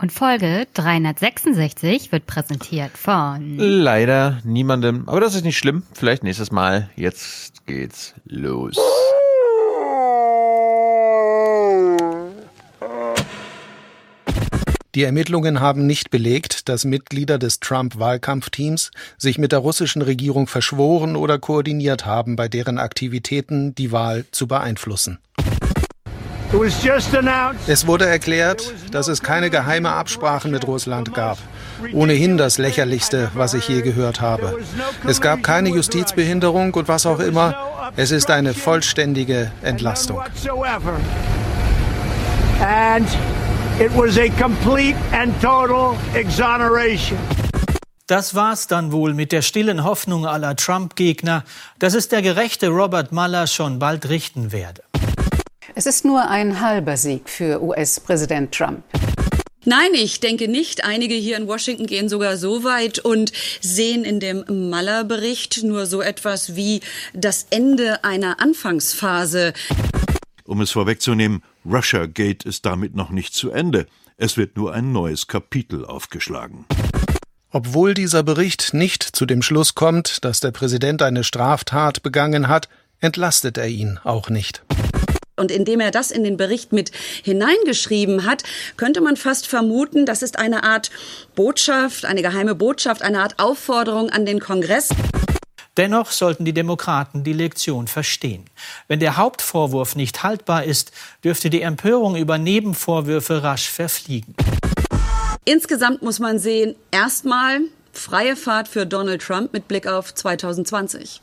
Und Folge 366 wird präsentiert von Leider niemandem. Aber das ist nicht schlimm. Vielleicht nächstes Mal. Jetzt geht's los. Die Ermittlungen haben nicht belegt, dass Mitglieder des Trump-Wahlkampfteams sich mit der russischen Regierung verschworen oder koordiniert haben, bei deren Aktivitäten die Wahl zu beeinflussen. Es wurde erklärt, dass es keine geheime Absprachen mit Russland gab. Ohnehin das lächerlichste, was ich je gehört habe. Es gab keine Justizbehinderung und was auch immer. Es ist eine vollständige Entlastung. And it was a complete and total exoneration. Das war's dann wohl mit der stillen Hoffnung aller Trump-Gegner, dass es der gerechte Robert Mueller schon bald richten werde. Es ist nur ein halber Sieg für US-Präsident Trump. Nein, ich denke nicht. Einige hier in Washington gehen sogar so weit und sehen in dem Mueller-Bericht nur so etwas wie das Ende einer Anfangsphase. Um es vorwegzunehmen, Russiagate ist damit noch nicht zu Ende. Es wird nur ein neues Kapitel aufgeschlagen. Obwohl dieser Bericht nicht zu dem Schluss kommt, dass der Präsident eine Straftat begangen hat, entlastet er ihn auch nicht. Und indem er das in den Bericht mit hineingeschrieben hat, könnte man fast vermuten, das ist eine Art Botschaft, eine geheime Botschaft, eine Art Aufforderung an den Kongress. Dennoch sollten die Demokraten die Lektion verstehen. Wenn der Hauptvorwurf nicht haltbar ist, dürfte die Empörung über Nebenvorwürfe rasch verfliegen. Insgesamt muss man sehen, erstmal freie Fahrt für Donald Trump mit Blick auf 2020.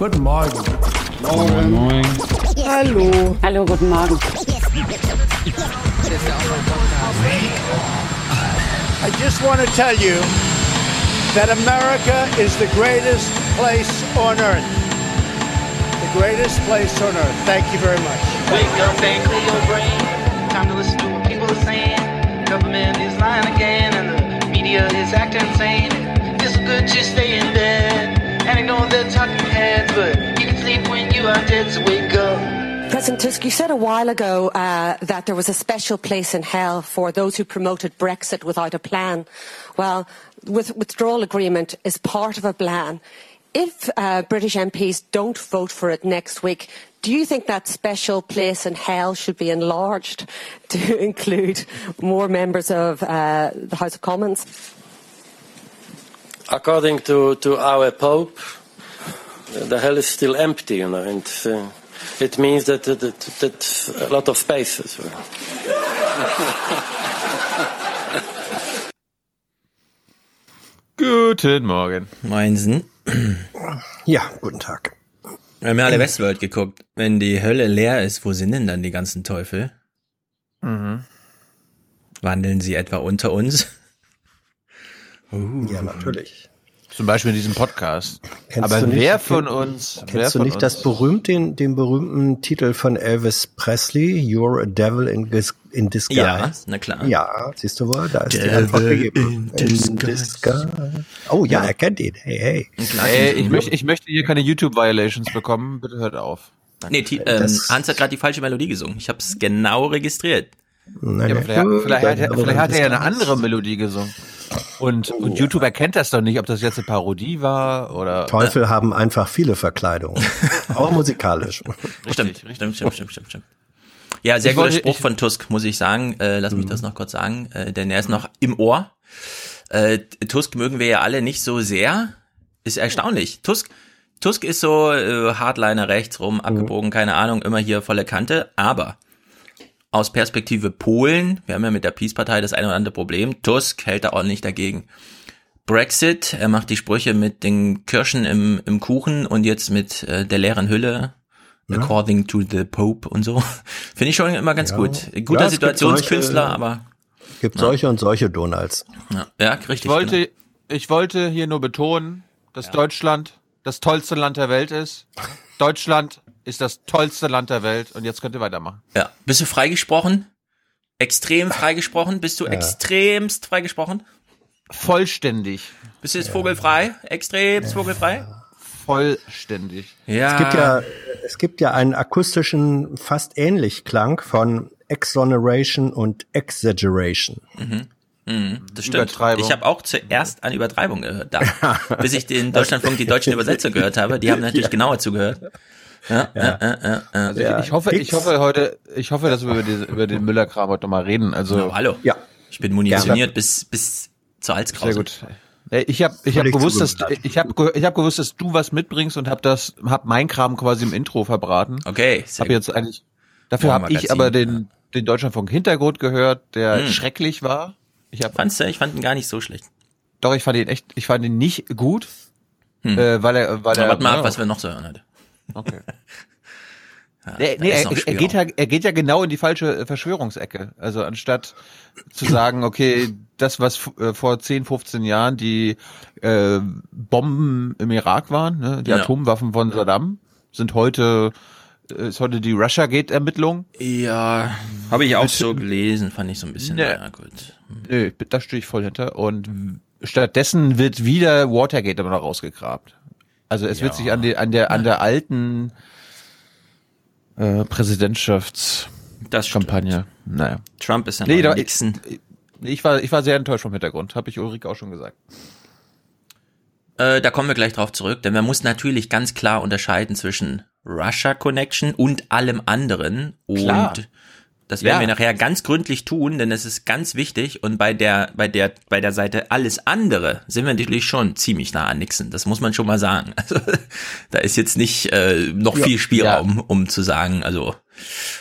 Guten Morgen. Morgen. Morgen. Hallo. Hallo, guten Morgen. I just want to tell you that America is the greatest place on earth. The greatest place on earth. Thank you very much. Wake up and clear your brain. Time to listen to what people are saying. Government is lying again, and the media is acting insane. It's good to stay in bed and ignore the talking heads, but you can sleep when you are dead, so wake up. President Tusk, you said a while ago uh, that there was a special place in hell for those who promoted Brexit without a plan. Well, with withdrawal agreement is part of a plan. If uh, British MPs don't vote for it next week, do you think that special place in hell should be enlarged to include more members of uh, the House of Commons? According to, to our Pope, the hell is still empty, you know, and uh, it means that, that, that, that a lot of spaces. Guten Morgen. Meinsen. Ja, guten Tag. Wir haben ja alle Westworld geguckt. Wenn die Hölle leer ist, wo sind denn dann die ganzen Teufel? Mhm. Wandeln sie etwa unter uns? Uh, ja, natürlich. Zum Beispiel in diesem Podcast. Kennst Aber du nicht, wer von uns? Kennst wer du nicht uns? das berühmt, den, den berühmten Titel von Elvis Presley, You're a Devil in, in Disguise? Ja, na klar. Ja, siehst du wohl, da ist die Devil Antwort gegeben. in disguise. Oh ja, Ja. er kennt ihn. Hey, hey. Ey, ich, möchte, ich möchte hier keine YouTube-Violations bekommen. Bitte hört auf. Nee, die, ähm, Das- Hans hat gerade die falsche Melodie gesungen. Ich habe es genau registriert. Nein, Ja, vielleicht, vielleicht, hat er- vielleicht hat er ja eine Disguise. andere Melodie gesungen. Und, und YouTube erkennt das doch nicht, ob das jetzt eine Parodie war oder. Teufel haben einfach viele Verkleidungen. Auch musikalisch. Stimmt, stimmt, stimmt, stimmt, stimmt, stimmt. Ja, sehr Ich guter wollte- Spruch ich- von Tusk, muss ich sagen. Äh, lass mich das noch kurz sagen, äh, denn er ist noch im Ohr. Äh, Tusk mögen wir ja alle nicht so sehr. Ist erstaunlich. Tusk, Tusk ist so äh, Hardliner rechts rum, abgebogen, keine Ahnung, immer hier volle Kante. Aber aus Perspektive Polen, wir haben ja mit der Peace-Partei das eine oder andere Problem, Tusk hält da ordentlich dagegen. Brexit, er macht die Sprüche mit den Kirschen im, im Kuchen und jetzt mit äh, der leeren Hülle, according to the Pope und so. Finde ich schon immer ganz Ja. gut. Ja, Guter gibt Situationskünstler, solche- aber Gibt solche und solche Donalds. ja, ja richtig. Ich wollte, genau. ich wollte hier nur betonen, dass Deutschland das tollste Land der Welt ist. Deutschland ist das tollste Land der Welt und jetzt könnt ihr weitermachen. Ja. Bist du freigesprochen? Extrem freigesprochen? Bist du extremst freigesprochen? Vollständig. Bist du jetzt vogelfrei? Extremst vogelfrei? vollständig. Es gibt ja, es gibt ja einen akustischen, fast ähnlich Klang von Exoneration und Exaggeration. Mhm. Mhm, das stimmt. Übertreibung. Ich habe auch zuerst an Übertreibung gehört, da, bis ich den Deutschlandfunk die deutschen Übersetzer gehört habe. Die haben natürlich genauer zugehört. Ja, ja. Ja, ja, ja, Also ich, ich hoffe, ich hoffe heute, ich hoffe, dass wir über, diese, über den Müller-Kram heute nochmal reden. Also Na, hallo. Ja. Ich bin munitioniert bis bis zur Halskrause. sehr gut. Ich habe ich hab gewusst, dass ich habe ich hab gewusst, dass du was mitbringst und habe das hab mein Kram quasi im Intro verbraten. Okay, sehr Habe jetzt eigentlich dafür habe ich aber den den Deutschlandfunk Hintergrund gehört, der Hm. schrecklich war. Ich habe Fandst du? Ich fand ihn gar nicht so schlecht. doch ich fand ihn echt, ich fand ihn nicht gut, Hm. äh, weil er weil Aber er warte mal ja, ab, was wir noch so hören heute. Okay. Ja, Nee, er, er, geht ja, er geht ja genau in die falsche äh, Verschwörungsecke. Also anstatt zu sagen, okay, das, was äh, vor 10, 15 Jahren die äh, Bomben im Irak waren, ne, die Ja. Atomwaffen von Saddam, sind heute äh, ist heute die Russia-Gate-Ermittlung. Ja, habe ich auch so gelesen, fand ich so ein bisschen, Nee. naja, gut. Nö, da stehe ich voll hinter. Und stattdessen wird wieder Watergate immer noch rausgegrabt. Also es wird Ja. sich an, die, an der an der alten äh, Präsidentschaftskampagne. Naja. Trump ist ja Nee, da- Nixon. Ich war, ich war sehr enttäuscht vom Hintergrund, habe ich Ulrike auch schon gesagt. Äh, da kommen wir gleich drauf zurück, denn man muss natürlich ganz klar unterscheiden zwischen Russia Connection und allem anderen. Klar. Und das werden Ja. wir nachher ganz gründlich tun, denn es ist ganz wichtig. Und bei der, bei der, bei der Seite alles andere sind wir natürlich schon ziemlich nah an Nixon. Das muss man schon mal sagen. Also, da ist jetzt nicht äh, noch Ja. viel Spielraum, um zu sagen, also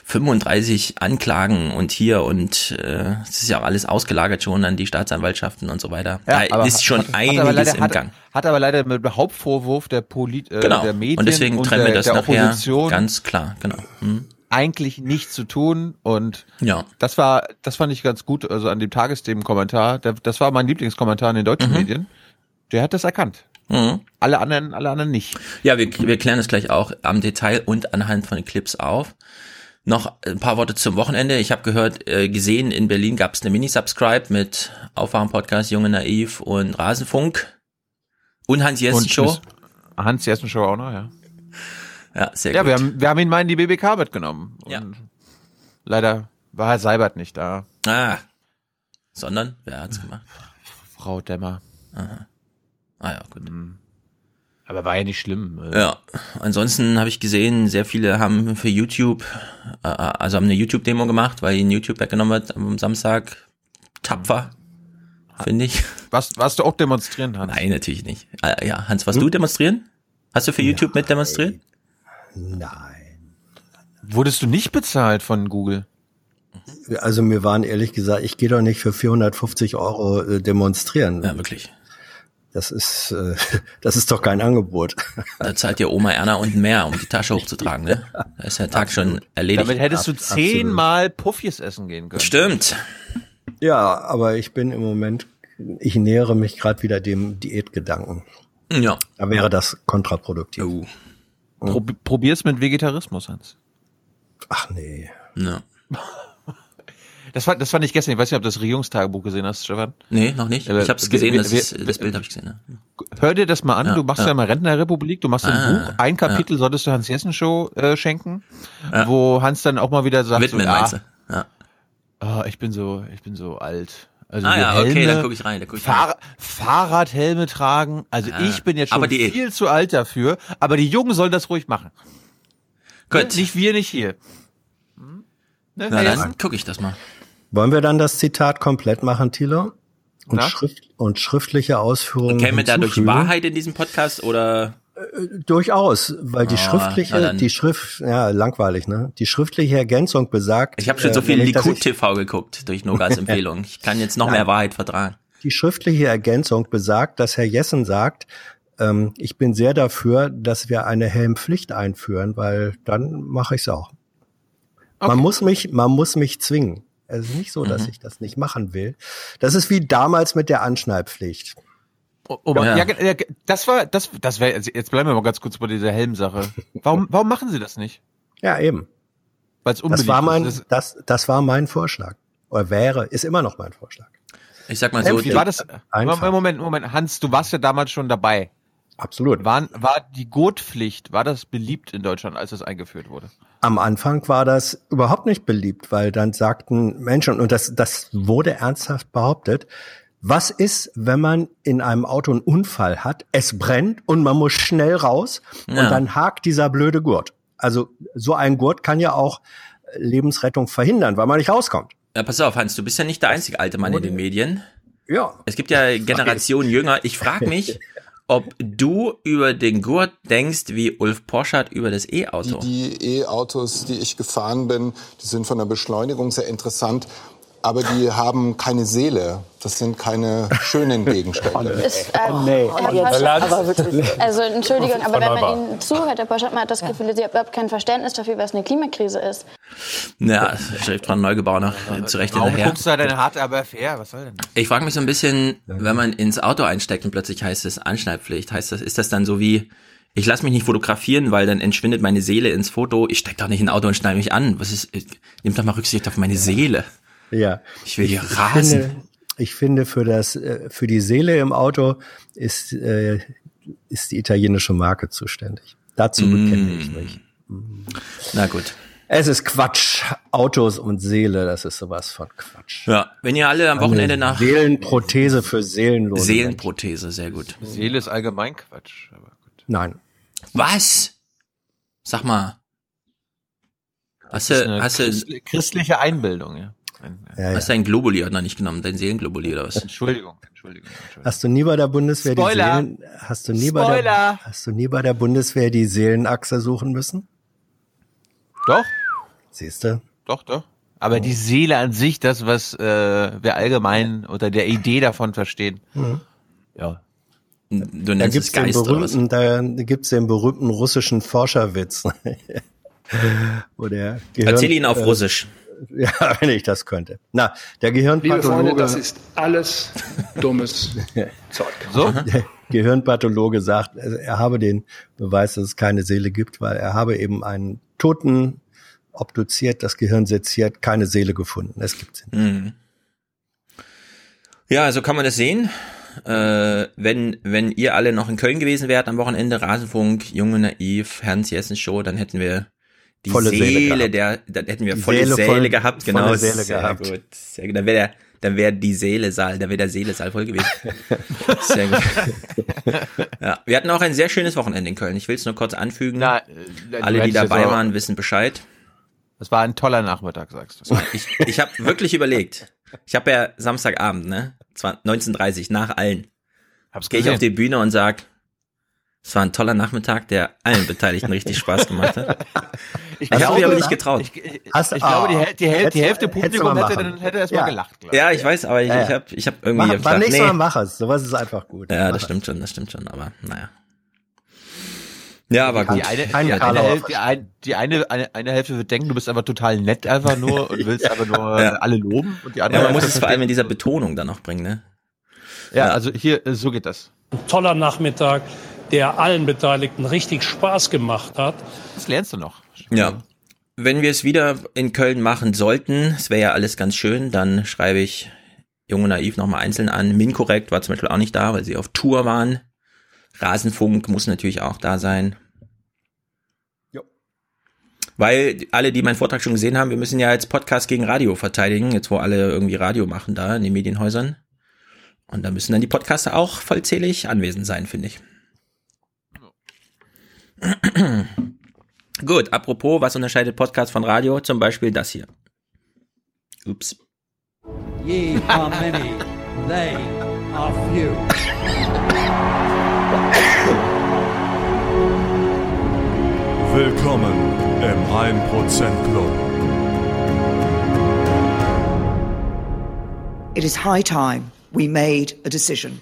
35 Anklagen und hier und äh, es ist ja auch alles ausgelagert schon an die Staatsanwaltschaften und so weiter. da aber ist schon hat- hat einiges leider, im hat, Gang. Hat aber leider mit dem Hauptvorwurf der Polit, äh, Genau. der Medien und deswegen trennen der, wir das nachher Opposition ganz klar. Genau. Hm. Eigentlich nichts zu tun und Ja. das war, das fand ich ganz gut, also an dem Tagesthemen-Kommentar, das war mein Lieblingskommentar in den deutschen Medien. Der hat das erkannt. Mhm. Alle anderen, alle anderen nicht. Ja, wir, wir klären das gleich auch am Detail und anhand von Clips auf. Noch ein paar Worte zum Wochenende. Ich habe gehört, äh, gesehen, in Berlin gab es eine Mini-Subscribe mit Aufwachen-Podcast, Junge Naiv und Rasenfunk und Hans Jessen Show. Hans Jessen Show auch noch, ja. Ja, sehr Ja, gut. wir haben, wir haben ihn mal in die BBK mitgenommen. Ja. Leider war Herr Seibert nicht da. ah, sondern, wer hat's gemacht? Frau Dämmer. Ah ja, gut. Aber war ja nicht schlimm. Ja, ansonsten habe ich gesehen, sehr viele haben für YouTube, äh, also haben eine YouTube-Demo gemacht, weil ihnen YouTube weggenommen wird am Samstag. Tapfer, finde ich. Was, warst du auch demonstrieren, Hans? Nein, natürlich nicht. Äh, ja, Hans, warst du demonstrieren? Hast du für YouTube mit demonstriert? Nein. Wurdest du nicht bezahlt von Google? Also mir waren ehrlich gesagt, ich gehe doch nicht für 450 Euro äh, demonstrieren. Ja, wirklich. Das ist, äh, das ist doch kein Angebot. Da zahlt dir Oma Erna unten mehr, um die Tasche hochzutragen, ne? Da ist der Tag schon erledigt. Damit hättest du absolut. zehnmal Puffis essen gehen können. Stimmt. Ja, aber ich bin im Moment, ich nähere mich gerade wieder dem Diätgedanken. Ja. Da wäre das kontraproduktiv. Oh. Prob probier's mit Vegetarismus, Hans. Ach nee. Ja. Das fand, das fand ich gestern. Ich weiß nicht, ob du das Regierungstagebuch gesehen hast, Stefan. Nee, noch nicht. Aber Ich habe es wir- gesehen, wir- das, ist, das Bild habe ich gesehen. Ja. Hör dir das mal an. Ja, du machst ja. ja, mal Rentnerrepublik. Du machst ein Ah, Buch. Ein Kapitel solltest du Hans Jessen Show äh, schenken, Ja. wo Hans dann auch mal wieder sagt, Widmen, so, ja, du? Ja. ah, ich bin so, ich bin so alt. Also Ah ja, okay, Helme, dann guck ich rein, dann guck ich Fahr Fahrradhelme tragen. Also Ja. ich bin jetzt Aber schon die- viel zu alt dafür. Aber die Jungen sollen das ruhig machen. Gut. Nicht wir, nicht hier. Hm? Ne, Na dann gucke ich das mal. Wollen wir dann das Zitat komplett machen, Thilo? Und? Schrift, und schriftliche Ausführungen Käme dadurch? Wahrheit in diesem Podcast oder? Durchaus, weil die na schriftliche, die Schrift, ja, langweilig, ne? Die schriftliche Ergänzung besagt. Ich habe schon äh, so viel nämlich, dass ich- Likud-TV geguckt durch Nogas Empfehlung. Ich kann jetzt noch mehr Wahrheit vertragen. Die schriftliche Ergänzung besagt, dass Herr Jessen sagt, ähm, ich bin sehr dafür, dass wir eine Helmpflicht einführen, weil dann mache ich es auch. Man muss mich, man muss mich zwingen. Es ist nicht so, dass Mhm. ich das nicht machen will. Das ist wie damals mit der Anschneidpflicht. Oh, ja. Ja. Ja, ja, das war, das, das wäre, jetzt bleiben wir mal ganz kurz bei dieser Helmsache. Warum, warum machen Sie das nicht? Ja, eben. Weil es Das unbeliebt war mein, ist. das, das war mein Vorschlag. Oder wäre, ist immer noch mein Vorschlag. Ich sag mal so, die, War das, Einfach. Moment, Moment, Hans, du warst ja damals schon dabei. Absolut. Waren, war die Gurtpflicht, war das beliebt in Deutschland, als das eingeführt wurde? Am Anfang war das überhaupt nicht beliebt, weil dann sagten Menschen, und das, das wurde ernsthaft behauptet, was ist, wenn man in einem Auto einen Unfall hat, es brennt und man muss schnell raus Ja. und dann hakt dieser blöde Gurt. Also so ein Gurt kann ja auch Lebensrettung verhindern, weil man nicht rauskommt. Ja, pass auf, Hans, du bist ja nicht der einzige alte Mann in den Medien. Ja. Es gibt ja Generationen jünger. Ich frage mich, ob du über den Gurt denkst, wie Ulf Porschert über das E-Auto. Die E-Autos, die ich gefahren bin, die sind von der Beschleunigung sehr interessant, aber die haben keine Seele. Das sind keine schönen Gegenstände. Ist, äh, Nee. Herr Jetzt. Aber wirklich. also Entschuldigung, aber wenn man Ihnen zuhört, Herr Poschardt, man hat das Gefühl, Sie haben überhaupt kein Verständnis dafür, was eine Klimakrise ist. Ja, schrift von Neugebauer noch äh, zurecht Warum hinterher. guckst du da deine harte, aber fair? Was soll denn? Ich frage mich so ein bisschen, wenn man ins Auto einsteigt und plötzlich heißt es Anschnallpflicht, heißt das, ist das dann so wie, ich lasse mich nicht fotografieren, weil dann entschwindet meine Seele ins Foto, ich steig doch nicht in ein Auto und schneide mich an. Was ist, nimm doch mal Rücksicht auf meine Seele. Ja. Ich will hier ich rasen. Finde, ich finde, für das, äh, für die Seele im Auto ist, äh, ist die italienische Marke zuständig. Dazu bekenne ich mich. Na gut. Es ist Quatsch. Autos und Seele, das ist sowas von Quatsch. Ja, wenn ihr alle am Wochenende nach Seelenprothese für seelenlose Seelenprothese, sehr gut. Seele ist allgemein Quatsch. Aber Nein. Was? Sag mal. Hast Das ist du, eine hast du, christli- christliche Einbildung, ja. Ein- Ja, hast du ein Globuli noch nicht genommen, dein Seelenglobuli oder was? Entschuldigung, Entschuldigung. Hast du nie bei der Bundeswehr Spoiler. die Seelen, hast du nie bei der, hast du nie bei der Bundeswehr die Seelenachse suchen müssen? Doch, Siehst du? doch, doch. Aber die Seele an sich, das, was äh, wir allgemein unter der Idee davon verstehen. Mhm. Ja. Du Da nennst gibt's es den Geist oder was? berühmten, da gibt's den berühmten russischen Forscherwitz. Wo der Gehirn, Erzähl ihn auf äh, Russisch. Ja, wenn ich das könnte. Na, der Liebe Freunde, Gehirnpathologe, das ist alles dummes Zeug. So? der Gehirnpathologe sagt, also er habe den Beweis, dass es keine Seele gibt, weil er habe eben einen Toten obduziert, das Gehirn seziert, keine Seele gefunden. Es gibt sie nicht. Mhm. Ja, so kann man das sehen. Äh, wenn, wenn ihr alle noch in Köln gewesen wärt am Wochenende, Rasenfunk, Junge Naiv, Hans Jessen Show, dann hätten wir die Volle Seele, Seele der, dann hätten wir Die volle Seele Säle voll- gehabt, volle genau. Säle sehr gehabt. gut, sehr gut. Dann wäre der, dann wäre die Seele Saal, dann wäre der Seele Saal voll gewesen. Sehr gut. ja, wir hatten auch ein sehr schönes Wochenende in Köln. Ich will es nur kurz anfügen. Na, Alle, die dabei waren, wissen Bescheid. Das war ein toller Nachmittag, sagst du. Ich, ich habe wirklich überlegt. Ich habe ja Samstagabend, ne? 19.30 nach allen. Hab's Gehe ich auf die Bühne und sag, es war ein toller Nachmittag, der allen Beteiligten richtig Spaß gemacht hat. Ich Hast habe mich aber nicht getraut. Ich, ich, Hast- ich glaube, die, ah, Häl- die, Häl- die hättest- Hälfte Publikum mal hätte, dann hätte erst mal Ja. gelacht. glaub ich. ja, ich weiß, aber ich, Ja, ja. ich habe ich hab irgendwie Mach, beim gedacht, nächsten Mal nee. mach es. Sowas ist einfach gut. Ja, Mach das es. stimmt schon, das stimmt schon, aber naja. Ja, aber gut. Die eine, die, eine Hälfte, die, ein, die eine, eine, eine Hälfte wird denken, du bist einfach total nett einfach nur und willst einfach nur Ja. alle loben. Und die Ja, andere man muss es vor allem in dieser Betonung dann noch bringen, ne? Ja, also hier, so geht das. Ein toller Nachmittag, der allen Beteiligten richtig Spaß gemacht hat. Das lernst du noch. Ja. Wenn wir es wieder in Köln machen sollten, es wäre ja alles ganz schön, dann schreibe ich Junge Naiv nochmal einzeln an. Minkorrekt war zum Beispiel auch nicht da, weil sie auf Tour waren. Rasenfunk muss natürlich auch da sein. Jo. Weil alle, die meinen Vortrag schon gesehen haben, wir müssen ja jetzt Podcast gegen Radio verteidigen, jetzt wo alle irgendwie Radio machen da in den Medienhäusern. Und da müssen dann die Podcaster auch vollzählig anwesend sein, finde ich. Gut, apropos, was unterscheidet Podcast von Radio? Zum Beispiel das hier. Ups. Ye are many, they are few. Willkommen im 1% Club. It is high time we made a decision.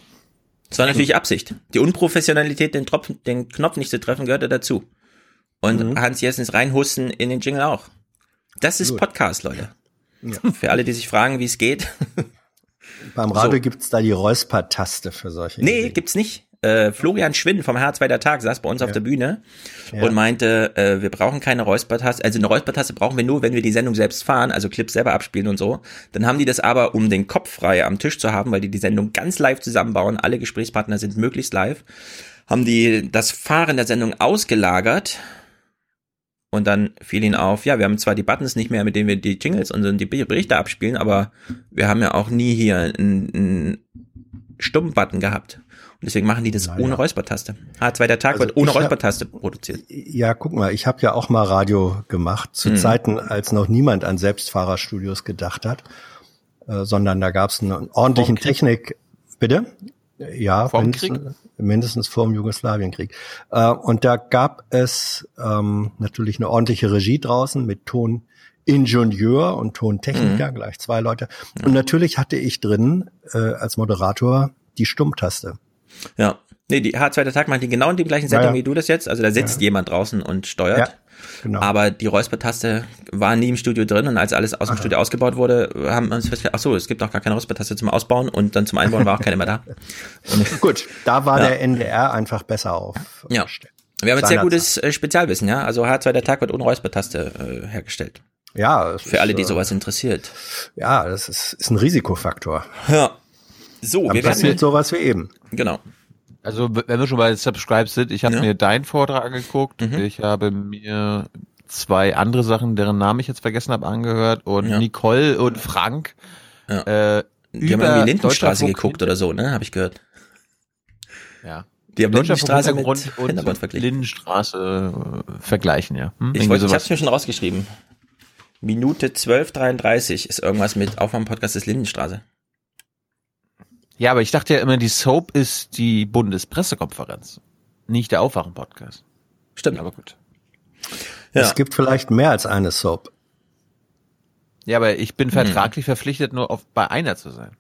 Das war natürlich Absicht. Die Unprofessionalität, den, Tropf, den Knopf nicht zu treffen, gehörte dazu. Und Hans Jessens reinhusten in den Jingle auch. Das ist Gut. Podcast, Leute. Ja. Für alle, die sich fragen, wie es geht. Beim Radio So. gibt's da die Räuspertaste für solche. Nee, Ideen. gibt's nicht. Äh, Florian Schwinn vom H2 der Tag saß bei uns auf der Bühne Ja. und meinte, äh, wir brauchen keine Räuspertaste. Also eine Räuspertaste brauchen wir nur, wenn wir die Sendung selbst fahren, also Clips selber abspielen und so. Dann haben die das aber, um den Kopf frei am Tisch zu haben, weil die die Sendung ganz live zusammenbauen. Alle Gesprächspartner sind möglichst live. haben die das Fahren der Sendung ausgelagert und dann fiel ihnen auf, ja, wir haben zwar die Buttons nicht mehr, mit denen wir die Jingles und die Berichte abspielen, aber wir haben ja auch nie hier einen, einen Stumm-Button gehabt. Und deswegen machen die das Naja. ohne Räuspertaste. H2 der Tag Also wird ohne Räuspertaste produziert. Ja, guck mal, ich habe ja auch mal Radio gemacht, zu Mhm. Zeiten, als noch niemand an Selbstfahrerstudios gedacht hat, äh, sondern da gab es einen ordentlichen? Technik. Bitte? Ja, Vorm mindestens, mindestens vor dem Jugoslawienkrieg. Äh, und da gab es ähm, natürlich eine ordentliche Regie draußen mit Toningenieur und Tontechniker, gleich zwei Leute. Und natürlich hatte ich drin äh, als Moderator die Stummtaste. Ja. Nee, die H2 der Tag macht die genau in dem gleichen Setting Ja, ja. wie du das jetzt. Also da sitzt jemand draußen und steuert. Ja, genau. Aber die Räuspertaste war nie im Studio drin und als alles aus dem Studio ausgebaut wurde, haben wir uns festgestellt, ach so, es gibt auch gar keine Räuspertaste zum Ausbauen und dann zum Einbauen war auch keine mehr da. Und, Gut, da war Ja. der NDR einfach besser auf. ja. Wir haben jetzt sehr gutes äh, Spezialwissen, ja. Also H2 der Tag wird ohne Räuspertaste äh, hergestellt. Ja, Für alle, die ist, äh, sowas interessiert. Ja, das ist, ist ein Risikofaktor. Ja. So, Dann wir werden passiert sowas wie eben. Genau. Also wenn wir schon bei Subscribe sind, ich habe Ja. mir deinen Vortrag angeguckt, Mhm. ich habe mir zwei andere Sachen, deren Namen ich jetzt vergessen habe, angehört und Ja. Nicole und Frank Ja. äh, Die haben über irgendwie Lindenstraße geguckt oder so, ne? Habe ich gehört. Ja. Die haben Lindenstraße mit Hintergrund verglichen. Lindenstraße äh, vergleichen, ja. Hm? Ich, wollte, ich hab's mir schon rausgeschrieben. Minute 12.33 ist irgendwas mit Aufwärmpodcast des Lindenstraße. Ja, aber ich dachte ja immer, die Soap ist die Bundespressekonferenz, nicht der Aufwachen-Podcast. Stimmt. Aber gut. Ja. Es gibt vielleicht mehr als eine Soap. Ja, aber ich bin vertraglich verpflichtet, nur auf, bei einer zu sein.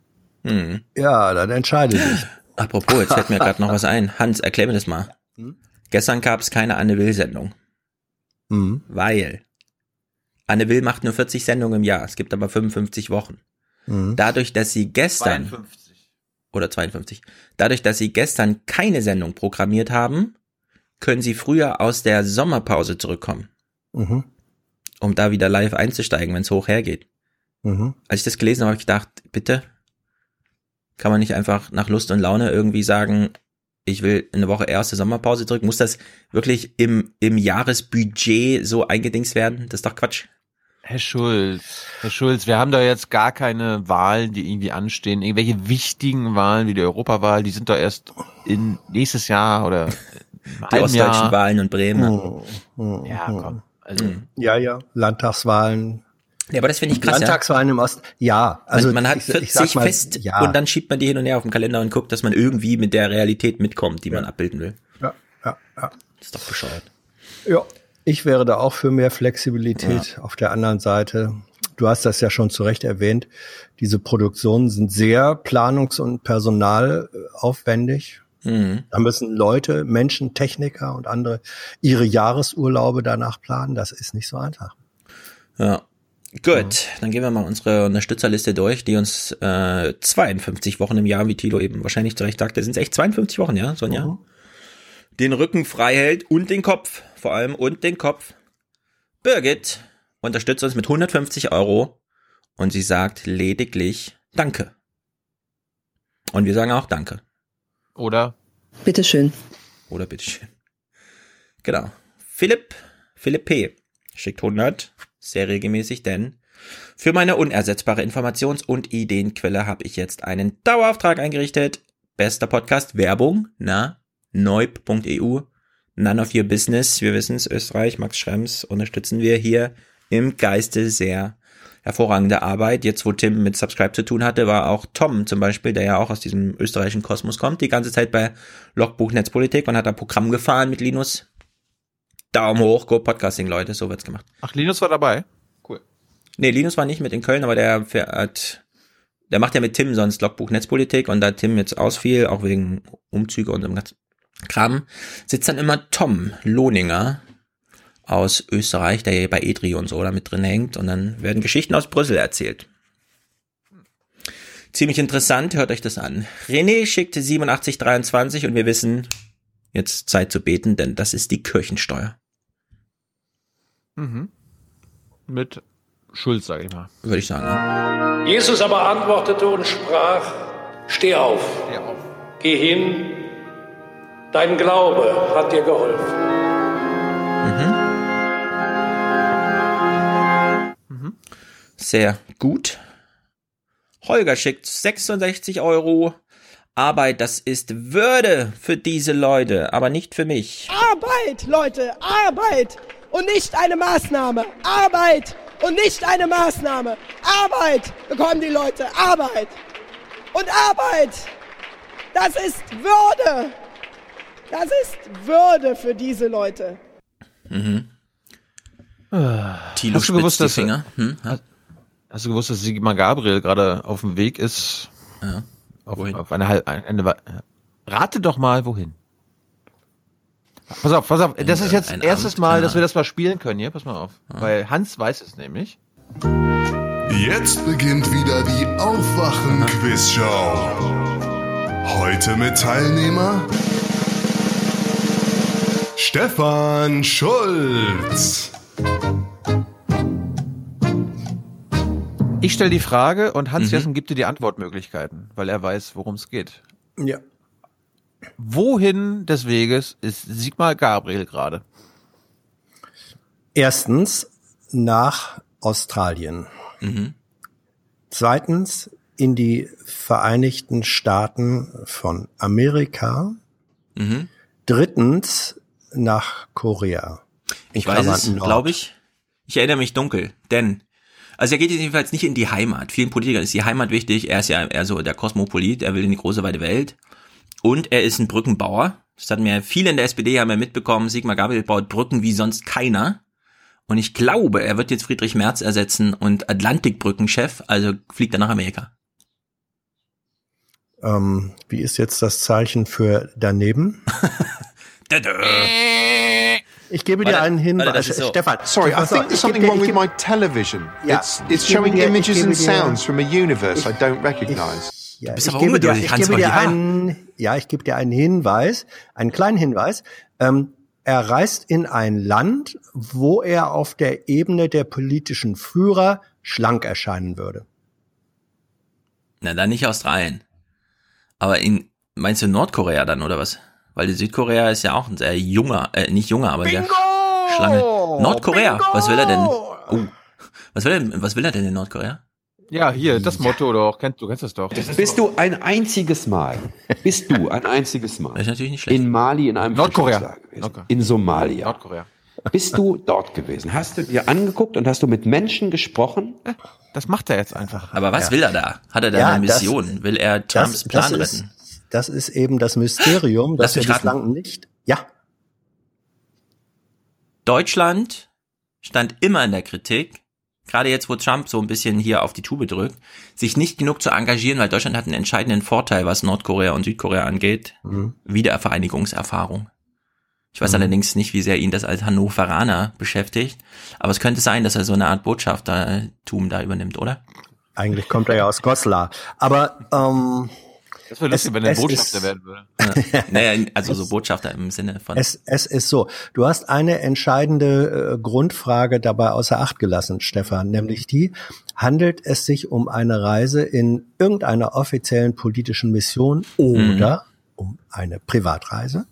Hm. Ja, dann entscheide dich. Apropos, jetzt fällt mir gerade noch was ein. Hans, erklär mir das mal. Gestern gab es keine Anne Will-Sendung, Mhm. weil Anne Will macht nur 40 Sendungen im Jahr. Es gibt aber 55 Wochen. Mhm. Dadurch, dass sie gestern 52. oder 52, dadurch, dass sie gestern keine Sendung programmiert haben, können sie früher aus der Sommerpause zurückkommen, Mhm. um da wieder live einzusteigen, wenn es hoch hergeht. Mhm. Als ich das gelesen habe, habe ich gedacht, bitte, kann man nicht einfach nach Lust und Laune irgendwie sagen, ich will eine Woche erste Sommerpause zurück? Muss das wirklich im, im Jahresbudget so eingedingst werden? Das ist doch Quatsch. Herr Schulz, Herr Schulz, wir haben da jetzt gar keine Wahlen, die irgendwie anstehen. Irgendwelche wichtigen Wahlen wie die Europawahl, die sind doch erst in nächstes Jahr oder Die ostdeutschen Jahr. Wahlen und Bremen. Mhm. Ja, komm. Also, Ja, ja. Landtagswahlen. Ja, aber das finde ich krass. Ja? Landtagswahlen im Osten. Ja, also man, man hat ich, 40 ich sag mal, fest ja, und dann schiebt man die hin und her auf dem Kalender und guckt, dass man irgendwie mit der Realität mitkommt, die man abbilden will. ja, ja, ja. Das ist doch bescheuert. Ja, ich wäre da auch für mehr Flexibilität. Auf der anderen Seite, du hast das ja schon zu Recht erwähnt, diese Produktionen sind sehr planungs- und personalaufwendig. Mhm. Da müssen Leute, Menschen, Techniker und andere ihre Jahresurlaube danach planen. Das ist nicht so einfach. Ja. Gut, dann gehen wir mal unsere Unterstützerliste durch, die uns äh, 52 Wochen im Jahr, wie Tilo eben wahrscheinlich zu Recht sagte, sind es echt 52 Wochen, ja, Sonja? Den Rücken frei hält und den Kopf, vor allem und den Kopf. Birgit unterstützt uns mit 150 Euro und sie sagt lediglich Danke. Und wir sagen auch Danke. oder? Bitteschön. Oder bitteschön. Genau. Philipp, Philipp P. schickt 100, sehr regelmäßig, denn für meine unersetzbare Informations- und Ideenquelle habe ich jetzt einen Dauerauftrag eingerichtet. Bester Podcast, Werbung, na, neub.eu, None of Your Business, wir wissen es, Österreich, Max Schrems, unterstützen wir hier im Geiste sehr hervorragende Arbeit. Jetzt, wo Tim mit Subscribe zu tun hatte, war auch Tom zum Beispiel, der ja auch aus diesem österreichischen Kosmos kommt, die ganze Zeit bei Logbuch Netzpolitik und hat ein Programm gefahren mit Linus. Daumen hoch, Go Podcasting, Leute, so wird's gemacht. Ach, Linus war dabei. Cool. Nee, Linus war nicht mit in Köln, aber der fährt, der macht ja mit Tim sonst Logbuch Netzpolitik und da Tim jetzt ausfiel, auch wegen Umzüge und dem ganzen Kram, sitzt dann immer Tom Lohninger aus Österreich, der ja bei Edri und so da mit drin hängt und dann werden Geschichten aus Brüssel erzählt. Ziemlich interessant, hört euch das an. René schickt 8723 und wir wissen, jetzt Zeit zu beten, denn das ist die Kirchensteuer. Mhm. Mit Schulz, sag ich mal. Würde ich sagen. Jesus aber antwortete und sprach, steh auf, Steh auf. geh hin, Dein Glaube hat dir geholfen. Sehr gut. Holger schickt 66 Euro. Arbeit, das ist Würde für diese Leute, aber nicht für mich. Arbeit, Leute, Arbeit und nicht eine Maßnahme. Arbeit und nicht eine Maßnahme. Arbeit bekommen die Leute, Arbeit. Und Arbeit, das ist Würde. Das ist Würde für diese Leute. Mhm. Thilo Hast du gewusst, dass, Finger. Hm? hast, hast du gewusst, dass Sigmar Gabriel gerade auf dem Weg ist? Ja. Auf, auf eine, halb- eine, eine Rate doch mal, wohin? Pass auf, pass auf. Das ist jetzt ein erstes Amt, Mal, dass wir das mal spielen können hier. Pass mal auf. Weil Hans weiß es nämlich. Jetzt beginnt wieder die Aufwachen-Quizshow. Heute mit Teilnehmer Stefan Schulz. Ich stelle die Frage und Hans Mhm. Jessen gibt dir die Antwortmöglichkeiten, weil er weiß, worum es geht. Ja. Wohin des Weges ist Sigmar Gabriel gerade? Erstens nach Australien. Mhm. Zweitens in die Vereinigten Staaten von Amerika. Mhm. Drittens nach Korea. Ich weiß es, glaube ich. Ich erinnere mich dunkel, denn also er geht jedenfalls nicht in die Heimat. Vielen Politikern ist die Heimat wichtig. Er ist ja eher so der Kosmopolit. Er will in die große weite Welt. Und er ist ein Brückenbauer. Das hatten wir viele in der SPD haben wir mitbekommen. Sigmar Gabriel baut Brücken wie sonst keiner. Und ich glaube, er wird jetzt Friedrich Merz ersetzen und Atlantikbrückenchef, also fliegt er nach Amerika. Ähm, wie ist jetzt das Zeichen für daneben? Ich gebe dir einen Hinweis. so. Stefan, Sorry, I think there's ich something wrong ich with my television. Ja, It's, ich it's gebe showing dir- ich images and sounds from a universe I don't recognize. Ja, bist ich aber gebe dir, ich gebe dir einen, ja, ich gebe dir einen Hinweis, einen kleinen Hinweis. Ähm, er reist in ein Land, wo er auf der Ebene der politischen Führer schlank erscheinen würde. Na, dann nicht Australien. Aber in, meinst du Nordkorea dann, oder was? Weil die Südkorea ist ja auch ein sehr junger, äh, nicht junger, aber sehr Schlange. Nordkorea, was will er denn? Oh, was will er, was will er denn in Nordkorea? Ja, hier, das Motto doch. Kennst, du kennst das doch. Bist du ein einziges Mal, bist du ein einziges Mal Das ist natürlich nicht schlecht. in Mali in einem Nordkorea. Nordkorea. in Somalia. Nordkorea. Bist du dort gewesen? Hast du dir angeguckt und hast du mit Menschen gesprochen? Das macht er jetzt einfach. Aber was Ja. will er da? Hat er da Ja, eine das- Mission? will er Trumps Plan das retten? Das ist eben das Mysterium, dass er mich raten. bislang nicht, ja, Deutschland stand immer in der Kritik, gerade jetzt, wo Trump so ein bisschen hier auf die Tube drückt, sich nicht genug zu engagieren, weil Deutschland hat einen entscheidenden Vorteil, was Nordkorea und Südkorea angeht. Mhm. Wiedervereinigungserfahrung. Ich weiß allerdings nicht, wie sehr ihn das als Hannoveraner beschäftigt, aber es könnte sein, dass er so eine Art Botschaftertum da übernimmt, oder? eigentlich kommt er ja aus Goslar. Aber ähm, Das wäre lustig, Es- wenn er Botschafter ist- werden würde. Ja. naja, also so Botschafter im Sinne von. Es, es ist so. Du hast eine entscheidende äh, Grundfrage dabei außer Acht gelassen, Stefan, nämlich die, handelt es sich um eine Reise in irgendeiner offiziellen politischen Mission oder um eine Privatreise?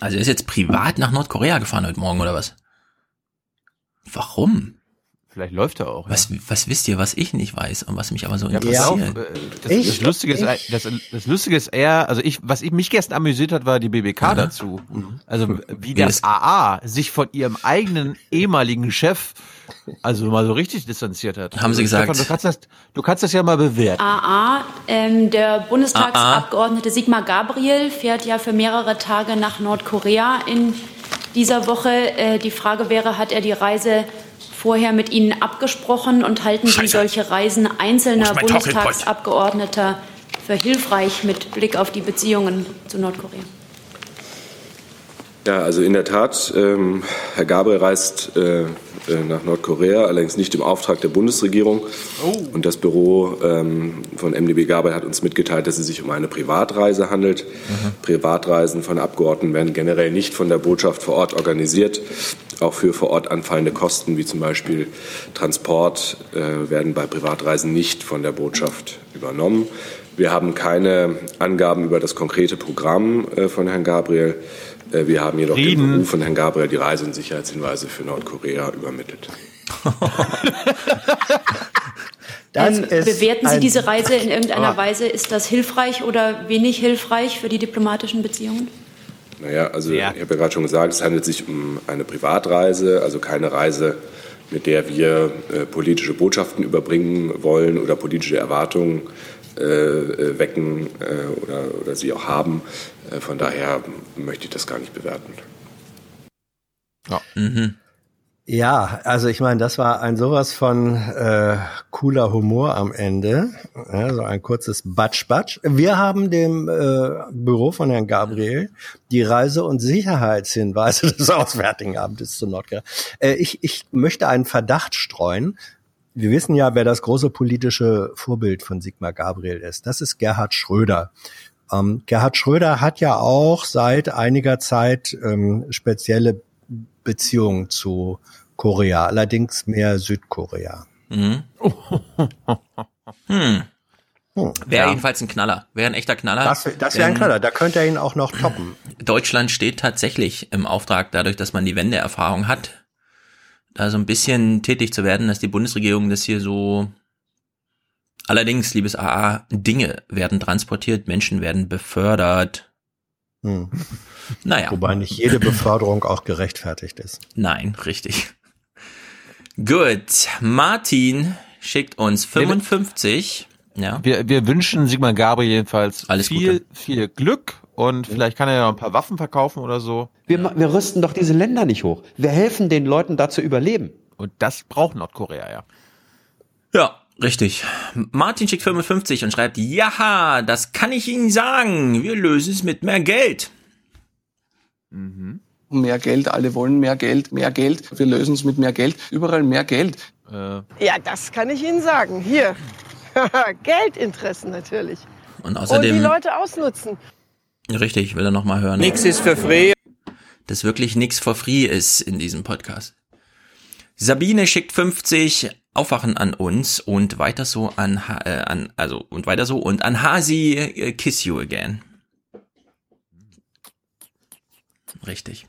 Also er ist jetzt privat nach Nordkorea gefahren heute Morgen, oder was? Warum? Vielleicht läuft er auch. Was, was wisst ihr, was ich nicht weiß und was mich aber so Ja, interessiert? äh, das, Ich- das Lustige ist, ich- das, das Lustige ist eher, also ich, was ich mich gestern amüsiert hat, war die BBK dazu. Also wie das das- AA sich von ihrem eigenen ehemaligen Chef, also mal so richtig distanziert hat. Haben sie Also, gesagt. Stefan, du kannst das, du kannst das ja mal bewerten. AA, ähm, der Bundestagsabgeordnete Sigmar Gabriel fährt ja für mehrere Tage nach Nordkorea in dieser Woche. Äh, die Frage wäre, hat er die Reise vorher mit Ihnen abgesprochen und halten Sie Scheiße. solche Reisen einzelner? Bundestagsabgeordneter für hilfreich mit Blick auf die Beziehungen zu Nordkorea? Ja, also in der Tat, ähm, Herr Gabriel reist äh, nach Nordkorea, allerdings nicht im Auftrag der Bundesregierung. Und das Büro ähm, von MdB Gabriel hat uns mitgeteilt, dass es sich um eine Privatreise handelt. Privatreisen von Abgeordneten werden generell nicht von der Botschaft vor Ort organisiert. Auch für vor Ort anfallende Kosten, wie zum Beispiel Transport, äh, werden bei Privatreisen nicht von der Botschaft übernommen. Wir haben keine Angaben über das konkrete Programm äh, von Herrn Gabriel. Äh, Wir haben jedoch Frieden. dem Beruf von Herrn Gabriel die Reise- und Sicherheitshinweise für Nordkorea übermittelt. Das Ähm, ist bewerten Sie diese Reise in irgendeiner Ah. Weise? Ist das hilfreich oder wenig hilfreich für die diplomatischen Beziehungen? Naja, also ich habe ja gerade schon gesagt, es handelt sich um eine Privatreise, also keine Reise, mit der wir äh, politische Botschaften überbringen wollen oder politische Erwartungen äh, äh, wecken äh, oder, oder sie auch haben. Äh, von daher möchte ich das gar nicht bewerten. Ja. Mhm. Ja, also ich meine, das war ein sowas von äh, cooler Humor am Ende. Ja, so ein kurzes Batsch-Batsch. Wir haben dem äh, Büro von Herrn Gabriel die Reise- und Sicherheitshinweise des Auswärtigen Amtes zu Nordkorea. Äh, ich, ich möchte einen Verdacht streuen. Wir wissen ja, wer das große politische Vorbild von Sigmar Gabriel ist. Das ist Gerhard Schröder. Ähm, Gerhard Schröder hat ja auch seit einiger Zeit ähm, spezielle Beziehungen zu Korea, allerdings mehr Südkorea. Mhm. Hm. Hm, Wäre ja. jedenfalls ein Knaller. Wäre ein echter Knaller. Das, das wäre ein Knaller, da könnte er ihn auch noch toppen. Deutschland steht tatsächlich im Auftrag, dadurch, dass man die Wendeerfahrung hat, da so ein bisschen tätig zu werden, dass die Bundesregierung das hier so Allerdings, liebes AA, Dinge werden transportiert, Menschen werden befördert. Hm. Naja. Wobei nicht jede Beförderung auch gerechtfertigt ist. Nein, richtig. Gut, Martin schickt uns 55. Ja. Wir, wir wünschen Sigmar Gabriel jedenfalls Alles viel, Gute. viel Glück und vielleicht kann er ja noch ein paar Waffen verkaufen oder so. Wir, wir rüsten doch diese Länder nicht hoch. Wir helfen den Leuten da zu überleben. Und das braucht Nordkorea ja. Ja, richtig. Martin schickt 55 und schreibt, ja, das kann ich Ihnen sagen. Wir lösen es mit mehr Geld. Mehr Geld, alle wollen mehr Geld, mehr Geld. Wir lösen es mit mehr Geld. Überall mehr Geld. Ja, das kann ich Ihnen sagen. Hier. Geldinteressen natürlich. Und Und die außerdem, Leute ausnutzen. richtig, ich will er noch mal hören. Nix ist für free. Dass wirklich nix for free ist in diesem Podcast. Sabine schickt 50 Aufwachen an uns und weiter so an, Ha- äh, an also und weiter so und an Hasi äh, Kiss You Again. Richtig.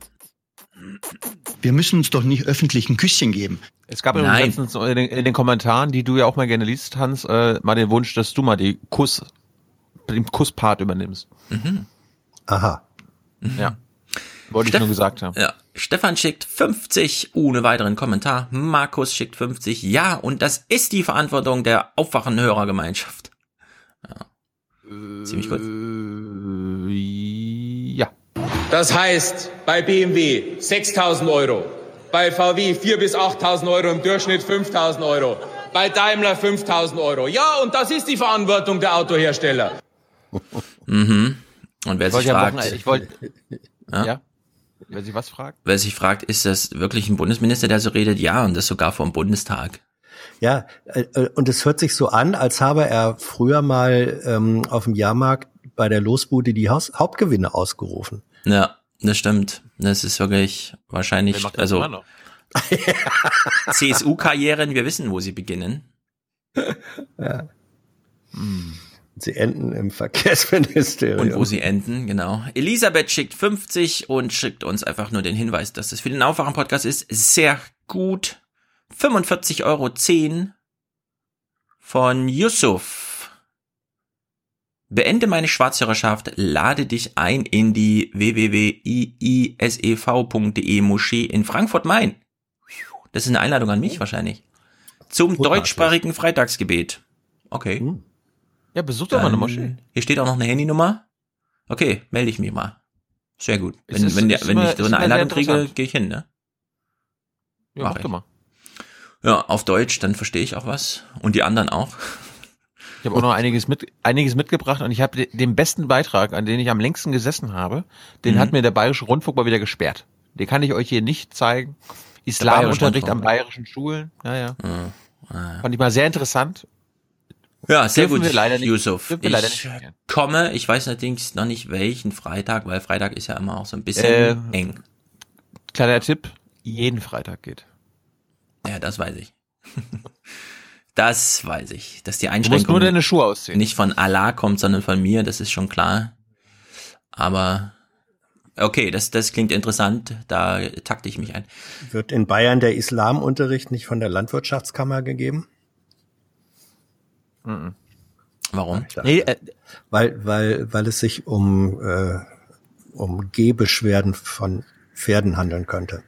Wir müssen uns doch nicht öffentlich ein Küsschen geben. Es gab in den, in den Kommentaren, die du ja auch mal gerne liest, Hans, äh, mal den Wunsch, dass du mal die Kuss, den Kusspart übernimmst. Mhm. Aha. Ja. Wollte ich Steff- nur gesagt haben. Ja. Stefan schickt 50 ohne weiteren Kommentar. Markus schickt 50. Ja, und das ist die Verantwortung der Aufwachen-Hörergemeinschaft. Ja. Ziemlich gut. Ja. Das heißt, bei BMW 6.000 Euro, bei VW 4.000 bis 8.000 Euro, im Durchschnitt 5.000 Euro, bei Daimler 5.000 Euro. Ja, und das ist die Verantwortung der Autohersteller. Mhm. Und wer Ich sich fragt, ich wollte, Ja? ja. Wer sich was fragt? wer sich fragt, ist das wirklich ein Bundesminister, der so redet? Ja, und das sogar vom Bundestag. Ja, äh, äh, und es hört sich so an, als habe er früher mal ähm, auf dem Jahrmarkt bei der Losbude die Haus Hauptgewinne ausgerufen. Ja, das stimmt. Das ist wirklich Wer wahrscheinlich, macht das also? CSU-Karrieren, wir wissen, wo sie beginnen. Ja. Sie enden im Verkehrsministerium. Und wo sie enden, genau. Elisabeth schickt 50 und schickt uns einfach nur den Hinweis, dass das für den Aufwachen-Podcast ist. Sehr gut. 45,10 Euro von Yusuf. Beende meine Schwarzhörerschaft, lade dich ein in die www.iisev.de Moschee in Frankfurt-Main. Das ist eine Einladung an mich wahrscheinlich. Zum deutschsprachigen Freitagsgebet. Okay. Ja, besuch doch mal eine Moschee. Hier steht auch noch eine Handynummer. Okay, melde ich mich mal. Sehr gut. Wenn, ist- wenn, der, wenn immer- ich so eine Einladung kriege, gehe ich hin, ne? Ja, Mach mach mal. Ja, auf Deutsch, dann verstehe ich auch was. Und die anderen auch. Ich habe auch noch einiges mit, einiges mitgebracht und ich habe de- den besten Beitrag, an den ich am längsten gesessen habe, den Mhm. hat mir der Bayerische Rundfunk mal wieder gesperrt. Den kann ich euch hier nicht zeigen. Islamunterricht an bayerischen Schulen. Ja, ja. Ah. Fand ich mal sehr interessant. Ja, sehr Dürfen gut, wir leider nicht- Yusuf. wir leider ich nicht komme, ich weiß allerdings noch nicht welchen Freitag, weil Freitag ist ja immer auch so ein bisschen Äh, eng. Kleiner Tipp, jeden Freitag geht. Ja, das weiß ich. Das weiß ich. Dass die musst Einschränkung nur deine Schuhe ausziehen. nicht von Allah kommt, sondern von mir, das ist schon klar. Aber okay, das, das klingt interessant. Da takte ich mich ein. Wird in Bayern der Islamunterricht nicht von der Landwirtschaftskammer gegeben? Warum? Nee, äh, Weil, weil, weil es sich um, äh, um Gehbeschwerden von Pferden handeln könnte.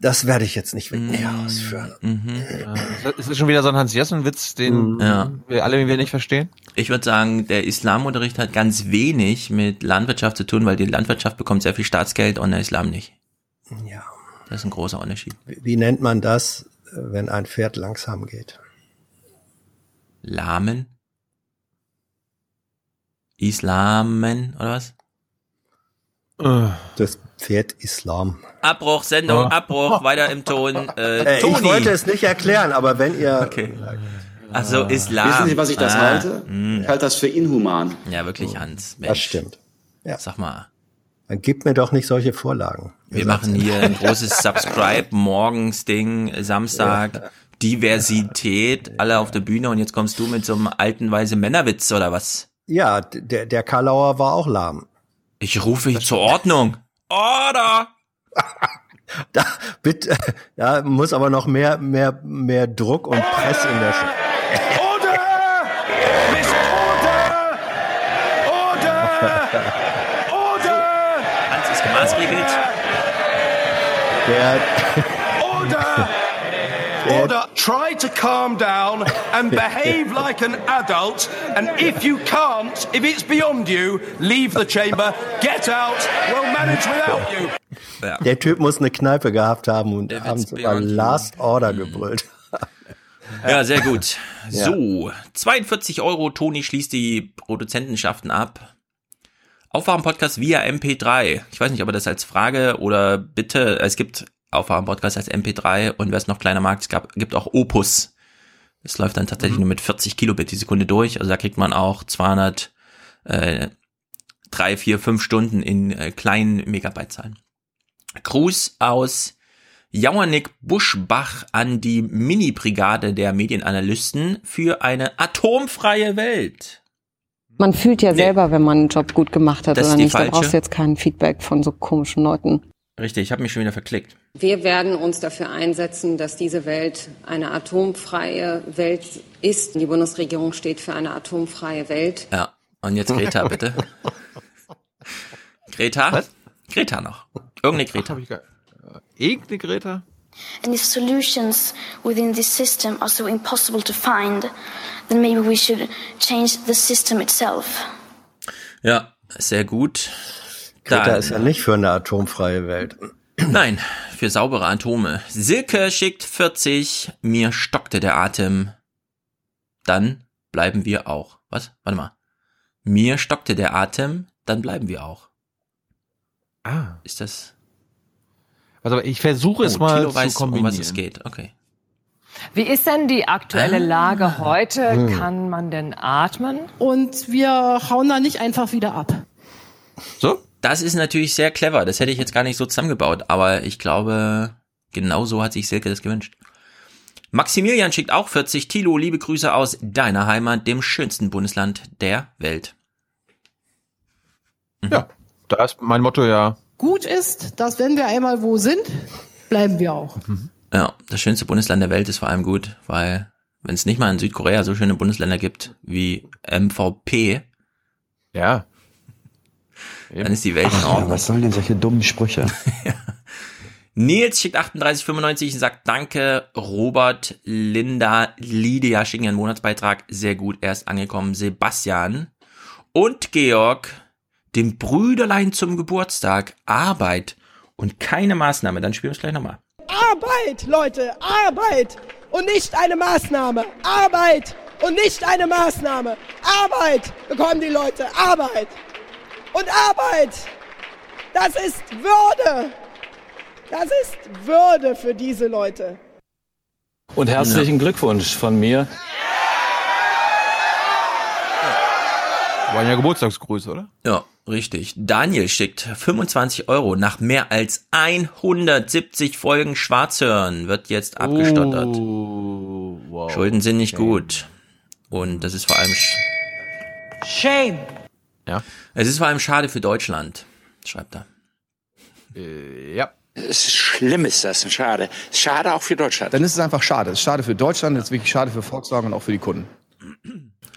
Das werde ich jetzt nicht näher ausführen. ja, es ist schon wieder so ein Hans-Jessen-Witz, den Mhm. Ja. wir alle irgendwie nicht verstehen. Ich würde sagen, der Islamunterricht hat ganz wenig mit Landwirtschaft zu tun, weil die Landwirtschaft bekommt sehr viel Staatsgeld und der Islam nicht. Ja. Das ist ein großer Unterschied. Wie wie nennt man das, wenn ein Pferd langsam geht? Lahmen? Islamen oder was? Das Pferd Islam. Abbruch, Sendung, Oh. Abbruch, weiter im Ton. Äh, Toni. ich wollte es nicht erklären, aber wenn ihr Okay. Ach so, Islam. Wissen Sie, was ich das Ah, halte? mh. Ich halte das für inhuman. Ja, wirklich, Hans. Mensch. das stimmt. Ja. Sag mal. Dann gib mir doch nicht solche Vorlagen. Wir machen hier ein großes Subscribe morgens Ding, Samstag, Diversität, alle auf der Bühne und jetzt kommst du mit so einem alten weise Männerwitz oder was? Ja, der, der Karlauer war auch lahm. Ich rufe dich zur Ordnung. Order! Da, bitte, ja, muss aber noch mehr, mehr, mehr Druck und Press in der Sch Order! Miss Order! Order! Order! Hans ist gemaßregelt. Der, Order! Order! Try to calm down and behave like an adult. And if you can't, if it's beyond you, leave the chamber, get out, we'll manage without you. Ja. der Typ muss eine Kneipe gehabt haben und Der Witz abends you. Last Order gebrüllt. Ja, sehr gut. Ja. So, 42 Euro, Toni schließt die Produzentenschaften ab. Aufwachen-Podcast via MP3. Ich weiß nicht, ob er das als Frage oder bitte, es gibt Aufwachen-Podcast als MP3 und wer es noch kleiner mag, es gab, gibt auch Opus. Es läuft dann tatsächlich Mhm. nur mit 40 Kilobit die Sekunde durch. Also da kriegt man auch 200, äh, drei, vier, fünf Stunden in äh, kleinen Megabyte-Zahlen. Gruß aus Jauernick Buschbach an die Mini-Brigade der Medienanalysten für eine atomfreie Welt. Man fühlt ja selber, wenn man einen Job gut gemacht hat Das oder nicht. Da falsche. brauchst du jetzt kein Feedback von so komischen Leuten. Richtig, ich habe mich schon wieder verklickt. Wir werden uns dafür einsetzen, dass diese Welt eine atomfreie Welt ist. Die Bundesregierung steht für eine atomfreie Welt. Ja, und jetzt Greta, bitte. Greta? Was? Greta noch. Irgendeine Greta. Irgendeine Greta? And if solutions within this system are so impossible to find, then maybe we should change the system itself. Ja, sehr gut. Greta Dann- ist ja nicht für eine atomfreie Welt. Nein, für saubere Atome. Silke schickt 40, mir stockte der Atem. Dann bleiben wir auch. Was? Warte mal. Mir stockte der Atem, dann bleiben wir auch. Ah. Ist das? Also ich versuche es Oh, mal Thilo zu weiß, um kombinieren. was es geht. Okay. Wie ist denn die aktuelle Ah. Lage heute? Hm. Kann man denn atmen? Und wir hauen da nicht einfach wieder ab. So? Das ist natürlich sehr clever. Das hätte ich jetzt gar nicht so zusammengebaut. Aber ich glaube, genau so hat sich Silke das gewünscht. Maximilian schickt auch 40. Tilo, liebe Grüße aus deiner Heimat, dem schönsten Bundesland der Welt. Ja, da ist mein Motto ja. Gut ist, dass wenn wir einmal wo sind, bleiben wir auch. Ja, das schönste Bundesland der Welt ist vor allem gut, weil wenn es nicht mal in Südkorea so schöne Bundesländer gibt wie MVP, ja, dann ist die Welt in Ach, ja, Ordnung. was sollen denn solche dummen Sprüche? Nils schickt 38,95 und sagt Danke, Robert, Linda, Lydia schicken ihren Monatsbeitrag. Sehr gut, er ist angekommen. Sebastian und Georg, dem Brüderlein zum Geburtstag, Arbeit und keine Maßnahme. Dann spielen wir es gleich nochmal. Arbeit, Leute, Arbeit und nicht eine Maßnahme. Arbeit und nicht eine Maßnahme. Arbeit bekommen die Leute, Arbeit. Und Arbeit, das ist Würde. Das ist Würde für diese Leute. Und herzlichen Glückwunsch von mir. Waren ja Geburtstagsgrüße, oder? Ja, richtig. Daniel schickt 25 Euro nach mehr als 170 Folgen Schwarzhören. Wird jetzt abgestottert. Oh. Schulden sind nicht gut. Und das ist vor allem, sch- Shame. Ja. es ist vor allem schade für Deutschland, schreibt er. Äh, ja. Es ist schlimm, ist das. Schade. Schade auch für Deutschland. Dann ist es einfach schade. Es ist schade für Deutschland, es ist wirklich schade für Volkswagen und auch für die Kunden.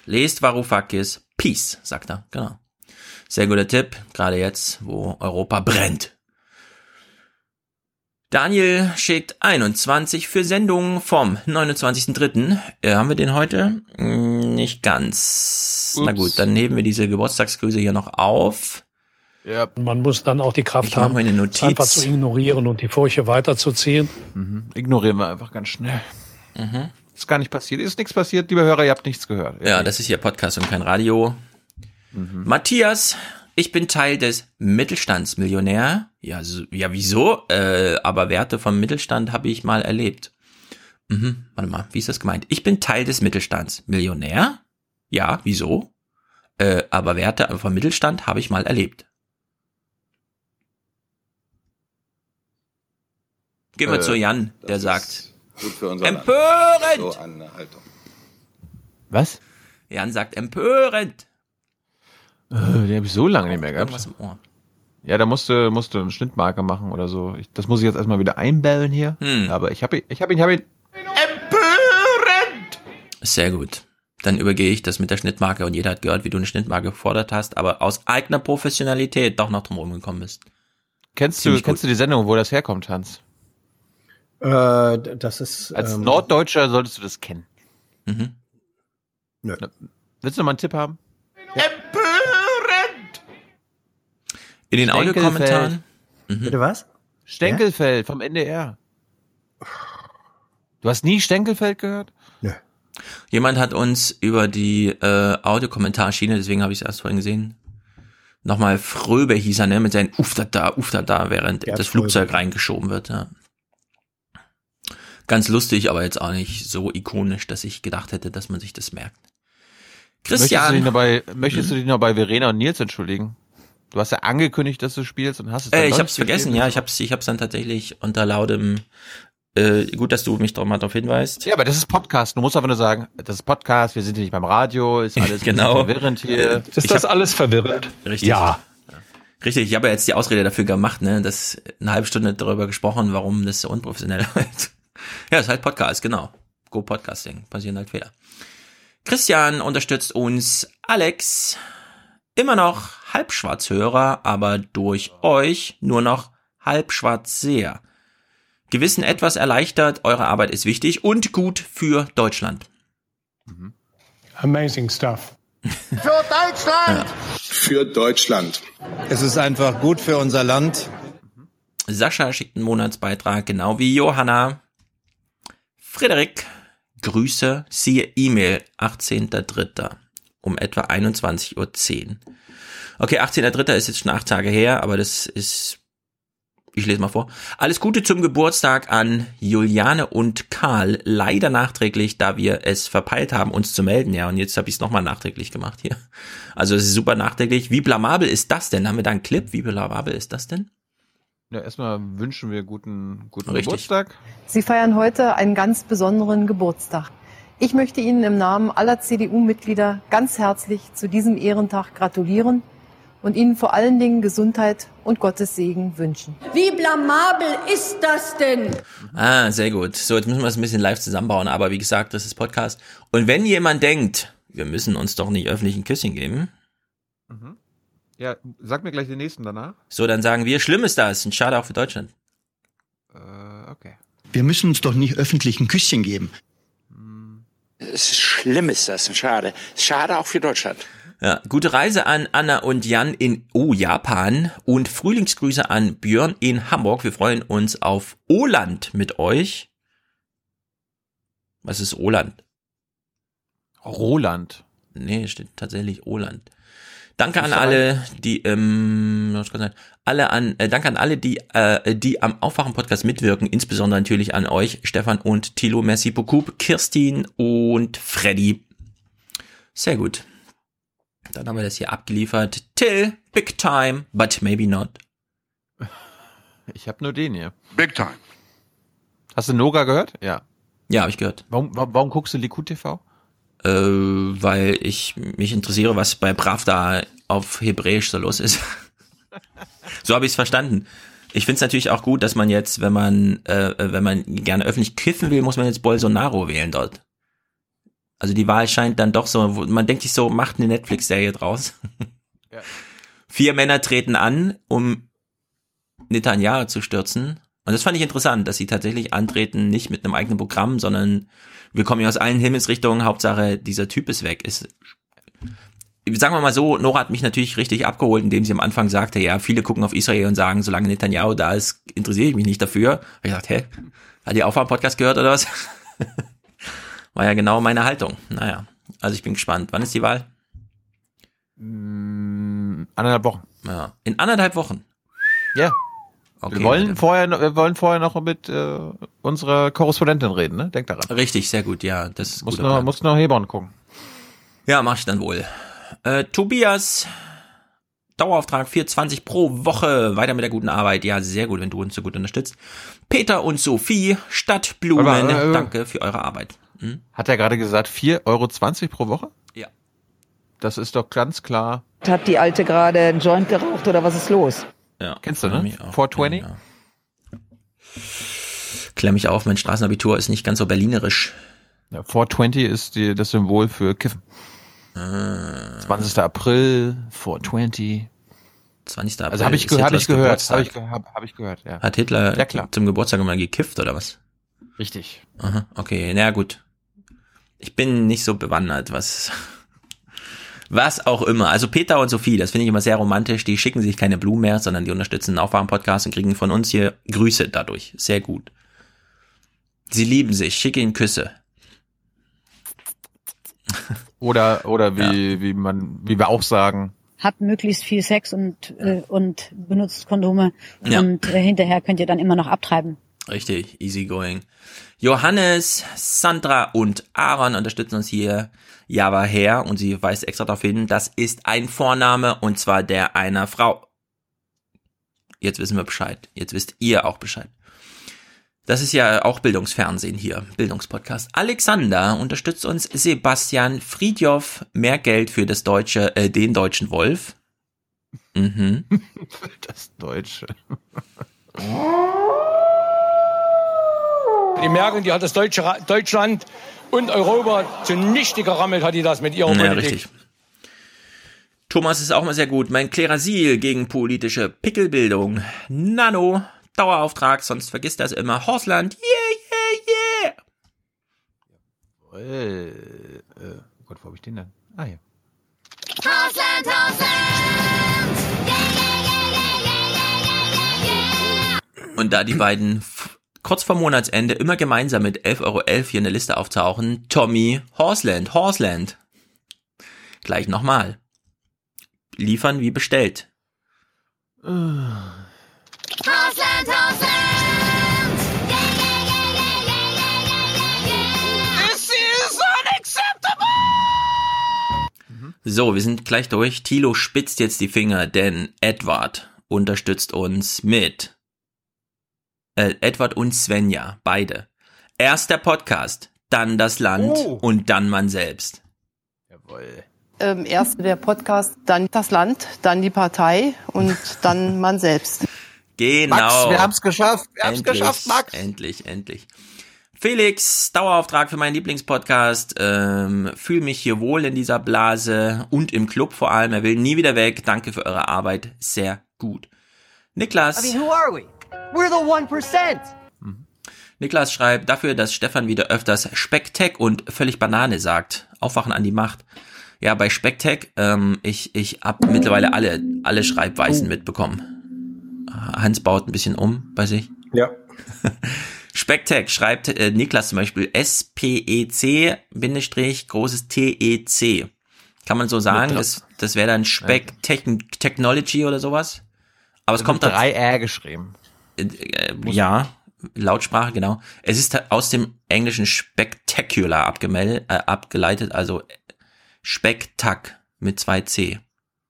Lest Varoufakis Peace, sagt er. Genau. Sehr guter Tipp, gerade jetzt, wo Europa brennt. Daniel schickt 21 für Sendung vom 29.03. Äh, haben wir den heute? Nicht ganz. Na Ups. gut, dann heben wir diese Geburtstagsgrüße hier noch auf. Ja. Man muss dann auch die Kraft Ich haben, einfach zu ignorieren und die Furche weiterzuziehen. Mhm. Ignorieren wir einfach ganz schnell. Mhm. Ist gar nicht passiert. Ist nichts passiert, liebe Hörer, ihr habt nichts gehört. Ja, das ist hier Podcast und kein Radio. Mhm. Matthias, ich bin Teil des Mittelstandsmillionär. Ja, so, ja, wieso? Äh, aber Werte vom Mittelstand habe ich mal erlebt. Mhm, warte mal, wie ist das gemeint? Ich bin Teil des Mittelstands. Millionär? Ja, wieso? Äh, aber Werte vom Mittelstand habe ich mal erlebt. Gehen wir Äh, zu Jan, der sagt. ist Gut für unser Empörend! Land. So eine Haltung. Was? Jan sagt empörend. Äh, den habe ich so lange nicht mehr gehabt. Irgendwas im Ohr. Ja, da musste, musste eine Schnittmarke machen oder so. Ich, das muss ich jetzt erstmal wieder einbellen hier. Hm. Aber ich habe ihn, ich habe ihn, ich habe ihn. Sehr gut. Dann übergehe ich das mit der Schnittmarke und jeder hat gehört, wie du eine Schnittmarke gefordert hast, aber aus eigener Professionalität doch noch drum rumgekommen bist. Kennst du, kennst du die Sendung, wo das herkommt, Hans? Äh, das ist. Als ähm, Norddeutscher solltest du das kennen. Mhm. Nö. Willst du mal einen Tipp haben? In den. Audiokommentaren. Bitte was? Stenkelfeld vom NDR. Du hast nie Stenkelfeld gehört? Jemand hat uns über die äh, Audiokommentarschiene, deswegen habe ich es erst vorhin gesehen, nochmal Fröbe hieß er, ne, mit seinen Uftata, Uftata, während Gerd das Flugzeug Fröbe. reingeschoben wird. Ja. Ganz lustig, aber jetzt auch nicht so ikonisch, dass ich gedacht hätte, dass man sich das merkt. Möchtest du dich Christian, noch bei, möchtest du dich noch bei Verena und Nils entschuldigen? Du hast ja angekündigt, dass du spielst und hast es dann äh, ich hab's vergessen, ja, ich hab's, ich hab's dann tatsächlich unter lautem, äh, gut, dass du mich doch mal darauf hinweist. Ja, aber das ist Podcast. Du musst einfach nur sagen, das ist Podcast, wir sind hier nicht beim Radio, ist alles Genau. verwirrend hier. Ist das alles verwirrend? Richtig. Ja. Richtig, ich habe ja jetzt die Ausrede dafür gemacht, ne, das eine halbe Stunde darüber gesprochen, warum das so unprofessionell wird. Ja, ist halt Podcast, genau. Go Podcasting, passieren halt Fehler. Christian unterstützt uns, Alex, immer noch Halbschwarzhörer, aber durch euch nur noch Halbschwarzseher. Gewissen etwas erleichtert, eure Arbeit ist wichtig und gut für Deutschland. Amazing stuff. Für Deutschland! Für Deutschland. Es ist einfach gut für unser Land. Sascha schickt einen Monatsbeitrag, genau wie Johanna. Frederik, Grüße, siehe E-Mail, 18.03. um etwa 21.10 Uhr. Okay, 18.03. ist jetzt schon acht Tage her, aber das ist, ich lese mal vor. Alles Gute zum Geburtstag an Juliane und Karl. Leider nachträglich, da wir es verpeilt haben, uns zu melden. Ja, und jetzt habe ich es nochmal nachträglich gemacht hier. Also es ist super nachträglich. Wie blamabel ist das denn? Haben wir da einen Clip? Wie blamabel ist das denn? Ja, erstmal wünschen wir guten, guten Richtig. Geburtstag. Sie feiern heute einen ganz besonderen Geburtstag. Ich möchte Ihnen im Namen aller CDU-Mitglieder ganz herzlich zu diesem Ehrentag gratulieren und Ihnen vor allen Dingen Gesundheit und Gottes Segen wünschen. Wie blamabel ist das denn? Ah, sehr gut. So, jetzt müssen wir es ein bisschen live zusammenbauen, aber wie gesagt, das ist Podcast. Und wenn jemand denkt, wir müssen uns doch nicht öffentlich ein Küsschen geben, Ja, sag mir gleich den nächsten danach. so dann sagen wir, schlimm ist das und schade auch für Deutschland. Äh, okay. Wir müssen uns doch nicht öffentlich ein Küsschen geben. Es ist schlimm, ist das. Schade. Schade auch für Deutschland. Ja, gute Reise an Anna und Jan in oh, Japan und Frühlingsgrüße an Björn in Hamburg. Wir freuen uns auf Oland mit euch. Was ist Oland? Roland. Nee, steht tatsächlich Oland. Danke an alle, die ähm, alle an äh, danke an alle, die äh, die am Aufwachen Podcast mitwirken, insbesondere natürlich an euch Stefan und Thilo, merci beaucoup, Kirstin und Freddy. Sehr gut. Dann haben wir das hier abgeliefert. Till, big time, but maybe not. Ich habe nur den hier. Big time. Hast du Noga gehört? Ja. Ja, habe ich gehört. Warum, warum, guckst du Likud TV? Äh, weil ich mich interessiere, was bei Pravda auf Hebräisch so los ist. so habe ich es verstanden. Ich finde es natürlich auch gut, dass man jetzt, wenn man, äh, wenn man gerne öffentlich kiffen will, muss man jetzt Bolsonaro wählen dort. Also die Wahl scheint dann doch so, man denkt sich so, macht eine Netflix-Serie draus. Ja. Vier Männer treten an, um Netanyahu zu stürzen. Und das fand ich interessant, dass sie tatsächlich antreten, nicht mit einem eigenen Programm, sondern wir kommen ja aus allen Himmelsrichtungen, Hauptsache dieser Typ ist weg. Ist, sagen wir mal so, Nora hat mich natürlich richtig abgeholt, indem sie am Anfang sagte, ja, viele gucken auf Israel und sagen, solange Netanyahu da ist, interessiere ich mich nicht dafür. Hab ich gesagt, hä, hat die Aufwärm-Podcast gehört oder was? War ja genau meine Haltung. Naja, also ich bin gespannt. Wann ist die Wahl? Mm, anderthalb Wochen. Ja, in anderthalb Wochen. Ja. Okay, wir wollen vorher, wir wollen vorher noch mit äh, unserer Korrespondentin reden, ne? Denk daran. Richtig, sehr gut, ja. Das muss noch, muss noch Hebron gucken. Ja, mach ich dann wohl. Äh, Tobias, Dauerauftrag 420 pro Woche. Weiter mit der guten Arbeit. Ja, sehr gut, wenn du uns so gut unterstützt. Peter und Sophie, Stadtblumen. Aber, äh, danke für eure Arbeit. Hm? Hat er gerade gesagt 4,20 Euro pro Woche? Ja. Das ist doch ganz klar. Hat die Alte gerade einen Joint geraucht oder was ist los? Ja. Kennst du, ne? 420? Ja. Klär mich auf, mein Straßenabitur ist nicht ganz so berlinerisch. Ja, 420 ist die, das Symbol für Kiffen. Ah. 20. April, 420. 20. April. Also habe ich, ge hab ich gehört, habe ich, hab, hab ich gehört, ja. Hat Hitler ja, klar. zum Geburtstag immer gekifft oder was? Richtig. Aha, okay, na gut. Ich bin nicht so bewandert, was was auch immer. Also Peter und Sophie, das finde ich immer sehr romantisch. Die schicken sich keine Blumen mehr, sondern die unterstützen den Aufwachen-Podcast und kriegen von uns hier Grüße dadurch. Sehr gut. Sie lieben sich. Schicke ihnen Küsse. Oder, oder wie, ja. wie man, wie wir auch sagen. Hat möglichst viel Sex und, äh, und benutzt Kondome. Ja. Und äh, hinterher könnt ihr dann immer noch abtreiben. Richtig, easy going. Johannes, Sandra und Aaron unterstützen uns hier Java her und sie weist extra darauf hin, das ist ein Vorname und zwar der einer Frau. Jetzt wissen wir Bescheid. Jetzt wisst ihr auch Bescheid. Das ist ja auch Bildungsfernsehen hier, Bildungspodcast. Alexander unterstützt uns Sebastian Friedjof, mehr Geld für das deutsche, äh, den deutschen Wolf. Mhm. Das Deutsche. Die merken, die hat das deutsche Deutschland und Europa zunichte gerammelt, hat die das mit ihrer ja, Politik. Richtig. Thomas ist auch mal sehr gut. Mein Klerasil gegen politische Pickelbildung. Nano, Dauerauftrag, sonst vergisst das immer. Horsland, yeah, yeah, yeah. Äh, äh, oh Gott, wo habe ich den denn? Ah, ja. Horsland, Horsland! Yeah, yeah, yeah, yeah, yeah, yeah, yeah. Und da die beiden kurz vor Monatsende immer gemeinsam mit 11,11 Euro hier in der Liste auftauchen. Tommy Horseland, Horseland. Gleich nochmal. Liefern wie bestellt. Horseland, Horseland! So, wir sind gleich durch. Tilo spitzt jetzt die Finger, denn Edward unterstützt uns mit äh, Edward und Svenja, beide. Erst der Podcast, dann das Land oh. und dann man selbst. Jawohl. Ähm, erst der Podcast, dann das Land, dann die Partei und dann man selbst. Genau. Max, wir haben es geschafft. Wir haben es geschafft, Max. Endlich, endlich. Felix, Dauerauftrag für meinen Lieblingspodcast. Ähm, Fühle mich hier wohl in dieser Blase und im Club vor allem. Er will nie wieder weg. Danke für eure Arbeit. Sehr gut. Niklas. I mean, who are we? We're the one percent. Niklas schreibt dafür, dass Stefan wieder öfters Specktech und völlig Banane sagt. Aufwachen an die Macht. Ja, bei Specktech, ähm, ich, ich hab mittlerweile alle, alle Schreibweisen mitbekommen. Hans baut ein bisschen um bei sich. Ja. Specktech schreibt äh, Niklas zum Beispiel S-P-E-C Bindestrich großes T-E-C. Kann man so sagen, das, das wäre dann Speck Technology oder sowas? Aber es kommt. Drei R geschrieben. Äh, ja, Lautsprache, genau. Es ist aus dem englischen spectacular abgemeldet, äh, abgeleitet, also Spektak mit zwei C.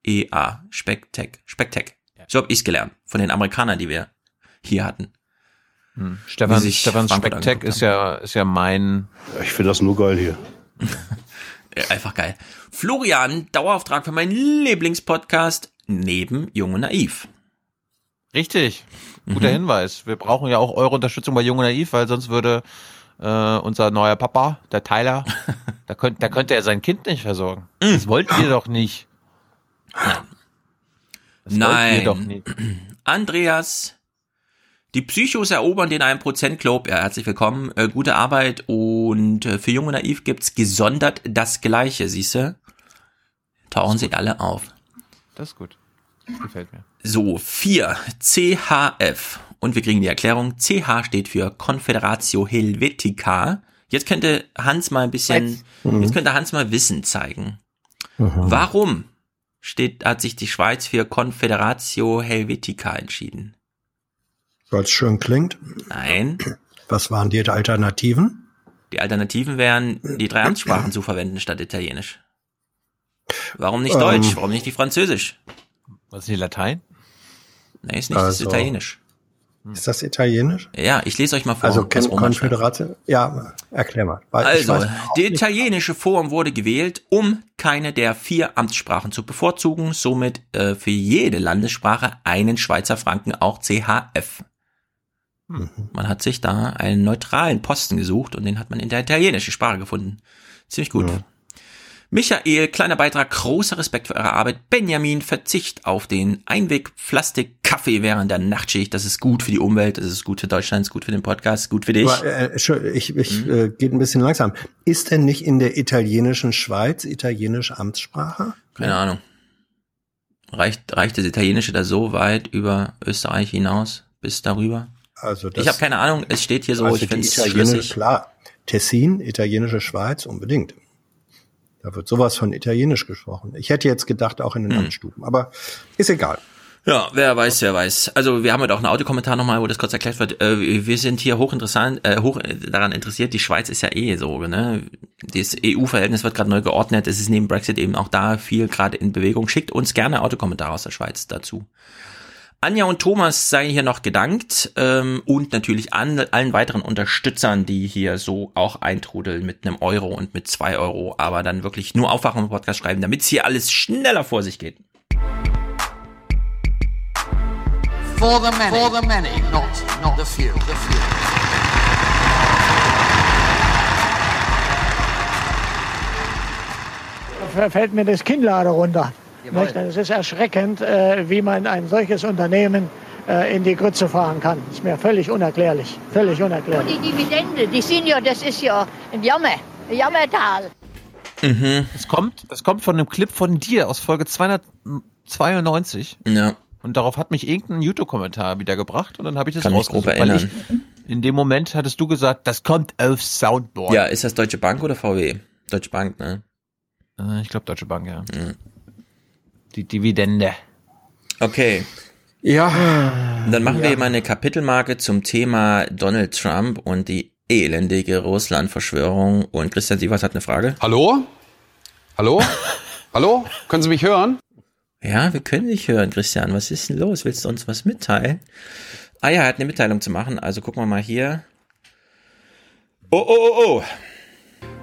E-A, Spektak, Spektak. So hab ich's gelernt von den Amerikanern, die wir hier hatten. Hm. Stefan, Stefan angeguckt ist ja, ist ja mein. Ich finde das nur geil hier. Einfach geil. Florian, Dauerauftrag für meinen Lieblingspodcast neben Jung und Naiv. Richtig. Guter Mhm. Hinweis. Wir brauchen ja auch eure Unterstützung bei Jung und Naiv, weil sonst würde äh, unser neuer Papa, der Tyler, da könnte, da könnte er sein Kind nicht versorgen. Mhm. Das wollt ihr doch nicht. Das wollt Nein. ihr doch nicht. Andreas, die Psychos erobern den 1% Club. Ja, herzlich willkommen. Äh, gute Arbeit. Und äh, für Jung und Naiv gibt's gesondert das Gleiche, siehste. Tauchen sie alle auf. Das ist gut. Das gefällt mir. So, 4. CHF. Und wir kriegen die Erklärung. CH steht für Confederatio Helvetica. Jetzt könnte Hans mal ein bisschen, Mhm. jetzt könnte Hans mal Wissen zeigen. Warum steht, hat sich die Schweiz für Confederatio Helvetica entschieden? Weil es schön klingt. Nein. Was waren die Alternativen? Die Alternativen wären, die drei Amtssprachen zu verwenden statt Italienisch. Warum nicht Ähm. Deutsch? Warum nicht die Französisch? Was ist die Latein? Nee, ist nicht, das ist Also- Italienisch. Ist das Italienisch? Ja, ich lese euch mal vor. Also was Kon Roman schreibt. Konföderation? Ja, erklär mal. Also, die italienische Form wurde gewählt, um keine der vier Amtssprachen zu bevorzugen, somit äh, für jede Landessprache einen Schweizer Franken auch CHF. Mhm. Man hat sich da einen neutralen Posten gesucht und den hat man in der italienischen Sprache gefunden. Ziemlich gut. Michael, kleiner Beitrag, großer Respekt für eure Arbeit. Benjamin, Verzicht auf den Einweg-Plastik-Kaffee während der Nachtschicht. Das ist gut für die Umwelt, das ist gut für Deutschland, das ist gut für den Podcast, gut für dich. Aber, äh, Entschuldigung, ich, ich Mhm. äh, geht ein bisschen langsam. Ist denn nicht in der italienischen Schweiz italienisch Amtssprache? Keine Ahnung. Reicht, reicht das Italienische da so weit über Österreich hinaus bis darüber? Also das, ich habe keine Ahnung, es steht hier so, also ich finde es schlüssig. klar. Tessin, italienische Schweiz, unbedingt. Da wird sowas von Italienisch gesprochen. Ich hätte jetzt gedacht, auch in den Hm. Amtsstuben, aber ist egal. Ja, wer weiß, wer weiß. Also wir haben heute auch einen Audiokommentar nochmal, wo das kurz erklärt wird. Äh, wir sind hier hochinteressant, äh, hoch daran interessiert. Die Schweiz ist ja eh so, ne? Das EU-Verhältnis wird gerade neu geordnet. Es ist neben Brexit eben auch da viel gerade in Bewegung. Schickt uns gerne Audiokommentare aus der Schweiz dazu. Anja und Thomas sei hier noch gedankt ähm, und natürlich an, allen weiteren Unterstützern, die hier so auch eintrudeln mit einem Euro und mit zwei Euro, aber dann wirklich nur aufwachen und Podcast schreiben, damit hier alles schneller vor sich geht. For the many. For the many, not, not the few. The few. Da fällt mir das Kinnlade runter. Nicht? Es ist erschreckend, äh, wie man ein solches Unternehmen äh, in die Grütze fahren kann. Das ist mir völlig unerklärlich. Völlig Und unerklärlich. die Dividende, die sind ja, das ist ja ein Jammer, ein Jammertal. Mhm. Das kommt, das kommt von einem Clip von dir aus Folge 292. Ja. Und darauf hat mich irgendein YouTube-Kommentar wieder gebracht und dann habe ich das Kann mich grob erinnern. Ich, in dem Moment hattest du gesagt, das kommt auf Soundboard. Ja, ist das Deutsche Bank oder VW? Deutsche Bank, ne? Äh, Ich glaube Deutsche Bank, ja. Mhm. Die Dividende. Okay. Ja. Dann machen Ja. wir hier mal eine Kapitelmarke zum Thema Donald Trump und die elendige Russland-Verschwörung. Und Christian Sievers hat eine Frage. Hallo? Hallo? Hallo? Können Sie mich hören? Ja, wir können dich hören, Christian. Was ist denn los? Willst du uns was mitteilen? Ah ja, er hat eine Mitteilung zu machen. Also gucken wir mal hier. Oh, oh, oh, oh.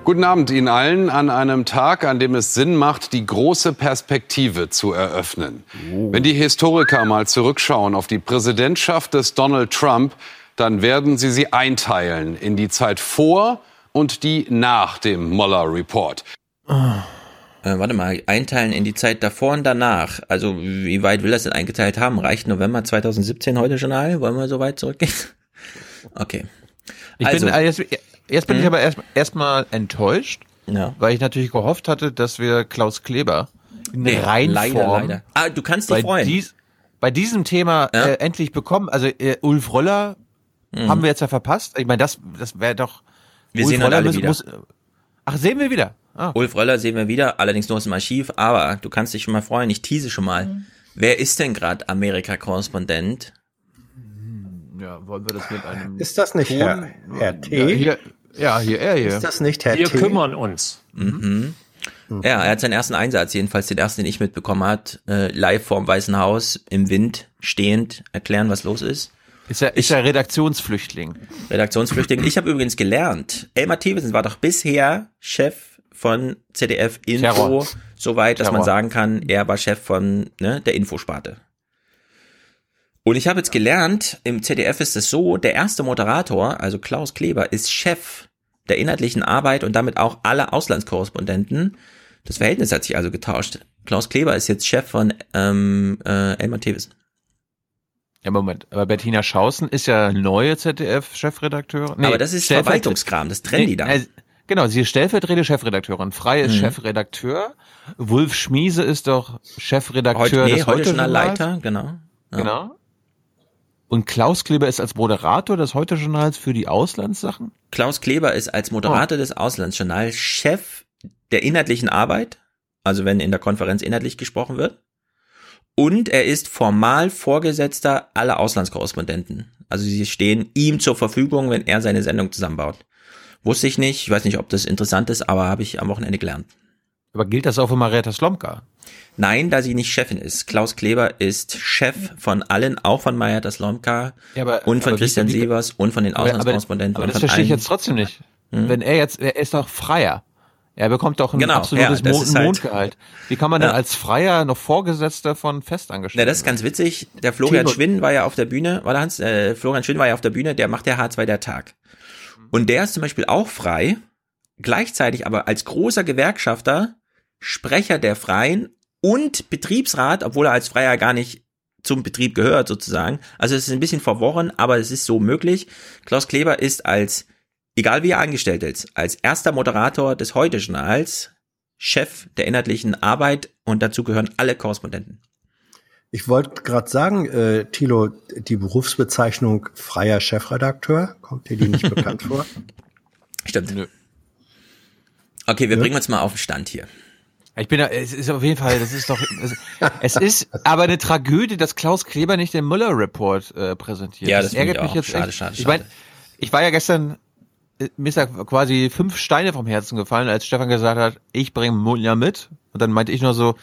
Guten Abend Ihnen allen an einem Tag, an dem es Sinn macht, die große Perspektive zu eröffnen. Wenn die Historiker mal zurückschauen auf die Präsidentschaft des Donald Trump, dann werden sie sie einteilen in die Zeit vor und die nach dem Mueller Report. Äh, warte mal, einteilen in die Zeit davor und danach. Also, wie weit will das denn eingeteilt haben? Reicht November 2017 heute schon all? Wollen wir so weit zurückgehen? Okay. Ich also, bin, jetzt, bin ich Mhm. aber erst- erstmal enttäuscht, Ja. weil ich natürlich gehofft hatte, dass wir Klaus Kleber in Nee, Reinform leider, leider. Ah, du kannst dich freuen. Dies, bei diesem Thema äh, endlich bekommen. Also äh, Ulf Röller Mhm. haben wir jetzt ja verpasst. Ich meine, das, das wäre doch. Wir Ulf sehen heute alle muss- wieder. muss- ach, sehen wir wieder. Ah. Ulf Röller sehen wir wieder, allerdings nur aus dem Archiv, aber du kannst dich schon mal freuen, ich tease schon mal. Mhm. Wer ist denn gerade Amerika-Korrespondent? Ja, wollen wir das mit einem. Ist das nicht Ton- Herr, Herr T? Ja, hier, ja, hier, er hier. Ist das nicht Herr Wir T? kümmern uns. Mhm. Ja, er hat seinen ersten Einsatz, jedenfalls den ersten, den ich mitbekommen hat, äh, live vorm Weißen Haus, im Wind, stehend, erklären, was los ist. Ist ja, ist ja Redaktionsflüchtling. Redaktionsflüchtling. Ich habe übrigens gelernt, Elmar Thewissen war doch bisher Chef von ZDF Info, Terror. soweit, dass man Terror. sagen kann, er war Chef von ne, der Infosparte. Und ich habe jetzt gelernt, im ZDF ist es so, der erste Moderator, also Klaus Kleber, ist Chef der inhaltlichen Arbeit und damit auch alle Auslandskorrespondenten. Das Verhältnis hat sich also getauscht. Klaus Kleber ist jetzt Chef von ähm, äh, Elmar Thewissen. Ja, Moment. Aber Bettina Schausen ist ja neue ZDF-Chefredakteurin. Aber das ist Verwaltungskram, das trennen die da. äh, Genau, sie ist stellvertretende Chefredakteurin. Frei ist Mhm. Chefredakteur. Wolf Schmiese ist doch Chefredakteur Heute, nee, des heute schon. Leiter, genau. Ja. Genau. Und Klaus Kleber ist als Moderator des Heute-Journals für die Auslandssachen? Klaus Kleber ist als Moderator des Auslandsjournals Chef der inhaltlichen Arbeit, also wenn in der Konferenz inhaltlich gesprochen wird. Und er ist formal Vorgesetzter aller Auslandskorrespondenten. Also sie stehen ihm zur Verfügung, wenn er seine Sendung zusammenbaut. Wusste ich nicht, ich weiß nicht, ob das interessant ist, aber habe ich am Wochenende gelernt. Aber gilt das auch für Marietta Slomka? Nein, da sie nicht Chefin ist. Klaus Kleber ist Chef von allen, auch von Marietta Slomka Ja, aber- und von aber wie- Christian wie- Severs und von den Aber, aber, Auslandskorrespondenten. aber und das verstehe ich jetzt trotzdem nicht. Hm? Wenn er jetzt, er ist doch Freier. Er bekommt doch ein Genau, absolutes ja, Mo halt- Mondgehalt. Wie kann man denn Ja. als Freier noch Vorgesetzter von Na, Festangestellten? das ist ganz witzig. Der Florian Timo- Schwinn war ja auf der Bühne, war der Hans? Äh, Florian Schwinn war ja auf der Bühne, der macht ja H2 der Tag. Und der ist zum Beispiel auch frei, gleichzeitig aber als großer Gewerkschafter Sprecher der Freien und Betriebsrat, obwohl er als Freier gar nicht zum Betrieb gehört sozusagen. Also es ist ein bisschen verworren, aber es ist so möglich. Klaus Kleber ist als, egal wie er angestellt ist, als erster Moderator des Heute-Journals Chef der inhaltlichen Arbeit und dazu gehören alle Korrespondenten. Ich wollte gerade sagen, äh, Thilo, die Berufsbezeichnung freier Chefredakteur, kommt dir die nicht bekannt vor? Stimmt. Okay, wir bringen uns mal auf den Stand hier. Ich bin da, es ist auf jeden Fall, das ist doch, es, es ist aber eine Tragödie, dass Klaus Kleber nicht den Mueller Report äh, präsentiert. Ja, das finde ich auch. jetzt Schade, echt. schade, Ich meine, schade. ich war ja gestern, äh, mir ist ja quasi fünf Steine vom Herzen gefallen, als Stefan gesagt hat, ich bringe Mueller mit. Und dann meinte ich nur so,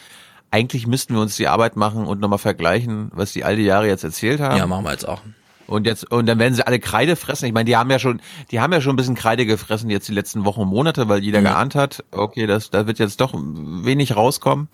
eigentlich müssten wir uns die Arbeit machen und nochmal vergleichen, was die all die Jahre jetzt erzählt haben. Ja, machen wir jetzt auch. Und jetzt, und dann werden sie alle Kreide fressen. Ich meine, die haben ja schon, die haben ja schon ein bisschen Kreide gefressen jetzt die letzten Wochen und Monate, weil jeder Mhm. geahnt hat, okay, das, da wird jetzt doch wenig rauskommen.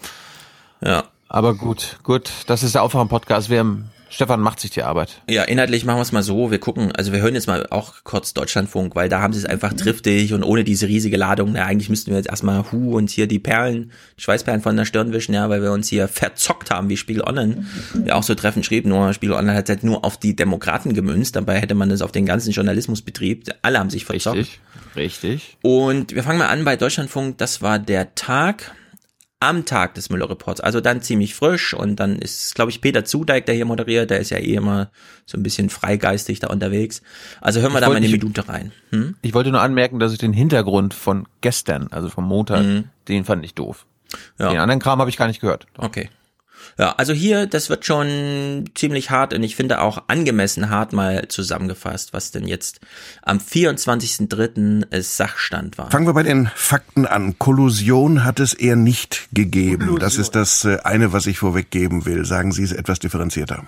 Ja. Aber gut, gut, das ist der Aufwachen-Podcast. Wir haben, Stefan macht sich die Arbeit. Ja, inhaltlich machen wir es mal so. Wir gucken, also wir hören jetzt mal auch kurz Deutschlandfunk, weil da haben sie es einfach triftig und ohne diese riesige Ladung. Na, eigentlich müssten wir jetzt erstmal Hu und hier die Perlen, Schweißperlen von der Stirn wischen, ja, weil wir uns hier verzockt haben, wie Spiegel Online ja auch so treffend schrieb. Nur Spiegel Online hat halt nur auf die Demokraten gemünzt. Dabei hätte man das auf den ganzen Journalismusbetrieb. Alle haben sich verzockt. Richtig, richtig. Und wir fangen mal an bei Deutschlandfunk. Das war der Tag am Tag des Müller-Reports. Also dann ziemlich frisch und dann ist, glaube ich, Peter Zudeik, der hier moderiert, der ist ja eh immer so ein bisschen freigeistig da unterwegs. Also hören wir Ich da mal eine nicht- Minute rein. Hm? Ich wollte nur anmerken, dass ich den Hintergrund von gestern, also vom Montag, Mhm. den fand ich doof. Ja. Den anderen Kram habe ich gar nicht gehört. Okay. Ja, also hier, das wird schon ziemlich hart und ich finde auch angemessen hart mal zusammengefasst, was denn jetzt am 24.03. es Sachstand war. Fangen wir bei den Fakten an. Kollusion hat es eher nicht gegeben. Das ist das äh, eine, was ich vorweggeben will. Sagen Sie es etwas differenzierter.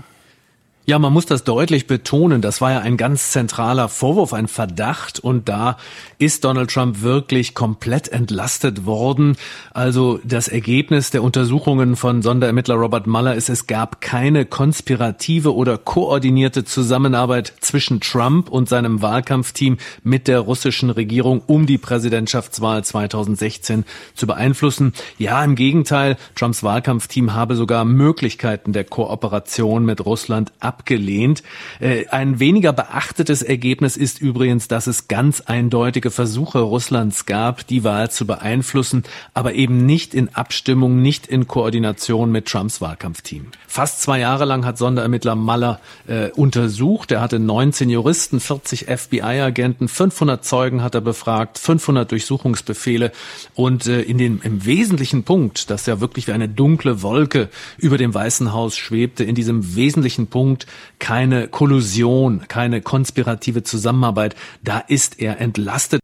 Ja, man muss das deutlich betonen. Das war ja ein ganz zentraler Vorwurf, ein Verdacht. Und da ist Donald Trump wirklich komplett entlastet worden. Also das Ergebnis der Untersuchungen von Sonderermittler Robert Mueller ist, es gab keine konspirative oder koordinierte Zusammenarbeit zwischen Trump und seinem Wahlkampfteam mit der russischen Regierung, um die Präsidentschaftswahl 2016 zu beeinflussen. Ja, im Gegenteil, Trumps Wahlkampfteam habe sogar Möglichkeiten der Kooperation mit Russland abgelehnt. Äh, Ein weniger beachtetes Ergebnis ist übrigens, dass es ganz eindeutige Versuche Russlands gab, die Wahl zu beeinflussen, aber eben nicht in Abstimmung, nicht in Koordination mit Trumps Wahlkampfteam. Fast zwei Jahre lang hat Sonderermittler Mueller äh, untersucht. Er hatte 19 Juristen, 40 FBI-Agenten, 500 Zeugen hat er befragt, 500 Durchsuchungsbefehle und äh, in dem im wesentlichen Punkt, das ja wirklich wie eine dunkle Wolke über dem Weißen Haus schwebte, in diesem wesentlichen Punkt keine Kollusion, keine konspirative Zusammenarbeit, da ist er entlastet.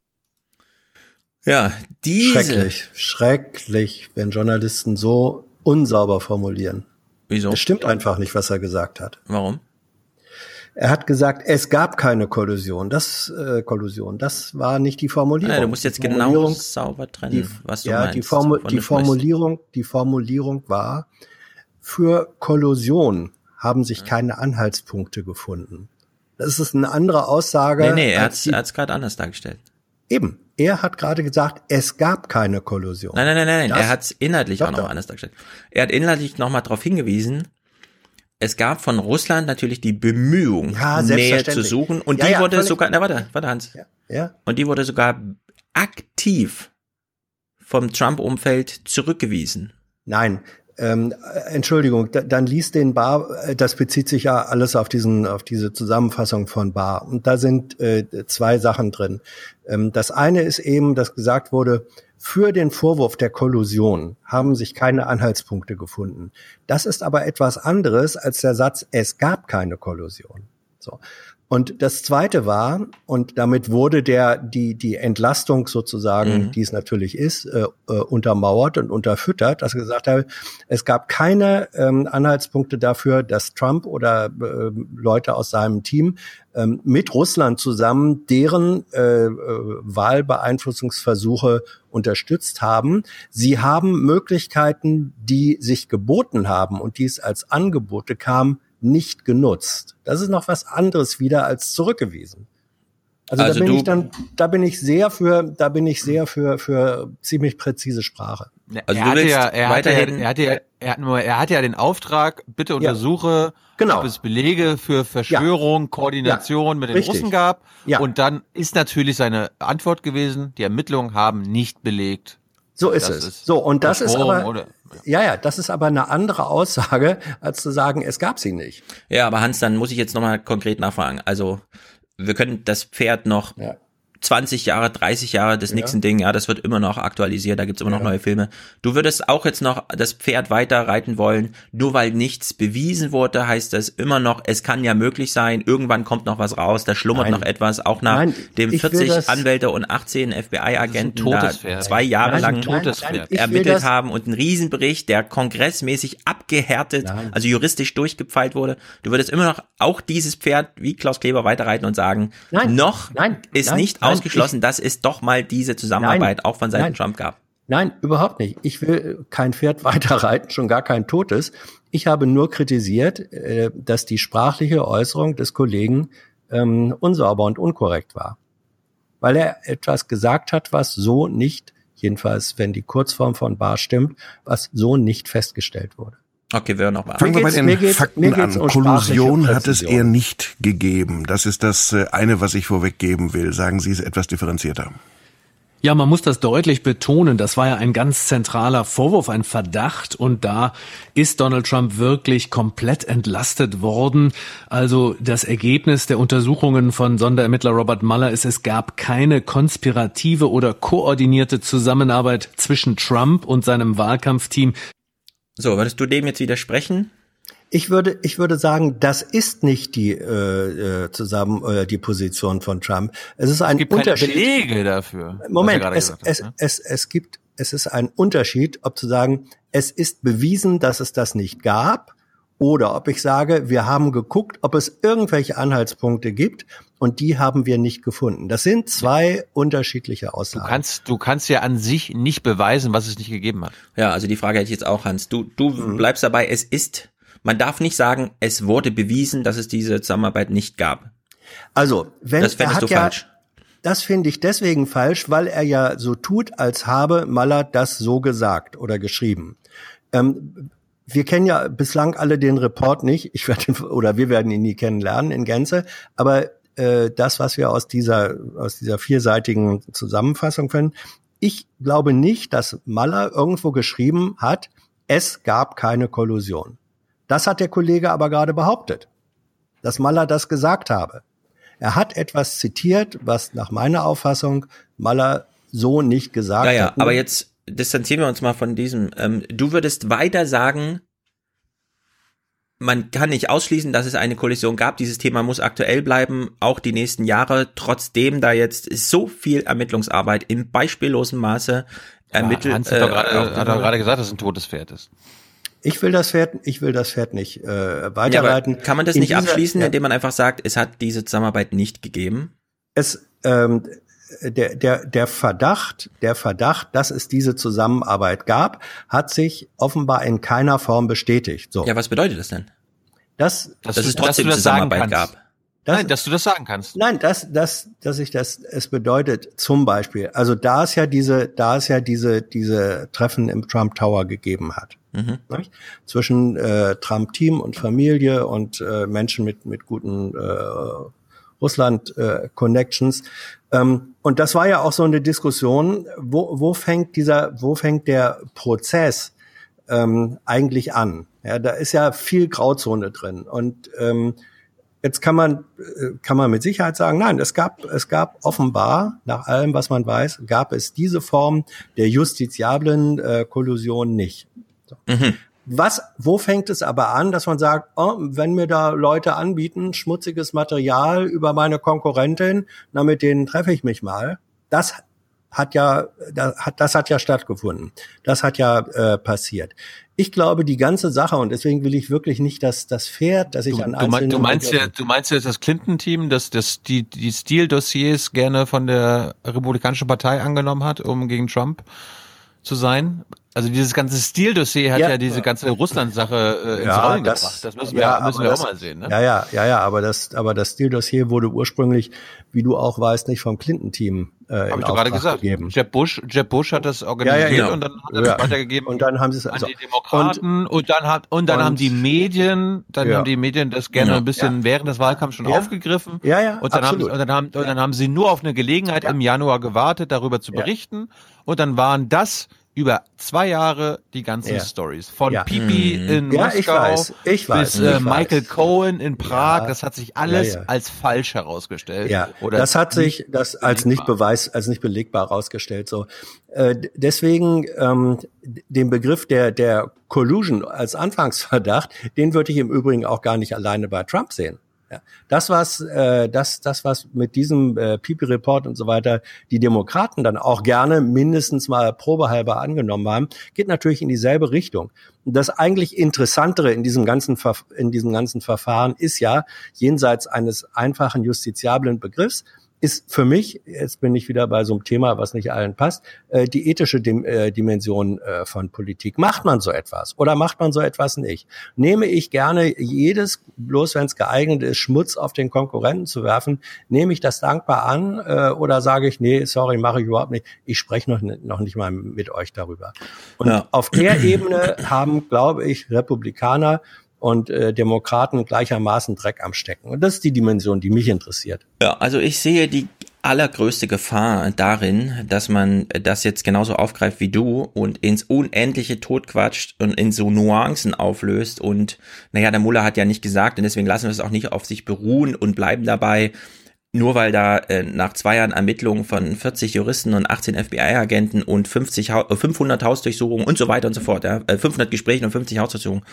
Ja, diese. Schrecklich, schrecklich, wenn Journalisten so unsauber formulieren. Wieso? Es stimmt einfach nicht, was er gesagt hat. Warum? Er hat gesagt, es gab keine Kollusion. Das äh, Kollusion, das war nicht die Formulierung. Ja, du musst jetzt genau sauber trennen, die, was du ja, meinst. Die, Formu die Formulierung, die Formulierung war, für Kollusion haben sich keine Anhaltspunkte gefunden. Das ist eine andere Aussage. Nee, nee, er er hat's gerade anders dargestellt. Eben. Er hat gerade gesagt, es gab keine Kollusion. Nein, nein, nein, nein, Das- er hat's inhaltlich Doch, auch noch anders dargestellt. Er hat inhaltlich nochmal darauf hingewiesen, es gab von Russland natürlich die Bemühung, Ja, Nähe zu suchen und Ja, die ja, wurde sogar, na warte, warte Hans, Ja. und die wurde sogar aktiv vom Trump-Umfeld zurückgewiesen. Nein, ähm, äh, Entschuldigung, da, dann liest den Bar, äh, das bezieht sich ja alles auf diesen, auf diese Zusammenfassung von Bar. Und da sind äh, zwei Sachen drin. Ähm, das eine ist eben, dass gesagt wurde, für den Vorwurf der Kollusion haben sich keine Anhaltspunkte gefunden. Das ist aber etwas anderes als der Satz, es gab keine Kollusion. So. Und das zweite war, und damit wurde der, die, die Entlastung sozusagen, Mhm. die es natürlich ist, äh, äh, untermauert und unterfüttert, dass er gesagt habe, es gab keine ähm, Anhaltspunkte dafür, dass Trump oder äh, Leute aus seinem Team ähm, mit Russland zusammen deren äh, äh, Wahlbeeinflussungsversuche unterstützt haben. Sie haben Möglichkeiten, die sich geboten haben und die es als Angebote kam, nicht genutzt. Das ist noch was anderes wieder als zurückgewiesen. Also, Also da bin du- ich dann, da bin ich sehr für, da bin ich sehr für, für ziemlich präzise Sprache. Also er hatte ja, er hatte ja, weiterhin- er hatte ja, er hat nur, er hatte ja den Auftrag, bitte untersuche, Genau. ob es Belege für Verschwörung, Koordination Ja, mit den richtig. Russen gab. Ja. Und dann ist natürlich seine Antwort gewesen, die Ermittlungen haben nicht belegt. So ist Das es. ist so, und das ist aber, oder- ja, ja, das ist aber eine andere Aussage, als zu sagen, es gab sie nicht. Ja, aber Hans, dann muss ich jetzt nochmal konkret nachfragen. Also, wir können das Pferd noch 20 Jahre, 30 Jahre, das Nixon-Ding, ja, das wird immer noch aktualisiert, da gibt's immer noch neue Filme. Du würdest auch jetzt noch das Pferd weiter reiten wollen, nur weil nichts bewiesen wurde, heißt das immer noch, es kann ja möglich sein, irgendwann kommt noch was raus, da schlummert Nein. noch etwas, auch nach Nein, dem ich will 40 das- Anwälte und 18 FBI-Agenten da zwei Jahre Nein, lang totes Pferd. ermittelt das- haben und einen Riesenbericht, der kongressmäßig abgehärtet, also juristisch durchgepfeilt wurde. Du würdest immer noch auch dieses Pferd wie Klaus Kleber weiterreiten und sagen, Nein, noch nein, ist nein, nicht nein, ausgeschlossen, dass es doch mal diese Zusammenarbeit Nein, auch von Seiten nein. Trump gab. Nein, überhaupt nicht. Ich will kein Pferd weiterreiten, schon gar kein totes. Ich habe nur kritisiert, äh, dass die sprachliche Äußerung des Kollegen ähm, unsauber und unkorrekt war. Weil er etwas gesagt hat, was so nicht, jedenfalls wenn die Kurzform von Bar stimmt, was so nicht festgestellt wurde. Okay, wir hören nochmal. Fangen wir bei den mir geht's- Fakten an. um Kollusion hat es eher nicht gegeben. Das ist das äh, eine, was ich vorweggeben will. Sagen Sie es etwas differenzierter. Ja, man muss das deutlich betonen. Das war ja ein ganz zentraler Vorwurf, ein Verdacht. Und da ist Donald Trump wirklich komplett entlastet worden. Also das Ergebnis der Untersuchungen von Sonderermittler Robert Mueller ist, es gab keine konspirative oder koordinierte Zusammenarbeit zwischen Trump und seinem Wahlkampfteam. So, würdest du dem jetzt widersprechen? Ich würde, ich würde sagen, das ist nicht die äh, äh, zusammen äh, die Position von Trump. Es ist ein Es gibt keine Unterschied. Belege dafür. Moment, es, hat, es, ne? es, es gibt, es ist ein Unterschied, ob zu sagen, es ist bewiesen, dass es das nicht gab, oder ob ich sage, wir haben geguckt, ob es irgendwelche Anhaltspunkte gibt und die haben wir nicht gefunden. Das sind zwei unterschiedliche Du Aussagen. kannst, du kannst ja an sich nicht beweisen, was es nicht gegeben hat. Ja, also die Frage hätte ich jetzt auch, Hans. Du, du Mhm. bleibst dabei, es ist, man darf nicht sagen, es wurde bewiesen, dass es diese Zusammenarbeit nicht gab. Also, wenn Das er fändest hat du ja, falsch. Das finde ich deswegen falsch, weil er ja so tut, als habe Maller das so gesagt oder geschrieben. Ähm, wir kennen ja bislang alle den Report nicht. Ich werde oder wir werden ihn nie kennenlernen in Gänze. Aber äh, das, was wir aus dieser aus dieser vierseitigen Zusammenfassung finden, ich glaube nicht, dass Maller irgendwo geschrieben hat, es gab keine Kollusion. Das hat der Kollege aber gerade behauptet, dass Maller das gesagt habe. Er hat etwas zitiert, was nach meiner Auffassung Maller so nicht gesagt Ja, ja, hat. aber jetzt distanzieren wir uns mal von diesem. Ähm, du würdest weiter sagen, man kann nicht ausschließen, dass es eine Kollision gab. Dieses Thema muss aktuell bleiben, auch die nächsten Jahre, trotzdem da jetzt so viel Ermittlungsarbeit im beispiellosen Maße ermittelt. Hans hat, doch äh, gerade, auch- hat doch gerade gesagt, dass es ein totes Pferd ist. Ich will das Pferd, ich will das Pferd nicht äh, weiterleiten. Ja, kann man das In nicht dieser- abschließen, ja. indem man einfach sagt, es hat diese Zusammenarbeit nicht gegeben? es ähm, der der der Verdacht der Verdacht, dass es diese Zusammenarbeit gab, hat sich offenbar in keiner Form bestätigt. So. Ja, was bedeutet das denn? Das, Dass es trotzdem Zusammenarbeit gab. Nein, dass du das sagen kannst. Nein, das, das, dass ich das, es bedeutet zum Beispiel, also da es ja diese, da es ja diese, diese Treffen im Trump Tower gegeben hat. Mhm. Nicht? Zwischen äh, Trump-Team und Familie und äh, Menschen mit, mit guten äh, Russland-Connections. ähm, und das war ja auch so eine Diskussion, wo, wo fängt dieser, wo fängt der Prozess ähm, eigentlich an? Ja, da ist ja viel Grauzone drin. Und ähm, jetzt kann man, äh, kann man mit Sicherheit sagen, nein, es gab, es gab offenbar, nach allem, was man weiß, gab es diese Form der justiziablen äh, Kollusion nicht. Was, wo fängt es aber an, dass man sagt, oh, wenn mir da Leute anbieten, schmutziges Material über meine Konkurrentin, na, mit denen treffe ich mich mal. Das hat ja, das hat, das hat ja stattgefunden. Das hat ja äh, passiert. Ich glaube, die ganze Sache, und deswegen will ich wirklich nicht, dass das Pferd, dass ich Du, an einzelnen du meinst ja, du meinst ja das Clinton-Team, das, das die, die Steele-Dossiers gerne von der Republikanischen Partei angenommen hat, um gegen Trump zu sein? Also dieses ganze Steele-Dossier hat ja, Ja. diese ganze Russland-Sache äh, ins Ja, Rollen das- gebracht. Das müssen wir, ja, müssen wir das- auch mal sehen. Ne? Ja, ja, ja, ja, aber das, aber das Steele-Dossier wurde ursprünglich, wie du auch weißt, nicht vom Clinton-Team äh, Habe in ich doch gerade Auftrag gesagt. gegeben. Jeb Bush, Jeb Bush hat das organisiert ja. und dann hat er Ja. das weitergegeben Und dann haben sie es an also, die Demokraten und, dann hat und dann und- haben die Medien, dann Ja. haben die Medien das gerne Ja. ein bisschen während des Wahlkampfs schon Ja. aufgegriffen. Ja, ja, Und dann haben absolut. und dann haben und dann haben sie nur auf eine Gelegenheit im Januar gewartet, darüber zu Ja. berichten und dann waren das über zwei Jahre die ganzen Ja. Stories. Von Ja. Pipi Mhm. in Ja, Moskau ich weiß, ich weiß, bis äh, ich Michael weiß. Cohen in Prag. Ja. Das hat sich alles Ja, ja. als falsch herausgestellt. Ja, Oder das hat sich das als nicht beweis, als nicht belegbar herausgestellt. So, äh, deswegen ähm, den Begriff der der Collusion als Anfangsverdacht, den würde ich im Übrigen auch gar nicht alleine bei Trump sehen. Ja. Das was äh, das das was mit diesem äh, Pipi Report und so weiter die Demokraten dann auch gerne mindestens mal probehalber angenommen haben, geht natürlich in dieselbe Richtung. Und das eigentlich interessantere in diesem ganzen in diesem ganzen Verfahren ist ja jenseits eines einfachen justiziablen Begriffs ist für mich, jetzt bin ich wieder bei so einem Thema, was nicht allen passt, äh, die ethische Dim äh, Dimension äh, von Politik. Macht man so etwas oder macht man so etwas nicht? Nehme ich gerne jedes, bloß wenn es geeignet ist, Schmutz auf den Konkurrenten zu werfen, nehme ich das dankbar an äh, oder sage ich, nee, sorry, mache ich überhaupt nicht. Ich spreche noch, noch nicht mal mit euch darüber. Und Ja. auf der Ebene haben, glaube ich, Republikaner und äh, Demokraten gleichermaßen Dreck am Stecken. Und das ist die Dimension, die mich interessiert. Ja, also ich sehe die allergrößte Gefahr darin, dass man das jetzt genauso aufgreift wie du und ins Unendliche totquatscht und in so Nuancen auflöst und naja, der Muller hat ja nicht gesagt und deswegen lassen wir es auch nicht auf sich beruhen und bleiben dabei, nur weil da äh, nach zwei Jahren Ermittlungen von 40 Juristen und 18 FBI-Agenten und 50 Hau- äh, 500 Hausdurchsuchungen und so weiter und so fort, ja, äh, 500 Gespräche und 50 Hausdurchsuchungen,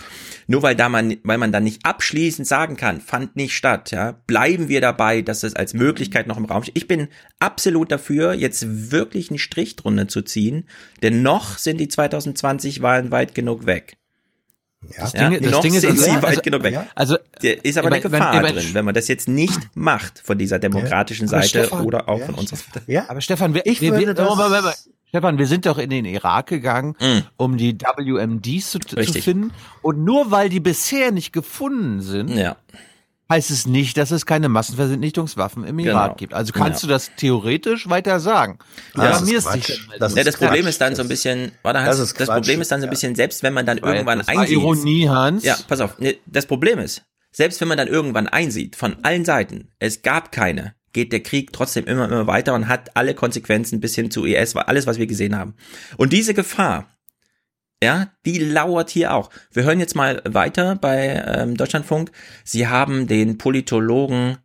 nur weil da man, weil man dann nicht abschließend sagen kann, fand nicht statt, ja, bleiben wir dabei, dass es als Möglichkeit noch im Raum steht. Ich bin absolut dafür, jetzt wirklich einen Strich drunter zu ziehen, denn noch sind die 2020 Wahlen weit genug weg. Das Ja, Ding- das noch Ding ist, sind also- sie weit also- genug weg. ja. Also, Der ist aber eine wenn- Gefahr aber- drin, wenn man das jetzt nicht macht von dieser demokratischen Seite Stefan- oder auch Ja, von unserer Seite. Ja, Aber Stefan, wir, Ich wir, würde wir, das- Moment, Moment, Moment. Stefan, wir sind doch in den Irak gegangen, Mm. um die WMDs zu, zu finden. Und nur weil die bisher nicht gefunden sind, Ja. Heißt es nicht, dass es keine Massenvernichtungswaffen im Genau. Irak gibt. Also kannst Ja. du das theoretisch weiter sagen. Ja, das ist Quatsch. dann. Das Ja, ist das Problem Quatsch. ist dann so ein bisschen, warte, Das Hans, ist das Quatsch. Problem ist dann so ein bisschen, selbst wenn man dann war- irgendwann das war einsieht. Ironie, Hans. Ja, pass auf, ne, das Problem ist, selbst wenn man dann irgendwann einsieht, von allen Seiten, es gab keine, geht der Krieg trotzdem immer, immer weiter und hat alle Konsequenzen bis hin zu IS, war alles, was wir gesehen haben. Und diese Gefahr, ja, die lauert hier auch. Wir hören jetzt mal weiter bei ähm, Deutschlandfunk. Sie haben den Politologen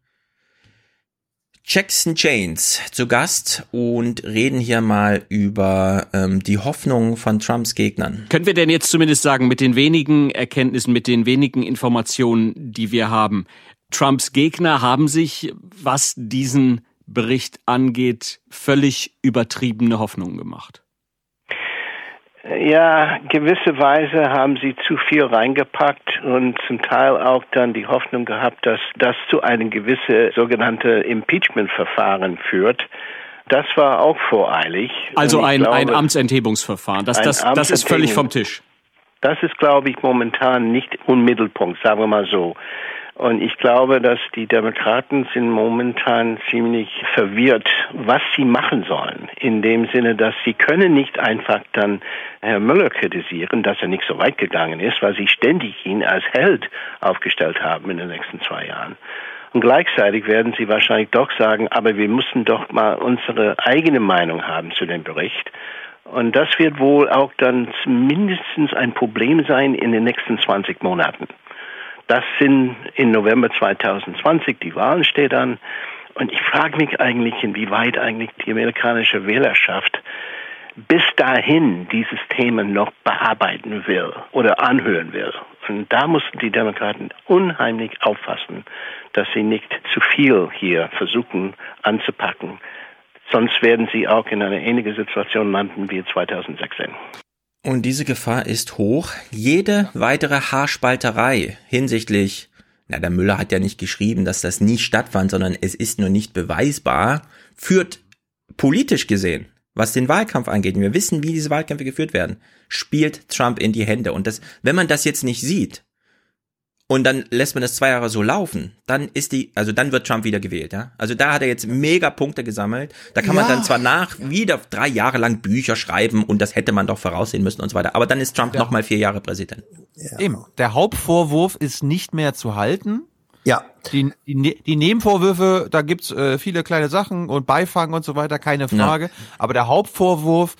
Jackson Janes zu Gast und reden hier mal über ähm, die Hoffnung von Trumps Gegnern. Können wir denn jetzt zumindest sagen, mit den wenigen Erkenntnissen, mit den wenigen Informationen, die wir haben, Trumps Gegner haben sich, was diesen Bericht angeht, völlig übertriebene Hoffnungen gemacht? Ja, gewisse Weise haben sie zu viel reingepackt und zum Teil auch dann die Hoffnung gehabt, dass das zu einem gewissen sogenannte Impeachment-Verfahren führt. Das war auch voreilig. Also ein, ein glaube, Amtsenthebungsverfahren. Das, ein das, das ist völlig vom Tisch. Das ist, glaube ich, momentan nicht Unmittelpunkt, sagen wir mal so. Und ich glaube, dass die Demokraten sind momentan ziemlich verwirrt, was sie machen sollen. In dem Sinne, dass sie können nicht einfach dann Herrn Müller kritisieren, dass er nicht so weit gegangen ist, weil sie ständig ihn als Held aufgestellt haben in den nächsten zwei Jahren. Und gleichzeitig werden sie wahrscheinlich doch sagen, aber wir müssen doch mal unsere eigene Meinung haben zu dem Bericht. Und das wird wohl auch dann mindestens ein Problem sein in den nächsten 20 Monaten. Das sind in November 2020, die Wahlen steht an. Und ich frage mich eigentlich, inwieweit eigentlich die amerikanische Wählerschaft bis dahin dieses Thema noch bearbeiten will oder anhören will. Und da mussten die Demokraten unheimlich aufpassen, dass sie nicht zu viel hier versuchen anzupacken. Sonst werden sie auch in eine ähnliche Situation landen wie 2016. Und diese Gefahr ist hoch. Jede weitere Haarspalterei hinsichtlich, na, der Müller hat ja nicht geschrieben, dass das nie stattfand, sondern es ist nur nicht beweisbar, führt politisch gesehen, was den Wahlkampf angeht, und wir wissen, wie diese Wahlkämpfe geführt werden, spielt Trump in die Hände. Und das, wenn man das jetzt nicht sieht, und dann lässt man das zwei Jahre so laufen, dann ist die, also dann wird Trump wieder gewählt, ja. Also da hat er jetzt mega Punkte gesammelt. Da kann man Ja. dann zwar nach wieder drei Jahre lang Bücher schreiben und das hätte man doch voraussehen müssen und so weiter. Aber dann ist Trump noch mal vier Jahre Präsident. Eben. Der Hauptvorwurf ist nicht mehr zu halten. Ja. Die, die, die Nebenvorwürfe, da gibt's äh, viele kleine Sachen und Beifang und so weiter, keine Frage. Aber der Hauptvorwurf,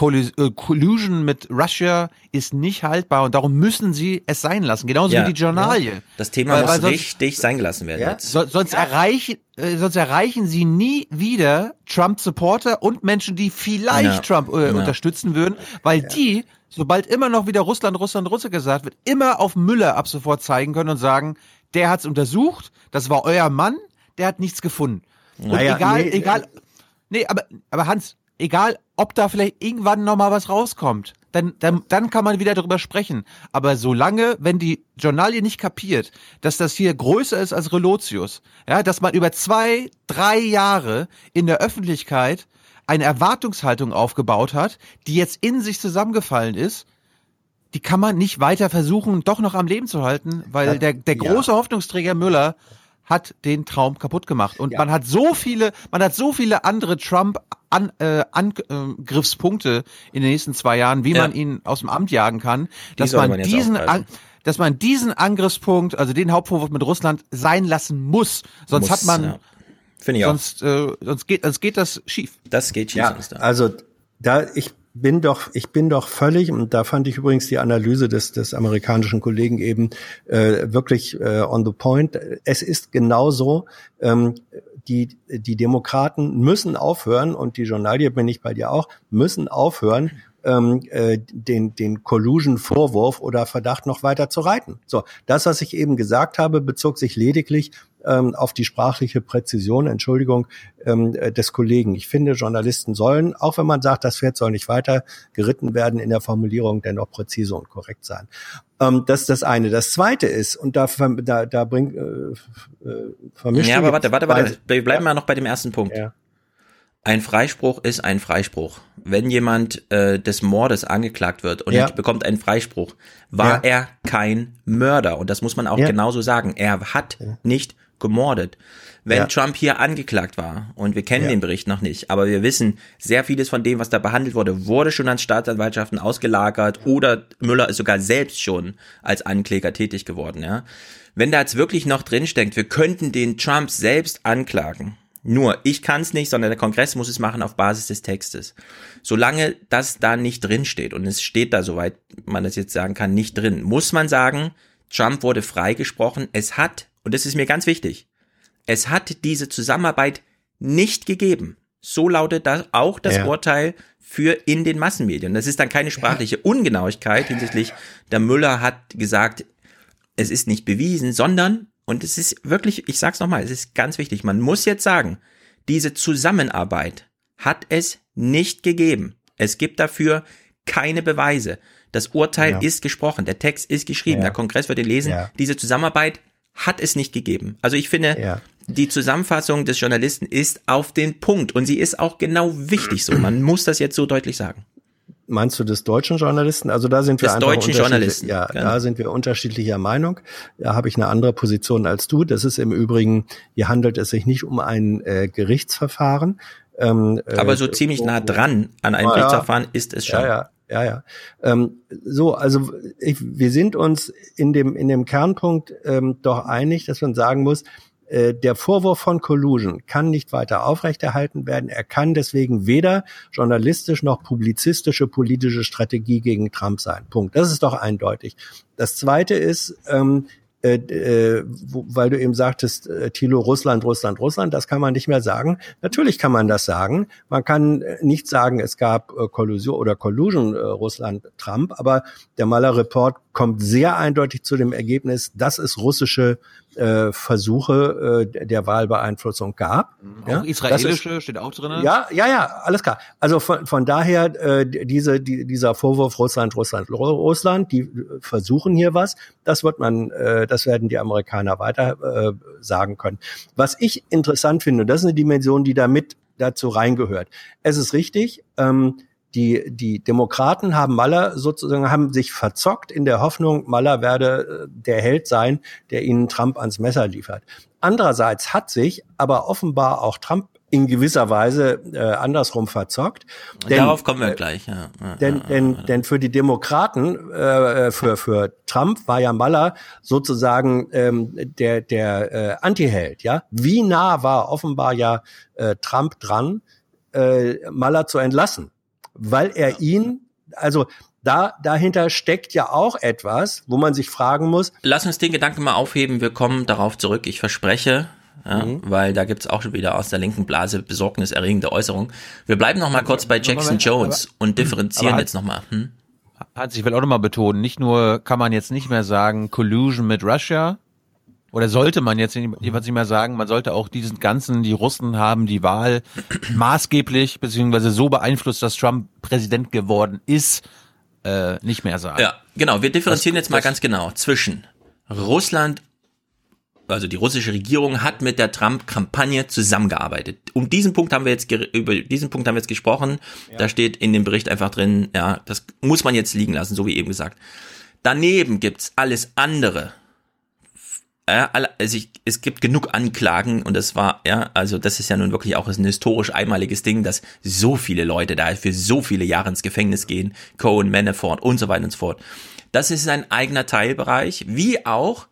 Collusion mit Russia, ist nicht haltbar und darum müssen sie es sein lassen. Genauso Ja. wie die Journalie. Das Thema Weil- muss weil sonst- richtig sein gelassen werden jetzt. So, sonst erreichen, äh, sonst erreichen sie nie wieder Trump-Supporter und Menschen, die vielleicht Ja. Trump äh, Ja. unterstützen würden, weil die, sobald immer noch wieder Russland, Russland, Russland gesagt wird, immer auf Müller ab sofort zeigen können und sagen, der hat's untersucht, das war euer Mann, der hat nichts gefunden. Und Naja, egal, nee, egal, nee, aber, aber Hans, egal, ob da vielleicht irgendwann noch mal was rauskommt, dann, dann, dann kann man wieder darüber sprechen. Aber solange, wenn die Journalie nicht kapiert, dass das hier größer ist als Relotius, ja, dass man über zwei, drei Jahre in der Öffentlichkeit eine Erwartungshaltung aufgebaut hat, die jetzt in sich zusammengefallen ist, die kann man nicht weiter versuchen, doch noch am Leben zu halten, weil Ja, der, der ja. große Hoffnungsträger Müller hat den Traum kaputt gemacht. Und man hat so viele, man hat so viele andere Trump an, äh, Angriffspunkte in den nächsten zwei Jahren, wie Ja. man ihn aus dem Amt jagen kann, dass sollte man, man diesen, an, dass man diesen Angriffspunkt, also den Hauptvorwurf mit Russland sein lassen muss. Sonst Muss, hat man, ja. Finde ich auch. sonst, äh, sonst geht, sonst geht das schief. Das geht schief. Ja, sonst, ja. also da ich bin doch, ich bin doch völlig, und da fand ich übrigens die Analyse des, des amerikanischen Kollegen eben äh, wirklich äh, on the point. Es ist genauso, ähm, die, die Demokraten müssen aufhören, und die Journalie bin ich bei dir auch, müssen aufhören, ähm, äh, den, den Collusion-Vorwurf oder Verdacht noch weiter zu reiten. So, das, was ich eben gesagt habe, bezog sich lediglich ähm, auf die sprachliche Präzision, Entschuldigung, ähm, äh, des Kollegen. Ich finde, Journalisten sollen, auch wenn man sagt, das Pferd soll nicht weiter geritten werden, in der Formulierung dennoch präzise und korrekt sein. Ähm, das ist das eine. Das zweite ist, und da, da, da bringt äh, äh, vermischt Ja, aber warte, warte, warte. Wir bleiben mal noch bei dem ersten Punkt. Ja. Ein Freispruch ist ein Freispruch. Wenn jemand äh, des Mordes angeklagt wird und Ja. bekommt einen Freispruch, war Ja. er kein Mörder. Und das muss man auch Ja. genauso sagen. Er hat nicht gemordet. Wenn Ja. Trump hier angeklagt war, und wir kennen Ja. den Bericht noch nicht, aber wir wissen, sehr vieles von dem, was da behandelt wurde, wurde schon an Staatsanwaltschaften ausgelagert oder Müller ist sogar selbst schon als Ankläger tätig geworden. Ja? Wenn da jetzt wirklich noch drinsteckt, wir könnten den Trump selbst anklagen, nur, ich kann es nicht, sondern der Kongress muss es machen auf Basis des Textes. Solange das da nicht drin steht, und es steht da, soweit man das jetzt sagen kann, nicht drin, muss man sagen, Trump wurde freigesprochen. Es hat, und das ist mir ganz wichtig, es hat diese Zusammenarbeit nicht gegeben. So lautet das auch das Ja. Urteil für in den Massenmedien. Das ist dann keine sprachliche Ungenauigkeit hinsichtlich, der Müller hat gesagt, es ist nicht bewiesen, sondern, und es ist wirklich, ich sag's nochmal, es ist ganz wichtig, man muss jetzt sagen, diese Zusammenarbeit hat es nicht gegeben. Es gibt dafür keine Beweise. Das Urteil Ja. ist gesprochen, der Text ist geschrieben, Ja. der Kongress wird ihn lesen. Ja. Diese Zusammenarbeit hat es nicht gegeben. Also ich finde, Ja. die Zusammenfassung des Journalisten ist auf den Punkt und sie ist auch genau wichtig so. Man muss das jetzt so deutlich sagen. Meinst du des deutschen Journalisten? Also da sind wir Des einfach deutschen Journalisten, Ja, genau. da sind wir unterschiedlicher Meinung. Da habe ich eine andere Position als du. Das ist im Übrigen, hier handelt es sich nicht um ein äh, Gerichtsverfahren. Ähm, äh, Aber so ziemlich nah dran an einem Ah. Gerichtsverfahren ist es schon. Ja, ja, ja, ja. Ähm, so, also ich, wir sind uns in dem in dem Kernpunkt ähm, doch einig, dass man sagen muss, äh, der Vorwurf von Collusion kann nicht weiter aufrechterhalten werden. Er kann deswegen weder journalistisch noch publizistische politische Strategie gegen Trump sein. Punkt. Das ist doch eindeutig. Das Zweite ist, ähm, äh, äh, weil du eben sagtest, äh, Thilo, Russland, Russland, Russland, das kann man nicht mehr sagen. Natürlich kann man das sagen. Man kann äh, nicht sagen, es gab äh, Kollusion oder Collusion äh, Russland, Trump, aber der Maler Report kommt sehr eindeutig zu dem Ergebnis, dass es russische äh, Versuche äh, der Wahlbeeinflussung gab. Auch Ja, das ist- israelische steht auch drin. ja, ja, ja, alles klar. Also von, von daher äh, diese die, dieser Vorwurf Russland, Russland, Ru- Russland, die äh, versuchen hier was. Das wird man, äh, das werden die Amerikaner weiter äh, sagen können. Was ich interessant finde, das ist eine Dimension, die da mit dazu reingehört. Es ist richtig. Ähm, die, die Demokraten haben Maller sozusagen, haben sich verzockt in der Hoffnung, Maller werde äh, der Held sein, der ihnen Trump ans Messer liefert. Andererseits hat sich aber offenbar auch Trump in gewisser Weise äh, andersrum verzockt. Darauf kommen wir äh, gleich. Ja. Denn, denn, denn für die Demokraten, äh, für, für Trump war ja Maller sozusagen ähm, der, der äh, Antiheld. Ja? Wie nah war offenbar ja äh, Trump dran, äh, Maller zu entlassen? Weil er ihn, also da, dahinter steckt ja auch etwas, wo man sich fragen muss, Lass uns den Gedanken mal aufheben. Wir kommen darauf zurück. Ich verspreche. Ja, Mhm. Weil da gibt's auch schon wieder aus der linken Blase besorgniserregende Äußerungen. Wir bleiben noch mal kurz bei Jackson Moment, Jones aber- und differenzieren aber- jetzt noch mal. Hm? Hans, ich will auch nochmal betonen, nicht nur kann man jetzt nicht mehr sagen Collusion mit Russia, oder sollte man jetzt jedenfalls nicht mehr sagen, man sollte auch diesen ganzen, die Russen haben die Wahl maßgeblich beziehungsweise so beeinflusst, dass Trump Präsident geworden ist, äh, nicht mehr sagen. Ja, genau. Wir differenzieren Das- jetzt mal das- ganz genau zwischen Russland, also die russische Regierung hat mit der Trump-Kampagne zusammengearbeitet. Um diesen Punkt haben wir jetzt über diesen Punkt haben wir jetzt gesprochen. Da steht in dem Bericht einfach drin, ja, das muss man jetzt liegen lassen, so wie eben gesagt. Daneben gibt's alles andere. Ja, also ich, es gibt genug Anklagen und das war, ja, also das ist ja nun wirklich auch ein historisch einmaliges Ding, dass so viele Leute da für so viele Jahre ins Gefängnis gehen, Cohen, Manafort und so weiter und so fort. Das ist ein eigener Teilbereich, wie auch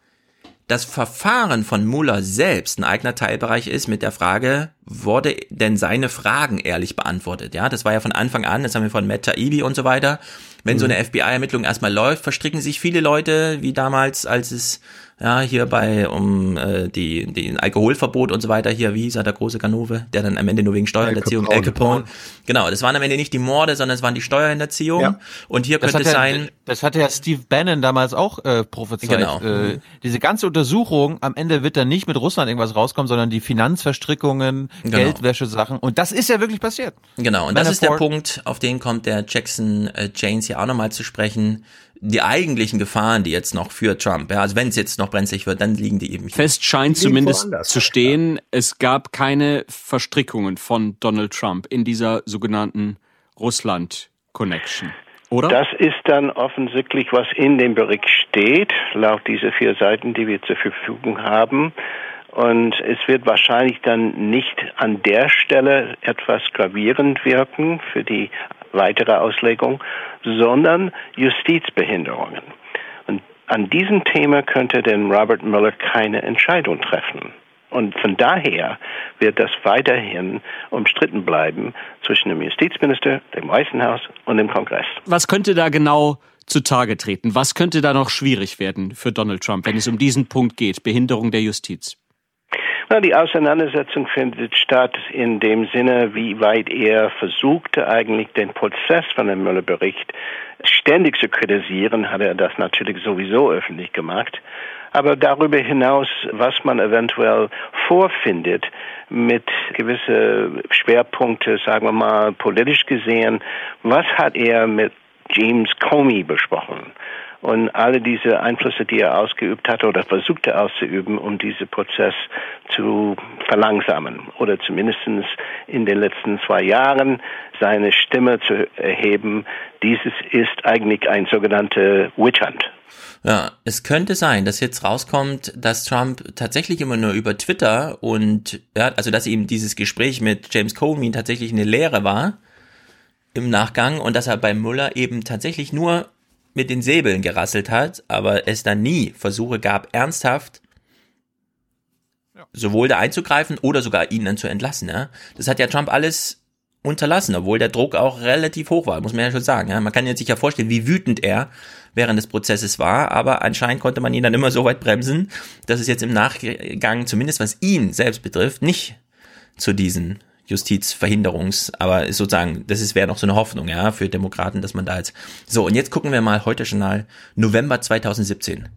das Verfahren von Mueller selbst ein eigener Teilbereich ist mit der Frage, wurde denn seine Fragen ehrlich beantwortet? Ja, das war ja von Anfang an, das haben wir von Matt Taibbi und so weiter. Wenn so eine FBI-Ermittlung erstmal läuft, verstricken sich viele Leute, wie damals, als es ja hier bei um äh, die den Alkoholverbot und so weiter hier, wie hieß er, der große Ganove, der dann am Ende nur wegen Steuerhinterziehung, Capone. Al Capone. Genau, das waren am Ende nicht die Morde, sondern es waren die Steuerhinterziehung. Ja. Und hier Das könnte es sein, das hatte ja Steve Bannon damals auch äh, prophezeit. Genau. Äh, diese ganze Untersuchung, am Ende wird dann nicht mit Russland irgendwas rauskommen, sondern die Finanzverstrickungen, Genau. Geldwäschesachen. Und das ist ja wirklich passiert. Genau, und das ist der Manafort- Punkt, auf den kommt der Jackson äh, James hier auch nochmal zu sprechen. Die eigentlichen Gefahren, die jetzt noch für Trump, ja, also wenn es jetzt noch brenzlig wird, dann liegen die eben hier. Fest scheint zumindest woanders. zu stehen, es gab keine Verstrickungen von Donald Trump in dieser sogenannten Russland-Connection. Oder? Das ist dann offensichtlich, was in dem Bericht steht, laut dieser vier Seiten, die wir zur Verfügung haben. Und es wird wahrscheinlich dann nicht an der Stelle etwas gravierend wirken für die weitere Auslegung, sondern Justizbehinderungen. Und an diesem Thema könnte denn Robert Mueller keine Entscheidung treffen. Und von daher wird das weiterhin umstritten bleiben zwischen dem Justizminister, dem Weißen Haus und dem Kongress. Was könnte da genau zutage treten? Was könnte da noch schwierig werden für Donald Trump, wenn es um diesen Punkt geht, Behinderung der Justiz? Na, die Auseinandersetzung findet statt in dem Sinne, wie weit er versuchte, eigentlich den Prozess von dem Müller-Bericht ständig zu kritisieren, hat er das natürlich sowieso öffentlich gemacht. Aber darüber hinaus, was man eventuell vorfindet, mit gewisse Schwerpunkte, sagen wir mal, politisch gesehen, was hat er mit James Comey besprochen und alle diese Einflüsse, die er ausgeübt hatte oder versuchte auszuüben, um diesen Prozess zu verlangsamen oder zumindest in den letzten zwei Jahren seine Stimme zu erheben. Dieses ist eigentlich ein sogenannter Witch Hunt. Ja, es könnte sein, dass jetzt rauskommt, dass Trump tatsächlich immer nur über Twitter und ja, also dass ihm dieses Gespräch mit James Comey tatsächlich eine Lehre war im Nachgang und dass er bei Mueller eben tatsächlich nur mit den Säbeln gerasselt hat, aber es dann nie Versuche gab, ernsthaft sowohl da einzugreifen oder sogar ihn dann zu entlassen. Ja? Das hat ja Trump alles unterlassen, obwohl der Druck auch relativ hoch war, muss man ja schon sagen. Ja? Man kann jetzt sich ja vorstellen, wie wütend er während des Prozesses war, aber anscheinend konnte man ihn dann immer so weit bremsen, dass es jetzt im Nachgang, zumindest was ihn selbst betrifft, nicht zu diesen Justizverhinderungs, aber sozusagen, das ist wäre noch so eine Hoffnung, ja, für Demokraten, dass man da jetzt. So, und jetzt gucken wir mal heute Journal November 2017.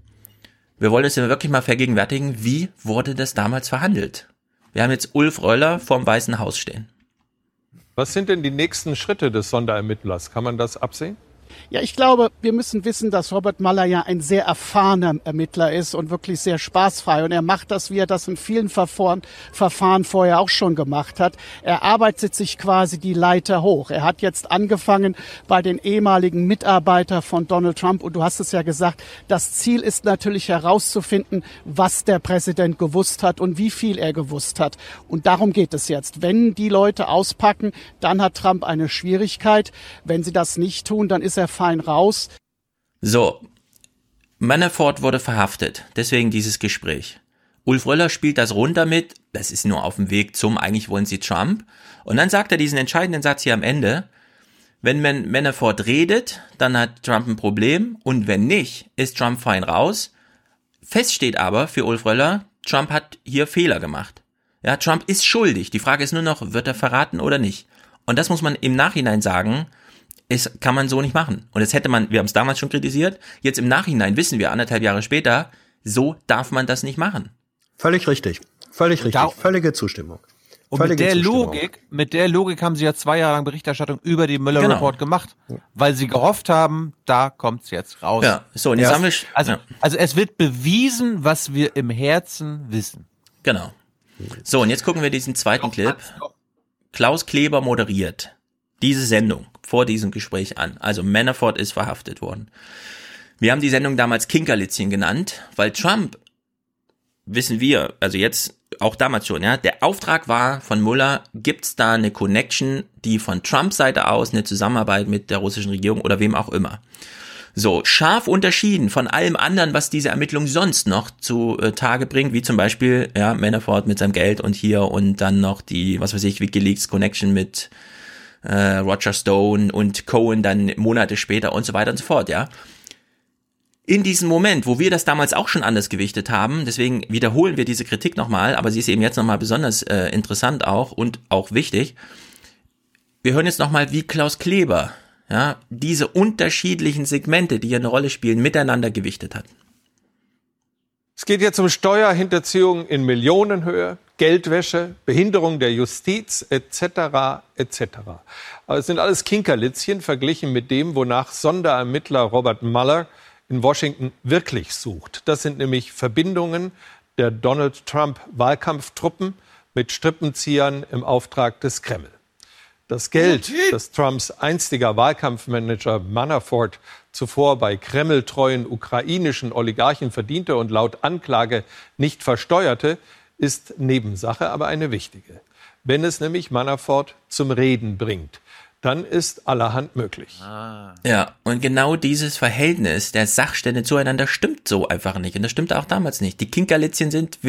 Wir wollen uns ja wirklich mal vergegenwärtigen, wie wurde das damals verhandelt? Wir haben jetzt Ulf Röller vorm Weißen Haus stehen. Was sind denn die nächsten Schritte des Sonderermittlers? Kann man das absehen? Ja, ich glaube, wir müssen wissen, dass Robert Mueller ja ein sehr erfahrener Ermittler ist und wirklich sehr spaßfrei. Und er macht das, wie er das in vielen Verfahren, Verfahren vorher auch schon gemacht hat. Er arbeitet sich quasi die Leiter hoch. Er hat jetzt angefangen bei den ehemaligen Mitarbeitern von Donald Trump. Und du hast es ja gesagt, das Ziel ist natürlich herauszufinden, was der Präsident gewusst hat und wie viel er gewusst hat. Und darum geht es jetzt. Wenn die Leute auspacken, dann hat Trump eine Schwierigkeit. Wenn sie das nicht tun, dann ist er fein raus. So, Manafort wurde verhaftet, deswegen dieses Gespräch. Ulf Röller spielt das runter mit, das ist nur auf dem Weg zum, eigentlich wollen sie Trump. Und dann sagt er diesen entscheidenden Satz hier am Ende, wenn Man Manafort redet, dann hat Trump ein Problem und wenn nicht, ist Trump fein raus. Fest steht aber für Ulf Röller, Trump hat hier Fehler gemacht. Ja, Trump ist schuldig. Die Frage ist nur noch, wird er verraten oder nicht? Und das muss man im Nachhinein sagen, es kann man so nicht machen. Und das hätte man, wir haben es damals schon kritisiert, jetzt im Nachhinein wissen wir, anderthalb Jahre später, so darf man das nicht machen. Völlig richtig. Völlig richtig. Völlige Zustimmung. Und Völlige mit der Zustimmung. Logik, mit der Logik haben sie ja zwei Jahre lang Berichterstattung über die Müller Genau. Report gemacht, weil sie gehofft haben, da kommt's jetzt raus. Ja, so, und jetzt Ja. haben wir, also, ja. also es wird bewiesen, was wir im Herzen wissen. Genau. So, und jetzt gucken wir diesen zweiten Clip. Klaus Kleber moderiert diese Sendung vor diesem Gespräch an. Also Manafort ist verhaftet worden. Wir haben die Sendung damals Kinkerlitzchen genannt, weil Trump, wissen wir, also jetzt auch damals schon, ja, der Auftrag war von Mueller, gibt's da eine Connection, die von Trumps Seite aus eine Zusammenarbeit mit der russischen Regierung oder wem auch immer. So, scharf unterschieden von allem anderen, was diese Ermittlung sonst noch zu äh, Tage bringt, wie zum Beispiel, ja, Manafort mit seinem Geld und hier und dann noch die, was weiß ich, Wikileaks Connection mit äh, Roger Stone und Cohen dann Monate später und so weiter und so fort, ja. In diesem Moment, wo wir das damals auch schon anders gewichtet haben, deswegen wiederholen wir diese Kritik nochmal, aber sie ist eben jetzt nochmal besonders äh, interessant auch und auch wichtig. Wir hören jetzt nochmal, wie Klaus Kleber ja, diese unterschiedlichen Segmente, die hier eine Rolle spielen, miteinander gewichtet hat. Es geht jetzt um Steuerhinterziehung in Millionenhöhe, Geldwäsche, Behinderung der Justiz etc. etc. Aber es sind alles Kinkerlitzchen verglichen mit dem, wonach Sonderermittler Robert Mueller in Washington wirklich sucht. Das sind nämlich Verbindungen der Donald Trump Wahlkampftruppen mit Strippenziehern im Auftrag des Kreml. Das Geld, das Trumps einstiger Wahlkampfmanager Manafort zuvor bei kremltreuen ukrainischen Oligarchen verdiente und laut Anklage nicht versteuerte, ist Nebensache, aber eine wichtige. Wenn es nämlich Manafort zum Reden bringt, dann ist allerhand möglich. Ja, und genau dieses Verhältnis der Sachstände zueinander stimmt so einfach nicht. Und das stimmt auch damals nicht. Die Kinkerlitzchen sind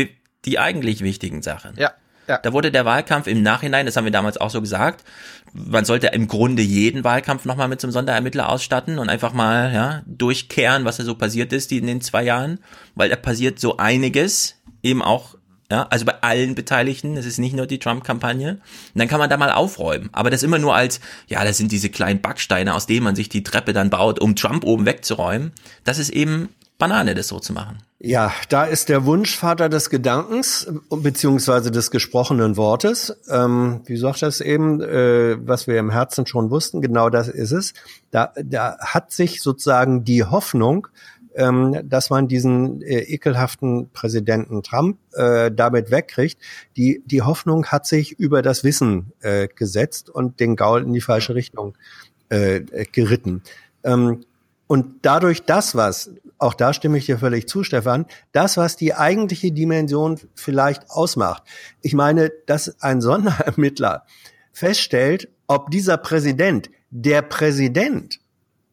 die eigentlich wichtigen Sachen. Ja. Ja. Da wurde der Wahlkampf im Nachhinein, das haben wir damals auch so gesagt, man sollte im Grunde jeden Wahlkampf nochmal mit so einem Sonderermittler ausstatten und einfach mal ja, durchkehren, was da so passiert ist die in den zwei Jahren, weil da passiert so einiges, eben auch Ja, also bei allen Beteiligten, das ist nicht nur die Trump-Kampagne. Und dann kann man da mal aufräumen. Aber das immer nur als, ja, das sind diese kleinen Backsteine, aus denen man sich die Treppe dann baut, um Trump oben wegzuräumen. Das ist eben Banane, das so zu machen. Ja, da ist der Wunschvater des Gedankens beziehungsweise des gesprochenen Wortes. Ähm, wie sagt das eben, äh, was wir im Herzen schon wussten? Genau das ist es. Da, da hat sich sozusagen die Hoffnung, ähm, dass man diesen äh, ekelhaften Präsidenten Trump äh, damit wegkriegt. Die, die Hoffnung hat sich über das Wissen äh, gesetzt und den Gaul in die falsche Richtung äh, geritten. Ähm, und dadurch das, was, auch da stimme ich dir völlig zu, Stefan, das, was die eigentliche Dimension vielleicht ausmacht. Ich meine, dass ein Sonderermittler feststellt, ob dieser Präsident, der Präsident,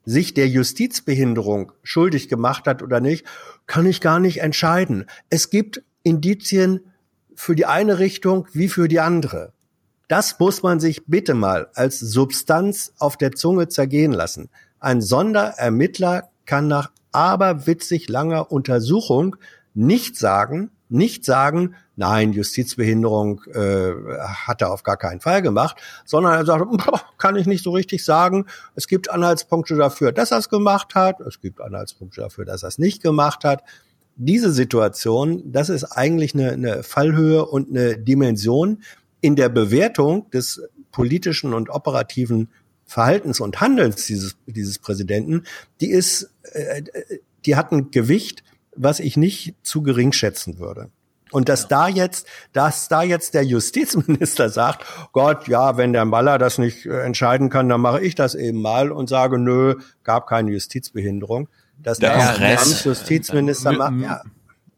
sich der Justizbehinderung schuldig gemacht hat oder nicht, kann ich gar nicht entscheiden. Es gibt Indizien für die eine Richtung wie für die andere. Das muss man sich bitte mal als Substanz auf der Zunge zergehen lassen. Ein Sonderermittler kann nach aberwitzig langer Untersuchung nicht sagen, nicht sagen, nein, Justizbehinderung äh, hat er auf gar keinen Fall gemacht, sondern er sagt, "Boah, kann ich nicht so richtig sagen. Es gibt Anhaltspunkte dafür, dass er es gemacht hat. Es gibt Anhaltspunkte dafür, dass er es nicht gemacht hat. Diese Situation, das ist eigentlich eine, eine Fallhöhe und eine Dimension in der Bewertung des politischen und operativen Verhaltens und Handelns dieses, dieses Präsidenten, die ist, äh, die hat ein Gewicht, was ich nicht zu gering schätzen würde. Und dass da jetzt, dass da jetzt der Justizminister sagt, Gott, ja, wenn der Maller das nicht äh, entscheiden kann, dann mache ich das eben mal und sage, nö, gab keine Justizbehinderung. Dass Der der Kongress. Justizminister M- macht, M- ja.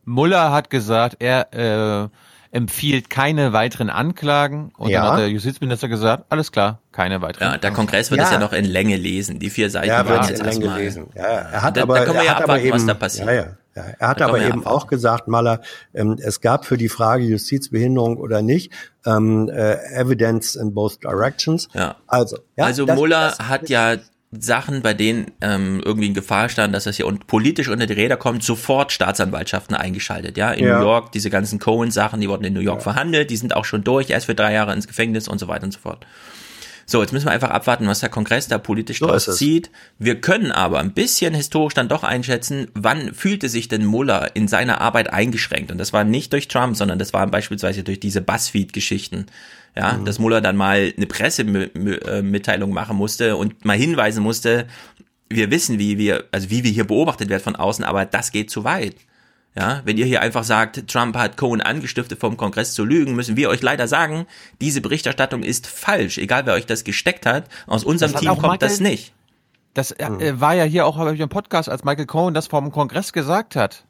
Muller hat gesagt, er äh, empfiehlt keine weiteren Anklagen. Und Ja. dann hat der Justizminister gesagt, alles klar, keine weiteren. Ja, der Kongress wird Ja. es ja noch in Länge lesen. Die vier Seiten Ja, waren wird jetzt in Länge erstmal. lesen. Ja, er hat da, aber, da können wir ja abwarten, eben, was da passiert. Ja, ja, ja. Er hat aber eben auch gesagt, Maler, ähm, es gab für die Frage Justizbehinderung oder nicht ähm, äh, Evidence in both directions. Ja. Also, ja, also das- Muller hat ja Sachen, bei denen ähm, irgendwie in Gefahr stand, dass das hier und politisch unter die Räder kommt, sofort Staatsanwaltschaften eingeschaltet. Ja, in Ja. New York diese ganzen Cohen-Sachen, die wurden in New York verhandelt, die sind auch schon durch, er ist für drei Jahre ins Gefängnis und so weiter und so fort. So, jetzt müssen wir einfach abwarten, was der Kongress da politisch So draus zieht. Wir können aber ein bisschen historisch dann doch einschätzen, wann fühlte sich denn Muller in seiner Arbeit eingeschränkt? Und das war nicht durch Trump, sondern das war beispielsweise durch diese Buzzfeed-Geschichten. Ja, Mhm. dass Muller dann mal eine Pressemitteilung machen musste und mal hinweisen musste, wir wissen, wie wir, also wie wir hier beobachtet werden von außen, aber das geht zu weit. Ja, wenn ihr hier einfach sagt, Trump hat Cohen angestiftet, vom Kongress zu lügen, müssen wir euch leider sagen, diese Berichterstattung ist falsch, egal wer euch das gesteckt hat. Aus unserem Team kommt Michael- das nicht. Das äh, war ja hier auch hab ich im Podcast, als Michael Cohen das vom Kongress gesagt hat.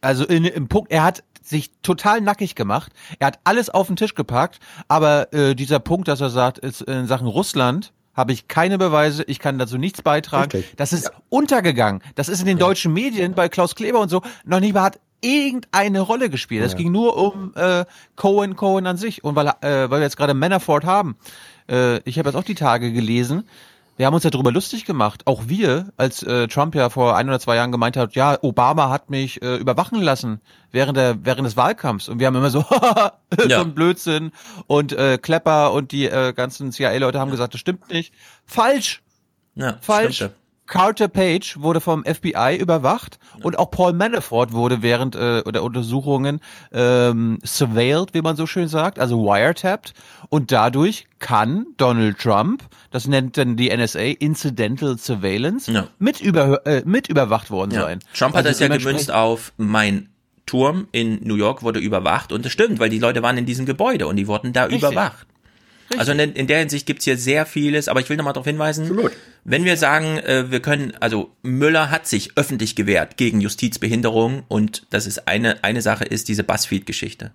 Also in, im Punkt, er hat sich total nackig gemacht. Er hat alles auf den Tisch gepackt, aber äh, dieser Punkt, dass er sagt, ist in Sachen Russland habe ich keine Beweise, ich kann dazu nichts beitragen. Richtig. Das ist untergegangen. Das ist in den deutschen Medien bei Klaus Kleber und so noch nicht mal hat irgendeine Rolle gespielt. Es Ja. ging nur um äh, Cohen, Cohen an sich. Und weil, äh, weil wir jetzt gerade Manafort haben, äh, ich habe jetzt auch die Tage gelesen, wir haben uns ja darüber lustig gemacht, auch wir, als äh, Trump ja vor ein oder zwei Jahren gemeint hat, ja, Obama hat mich äh, überwachen lassen während der während des Wahlkampfs und wir haben immer so so Ja. ein Blödsinn und äh, Klepper und die äh, ganzen CIA-Leute haben gesagt, das stimmt nicht. Falsch, Ja, falsch. stimmte. Carter Page wurde vom FBI überwacht und auch Paul Manafort wurde während äh, der Untersuchungen ähm, surveilled, wie man so schön sagt, also wiretapped. Und dadurch kann Donald Trump, das nennt dann die NSA Incidental Surveillance, Ja. mit, über, äh, mit überwacht worden Ja. sein. Trump hat Also das ja gemünzt auf mein Turm in New York wurde überwacht und das stimmt, weil die Leute waren in diesem Gebäude und die wurden da Richtig. überwacht. Also in, in der Hinsicht gibt's hier sehr vieles, aber ich will nochmal darauf hinweisen, wenn wir sagen, äh, wir können, also Müller hat sich öffentlich gewehrt gegen Justizbehinderung und das ist eine, eine Sache ist diese Buzzfeed-Geschichte.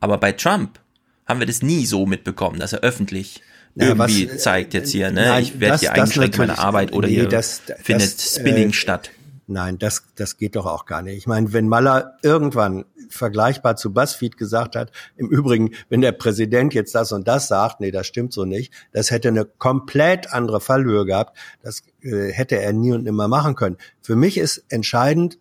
Aber bei Trump haben wir das nie so mitbekommen, dass er öffentlich Ja, irgendwie was, äh, zeigt jetzt hier, ne, nein, ich werde hier eingeschränkt natürlich- Arbeit oder nee, hier das- findet das, Spinning äh, statt. Nein, das, das geht doch auch gar nicht. Ich meine, wenn Maller irgendwann vergleichbar zu BuzzFeed gesagt hat, im Übrigen, wenn der Präsident jetzt das und das sagt, nee, das stimmt so nicht, das hätte eine komplett andere Fallhöhe gehabt, das äh, hätte er nie und nimmer machen können. Für mich ist entscheidend,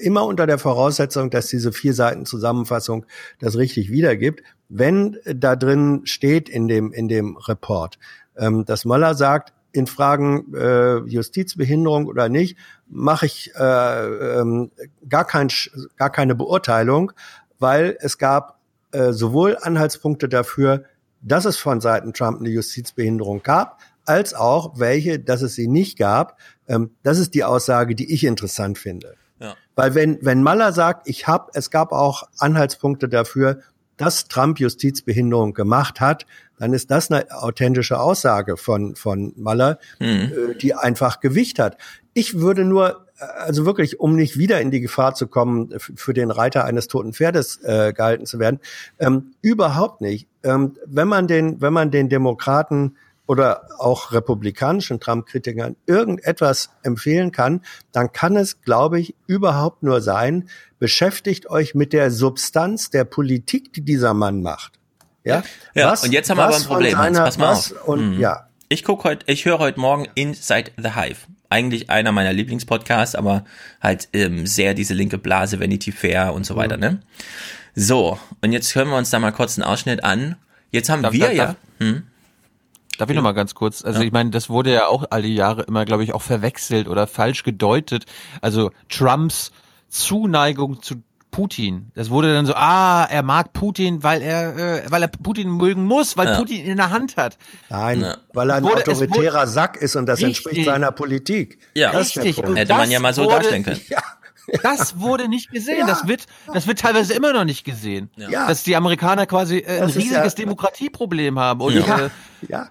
immer unter der Voraussetzung, dass diese vier Seiten Zusammenfassung das richtig wiedergibt. Wenn da drin steht in dem, in dem Report, ähm, dass Möller sagt, in Fragen äh, Justizbehinderung oder nicht, mache ich äh, ähm, gar, kein, gar keine Beurteilung, weil es gab äh, sowohl Anhaltspunkte dafür, dass es von Seiten Trump eine Justizbehinderung gab, als auch welche, dass es sie nicht gab. Ähm, das ist die Aussage, die ich interessant finde. Ja. Weil wenn, wenn Maller sagt, ich habe, es gab auch Anhaltspunkte dafür, dass Trump Justizbehinderung gemacht hat, dann ist das eine authentische Aussage von, von Maller, Mhm. äh, die einfach Gewicht hat. Ich würde nur, also wirklich, um nicht wieder in die Gefahr zu kommen, für den Reiter eines toten Pferdes äh, gehalten zu werden, ähm, überhaupt nicht. Ähm, wenn man den, wenn man den Demokraten oder auch republikanischen Trump-Kritikern irgendetwas empfehlen kann, dann kann es, glaube ich, überhaupt nur sein, beschäftigt euch mit der Substanz der Politik, die dieser Mann macht. Ja, Ja, Was- und jetzt haben wir aber was ein Problem, Hans, seiner- pass mal was auf. Und, Mhm. ja, Ich guck heute, ich höre heute Morgen Inside the Hive. Eigentlich einer meiner Lieblingspodcasts, aber halt ähm, sehr diese linke Blase, Vanity Fair und so weiter, ne? So, und jetzt hören wir uns da mal kurz einen Ausschnitt an. Jetzt haben Darf- wir darf- ja. darf- Hm? Darf ich noch mal ganz kurz? Also Ja. ich meine, das wurde ja auch all die Jahre immer, glaube ich, auch verwechselt oder falsch gedeutet. Also Trumps Zuneigung zu Putin. Das wurde dann so, ah, er mag Putin, weil er, äh, weil er Putin mögen muss, weil Ja. Putin ihn in der Hand hat. Nein, Ja. weil er ein Wurde- autoritärer wurde- Sack ist und das Richtig. entspricht seiner Politik. Ja, Das Richtig. Hätte man ja mal so wurde- darstellen können. Das wurde nicht gesehen. Ja. Das wird, das wird teilweise immer noch nicht gesehen. Ja. Dass die Amerikaner quasi äh, ein riesiges ja- Demokratieproblem haben. Und, Ja. äh, Ja.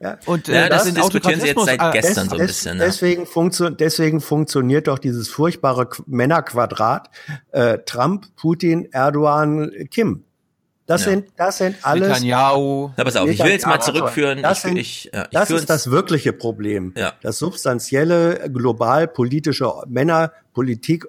Ja. und Ja, äh, das den diskutieren sie jetzt seit äh, gestern so ein bisschen, ne? Deswegen, funktio deswegen funktioniert doch dieses furchtbare Qu- Männerquadrat äh, Trump, Putin, Erdogan, Kim. Das Ja. sind, das sind alles. Netanyahu. Na, pass auf, ich will jetzt mal zurückführen. Das, Ich- sind, ich- ja, ich das ist das wirkliche Problem. Ja. Das substanzielle, global politische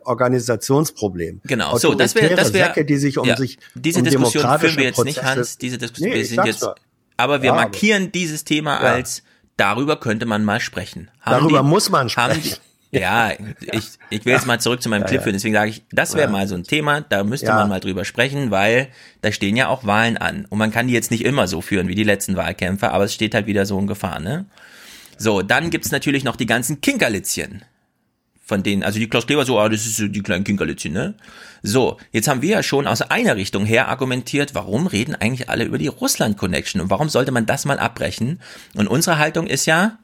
Männer-Politik-Organisationsproblem. Genau, so, das wäre, das wäre, die sich um ja, sich diese um Diskussion führen wir jetzt nicht, Prozesse- Hans, diese Diskussion, Nee, wir ich sind jetzt, doch. Aber wir Ja, aber- markieren dieses Thema Ja. als, darüber könnte man mal sprechen. Darüber muss man haben sprechen. Die, ja, ich, ich will jetzt mal zurück zu meinem Clip führen, deswegen sage ich, das wäre mal so ein Thema, da müsste man mal drüber sprechen, weil da stehen ja auch Wahlen an und man kann die jetzt nicht immer so führen wie die letzten Wahlkämpfe, aber es steht halt wieder so in Gefahr, ne? So, dann gibt's natürlich noch die ganzen Kinkerlitzchen. Von denen, also die Klaus Kleber so, ah, das ist so die kleinen Kinkerlitzchen, ne? So, jetzt haben wir ja schon aus einer Richtung her argumentiert, warum reden eigentlich alle über die Russland-Connection und warum sollte man das mal abbrechen? Und unsere Haltung ist ja,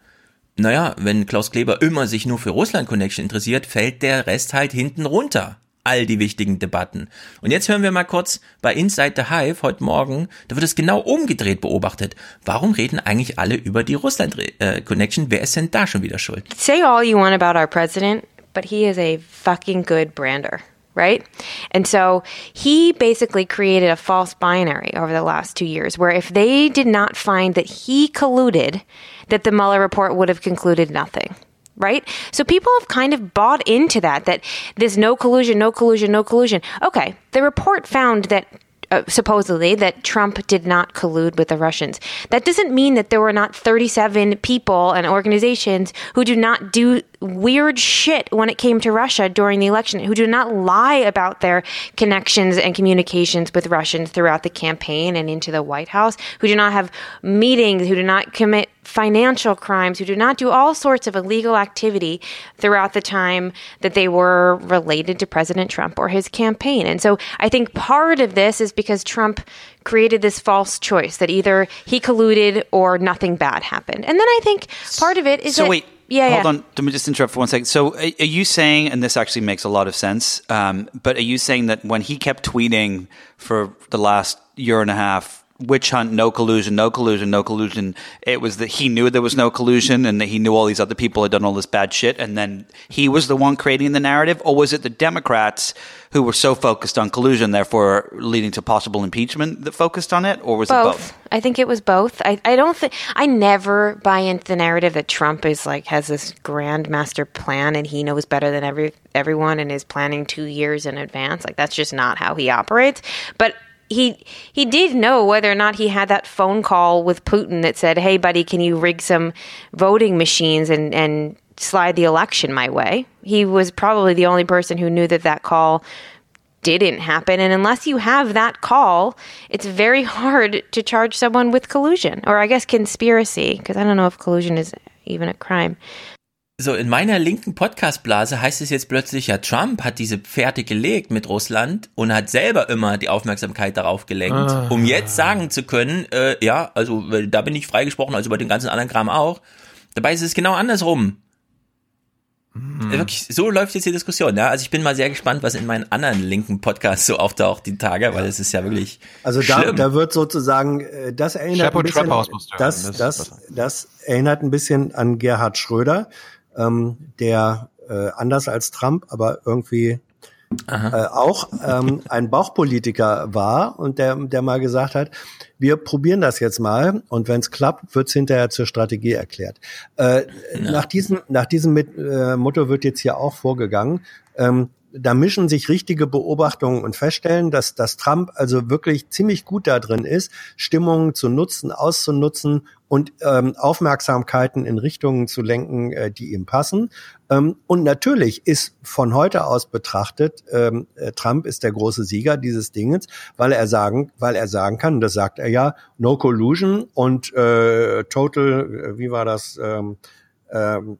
naja, wenn Klaus Kleber immer sich nur für Russland-Connection interessiert, fällt der Rest halt hinten runter. All die wichtigen Debatten. Und jetzt hören wir mal kurz bei Inside the Hive heute Morgen, da wird es genau umgedreht beobachtet. Warum reden eigentlich alle über die Russland-Connection? Wer ist denn da schon wieder schuld? say all you want about our president, but he is a fucking good brander, right? And so he basically created a false binary over the last two years where if they did not find that he colluded, that the Mueller report would have concluded nothing. Right? So people have kind of bought into that, that this no collusion, no collusion, no collusion. Okay, the report found that uh, supposedly that Trump did not collude with the Russians. That doesn't mean that there were not 37 people and organizations who do not do weird shit when it came to Russia during the election, who do not lie about their connections and communications with Russians throughout the campaign and into the White House, who do not have meetings, who do not commit financial crimes, who do not do all sorts of illegal activity throughout the time that they were related to President Trump or his campaign. And so I think part of this is because Trump created this false choice that either he colluded or nothing bad happened. And then I think part of it is so wait, yeah, hold yeah. on. Let me just interrupt for one second. So, are, you saying, and this actually makes a lot of sense, um, but are you saying that when he kept tweeting for the last year and a half, witch hunt, no collusion, no collusion, no collusion, it was that he knew there was no collusion and that he knew all these other people had done all this bad shit, and then he was the one creating the narrative, or was it the Democrats who were so focused on collusion, therefore leading to possible impeachment, that focused on it, or was it both. both? I think it was both. I, I don't think I never buy into the narrative that Trump is like has this grand master plan and he knows better than every everyone and is planning two years in advance. Like that's just not how he operates. But he he did know whether or not he had that phone call with Putin that said, "Hey, buddy, can you rig some voting machines and and slide the election my way. He was probably the only person who knew that that call didn't happen. And unless you have that call, it's very hard to charge someone with collusion or I guess conspiracy, because I don't know if collusion is even a crime. So, in meiner linken Podcast-Blase heißt es jetzt plötzlich, ja, Trump hat diese Pferde gelegt mit Russland und hat selber immer die Aufmerksamkeit darauf gelenkt, Ah. um jetzt sagen zu können, äh, ja, also da bin ich freigesprochen, also über den ganzen anderen Kram auch. Dabei ist es genau andersrum. Hm. Äh, Wirklich, so läuft jetzt die Diskussion, ja. Also ich bin mal sehr gespannt, was in meinen anderen linken Podcasts so auftaucht die Tage, weil es ist ja wirklich Also da, schlimm. da wird sozusagen, äh, das erinnert Chapo ein bisschen, das, das, das erinnert ein bisschen an Gerhard Schröder, ähm, der äh, anders als Trump, aber irgendwie äh, auch ähm, ein Bauchpolitiker war und der, der mal gesagt hat, wir probieren das jetzt mal und wenn es klappt, wird es hinterher zur Strategie erklärt. Äh, Nach diesem, nach diesem mit, äh, Motto wird jetzt hier auch vorgegangen. Ähm, da mischen sich richtige Beobachtungen und feststellen, dass, dass Trump also wirklich ziemlich gut da drin ist, Stimmungen zu nutzen, auszunutzen und ähm, Aufmerksamkeiten in Richtungen zu lenken, äh, die ihm passen. Ähm, und natürlich ist von heute aus betrachtet, ähm, äh, Trump ist der große Sieger dieses Dinges, weil er sagen, weil er sagen kann, und das sagt er ja, no collusion und äh, total, äh, wie war das? Ähm, ähm,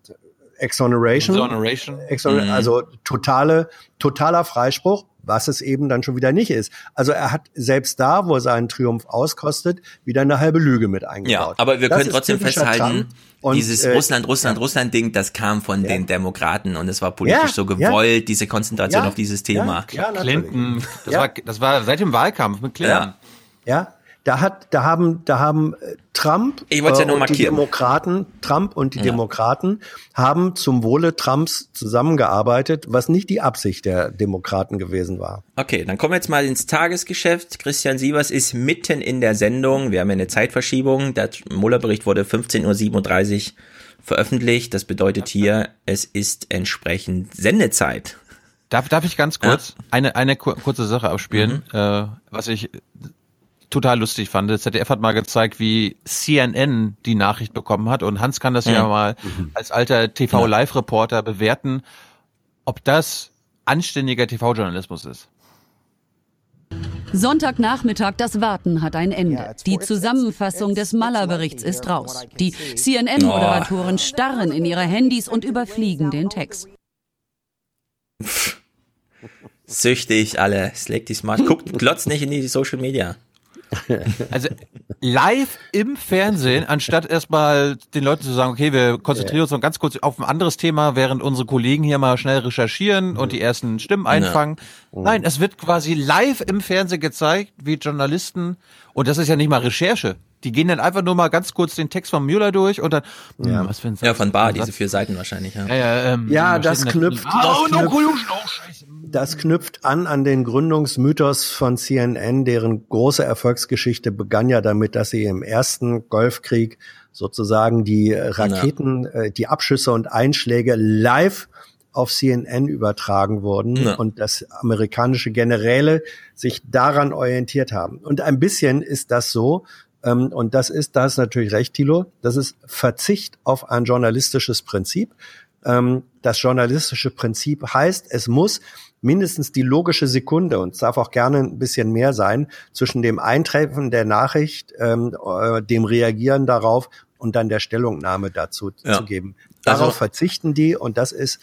Exoneration. Exoneration. Exoner Mhm. Also totale, totaler Freispruch, was es eben dann schon wieder nicht ist. Also er hat selbst da, wo er seinen Triumph auskostet, wieder eine halbe Lüge mit eingebaut. Ja, aber wir Das können trotzdem festhalten. Und, dieses äh, Russland, Russland, Russland-Ding, das kam von den Demokraten und es war politisch Ja, so ja. gewollt, diese Konzentration Ja, auf dieses Thema. Ja, natürlich. Clinton. Das, Ja. war, das war seit dem Wahlkampf mit Clinton. Ja, da hat, da haben, da haben äh, Trump Ich ja nur und die. Demokraten, Trump und die Ja. Demokraten haben zum Wohle Trumps zusammengearbeitet, was nicht die Absicht der Demokraten gewesen war. Okay, dann kommen wir jetzt mal ins Tagesgeschäft. Christian Sievers ist mitten in der Sendung. Wir haben ja eine Zeitverschiebung. Der Muller-Bericht wurde 15.37 Uhr veröffentlicht. Das bedeutet hier, es ist entsprechend Sendezeit. Darf, darf ich ganz kurz eine, eine kur kurze Sache abspielen, äh, was ich total lustig fand. Das ZDF hat mal gezeigt, wie CNN die Nachricht bekommen hat und Hans kann das ja Mhm. mal als alter TV-Live-Reporter bewerten, ob das anständiger TV-Journalismus ist. Sonntagnachmittag, das Warten hat ein Ende. Die Zusammenfassung des Mueller-Berichts ist raus. Die CNN-Moderatoren starren in ihre Handys und überfliegen den Text. Süchtig alle. Slack die Smart. Guckt, glotzt nicht in die Social Media. Also live im Fernsehen, anstatt erstmal den Leuten zu sagen, okay, wir konzentrieren uns noch ganz kurz auf ein anderes Thema, während unsere Kollegen hier mal schnell recherchieren und die ersten Stimmen einfangen. Nein, es wird quasi live im Fernsehen gezeigt, wie Journalisten, und das ist ja nicht mal Recherche. Die gehen dann einfach nur mal ganz kurz den Text von Müller durch und dann, Ja. hm, was für ein Ja, von Bar, Satz. diese vier Seiten wahrscheinlich. Ja, Ja, ja, ähm, Ja, das knüpft, Ah, das knüpft, das knüpft an an den Gründungsmythos von CNN, deren große Erfolgsgeschichte begann ja damit, dass sie im ersten Golfkrieg sozusagen die Raketen, äh, die Abschüsse und Einschläge live auf CNN übertragen wurden Ja. und dass amerikanische Generäle sich daran orientiert haben. Und ein bisschen ist das so, ähm, und das ist, da ist natürlich recht, Thilo, das ist Verzicht auf ein journalistisches Prinzip. Ähm, das journalistische Prinzip heißt, es muss mindestens die logische Sekunde, und es darf auch gerne ein bisschen mehr sein, zwischen dem Eintreffen der Nachricht, ähm, äh, dem Reagieren darauf und dann der Stellungnahme dazu Ja. zu geben. Darauf Also- verzichten die und das ist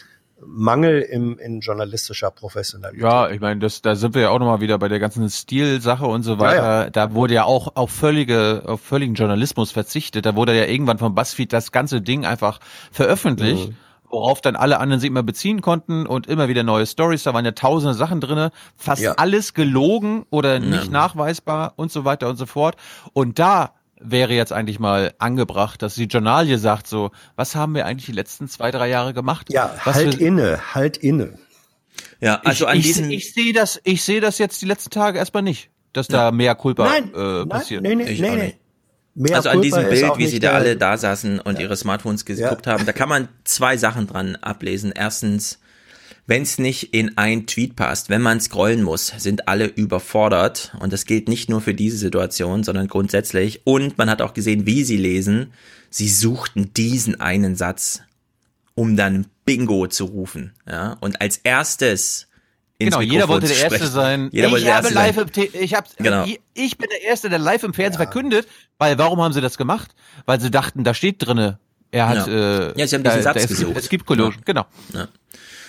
Mangel im, in journalistischer Professionalität. Ja, ich meine, das, da sind wir ja auch nochmal wieder bei der ganzen Stilsache und so weiter. Ja, Da wurde ja auch auf völlige, auf völligen Journalismus verzichtet. Da wurde ja irgendwann von BuzzFeed das ganze Ding einfach veröffentlicht, Mhm. worauf dann alle anderen sich immer beziehen konnten und immer wieder neue Stories. Da waren ja tausende Sachen drinne, fast Ja. alles gelogen oder nicht nachweisbar und so weiter und so fort. Und da wäre jetzt eigentlich mal angebracht, dass die Journalie sagt so, was haben wir eigentlich die letzten zwei, drei Jahre gemacht? Ja, was halt inne, halt inne. Ja, also ich, an ich, diesen. ich sehe das, ich sehe das jetzt die letzten Tage erstmal nicht, dass da mehr Culpa Nein, äh, nein, passiert. nee, nee, Ich nee. Mehr also an diesem Bild, wie sie da alle da saßen und ihre Smartphones geguckt haben, da kann man zwei Sachen dran ablesen. Erstens, wenn es nicht in ein Tweet passt, wenn man scrollen muss, sind alle überfordert. Und das gilt nicht nur für diese Situation, sondern grundsätzlich. Und man hat auch gesehen, wie sie lesen. Sie suchten diesen einen Satz. um dann Bingo zu rufen. Ja, und als erstes Genau, jeder Mikrofon wollte der zu Erste sprechen. sein. Jeder ich wollte der habe Erste live sein. ich hab's, Genau. ich, ich bin der Erste, der live im Fernsehen verkündet, weil warum haben sie das gemacht? Weil sie dachten, da steht drinne, er hat, Ja. äh, Ja, sie haben da, diesen Satz gesucht. Es gibt Collusion, genau. Ja.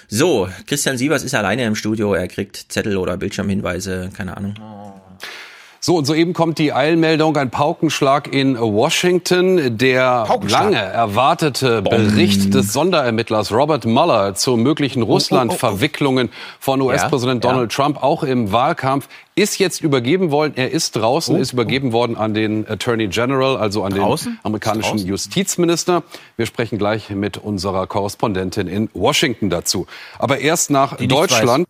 So, Christian Sievers ist alleine im Studio. Er kriegt Zettel oder Bildschirmhinweise, keine Ahnung. So, und soeben kommt die Eilmeldung, ein Paukenschlag in Washington. Der lange erwartete Bericht des Sonderermittlers Robert Mueller zu möglichen Russland-Verwicklungen von US-Präsident ja. Donald Trump, auch im Wahlkampf, ist jetzt übergeben worden. Er ist draußen, Oh, ist übergeben worden an den Attorney General, also an Draußen? den amerikanischen? Justizminister. Wir sprechen gleich mit unserer Korrespondentin in Washington dazu. Aber erst nach Die Deutschland.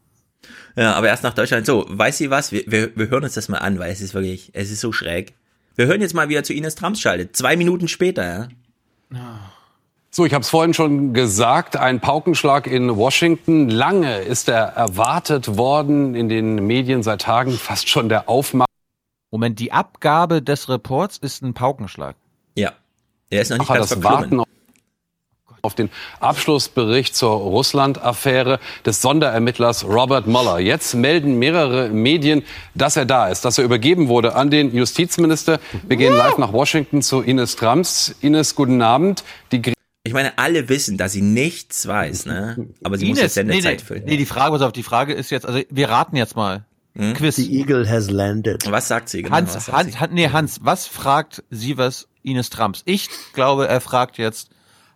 Ja, aber erst nach Deutschland. So, weiß sie was? Wir, wir, wir hören uns das mal an, weil es ist wirklich, es ist so schräg. Wir hören jetzt mal, wie er zu Ines Trumps schaltet. Zwei Minuten später, ja. So, ich habe es vorhin schon gesagt, ein Paukenschlag in Washington. Lange ist er erwartet worden in den Medien seit Tagen, fast schon der Aufmacher. Moment, die Abgabe des Reports ist ein Paukenschlag. Ja. Er ist noch nicht ganz das verklungen. Warten auf- den Abschlussbericht zur Russland-Affäre des Sonderermittlers Robert Mueller. Jetzt melden mehrere Medien, dass er da ist, dass er übergeben wurde an den Justizminister. Wir gehen live nach Washington zu Ines Trams. Ines, guten Abend. Die Ich meine, alle wissen, dass sie nichts weiß, ne? Aber sie muss jetzt nee, Sendezeit nee, füllen. nee, die Frage, pass auf, die Frage ist jetzt, also wir raten jetzt mal. Quiz. The Eagle has landed. Was sagt sie? Genau, Hans, was Hans, Hans, nee, Hans, was fragt Sievers Ines Trumps? Ich glaube, er fragt jetzt,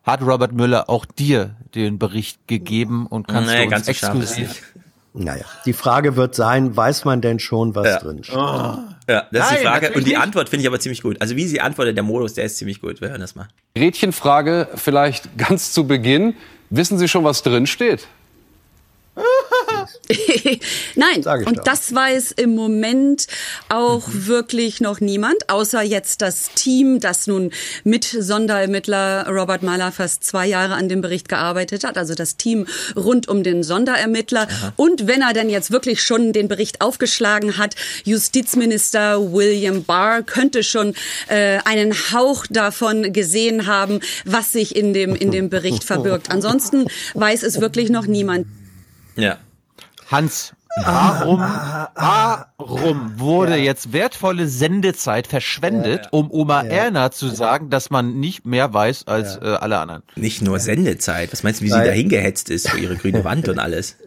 hat Robert Müller auch dir den Bericht gegeben und kannst Nee, du uns exklusiv Naja, die Frage wird sein, weiß man denn schon, was Ja. drin steht? Ja, das ist die Frage. Und die nicht. Antwort finde ich aber ziemlich gut. Also wie sie antwortet, der Modus, der ist ziemlich gut. Wir hören das mal. Gretchenfrage vielleicht ganz zu Beginn. Wissen Sie schon, was drin steht? Nein, Sag ich und das weiß im Moment auch wirklich noch niemand, außer jetzt das Team, das nun mit Sonderermittler Robert Mahler fast zwei Jahre an dem Bericht gearbeitet hat, also das Team rund um den Sonderermittler. Und wenn er denn jetzt wirklich schon den Bericht aufgeschlagen hat, Justizminister William Barr könnte schon äh, einen Hauch davon gesehen haben, was sich in dem, in dem Bericht verbirgt. Ansonsten weiß es wirklich noch niemand. Ja. Hans, warum, warum wurde jetzt wertvolle Sendezeit verschwendet, um Oma Erna zu sagen, dass man nicht mehr weiß als äh, alle anderen? Nicht nur Sendezeit. Was meinst du, wie sie Weil- da hingehetzt ist für ihre grüne Wand und alles?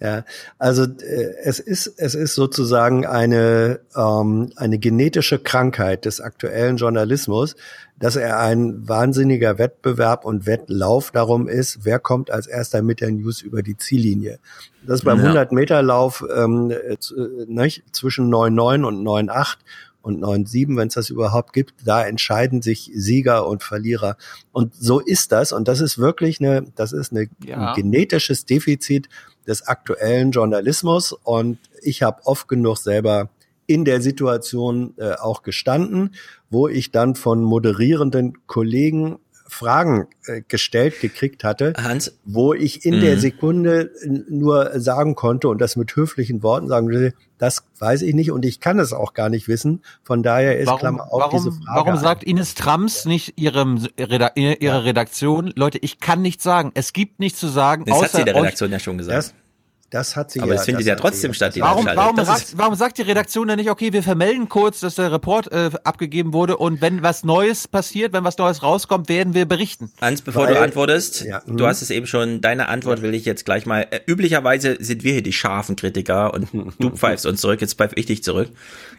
Ja, also äh, es ist es ist sozusagen eine ähm, eine genetische Krankheit des aktuellen Journalismus, dass er ein wahnsinniger Wettbewerb und Wettlauf darum ist, wer kommt als erster mit der News über die Ziellinie. Das ist beim Ja. 100 Meter Lauf ähm, äh, äh, zwischen 9,9 und 9,8 und 9,7, wenn es das überhaupt gibt, da entscheiden sich Sieger und Verlierer. Und so ist das. Und das ist wirklich eine, das ist eine, Ja. ein genetisches Defizit des aktuellen Journalismus. Und ich habe oft genug selber in der Situation äh, auch gestanden, wo ich dann von moderierenden Kollegen Fragen äh, gestellt gekriegt hatte, Hans, wo ich in Mhm. der Sekunde nur sagen konnte und das mit höflichen Worten sagen würde, das weiß ich nicht und ich kann es auch gar nicht wissen. Von daher ist Warum, Klammer auf diese warum, Frage. warum sagt Ines Trams nicht ihrem Reda ihrer Redaktion, Leute, ich kann nichts sagen. Es gibt nichts zu sagen, das außer hat sie der euch. Redaktion ja schon gesagt. das, das hat sie Aber ja. das findet ja trotzdem statt, die Warum, warum, Das sagt, warum sagt die Redaktion denn nicht, okay, wir vermelden kurz, dass der Report äh, abgegeben wurde und wenn was Neues passiert, wenn was Neues rauskommt, werden wir berichten. Hans, bevor Weil- du antwortest, Ja, du mhm. hast es eben schon, deine Antwort will ich jetzt gleich mal. Äh, üblicherweise sind wir hier die scharfen Kritiker und du pfeifst uns zurück, jetzt pfeife ich dich zurück.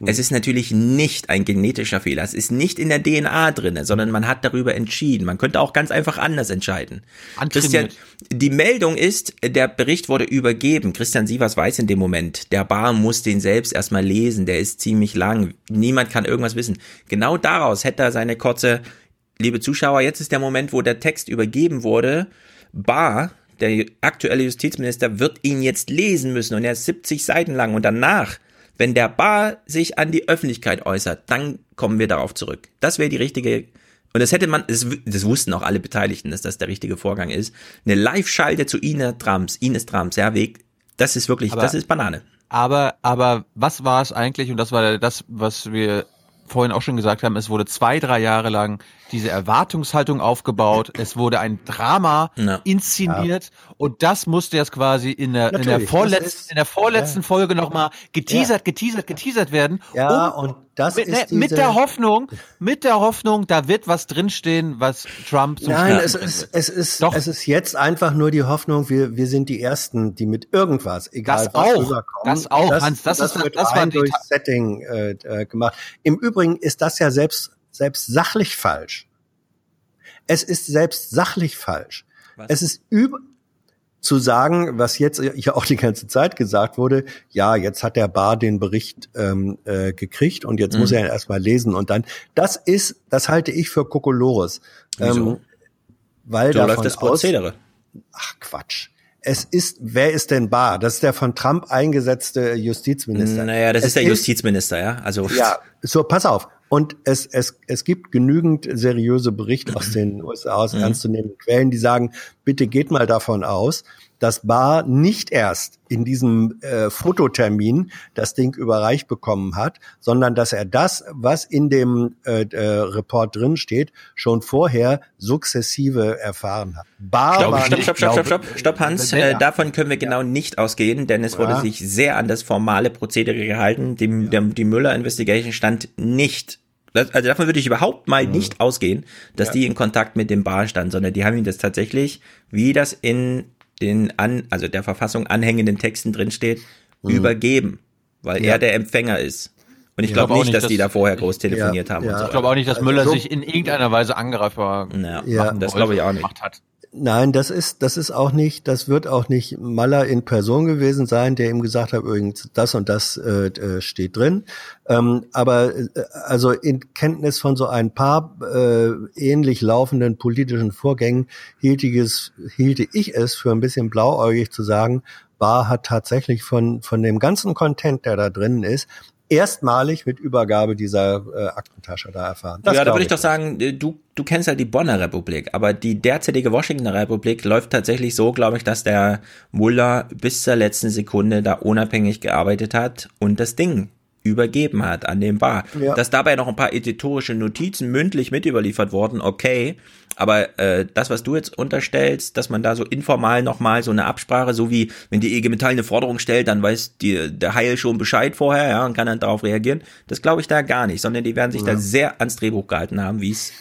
Mhm. Es ist natürlich nicht ein genetischer Fehler, es ist nicht in der DNA drinne, sondern man hat darüber entschieden. Man könnte auch ganz einfach anders entscheiden. Christian, die Meldung ist, der Bericht wurde übergeben. Christian Sievers weiß in dem Moment, der Bar muss den selbst erstmal lesen, der ist ziemlich lang. Niemand kann irgendwas wissen. Genau daraus hätte er seine kurze, liebe Zuschauer, jetzt ist der Moment, wo der Text übergeben wurde. Bar, der aktuelle Justizminister, wird ihn jetzt lesen müssen und er ist 70 Seiten lang und danach, wenn der Bar sich an die Öffentlichkeit äußert, dann kommen wir darauf zurück. Das wäre die richtige und das hätte man, das, das wussten auch alle Beteiligten, dass das der richtige Vorgang ist. Eine Live-Schalte zu Ines Trams, Ines Trams, ja, Weg, das ist wirklich, Aber- das ist Banane. Aber, aber was war es eigentlich, und das war das, was wir vorhin auch schon gesagt haben, es wurde zwei, drei Jahre lang diese Erwartungshaltung aufgebaut. Es wurde ein Drama Ja. inszeniert und das musste jetzt quasi in der, in der das vorletzten, ist- in der vorletzten ja. Folge nochmal geteasert, geteasert, geteasert werden. Ja, um, und das mit, ist ne, mit diese- der Hoffnung, mit der Hoffnung, da wird was drinstehen, was Trump zum Nein, es ist, es ist, es ist jetzt einfach nur die Hoffnung, wir, wir sind die Ersten, die mit irgendwas, egal Das was auch, rüberkommen. das auch, Hans, das ist- wird das war durch Setting äh, äh, gemacht. Im Übrigen ist das ja selbst, selbst sachlich falsch. Es ist selbst sachlich falsch. Es ist über, zu sagen, was jetzt ja auch die ganze Zeit gesagt wurde, ja, jetzt hat der Bar den Bericht ähm, äh, gekriegt und jetzt Mhm. muss er ihn erstmal lesen und dann, das ist, das halte ich für Kokolores. Wieso? weil So davon läuft das aus- Prozedere. Ach Quatsch. Es ist, wer ist denn Bar? Das ist der von Trump eingesetzte Justizminister. Naja, das es ist der Justizminister, ja. Also Ja, so, pass auf. Und es, es, es gibt genügend seriöse Berichte aus den USA, aus Mhm. ernstzunehmenden Quellen, die sagen, bitte geht mal davon aus, dass Barr nicht erst in diesem äh, Fototermin das Ding überreicht bekommen hat, sondern dass er das, was in dem äh, äh, Report drin steht, schon vorher sukzessive erfahren hat. Barr Stopp, war stopp, nicht- stopp, stopp, stopp, stopp, stopp, Hans. Ja. Äh, davon können wir genau nicht ausgehen, denn es wurde Ja. sich sehr an das formale Prozedere gehalten. Die, der, die Müller Investigation stand nicht. Das, also davon würde ich überhaupt mal nicht ausgehen, dass Ja. die in Kontakt mit dem Bar stand, sondern die haben ihm das tatsächlich, wie das in den an, also der Verfassung anhängenden Texten drin steht, übergeben, weil Ja. er der Empfänger ist. Und ich Ich glaube glaub auch nicht, nicht, dass die dass- da vorher groß telefoniert haben. und so Ich glaube auch nicht, dass Also Müller so- sich in irgendeiner Weise angreifbar Ja, Ja. das glaube ich auch nicht. gemacht hat. Nein, das ist, das ist auch nicht, das wird auch nicht Maller in Person gewesen sein, der ihm gesagt hat, übrigens, das und das äh, äh, steht drin. Ähm, aber äh, also in Kenntnis von so ein paar äh, ähnlich laufenden politischen Vorgängen hielte ich es, hielte ich es für ein bisschen blauäugig zu sagen, Barr hat tatsächlich von, von dem ganzen Content, der da drin ist, erstmalig mit Übergabe dieser äh, Aktentasche da erfahren. Das ja, da würde ich doch sagen, äh, du, du kennst halt die Bonner Republik, aber die derzeitige Washingtoner Republik läuft tatsächlich so, glaube ich, dass der Mullah bis zur letzten Sekunde da unabhängig gearbeitet hat und das Ding übergeben hat an den Bar. Ja. Dass dabei noch ein paar editorische Notizen mündlich mit überliefert wurden, okay. Aber äh, das, was du jetzt unterstellst, dass man da so informal nochmal so eine Absprache, so wie wenn die IG Metall eine Forderung stellt, dann weiß die, der Heil schon Bescheid vorher, ja, und kann dann darauf reagieren. Das glaube ich da gar nicht, sondern die werden sich da sehr ans Drehbuch gehalten haben, wie es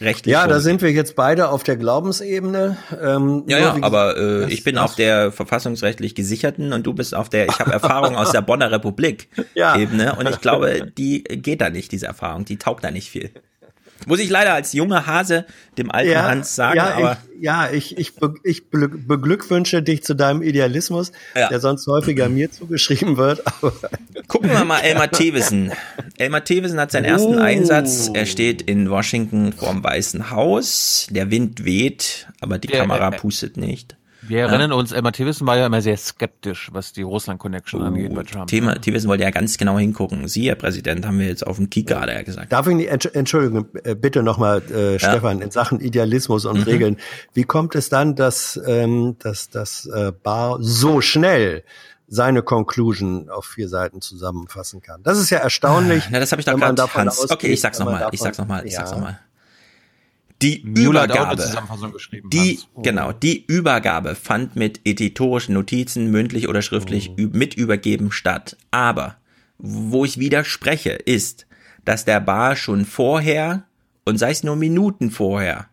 rechtlich Ja, da vorgesehen sind wir jetzt beide auf der Glaubensebene. Ähm, ja, ja, aber äh, das- ich bin auf der verfassungsrechtlich gesicherten und du bist auf der, ich habe Erfahrung aus der Bonner Republik Ja. Ebene und ich glaube, die geht da nicht, diese Erfahrung, die taugt da nicht viel. Muss ich leider als junger Hase dem alten Hans sagen, ja, aber ich, ja, ich, ich, be, ich be- beglückwünsche dich zu deinem Idealismus, Ja. der sonst häufiger mir zugeschrieben wird. Aber gucken wir mal Elmar Thewesen. Elmar Thewesen hat seinen ersten Oh. Einsatz. Er steht in Washington vorm Weißen Haus. Der Wind weht, aber die Kamera pustet nicht. Wir erinnern uns, Emma Tivissen war ja immer sehr skeptisch, was die Russland-Connection angeht bei Trump. Thema, Thewesen wollte ja ganz genau hingucken. Sie, Herr Präsident, haben wir jetzt auf dem Kika, er gesagt. Darf ich nicht, Entsch- Entschuldigung, äh, bitte nochmal, äh, Stefan, in Sachen Idealismus und Mhm. Regeln. Wie kommt es dann, dass, ähm, dass, dass äh, Barr so schnell seine Conclusion auf vier Seiten zusammenfassen kann? Das ist ja erstaunlich. Na, das habe ich doch gerade. Okay, ich sag's nochmal, ich sag's nochmal, ich sag's Ja. nochmal. Die Müller Übergabe, die. Oh. genau, die Übergabe fand mit editorischen Notizen, mündlich oder schriftlich, Oh. mit übergeben statt. Aber, wo ich widerspreche, ist, dass der Bar schon vorher, und sei es nur Minuten vorher,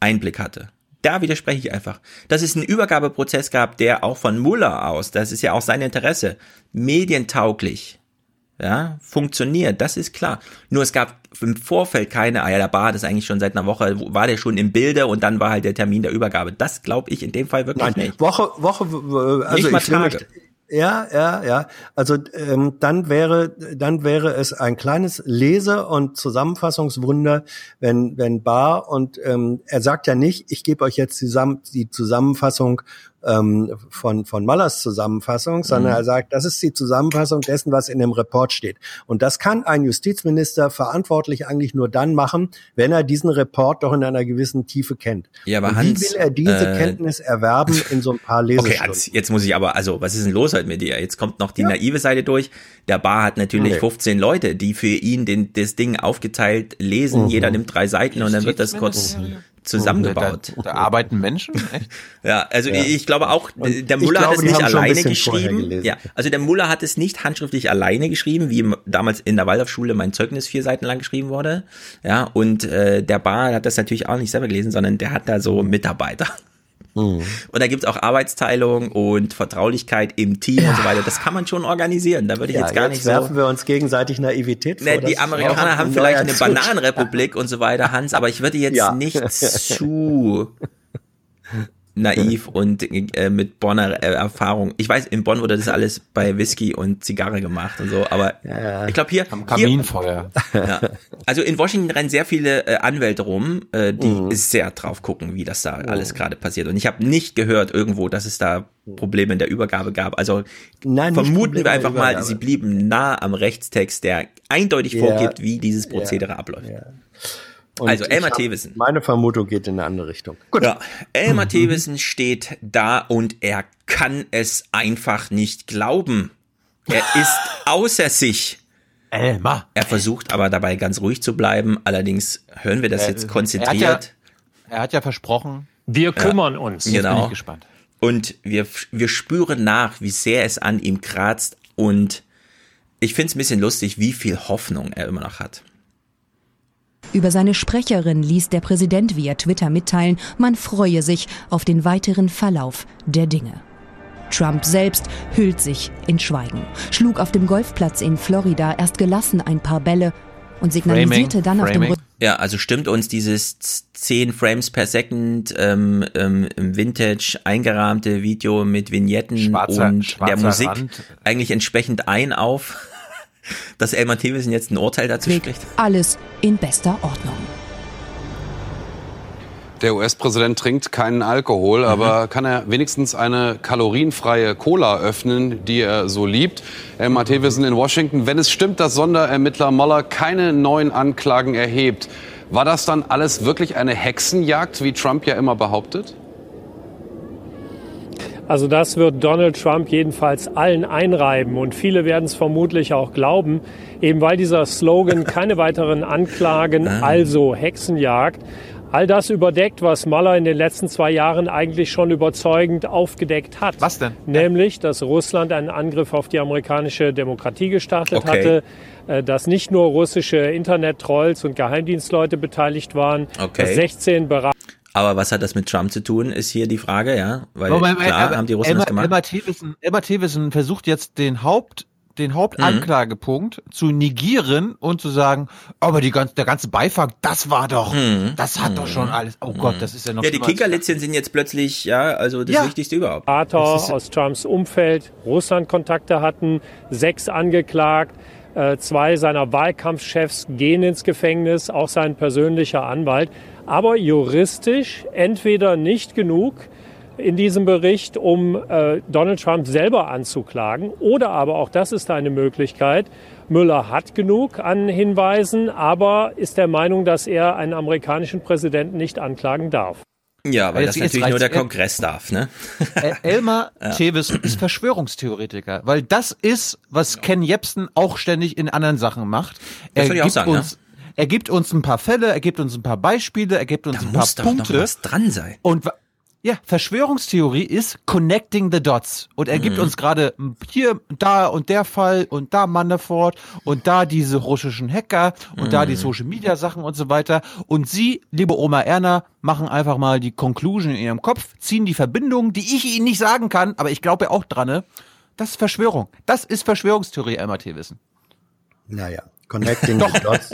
Einblick hatte. Da widerspreche ich einfach. Dass es einen Übergabeprozess gab, der auch von Muller aus, das ist ja auch sein Interesse, medientauglich, ja, funktioniert, das ist klar. Nur es gab im Vorfeld keine, ah ja, der Bar, das ist eigentlich schon seit einer Woche, war der schon im Bilde und dann war halt der Termin der Übergabe. Das glaube ich in dem Fall wirklich Nein, nicht. Woche, Woche, also Nicht mal mich, Tage. ja, ja, ja. Also ähm, dann wäre, dann wäre es ein kleines Lese- und Zusammenfassungswunder, wenn wenn Bar und ähm, er sagt ja nicht, ich gebe euch jetzt zusammen die Zusammenfassung ähm, von, von Mallers Zusammenfassung, sondern Mhm. er sagt, das ist die Zusammenfassung dessen, was in dem Report steht. Und das kann ein Justizminister verantwortlich eigentlich nur dann machen, wenn er diesen Report doch in einer gewissen Tiefe kennt. Ja, aber Und Hans, wie will er diese äh, Kenntnis erwerben in so ein paar Okay, Lesestunden? Hans, jetzt muss ich aber, also, was ist denn los heute mit dir? Jetzt kommt noch die naive Seite durch. Der Bar hat natürlich Nee. 15 Leute, die für ihn den, das Ding aufgeteilt lesen. Mhm. Jeder nimmt drei Seiten und dann wird das kurz zusammengebaut. Da, da arbeiten Menschen? Echt? Ja, also Ja. Ich, glaube auch, der Muller glaube, hat es nicht alleine geschrieben. Ja, also der Muller hat es nicht handschriftlich alleine geschrieben, wie damals in der Waldorfschule mein Zeugnis vier Seiten lang geschrieben wurde. Ja, und äh, der Bar hat das natürlich auch nicht selber gelesen, sondern der hat da so Mitarbeiter. Mhm. Und da gibt's auch Arbeitsteilung und Vertraulichkeit im Team und so weiter. Das kann man schon organisieren. Da würde ich Ja, jetzt gar jetzt nicht so. werfen wir uns gegenseitig Naivität vor. Ne, die Amerikaner haben vielleicht eine. Bananenrepublik und so weiter, Hans, aber ich würde jetzt Ja. nicht zu naiv und äh, mit Bonner äh, Erfahrung. Ich weiß, in Bonn wurde das alles bei Whisky und Zigarre gemacht und so, aber ich glaube hier, Am hier Kaminfeuer. ja. Also in Washington rennen sehr viele äh, Anwälte rum, äh, die Mhm. sehr drauf gucken, wie das da alles gerade passiert. Und ich habe nicht gehört irgendwo, dass es da Probleme in der Übergabe gab. Also Nein, vermuten wir einfach mal, sie blieben nah am Rechtstext, der eindeutig Ja. vorgibt, wie dieses Ja. Prozedere abläuft. Und Also Elmar Thewissen. Meine Vermutung geht in eine andere Richtung. Ja, Elmar Mhm. Thewissen steht da und er kann es einfach nicht glauben. Er ist außer sich. Elmar. Er versucht aber dabei ganz ruhig zu bleiben. Allerdings hören wir das Er- jetzt konzentriert. Er hat ja, er hat ja versprochen. Wir kümmern uns. Jetzt bin Genau. ich gespannt. Und wir, wir spüren nach, wie sehr es an ihm kratzt. Und ich finde es ein bisschen lustig, wie viel Hoffnung er immer noch hat. Über seine Sprecherin ließ der Präsident via Twitter mitteilen, man freue sich auf den weiteren Verlauf der Dinge. Trump selbst hüllt sich in Schweigen, schlug auf dem Golfplatz in Florida erst gelassen ein paar Bälle und signalisierte dann auf dem Rücken. Ja, also stimmt uns dieses 10 Frames per Second ähm, ähm, im Vintage eingerahmte Video mit Vignetten Schwarzer- und schwarzer der Musik Rand. eigentlich entsprechend ein auf, dass Elmar Thewissen jetzt ein Urteil dazu spricht? Alles in bester Ordnung. Der US-Präsident trinkt keinen Alkohol, Mhm. aber kann er wenigstens eine kalorienfreie Cola öffnen, die er so liebt? Elmar Thewissen in Washington. Wenn es stimmt, dass Sonderermittler Mueller keine neuen Anklagen erhebt, war das dann alles wirklich eine Hexenjagd, wie Trump ja immer behauptet? Also das wird Donald Trump jedenfalls allen einreiben und viele werden es vermutlich auch glauben, eben weil dieser Slogan keine weiteren Anklagen, also Hexenjagd, all das überdeckt, was Mueller in den letzten zwei Jahren eigentlich schon überzeugend aufgedeckt hat. Was denn? Nämlich, dass Russland einen Angriff auf die amerikanische Demokratie gestartet Okay. hatte, äh, dass nicht nur russische Internet-Trolls und Geheimdienstleute beteiligt waren, Okay. dass 16 Berater Aber was hat das mit Trump zu tun, ist hier die Frage, ja? Weil Moment, klar aber haben die Russen Emma, das gemacht. Emma Thewissen, Emma Thewissen versucht jetzt den Haupt den Hauptanklagepunkt zu negieren und zu sagen, aber die ganze, der ganze Beifang, das war doch, das hat doch schon alles. Oh Gott, das ist ja noch Mhm. ja, die Kickerlitzchen sind jetzt plötzlich, ja, also das Ja. Wichtigste überhaupt. Berater aus Trumps Umfeld Russland-Kontakte hatten, sechs angeklagt. Äh, Zwei seiner Wahlkampfchefs gehen ins Gefängnis, auch sein persönlicher Anwalt. Aber juristisch entweder nicht genug in diesem Bericht, um äh, Donald Trump selber anzuklagen, oder aber auch das ist eine Möglichkeit. Müller hat genug an Hinweisen, aber ist der Meinung, dass er einen amerikanischen Präsidenten nicht anklagen darf. Ja, weil Jetzt- das jetzt natürlich nur der. Kongress darf, ne? El- Elmar Ja. Ist Verschwörungstheoretiker, weil das ist, was Ken Jebsen auch ständig in anderen Sachen macht. Das Er würde ich auch gibt sagen, uns, er gibt uns ein paar Fälle, er gibt uns ein paar Beispiele, er gibt uns ein paar muss doch noch Punkte. was dran sein. Und ja, Verschwörungstheorie ist connecting the dots. Und er gibt Mhm. uns gerade hier, da und der Fall und da Manafort und da diese russischen Hacker und da die Mhm. Social Media Sachen und so weiter. Und Sie, liebe Oma Erna, machen einfach mal die Conclusion in Ihrem Kopf, ziehen die Verbindungen, die ich Ihnen nicht sagen kann, aber ich glaube auch dran. ne? Das ist Verschwörung. Das ist Verschwörungstheorie, MRT wissen. Naja, connecting the dots.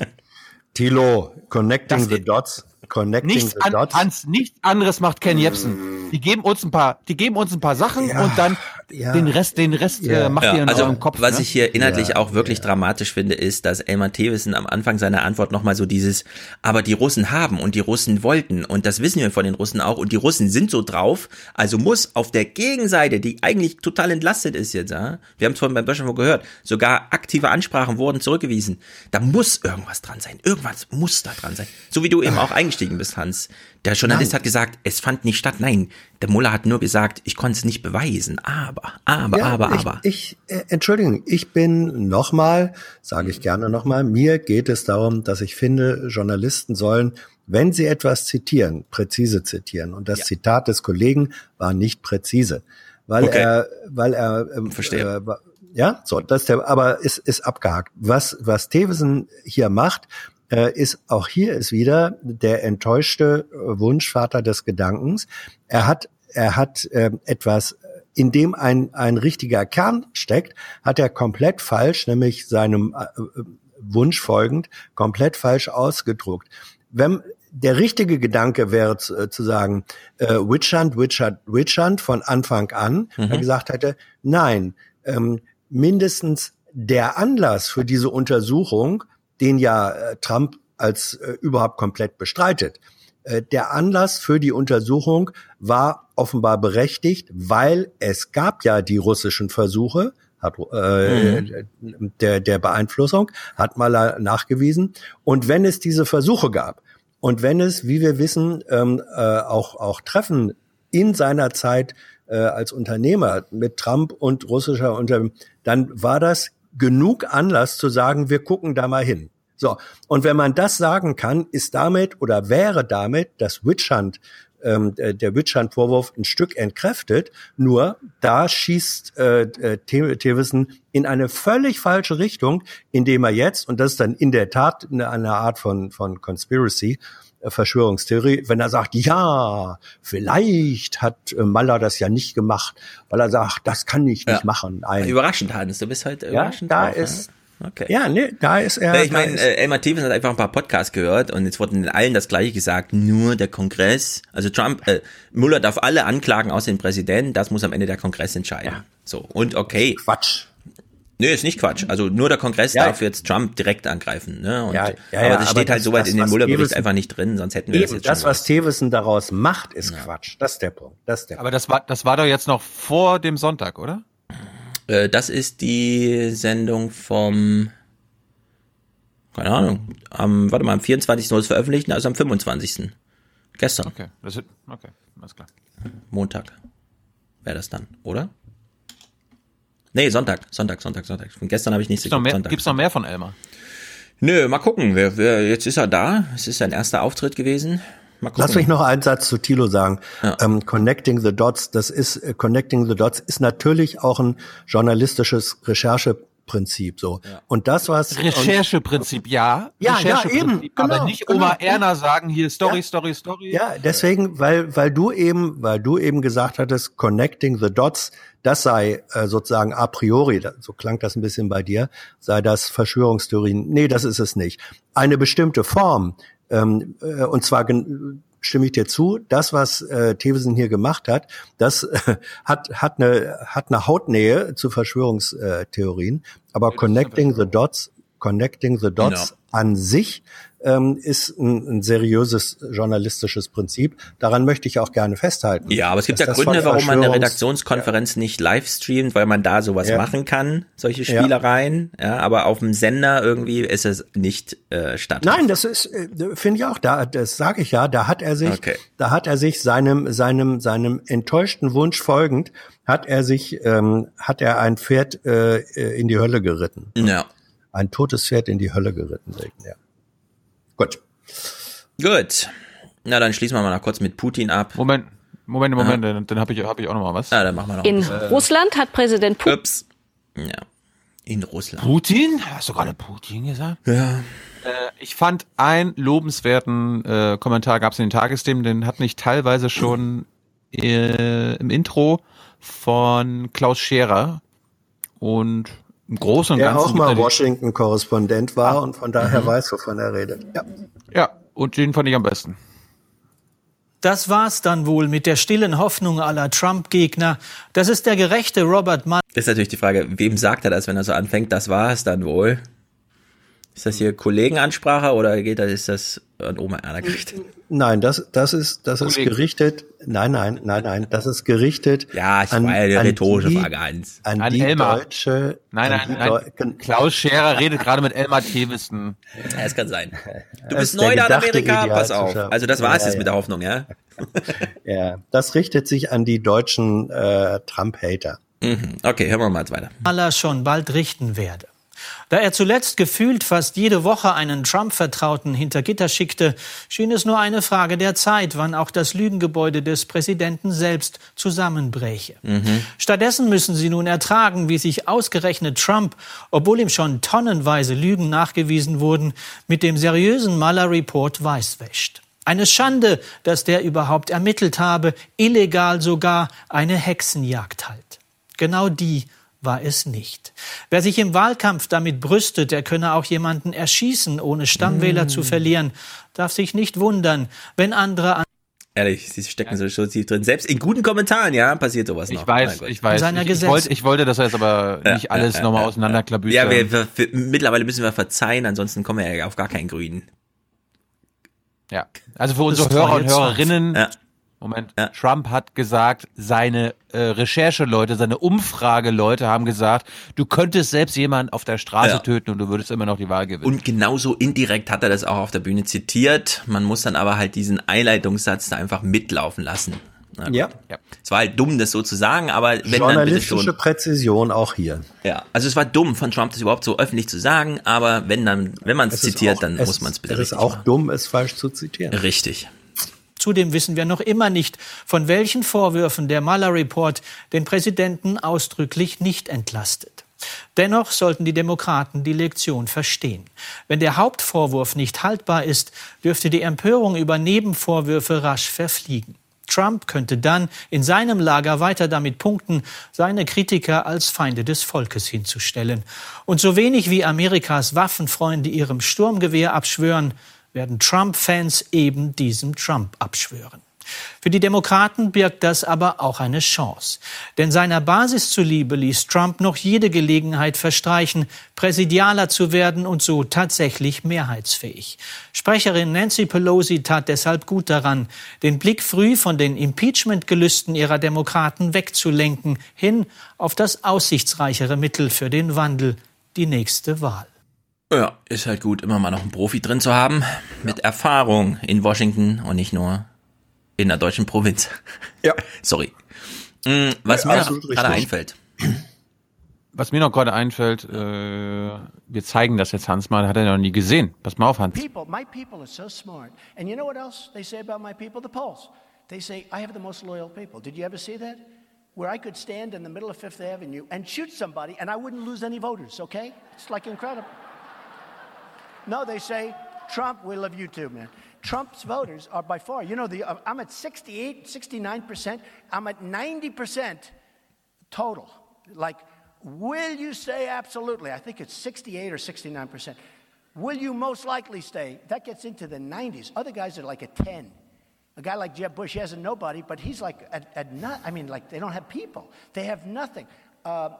Tilo, connecting Das- the dots. Connecting Nichts, the an, dots. Hans, nichts anderes macht Ken Jebsen. Die geben uns ein paar, die geben uns ein paar Sachen Ja. und dann Ja. Den Rest, den Rest Ja. äh, macht Ja, ihr in also, eurem Kopf. was ne? ich hier inhaltlich Ja, auch wirklich dramatisch finde, ist, dass Elmar Thewissen am Anfang seiner Antwort nochmal so dieses, aber die Russen haben und die Russen wollten und das wissen wir von den Russen auch und die Russen sind so drauf, also muss auf der Gegenseite, die eigentlich total entlastet ist jetzt, ja, wir haben es vorhin beim Böschenfunk gehört, sogar aktive Ansprachen wurden zurückgewiesen, da muss irgendwas dran sein, irgendwas muss da dran sein. So wie du eben auch eingestiegen bist, Hans. Der Journalist Nein. hat gesagt, es fand nicht statt. Nein, der Muller hat nur gesagt, ich konnte es nicht beweisen. Aber, aber, Ja, aber, ich, aber. Ich, äh, Entschuldigung, ich bin nochmal, sage ich gerne nochmal, mir geht es darum, dass ich finde, Journalisten sollen, wenn sie etwas zitieren, präzise zitieren. Und das Zitat des Kollegen war nicht präzise, weil Okay. er, weil er, ähm, Verstehe. Äh, ja, so, das ist der, aber ist, ist abgehakt. Was, was Thewesen hier macht, äh, ist auch hier ist wieder der enttäuschte äh, Wunschvater des Gedankens. Er hat, er hat ähm, etwas, in dem ein, ein richtiger Kern steckt, hat er komplett falsch, nämlich seinem äh, äh, Wunsch folgend, komplett falsch ausgedruckt. Wenn der richtige Gedanke wäre zu, äh, zu sagen, äh, Witch Hunt, Witch Hunt, Witch Hunt von Anfang an, Mhm. er gesagt hätte, nein, ähm, mindestens der Anlass für diese Untersuchung, den ja äh, Trump als äh, überhaupt komplett bestreitet, äh, der Anlass für die Untersuchung war offenbar berechtigt, weil es gab ja die russischen Versuche, hat, äh, der, der Beeinflussung, hat Maler nachgewiesen. Und wenn es diese Versuche gab und wenn es, wie wir wissen, ähm, äh, auch, auch Treffen in seiner Zeit äh, als Unternehmer mit Trump und russischer Unter, dann war das genug Anlass zu sagen, wir gucken da mal hin. So, und wenn man das sagen kann, ist damit oder wäre damit das Witch Hunt, ähm, der der Witch Hunt Vorwurf ein Stück entkräftet. Nur da schießt äh, äh, The- Thewissen in eine völlig falsche Richtung, indem er jetzt und das ist dann in der Tat eine, eine Art von von Conspiracy. Äh, Verschwörungstheorie, wenn er sagt, ja, vielleicht hat äh, Maller das ja nicht gemacht, weil er sagt, das kann ich nicht Ja. machen. Nein. Überraschend, Hans. Du bist halt Ja, überraschend. da drauf, ist, ja? Okay. ja, nee, da ist er. Ja, ich meine, äh, Elmar Thewissen hat einfach ein paar Podcasts gehört und jetzt wurden allen das gleiche gesagt, nur der Kongress, also Trump, äh, Mueller darf alle anklagen außer den Präsidenten, das muss am Ende der Kongress entscheiden. So, und okay. Quatsch. Nö, ist nicht Quatsch. Also nur der Kongress Ja. darf jetzt Trump direkt angreifen. Ne? Und, Ja, ja, aber das aber steht halt das- soweit das, in dem Mueller-Bericht Thewissen- einfach nicht drin, sonst hätten wir das Eben, jetzt das, schon was Thewissen daraus macht, ist Quatsch. Das ist der Punkt. Das ist der Aber das war, das war doch jetzt noch vor dem Sonntag, oder? Äh, das ist die Sendung vom, keine Ahnung, am, warte mal, am 24. wurde es veröffentlicht, also am 25. Gestern. Okay, das ist, okay, alles klar. Montag. Wäre das dann, oder? Nee, Sonntag, Sonntag, Sonntag, Sonntag. Von gestern habe ich nichts Gibt's noch, mehr, gibt's noch mehr von Elmar? Nö, mal gucken. Wer, wer, jetzt ist er da. Es ist sein erster Auftritt gewesen. Mal gucken. Lass mich noch einen Satz zu Thilo sagen. Ähm, Connecting the Dots, das ist äh, Connecting the Dots ist natürlich auch ein journalistisches Rechercheprinzip so. Und das was Rechercheprinzip, ja. Ja, ja, Rechercheprinzip, eben, genau, aber nicht genau. Oma Erna sagen hier Story, Ja. Story, Story. Ja, deswegen, weil weil du eben, weil du eben gesagt hattest, Connecting the Dots, das sei äh, sozusagen a priori, so klang das ein bisschen bei dir, sei das Verschwörungstheorien. Nee, das ist es nicht. Eine bestimmte Form, ähm, äh, und zwar gen- stimme ich dir zu, das, was äh, Thewissen hier gemacht hat, das äh, hat, hat, eine, hat eine Hautnähe zu Verschwörungstheorien, aber Connecting the Dots, Connecting the Dots Ja. an sich ähm, ist ein, ein seriöses journalistisches Prinzip. Daran möchte ich auch gerne festhalten. Ja, aber es gibt ja Gründe, warum man eine Redaktionskonferenz nicht live streamt, weil man da sowas Ja. machen kann, solche Ja. Spielereien. Ja. aber auf dem Sender irgendwie ist es nicht äh, statt. Nein, das ist, äh, finde ich auch, da, das sage ich ja, da hat er sich, Okay. da hat er sich seinem, seinem, seinem enttäuschten Wunsch folgend, hat er sich, ähm, hat er ein Pferd äh, in die Hölle geritten. Ja. Ein totes Pferd in die Hölle geritten, ja. Gut. Gut. Na, dann schließen wir mal noch kurz mit Putin ab. Moment, Moment, Moment, dann, dann habe ich, hab ich auch noch mal was. Ja, dann machen wir noch In was. Äh, Russland hat Präsident Putin. Ups. Ja. In Russland. Putin? Hast du gerade Putin gesagt? Ja. Äh, ich fand einen lobenswerten äh, Kommentar gab es in den Tagesthemen, den hat mich teilweise schon äh, im Intro von Klaus Scherer und im Großen und Der Ganzen. auch mal Washington-Korrespondent war Ah. und von daher Mhm. weiß, wovon er redet. Ja. Ja, und den fand ich am besten. Das war's dann wohl mit der stillen Hoffnung aller Trump-Gegner, dass es der gerechte Robert Mueller. Ist natürlich die Frage, wem sagt er das, wenn er so anfängt? Das war's dann wohl. Ist das hier Kollegenansprache oder geht das, ist das an Oma Erna gerichtet? Nein, das, das ist, das ist gerichtet. Nein, nein, nein, nein, das ist gerichtet. Ja, ich an, war ja eine an rhetorische die, Frage eins. An, An die Elmar. deutsche. Nein, nein, die nein. Deu- Klaus Scherer redet gerade mit Elmar Thewissen. Ja, es kann sein. Du bist neu da in Amerika, pass auf. Also das war's Ja, jetzt ja. mit der Hoffnung, ja? Ja, das richtet sich an die deutschen äh, Trump-Hater. Mhm. Okay, hören wir mal jetzt weiter. schon bald richten werde. Da er zuletzt gefühlt fast jede Woche einen Trump-Vertrauten hinter Gitter schickte, schien es nur eine Frage der Zeit, wann auch das Lügengebäude des Präsidenten selbst zusammenbräche. Stattdessen müssen sie nun ertragen, wie sich ausgerechnet Trump, obwohl ihm schon tonnenweise Lügen nachgewiesen wurden, mit dem seriösen Mueller-Report weißwäscht. Eine Schande, dass der überhaupt ermittelt habe, illegal sogar eine Hexenjagd halt. Genau die war es nicht. Wer sich im Wahlkampf damit brüstet, er könne auch jemanden erschießen, ohne Stammwähler Mm. zu verlieren, darf sich nicht wundern, wenn andere an Ehrlich, sie stecken so so tief drin. Selbst in guten Kommentaren, ja, passiert sowas noch. Ich weiß, Mein Gott. ich weiß. Ich, ich, Gesetze. wollte, ich wollte das jetzt aber nicht alles ja, nochmal ja, auseinanderklabüstern. Ja, wir, wir, wir, mittlerweile müssen wir verzeihen, ansonsten kommen wir ja auf gar keinen Grünen. Ja. Also für unsere Hörer und Hörerinnen, Ja. Moment, Trump hat gesagt, seine äh, Rechercheleute, seine Umfrageleute haben gesagt, du könntest selbst jemanden auf der Straße Ja. töten und du würdest immer noch die Wahl gewinnen. Und genauso indirekt hat er das auch auf der Bühne zitiert. Man muss dann aber halt diesen Einleitungssatz da einfach mitlaufen lassen. Gut. Ja. Es war halt dumm, das so zu sagen, aber wenn dann bitte Journalistische schon. Präzision auch hier. Ja, also es war dumm von Trump, das überhaupt so öffentlich zu sagen, aber wenn dann, wenn man es zitiert, auch- dann es- muss man es bitte Es ist auch machen. dumm, es falsch zu zitieren. Richtig. Zudem wissen wir noch immer nicht, von welchen Vorwürfen der Mueller-Report den Präsidenten ausdrücklich nicht entlastet. Dennoch sollten die Demokraten die Lektion verstehen. Wenn der Hauptvorwurf nicht haltbar ist, dürfte die Empörung über Nebenvorwürfe rasch verfliegen. Trump könnte dann in seinem Lager weiter damit punkten, seine Kritiker als Feinde des Volkes hinzustellen. Und so wenig wie Amerikas Waffenfreunde ihrem Sturmgewehr abschwören, werden Trump-Fans eben diesem Trump abschwören. Für die Demokraten birgt das aber auch eine Chance. Denn seiner Basis zuliebe ließ Trump noch jede Gelegenheit verstreichen, präsidialer zu werden und so tatsächlich mehrheitsfähig. Sprecherin Nancy Pelosi tat deshalb gut daran, den Blick früh von den Impeachment-Gelüsten ihrer Demokraten wegzulenken, hin auf das aussichtsreichere Mittel für den Wandel, die nächste Wahl. Ja, ist halt gut, immer mal noch einen Profi drin zu haben, mit Erfahrung in Washington und nicht nur in der deutschen Provinz. Ja. Sorry. Mm, Was Ja, mir gerade einfällt. Was mir noch gerade einfällt, äh, wir zeigen das jetzt Hans mal, hat er noch nie gesehen. Pass mal auf, Hans. People, my people are so smart. And you know what else they say about my people? The polls. They say, I have the most loyal people. Did you ever see that? Where I could stand in the middle of Fifth Avenue and shoot somebody and I wouldn't lose any voters, okay? It's like incredible. No, they say, Trump, we love you too, man. Trump's voters are by far, you know, the, uh, I'm at 68, 69%. I'm at 90% total. Like, will you stay? Absolutely. I think it's 68 or 69%. Will you most likely stay? That gets into the 90s. Other guys are like a 10. A guy like Jeb Bush, he has a nobody, but he's like at, at not, I mean, like they don't have people. They have nothing. Uh,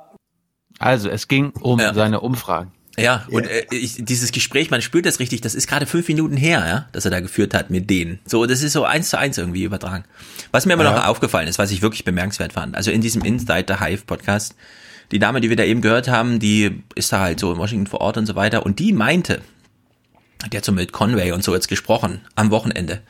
Also, es ging um seine Umfragen. Ja, und äh, ich, dieses Gespräch, man spürt das richtig, das ist gerade fünf Minuten her, ja, dass er da geführt hat mit denen. So, das ist so eins zu eins irgendwie übertragen. Was mir aber Ja. noch aufgefallen ist, was ich wirklich bemerkenswert fand, also in diesem Inside the Hive Podcast, die Dame, die wir da eben gehört haben, die ist da halt so in Washington vor Ort und so weiter und die meinte, die hat so mit Conway und so jetzt gesprochen am Wochenende,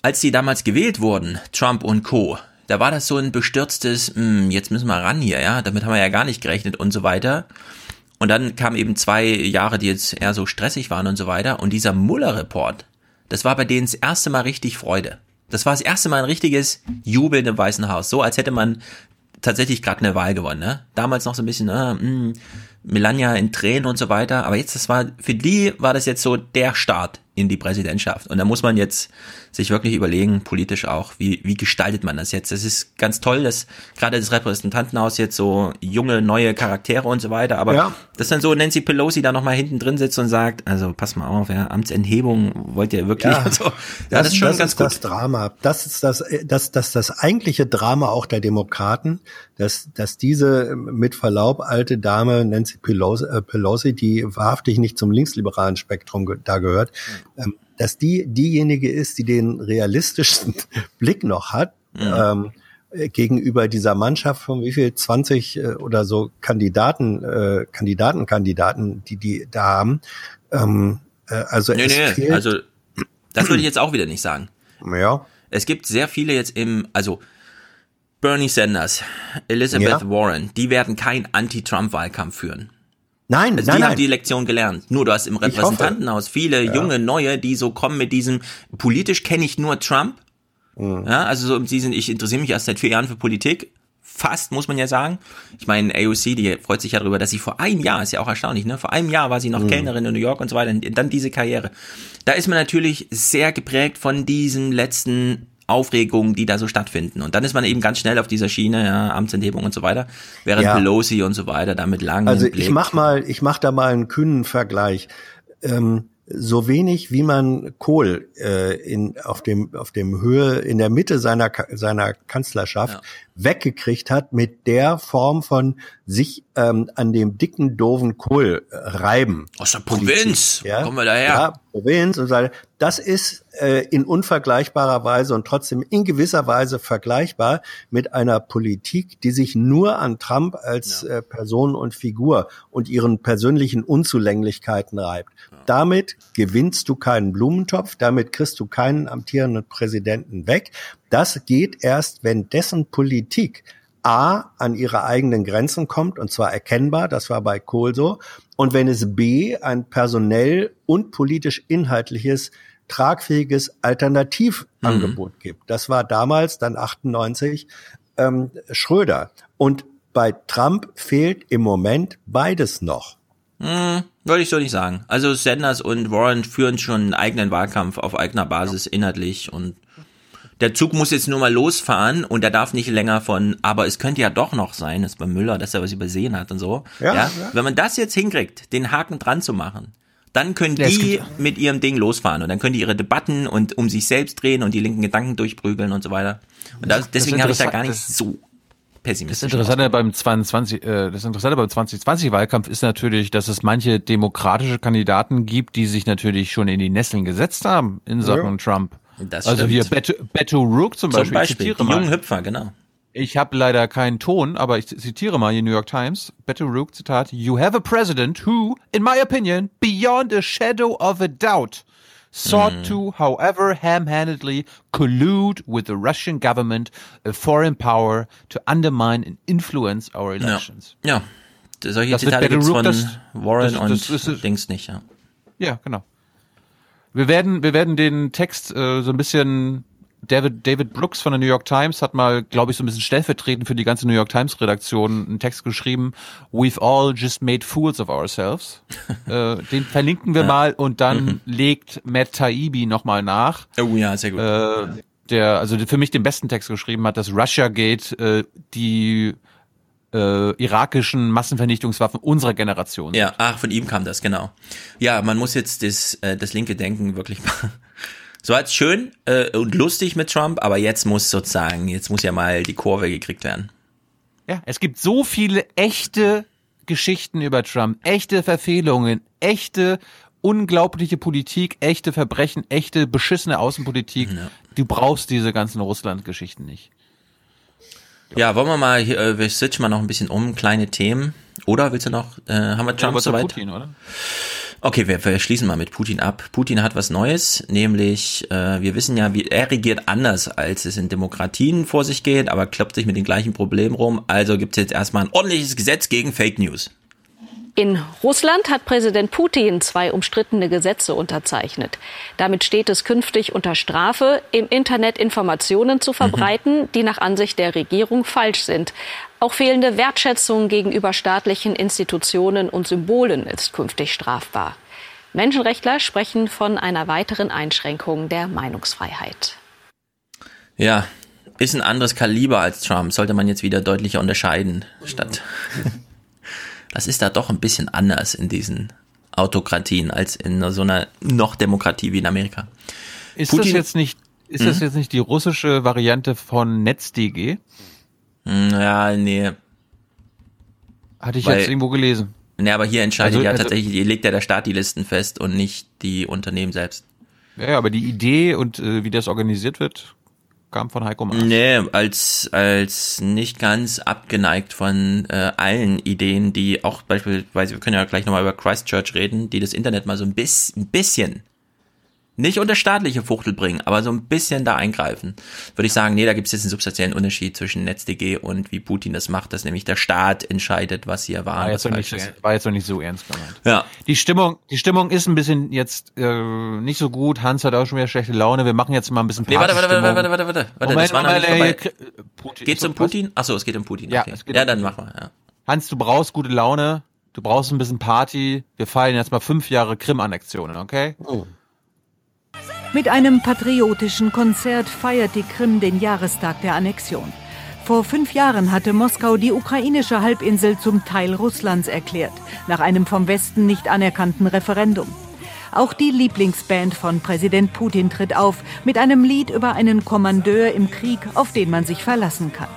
als die damals gewählt wurden, Trump und Co., da war das so ein bestürztes, "Hm, jetzt müssen wir ran hier, ja, damit haben wir ja gar nicht gerechnet und so weiter. Und dann kamen eben zwei Jahre, die jetzt eher so stressig waren und so weiter. Und dieser Muller-Report, das war bei denen das erste Mal richtig Freude. Das war das erste Mal ein richtiges Jubeln im Weißen Haus. So, als hätte man tatsächlich gerade eine Wahl gewonnen. Ne? Damals noch so ein bisschen, äh, mh, Melania in Tränen und so weiter. Aber jetzt, das war, für die war das jetzt so der Start in die Präsidentschaft. Und da muss man jetzt sich wirklich überlegen, politisch auch, wie, wie gestaltet man das jetzt? Es ist ganz toll, dass gerade das Repräsentantenhaus jetzt so junge, neue Charaktere und so weiter, aber Ja. dass dann so Nancy Pelosi da nochmal hinten drin sitzt und sagt, also pass mal auf, ja, Amtsenthebung wollt ihr wirklich Ja, so. Ja, das, ist schon ganz ist gut. das Drama. Das ist das, das, das, das eigentliche Drama auch der Demokraten, dass, dass diese mit Verlaub alte Dame Nancy Pelosi, äh, Pelosi die wahrhaftig nicht zum linksliberalen Spektrum ge da gehört, ähm, dass die diejenige ist, die den realistischsten Blick noch hat. Ähm, äh, gegenüber dieser Mannschaft von wie viel 20 äh, oder so Kandidaten äh, Kandidaten Kandidaten die die da haben ähm, äh, also Nee, es nee, also das würde ich jetzt auch wieder nicht sagen. ja Es gibt sehr viele jetzt im, also Bernie Sanders, Elizabeth Ja. Warren, die werden keinen Anti-Trump-Wahlkampf führen. Nein, also nein, die haben nein. die Lektion gelernt. Nur du hast im. Repräsentantenhaus viele Ja. junge Neue, die so kommen mit diesem politisch kenne ich nur Trump. Mhm. Ja, also so sie sind, ich interessiere mich erst seit vier Jahren für Politik. Fast, muss man ja sagen. Ich meine, AOC, die freut sich ja darüber, dass sie vor einem Jahr, ist ja auch erstaunlich, ne? Vor einem Jahr war sie noch Mhm. Kellnerin in New York und so weiter. Und dann diese Karriere. Da ist man natürlich sehr geprägt von diesen letzten Aufregungen, die da so stattfinden. Und dann ist man eben ganz schnell auf dieser Schiene, ja, Amtsenthebung und so weiter. Während Ja. Pelosi und so weiter damit langen Also ich mach mal, ich mach da mal einen kühnen Vergleich. Ähm, so wenig wie man Kohl äh, in auf dem auf dem Höhe in der Mitte seiner seiner Kanzlerschaft weggekriegt hat mit der Form von sich ähm, an dem dicken doofen Kohl äh, reiben. Aus der Provinz, ja? kommen wir daher. Ja, Provinz und so. Das ist äh, in unvergleichbarer Weise und trotzdem in gewisser Weise vergleichbar mit einer Politik, die sich nur an Trump als äh, Person und Figur und ihren persönlichen Unzulänglichkeiten reibt. Damit gewinnst du keinen Blumentopf, damit kriegst du keinen amtierenden Präsidenten weg. Das geht erst, wenn dessen Politik A an ihre eigenen Grenzen kommt, und zwar erkennbar, das war bei Kohl so, und wenn es B ein personell und politisch inhaltliches, tragfähiges Alternativangebot gibt. Das war damals, dann 98, ähm, Schröder. Und bei Trump fehlt im Moment beides noch. Hm, würde ich so nicht sagen. Also Sanders und Warren führen schon einen eigenen Wahlkampf auf eigener Basis inhaltlich und der Zug muss jetzt nur mal losfahren und der darf nicht länger von, aber es könnte ja doch noch sein, dass bei Müller, dass er was übersehen hat und so. Ja, ja. Wenn man das jetzt hinkriegt, den Haken dran zu machen, dann können Ja, die mit ihrem Ding losfahren und dann können die ihre Debatten und um sich selbst drehen und die linken Gedanken durchprügeln und so weiter. Und das, deswegen habe ich da gar nicht das- so Das pessimistisch. Interessante beim 22, äh, das Interessante beim 2020 Wahlkampf ist natürlich, dass es manche demokratische Kandidaten gibt, die sich natürlich schon in die Nesseln gesetzt haben in Sachen Ja. Trump. Das also stimmt. hier Beto, Beto Rook zum Zum Beispiel. Beispiel, ich zitiere die mal. jungen Hüpfer, genau. Ich habe leider keinen Ton, aber ich zitiere mal die New York Times. Beto Rook, Zitat, You have a president who, in my opinion, beyond a shadow of a doubt, sought Mm. to, however ham-handedly, collude with the Russian government, a foreign power, to undermine and influence our elections. Ja, ja. solche Das Zitate Rook, von das- Warren das- und das ist- Dings nicht, ja. Ja, genau. Wir werden, wir werden den Text äh, so ein bisschen. David, David Brooks von der New York Times hat mal, glaube ich, so ein bisschen stellvertretend für die ganze New York Times Redaktion einen Text geschrieben. We've all just made fools of ourselves. äh, den verlinken wir mal und dann legt Matt Taibbi nochmal nach. Oh ja, sehr gut. Äh, der, also für mich den besten Text geschrieben hat, dass Russia Gate äh, die äh, irakischen Massenvernichtungswaffen unserer Generation Ja, ach, von ihm kam das, genau. Ja, man muss jetzt das, äh, das linke Denken wirklich So als schön äh, und lustig mit Trump, aber jetzt muss sozusagen, jetzt muss ja mal die Kurve gekriegt werden. Ja, es gibt so viele echte Geschichten über Trump, echte Verfehlungen, echte unglaubliche Politik, echte Verbrechen, echte beschissene Außenpolitik. Du brauchst diese ganzen Russland-Geschichten nicht. Ja, wollen wir mal, hier, äh, wir switchen mal noch ein bisschen um, kleine Themen. Oder willst du noch, äh, haben wir Trump zu soweit? Putin, oder? Okay, wir, wir schließen mal mit Putin ab. Putin hat was Neues, nämlich äh, wir wissen ja, wie er regiert anders, als es in Demokratien vor sich geht, aber kloppt sich mit den gleichen Problemen rum. Also gibt es jetzt erstmal ein ordentliches Gesetz gegen Fake News. In Russland hat Präsident Putin zwei umstrittene Gesetze unterzeichnet. Damit steht es künftig unter Strafe, im Internet Informationen zu verbreiten, die nach Ansicht der Regierung falsch sind. Auch fehlende Wertschätzung gegenüber staatlichen Institutionen und Symbolen ist künftig strafbar. Menschenrechtler sprechen von einer weiteren Einschränkung der Meinungsfreiheit. Ja, ist ein anderes Kaliber als Trump, sollte man jetzt wieder deutlicher unterscheiden, statt. Das ist da doch ein bisschen anders in diesen Autokratien als in so einer noch Demokratie wie in Amerika. Ist Putin, das jetzt nicht, ist das jetzt nicht die russische Variante von NetzDG? Hm, ja, nee. Hatte ich Weil, jetzt irgendwo gelesen. Nee, aber hier entscheidet also, ja also, tatsächlich, hier legt ja der Staat die Listen fest und nicht die Unternehmen selbst. Ja, aber die Idee und äh, wie das organisiert wird, kam von Heiko Maas. Nee, als, als nicht ganz abgeneigt von äh, allen Ideen, die auch beispielsweise, wir können ja gleich nochmal über Christchurch reden, die das Internet mal so ein, bis, ein bisschen nicht unter staatliche Fuchtel bringen, aber so ein bisschen da eingreifen, würde ich sagen, nee, da gibt es jetzt einen substanziellen Unterschied zwischen NetzDG und wie Putin das macht, dass nämlich der Staat entscheidet, was hier war. War jetzt, noch nicht, war jetzt noch nicht so ernst gemeint. Ja. Die Stimmung, die Stimmung ist ein bisschen jetzt äh, nicht so gut. Hans hat auch schon wieder schlechte Laune. Wir machen jetzt mal ein bisschen Nee, warte, warte, warte, warte, warte, warte. warte Moment, das war noch nicht vorbei. Putin. Geht's um Putin? Achso, es geht um Putin. Ja, okay. es geht ja um dann machen wir, ja. Hans, du brauchst gute Laune. Du brauchst ein bisschen Party. Wir feiern jetzt mal fünf Jahre Krim-Annexionen, okay? Oh. Mit einem patriotischen Konzert feiert die Krim den Jahrestag der Annexion. Vor fünf Jahren hatte Moskau die ukrainische Halbinsel zum Teil Russlands erklärt, nach einem vom Westen nicht anerkannten Referendum. Auch die Lieblingsband von Präsident Putin tritt auf mit einem Lied über einen Kommandeur im Krieg, auf den man sich verlassen kann.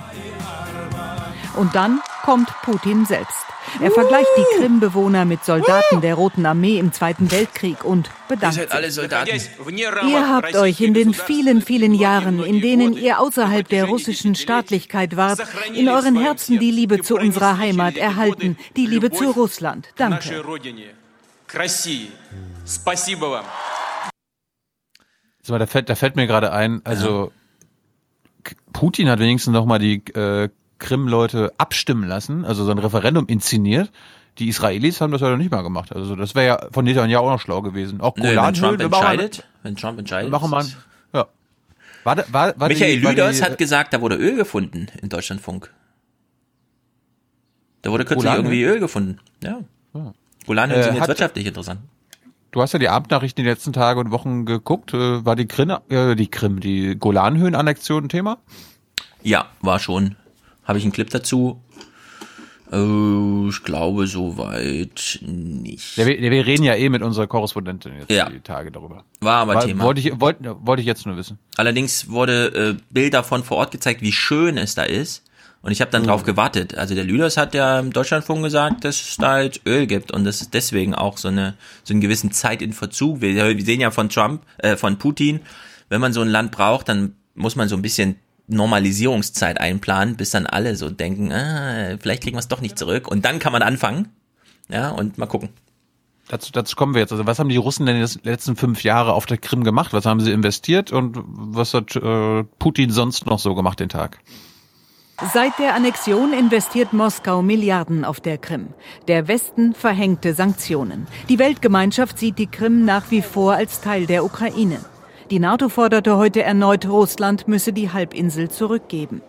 Und dann kommt Putin selbst. Er vergleicht die Krim-Bewohner mit Soldaten der Roten Armee im Zweiten Weltkrieg und bedankt Ihr seid alle Soldaten. Ihr habt euch in den vielen, vielen Jahren, in denen ihr außerhalb der russischen Staatlichkeit wart, in euren Herzen die Liebe zu unserer Heimat erhalten, die Liebe zu Russland. Danke. So, da fällt, da fällt mir gerade ein, also Putin hat wenigstens noch mal die äh, Krim-Leute abstimmen lassen, also so ein Referendum inszeniert. Die Israelis haben das ja noch nicht mal gemacht. Also das wäre ja von ja auch noch schlau gewesen. Auch Nö, wenn Trump entscheidet, wenn Trump entscheidet, machen wir ja. War, war, war Michael die, Lüders die, hat gesagt, da wurde Öl gefunden in Deutschlandfunk. Da wurde kürzlich Golan, irgendwie Öl gefunden. Ja. ja. Golanhöhen äh, sind jetzt hat, wirtschaftlich interessant. Du hast ja die Abendnachrichten die letzten Tage und Wochen geguckt. Äh, war die Krim, äh, die Krim, die Golanhöhen-Annexion ein Thema? Ja, war schon. Habe ich einen Clip dazu? Oh, ich glaube soweit nicht. Ja, wir, wir, reden ja eh mit unserer Korrespondentin jetzt ja. die Tage darüber. War aber War, Thema. Wollte ich, wollte, wollte ich jetzt nur wissen. Allerdings wurde äh, Bilder von vor Ort gezeigt, wie schön es da ist. Und ich habe dann mhm. drauf gewartet. Also der Lüders hat ja im Deutschlandfunk gesagt, dass es da halt Öl gibt und das ist deswegen auch so eine so einen gewissen Zeit in Verzug. Wir, wir sehen ja von Trump, äh, von Putin, wenn man so ein Land braucht, dann muss man so ein bisschen Normalisierungszeit einplanen, bis dann alle so denken, ah, vielleicht kriegen wir es doch nicht zurück. Und dann kann man anfangen. Ja, und mal gucken. Dazu, dazu kommen wir jetzt. Also was haben die Russen denn in den letzten fünf Jahre auf der Krim gemacht? Was haben sie investiert und was hat äh, Putin sonst noch so gemacht den Tag? Seit der Annexion investiert Moskau Milliarden auf der Krim. Der Westen verhängte Sanktionen. Die Weltgemeinschaft sieht die Krim nach wie vor als Teil der Ukraine. Die NATO forderte heute erneut, Russland müsse die Halbinsel zurückgeben.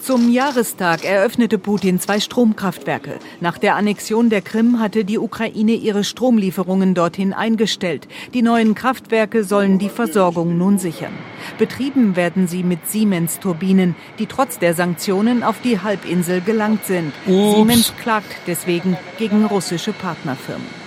Zum Jahrestag eröffnete Putin zwei Stromkraftwerke. Nach der Annexion der Krim hatte die Ukraine ihre Stromlieferungen dorthin eingestellt. Die neuen Kraftwerke sollen die Versorgung nun sichern. Betrieben werden sie mit Siemens-Turbinen, die trotz der Sanktionen auf die Halbinsel gelangt sind. Ups. Siemens klagt deswegen gegen russische Partnerfirmen.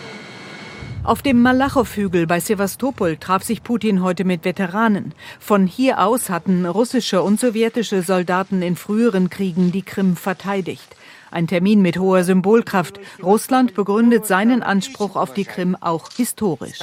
Auf dem Malachow-Hügel bei Sevastopol traf sich Putin heute mit Veteranen. Von hier aus hatten russische und sowjetische Soldaten in früheren Kriegen die Krim verteidigt. Ein Termin mit hoher Symbolkraft. Russland begründet seinen Anspruch auf die Krim auch historisch.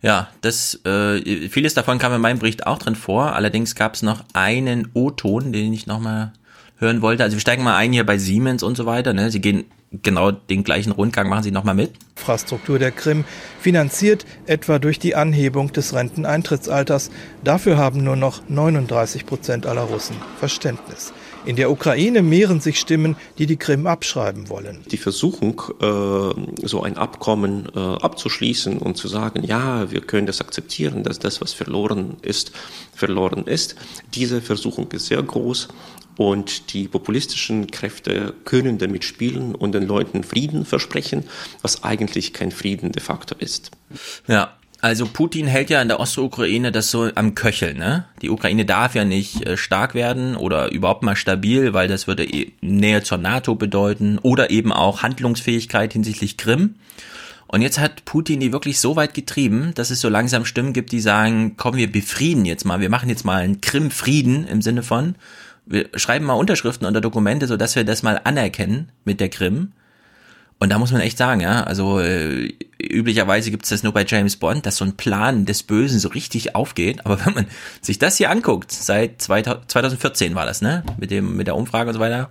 Ja, das äh, vieles davon kam in meinem Bericht auch drin vor. Allerdings gab es noch einen O-Ton, den ich nochmal hören wollte. Also wir steigen mal ein hier bei Siemens und so weiter. Ne? Sie gehen genau den gleichen Rundgang machen Sie nochmal mit. Infrastruktur der Krim finanziert etwa durch die Anhebung des Renteneintrittsalters. Dafür haben nur noch 39 Prozent aller Russen Verständnis. In der Ukraine mehren sich Stimmen, die die Krim abschreiben wollen. Die Versuchung, äh, so ein Abkommen äh, abzuschließen und zu sagen, ja, wir können das akzeptieren, dass das, was verloren ist, verloren ist, diese Versuchung ist sehr groß Und die populistischen Kräfte können damit spielen und den Leuten Frieden versprechen, was eigentlich kein Frieden de facto ist. Ja, also Putin hält ja in der Ostukraine das so am Köcheln. Ne? Die Ukraine darf ja nicht äh, stark werden oder überhaupt mal stabil, weil das würde e Nähe zur NATO bedeuten oder eben auch Handlungsfähigkeit hinsichtlich Krim. Und jetzt hat Putin die wirklich so weit getrieben, dass es so langsam Stimmen gibt, die sagen, komm, wir befrieden jetzt mal, wir machen jetzt mal einen Krim-Frieden im Sinne von, wir schreiben mal Unterschriften unter Dokumente, so dass wir das mal anerkennen mit der Krim. Und da muss man echt sagen, ja, also äh, üblicherweise gibt es das nur bei James Bond, dass so ein Plan des Bösen so richtig aufgeht. Aber wenn man sich das hier anguckt, seit 2014 war das, ne, mit dem mit der Umfrage und so weiter,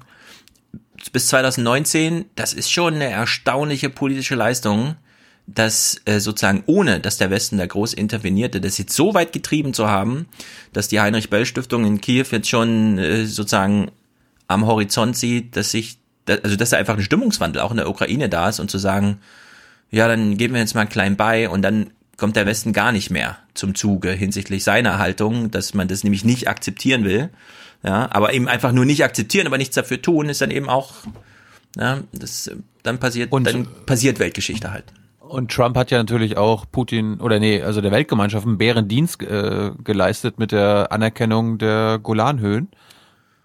bis 2019, das ist schon eine erstaunliche politische Leistung, dass äh, sozusagen ohne, dass der Westen da groß intervenierte, das jetzt so weit getrieben zu haben, dass die Heinrich Böll Stiftung in Kiew jetzt schon äh, sozusagen am Horizont sieht, dass sich, also dass da einfach ein Stimmungswandel auch in der Ukraine da ist und zu sagen, ja, dann geben wir jetzt mal klein bei und dann kommt der Westen gar nicht mehr zum Zuge hinsichtlich seiner Haltung, dass man das nämlich nicht akzeptieren will. Ja, aber eben einfach nur nicht akzeptieren, aber nichts dafür tun, ist dann eben auch, ja, das, dann passiert, und, dann passiert Weltgeschichte halt. Und Trump hat ja natürlich auch Putin, oder nee, also der Weltgemeinschaft einen Bärendienst äh, geleistet mit der Anerkennung der Golanhöhen.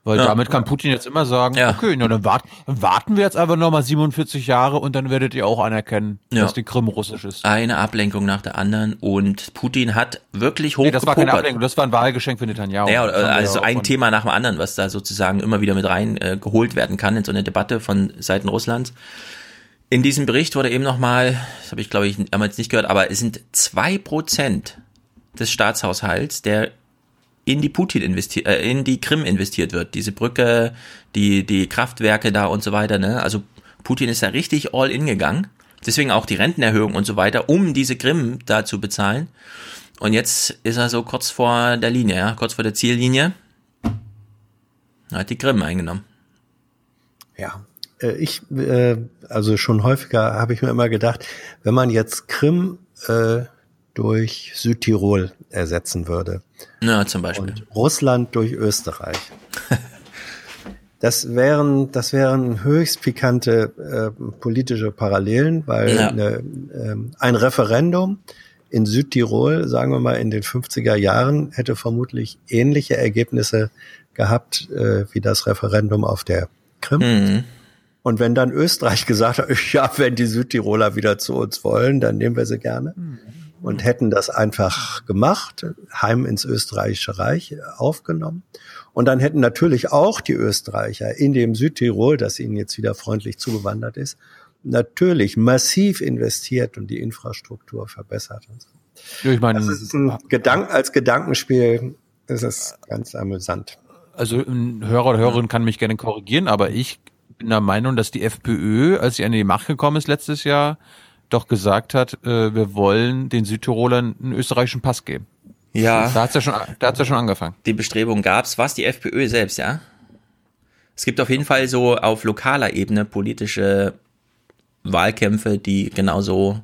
Weil ja. damit kann Putin jetzt immer sagen, ja. okay, na, dann, warten, dann warten wir jetzt einfach nochmal 47 Jahre und dann werdet ihr auch anerkennen, ja. dass die Krim russisch ist. Eine Ablenkung nach der anderen und Putin hat wirklich hoch Nee, das war keine Ablenkung, das war ein Wahlgeschenk für Netanyahu. Ja, also ein Thema nach dem anderen, was da sozusagen immer wieder mit rein äh, geholt werden kann in so eine Debatte von Seiten Russlands. In diesem Bericht wurde eben nochmal, das habe ich glaube ich damals nicht gehört, aber es sind zwei Prozent des Staatshaushalts, der in die Putin investiert, äh, in die Krim investiert wird. Diese Brücke, die, die Kraftwerke da und so weiter, ne? Also Putin ist da richtig all in gegangen. Deswegen auch die Rentenerhöhung und so weiter, um diese Krim da zu bezahlen. Und jetzt ist er so kurz vor der Linie, ja, kurz vor der Ziellinie. Hat die Krim eingenommen. Ja, ich, äh, also schon häufiger habe ich mir immer gedacht, wenn man jetzt Krim äh, durch Südtirol ersetzen würde. Ja, zum Beispiel. Und Russland durch Österreich. Das wären, das wären höchst pikante äh, politische Parallelen, weil ja. eine, äh, ein Referendum in Südtirol, sagen wir mal in den 50er Jahren, hätte vermutlich ähnliche Ergebnisse gehabt äh, wie das Referendum auf der Krim. Mhm. Und wenn dann Österreich gesagt hat, ja, wenn die Südtiroler wieder zu uns wollen, dann nehmen wir sie gerne. Mhm und hätten das einfach gemacht, heim ins österreichische Reich aufgenommen. Und dann hätten natürlich auch die Österreicher in dem Südtirol, das ihnen jetzt wieder freundlich zugewandert ist, natürlich massiv investiert und die Infrastruktur verbessert. Und so. ich meine, das ist ein Gedanken, als Gedankenspiel ist es ganz amüsant. Also ein Hörer oder Hörerin kann mich gerne korrigieren, aber ich bin der Meinung, dass die FPÖ, als sie an die Macht gekommen ist letztes Jahr, doch gesagt hat, äh, wir wollen den Südtirolern einen österreichischen Pass geben. Ja. Da hat's ja schon, da hat's ja schon angefangen. Die Bestrebung gab's. Was die FPÖ selbst, ja? Es gibt auf jeden Fall so auf lokaler Ebene politische Wahlkämpfe, die genauso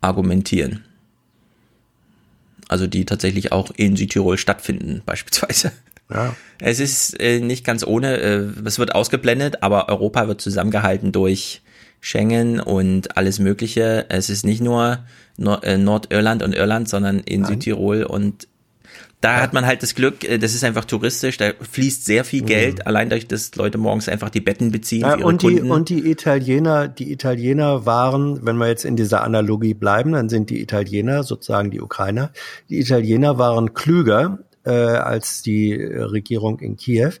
argumentieren. Also die tatsächlich auch in Südtirol stattfinden, beispielsweise. Ja. Es ist äh, nicht ganz ohne, äh, es wird ausgeblendet, aber Europa wird zusammengehalten durch Schengen und alles Mögliche. Es ist nicht nur Nord äh, Nordirland und Irland, sondern in Nein. Südtirol und da ja. hat man halt das Glück, äh, das ist einfach touristisch, da fließt sehr viel mhm. Geld, mhm. allein durch das Leute morgens einfach die Betten beziehen. Ja, und, die, und die Italiener, die Italiener waren, wenn wir jetzt in dieser Analogie bleiben, dann sind die Italiener sozusagen die Ukrainer. Die Italiener waren klüger äh, als die Regierung in Kiew.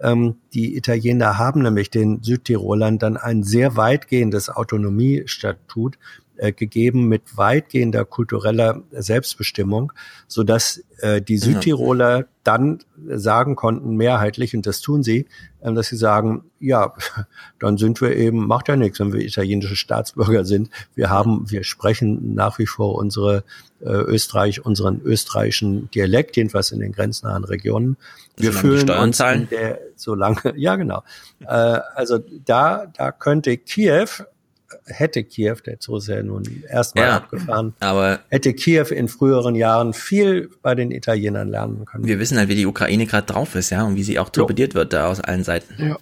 Ähm, die Italiener haben nämlich den Südtirolern dann ein sehr weitgehendes Autonomiestatut äh, gegeben mit weitgehender kultureller Selbstbestimmung, so dass äh, die Südtiroler dann sagen konnten, mehrheitlich, und das tun sie, äh, dass sie sagen, ja, dann sind wir eben, macht ja nichts, wenn wir italienische Staatsbürger sind. Wir haben, wir sprechen nach wie vor unsere äh, Österreich, unseren österreichischen Dialekt, jedenfalls in den grenznahen Regionen. Wir fühlen uns in der, so lange, ja genau. Äh, also da, da könnte Kiew hätte Kiew, der Zug ist ja nun erstmal Ja, abgefahren, aber hätte Kiew in früheren Jahren viel bei den Italienern lernen können. wir wissen halt, wie die Ukraine gerade drauf ist, ja, und wie sie auch torpediert wird da aus allen Seiten. Ja.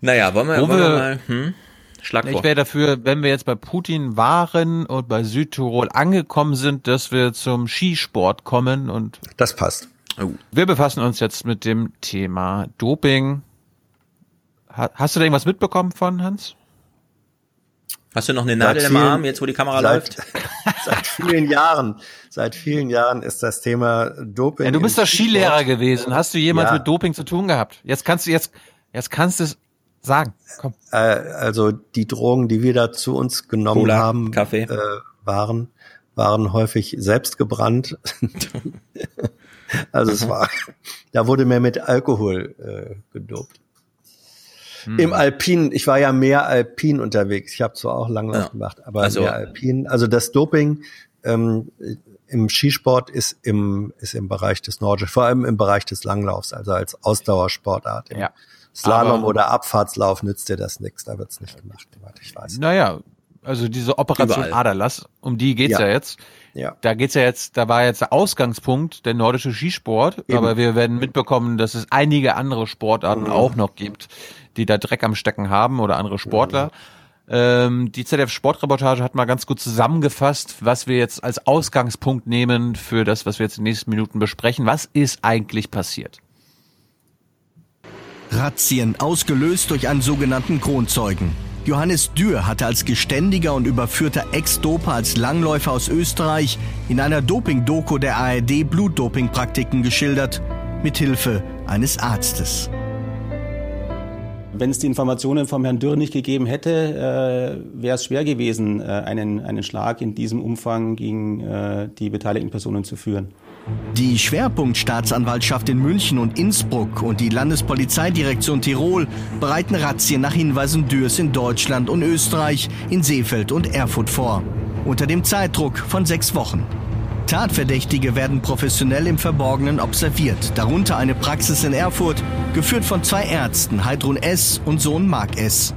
Naja, wollen wir, Wo wollen wir wir- mal, hm? Schlag Ich vor. wäre dafür, wenn wir jetzt bei Putin waren und bei Südtirol angekommen sind, dass wir zum Skisport kommen und das passt. Oh. Wir befassen uns jetzt mit dem Thema Doping. Ha- Hast du da irgendwas mitbekommen von Hans? Hast du noch eine Nadel Seit im vielen- Arm, jetzt wo die Kamera seit, läuft? Seit vielen Jahren, seit vielen Jahren ist das Thema Doping. Ja, du bist doch Skilehrer gewesen. Hast du jemals Ja. mit Doping zu tun gehabt? Jetzt kannst du jetzt, jetzt kannst du es sagen. Komm. Äh, also die Drogen, die wir da zu uns genommen Cola, haben, Kaffee. Äh, waren waren häufig selbst gebrannt. also es war, da wurde mehr mit Alkohol äh, gedopt. Hm. Im Alpin, ich war ja mehr Alpin unterwegs. Ich habe zwar auch Langlauf Ja. gemacht, aber Also- mehr Alpin. Also das Doping ähm, im Skisport ist im ist im Bereich des Nordischen, vor allem im Bereich des Langlaufs, also als Ausdauersportart. Im Ja. Slalom Aber- oder Abfahrtslauf nützt dir das nichts, da wird's nicht gemacht, ich weiß. Naja, also diese Operation Überall. Aderlass, um die geht's ja, Ja. jetzt. Ja. Da geht's ja jetzt, da war jetzt der Ausgangspunkt der nordische Skisport, Eben. aber wir werden mitbekommen, dass es einige andere Sportarten Mhm. auch noch gibt, die da Dreck am Stecken haben oder andere Sportler. Ähm, die ZDF Sportreportage hat mal ganz gut zusammengefasst, was wir jetzt als Ausgangspunkt nehmen für das, was wir jetzt in den nächsten Minuten besprechen. Was ist eigentlich passiert? Razzien ausgelöst durch einen sogenannten Kronzeugen. Johannes Dürr hatte als geständiger und überführter Ex-Doper als Langläufer aus Österreich in einer Doping-Doku der ARD Blutdoping-Praktiken geschildert, mithilfe eines Arztes. Wenn es die Informationen vom Herrn Dürr nicht gegeben hätte, äh, wäre es schwer gewesen, äh, einen, einen Schlag in diesem Umfang gegen äh, die beteiligten Personen zu führen. Die Schwerpunktstaatsanwaltschaft in München und Innsbruck und die Landespolizeidirektion Tirol bereiten Razzien nach Hinweisen Dürrs in Deutschland und Österreich, in Seefeld und Erfurt vor. Unter dem Zeitdruck von sechs Wochen. Tatverdächtige werden professionell im Verborgenen observiert, darunter eine Praxis in Erfurt, geführt von zwei Ärzten, Heidrun S. und Sohn Mark S.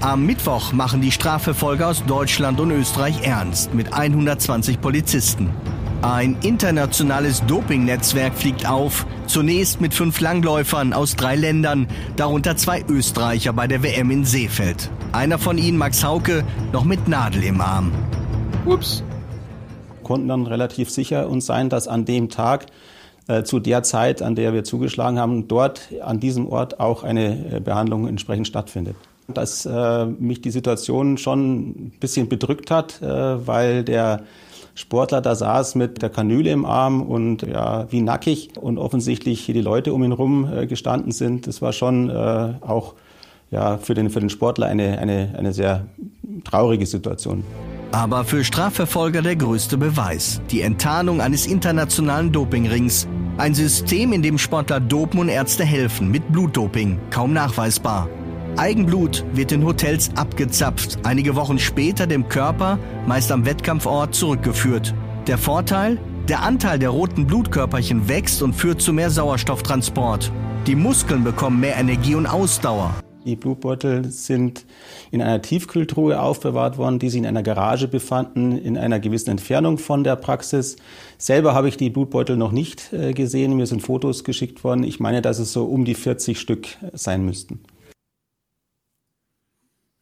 Am Mittwoch machen die Strafverfolger aus Deutschland und Österreich ernst mit 120 Polizisten. Ein internationales Dopingnetzwerk fliegt auf, zunächst mit fünf Langläufern aus drei Ländern, darunter zwei Österreicher bei der WM in Seefeld. Einer von ihnen, Max Hauke, noch mit Nadel im Arm. Ups. Konnten dann relativ sicher uns sein, dass an dem Tag äh, zu der Zeit, an der wir zugeschlagen haben, dort an diesem Ort auch eine äh, Behandlung entsprechend stattfindet. Dass äh, mich die Situation schon ein bisschen bedrückt hat, äh, weil der Sportler da saß mit der Kanüle im Arm und ja, wie nackig und offensichtlich hier die Leute um ihn rum äh, gestanden sind. Das war schon äh, auch ja, für, den, für den Sportler eine, eine, eine sehr traurige Situation. Aber für Strafverfolger der größte Beweis. Die Enttarnung eines internationalen Dopingrings. Ein System, in dem Sportler dopen und Ärzte helfen mit Blutdoping. Kaum nachweisbar. Eigenblut wird in Hotels abgezapft, einige Wochen später dem Körper, meist am Wettkampfort, zurückgeführt. Der Vorteil? Der Anteil der roten Blutkörperchen wächst und führt zu mehr Sauerstofftransport. Die Muskeln bekommen mehr Energie und Ausdauer. Die Blutbeutel sind in einer Tiefkühltruhe aufbewahrt worden, die sich in einer Garage befanden, in einer gewissen Entfernung von der Praxis. Selber habe ich die Blutbeutel noch nicht äh, gesehen. Mir sind Fotos geschickt worden. Ich meine, dass es so um die 40 Stück sein müssten.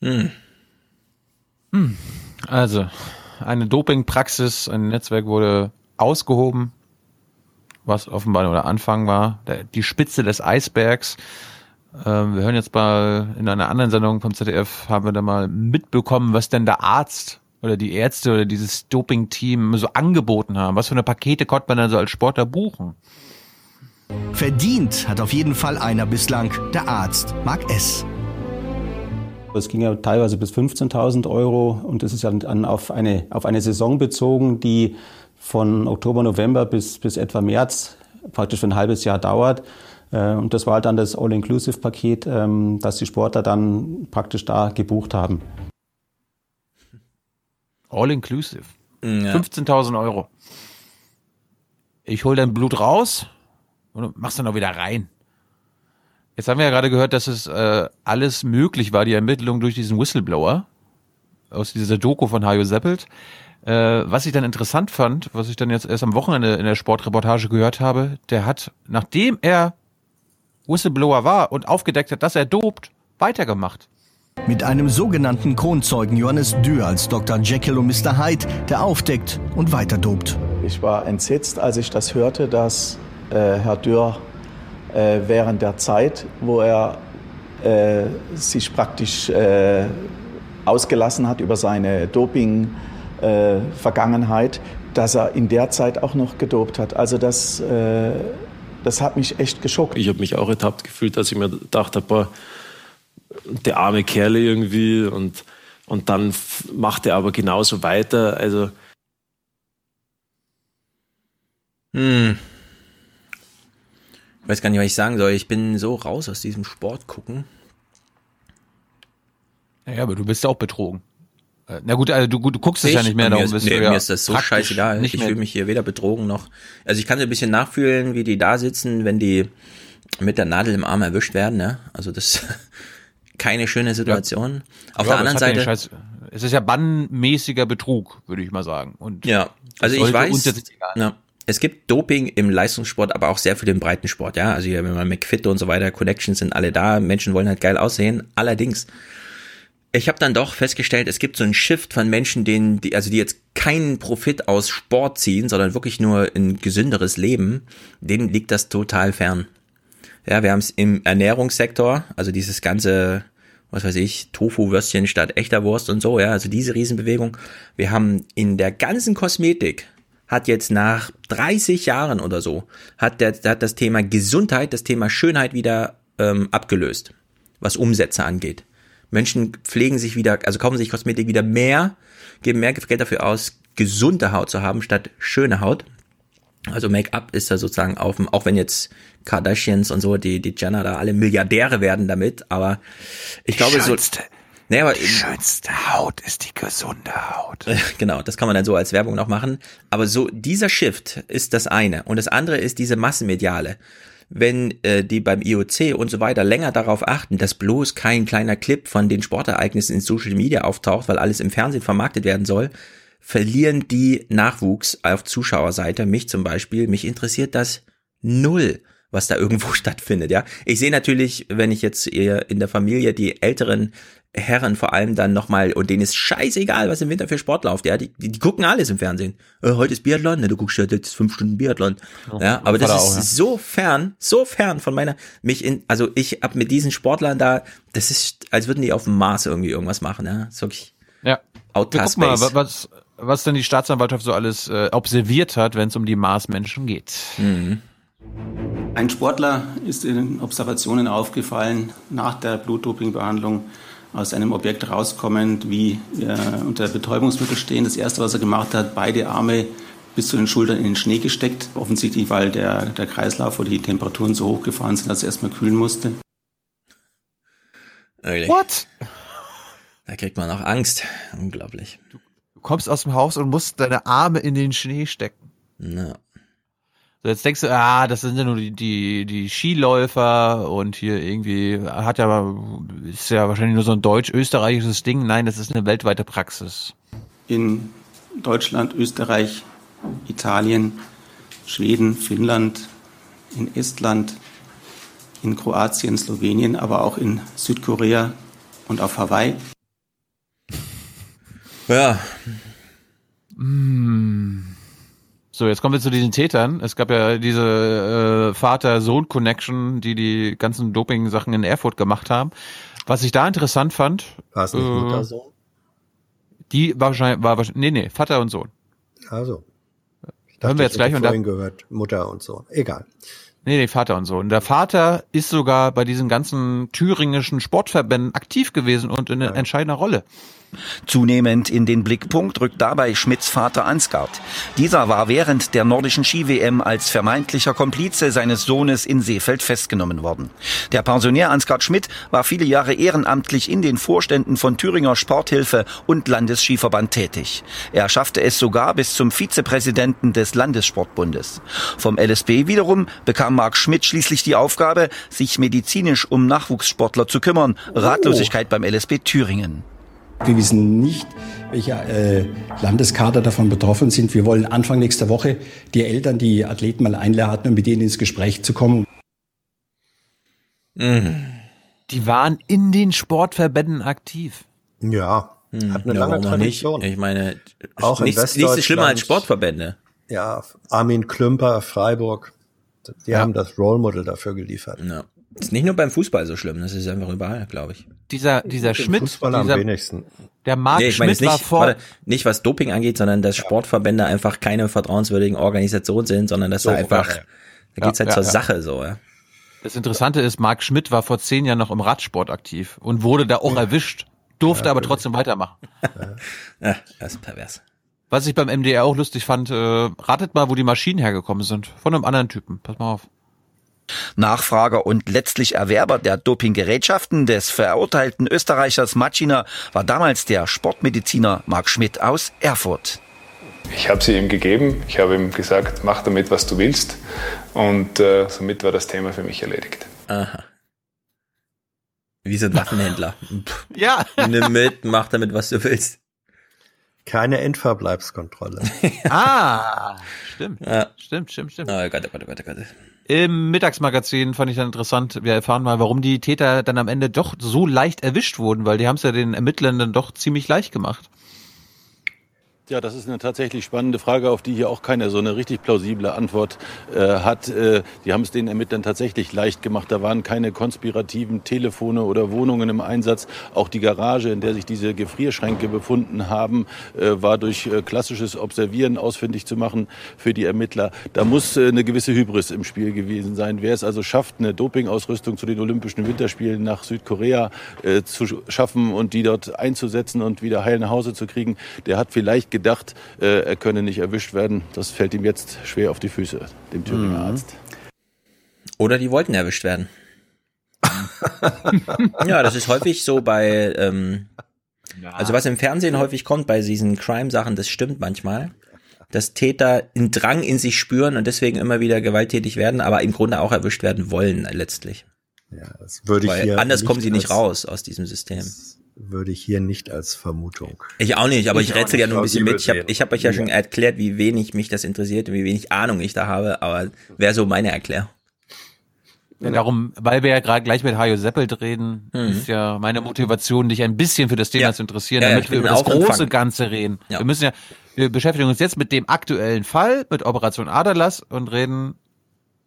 Hm. Hm. Also, eine Dopingpraxis, ein Netzwerk wurde ausgehoben, was offenbar nur der Anfang war, der, die Spitze des Eisbergs. Ähm, wir hören jetzt mal in einer anderen Sendung vom ZDF, haben wir da mal mitbekommen, was denn der Arzt oder die Ärzte oder dieses Doping-Team so angeboten haben. Was für eine Pakete konnte man dann so als Sportler buchen? Verdient hat auf jeden Fall einer bislang, der Arzt, Mark S. Es ging ja teilweise bis 15.000 Euro und das ist ja dann auf eine, auf eine Saison bezogen, die von Oktober, November bis, bis etwa März praktisch für ein halbes Jahr dauert. Äh, Und das war dann das All-Inclusive-Paket, ähm, das die Sportler dann praktisch da gebucht haben. All inclusive. Ja. 15.000 Euro. Ich hol dein Blut raus und mach's dann auch wieder rein. Jetzt haben wir ja gerade gehört, dass es äh, alles möglich war, die Ermittlung durch diesen Whistleblower. aus dieser Doku von Hajo Seppelt. Äh, was ich dann interessant fand, was ich dann jetzt erst am Wochenende in der Sportreportage gehört habe, der hat, nachdem er Whistleblower war und aufgedeckt hat, dass er dopt, weitergemacht. Mit einem sogenannten Kronzeugen Johannes Dürr als Dr. Jekyll und Mr. Hyde, der aufdeckt und weiter dopt. Ich war entsetzt, als ich das hörte, dass äh, Herr Dürr äh, während der Zeit, wo er äh, sich praktisch äh, ausgelassen hat über seine Doping-Vergangenheit, dass er in der Zeit auch noch gedopt hat. Also das, äh, das hat mich echt geschockt. Ich habe mich auch ertappt gefühlt, dass ich mir gedacht habe, boah, der arme Kerl irgendwie und, und dann macht er aber genauso weiter. Also hm. Weiß gar nicht, was ich sagen soll. Ich bin so raus aus diesem Sport gucken. Naja, aber du bist auch betrogen. Äh, Na gut, also du, du guckst es ja nicht mehr, darum ist, bist mir, du ja mir ist das so scheißegal. Ich fühle mich hier weder betrogen noch. Also ich kann so ein bisschen nachfühlen, wie die da sitzen, wenn die mit der Nadel im Arm erwischt werden. Ne? Also das keine schöne Situation. Auf Ja, der anderen ja Seite. Scheiß, es ist ja bannmäßiger Betrug, würde ich mal sagen. Und Ja, also ich weiß, ja, es gibt Doping im Leistungssport, aber auch sehr für den Breitensport, ja. Also hier, wenn man McFit und so weiter, Connections sind alle da, Menschen wollen halt geil aussehen. Allerdings, ich habe dann doch festgestellt, es gibt so einen Shift von Menschen, denen, die, also die jetzt keinen Profit aus Sport ziehen, sondern wirklich nur ein gesünderes Leben, denen liegt das total fern. Ja, wir haben es im Ernährungssektor, also dieses ganze, was weiß ich, Tofu-Würstchen statt echter Wurst und so, ja, also diese Riesenbewegung. Wir haben in der ganzen Kosmetik hat jetzt nach 30 Jahren oder so, hat, der, hat das Thema Gesundheit, das Thema Schönheit wieder ähm, abgelöst, was Umsätze angeht. Menschen pflegen sich wieder, also kaufen sich Kosmetik wieder mehr, geben mehr Geld dafür aus, gesunde Haut zu haben, statt schöne Haut. Also Make-up ist da sozusagen auf dem, auch wenn jetzt Kardashians und so, die, die Jenner da alle Milliardäre werden damit, aber ich glaube so. Nee, aber, die schönste Haut ist die gesunde Haut. Genau, das kann man dann so als Werbung noch machen. Aber so dieser Shift ist das eine. Und das andere ist diese Massenmediale. Wenn äh, die beim IOC und so weiter länger darauf achten, dass bloß kein kleiner Clip von den Sportereignissen in Social Media auftaucht, weil alles im Fernsehen vermarktet werden soll, verlieren die Nachwuchs auf Zuschauerseite, mich zum Beispiel, mich interessiert das null, was da irgendwo stattfindet, ja. Ich sehe natürlich, wenn ich jetzt eher in der Familie die älteren Herren vor allem dann nochmal, und denen ist scheißegal, was im Winter für Sport läuft, ja, die, die, die gucken alles im Fernsehen. Äh, heute ist Biathlon, ne, du guckst ja jetzt fünf Stunden Biathlon. Ja, aber das Vater ist auch, ja. so fern, so fern von meiner, mich in, also ich hab mit diesen Sportlern da, das ist, als würden die auf dem Mars irgendwie irgendwas machen, ja, ist wirklich Ja. Outer Wir gucken mal, Space. wa- was, was denn die Staatsanwaltschaft so alles äh, observiert hat, wenn es um die Marsmenschen geht. Mhm. Ein Sportler ist in den Observationen aufgefallen, nach der Blutdopingbehandlung aus einem Objekt rauskommend, wie er unter Betäubungsmittel stehen. Das erste, was er gemacht hat, beide Arme bis zu den Schultern in den Schnee gesteckt. Offensichtlich, weil der, der Kreislauf oder die Temperaturen so hochgefahren sind, dass er erstmal kühlen musste. What? Da kriegt man auch Angst. Unglaublich. Du kommst aus dem Haus und musst deine Arme in den Schnee stecken. Ja. So, jetzt denkst du, ah, das sind ja nur die, die, die Skiläufer und hier irgendwie hat ja, ist ja wahrscheinlich nur so ein deutsch-österreichisches Ding. Nein, das ist eine weltweite Praxis. In Deutschland, Österreich, Italien, Schweden, Finnland, in Estland, in Kroatien, Slowenien, aber auch in Südkorea und auf Hawaii. Ja. Mm. So, jetzt kommen wir zu diesen Tätern. Es gab ja diese äh, Vater-Sohn-Connection, die die ganzen Doping-Sachen in Erfurt gemacht haben. Was ich da interessant fand. War es nicht äh, Mutter-Sohn? Die war wahrscheinlich, war wahrscheinlich, nee, nee, Vater und Sohn. Also. Hören wir jetzt gleich und da, vorhin gehört Mutter und Sohn. Egal. Nee, nee, Vater und Sohn. Der Vater ist sogar bei diesen ganzen thüringischen Sportverbänden aktiv gewesen und in einer entscheidender Rolle. Zunehmend in den Blickpunkt rückt dabei Schmidts Vater Ansgard. Dieser war während der nordischen Ski-WM als vermeintlicher Komplize seines Sohnes in Seefeld festgenommen worden. Der Pensionär Ansgard Schmidt war viele Jahre ehrenamtlich in den Vorständen von Thüringer Sporthilfe und Landesskiverband tätig. Er schaffte es sogar bis zum Vizepräsidenten des Landessportbundes. Vom LSB wiederum bekam Marc Schmidt schließlich die Aufgabe, sich medizinisch um Nachwuchssportler zu kümmern. Ratlosigkeit beim LSB Thüringen. Wir wissen nicht, welche äh, Landeskader davon betroffen sind. Wir wollen Anfang nächster Woche die Eltern, die Athleten mal einladen, um mit denen ins Gespräch zu kommen. Mhm. Die waren in den Sportverbänden aktiv. Ja, hat eine ja, lange Tradition. Nicht? Ich meine, Auch in nichts, nichts ist schlimmer als Sportverbände. Ja, Armin Klümper, Freiburg, die Ja. haben das Role Model dafür geliefert. Ja. Ist nicht nur beim Fußball so schlimm, das ist einfach überall, glaube ich. Dieser, dieser Im Schmidt, Fußball am dieser, wenigsten. der Marc nee, ich meine Schmidt war nicht, vor, warte, nicht was Doping angeht, sondern dass Sportverbände einfach keine vertrauenswürdigen Organisationen sind, sondern dass So, da einfach, ja, ja. da geht's Ja, halt ja, zur ja. Sache so, ja. Das Interessante ist, Marc Schmidt war vor zehn Jahren noch im Radsport aktiv und wurde da auch erwischt, durfte aber trotzdem weitermachen. Ja, das ist pervers. Was ich beim MDR auch lustig fand, äh, ratet mal, wo die Maschinen hergekommen sind. Von einem anderen Typen. Pass mal auf. Nachfrager und letztlich Erwerber der Dopinggerätschaften des verurteilten Österreichers Matschiner war damals der Sportmediziner Marc Schmidt aus Erfurt. Ich habe sie ihm gegeben. Ich habe ihm gesagt, mach damit, was du willst. Und äh, somit war das Thema für mich erledigt. Aha. Wie so ein Waffenhändler. Ja. Nimm mit, mach damit, was du willst. Keine Endverbleibskontrolle. Ah, stimmt. Ja. Stimmt, stimmt, stimmt. Oh Gott, oh Gott, oh Gott, oh Gott. Im Mittagsmagazin fand ich dann interessant, wir erfahren mal, warum die Täter dann am Ende doch so leicht erwischt wurden, weil die haben es ja den Ermittlern dann doch ziemlich leicht gemacht. Ja, das ist eine tatsächlich spannende Frage, auf die hier auch keiner so eine richtig plausible Antwort äh, hat. Äh, die haben es den Ermittlern tatsächlich leicht gemacht. Da waren keine konspirativen Telefone oder Wohnungen im Einsatz. Auch die Garage, in der sich diese Gefrierschränke befunden haben, äh, war durch äh, klassisches Observieren ausfindig zu machen für die Ermittler. Da muss äh, eine gewisse Hybris im Spiel gewesen sein. Wer es also schafft, eine Dopingausrüstung zu den Olympischen Winterspielen nach Südkorea äh, zu schaffen und die dort einzusetzen und wieder heil nach Hause zu kriegen, der hat vielleicht gedacht, äh, er könne nicht erwischt werden. Das fällt ihm jetzt schwer auf die Füße, dem Thüringer Arzt. Oder die wollten erwischt werden. ja, das ist häufig so bei, ähm, also was im Fernsehen häufig kommt bei diesen Crime-Sachen, das stimmt manchmal, dass Täter einen Drang in sich spüren und deswegen immer wieder gewalttätig werden, aber im Grunde auch erwischt werden wollen letztlich. Ja, das würde ich Weil hier anders kommen sie nicht raus aus diesem System. Würde ich hier nicht als Vermutung. Ich auch nicht, aber ich, Ich rätsel ja nur ein bisschen mit. Ich habe ich hab euch ja sehen. schon erklärt, wie wenig mich das interessiert und wie wenig Ahnung ich da habe, aber wäre so meine Erklärung. Ja, darum, weil wir ja gerade gleich mit Hajo Seppelt reden, Mhm. ist ja meine Motivation, dich ein bisschen für das Thema zu interessieren, Ja, ja, damit wir über das auch empfangen. große Ganze reden. Ja. Wir müssen ja, wir beschäftigen uns jetzt mit dem aktuellen Fall, mit Operation Aderlass und reden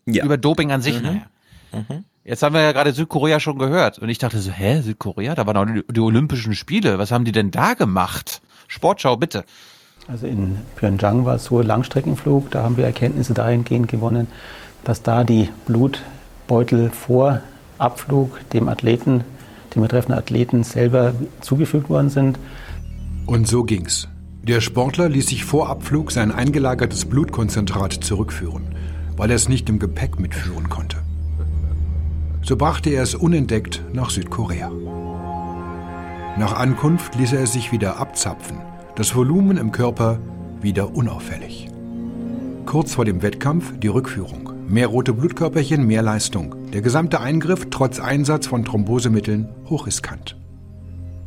über Doping an sich. Mhm. Naja. Jetzt haben wir ja gerade Südkorea schon gehört und ich dachte so, hä, Südkorea, da waren auch die, Olympischen Spiele, was haben die denn da gemacht? Sportschau, bitte. Also in Pyeongchang war es so Langstreckenflug, da haben wir Erkenntnisse dahingehend gewonnen, dass da die Blutbeutel vor Abflug dem Athleten, dem betreffenden Athleten selber zugefügt worden sind. Und so ging's. Der Sportler ließ sich vor Abflug sein eingelagertes Blutkonzentrat zurückführen, weil er es nicht im Gepäck mitführen konnte. So brachte er es unentdeckt nach Südkorea. Nach Ankunft ließ er es sich wieder abzapfen, das Volumen im Körper wieder unauffällig. Kurz vor dem Wettkampf die Rückführung. Mehr rote Blutkörperchen, mehr Leistung. Der gesamte Eingriff trotz Einsatz von Thrombosemitteln hochriskant.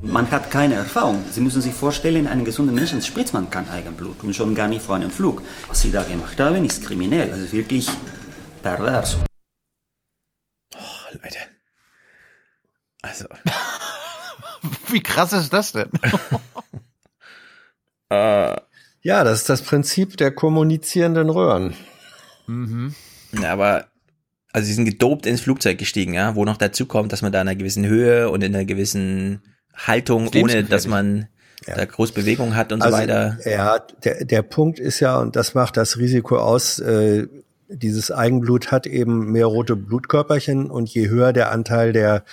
Man hat keine Erfahrung. Sie müssen sich vorstellen, einen gesunden Menschen spritzt man kein Eigenblut und schon gar nicht vor einem Flug. Was Sie da gemacht haben, ist kriminell. Ist wirklich pervers. Leute. Also. Wie krass ist das denn? Ja, das ist das Prinzip der kommunizierenden Röhren. Mhm. Ja, aber also sie sind gedopt ins Flugzeug gestiegen, ja, wo noch dazu kommt, dass man da in einer gewissen Höhe und in einer gewissen Haltung, ohne dass man da groß Bewegung hat und Also, so weiter. Ja, der, der Punkt ist ja, und das macht das Risiko aus, äh, dieses Eigenblut hat eben mehr rote Blutkörperchen und je höher der Anteil der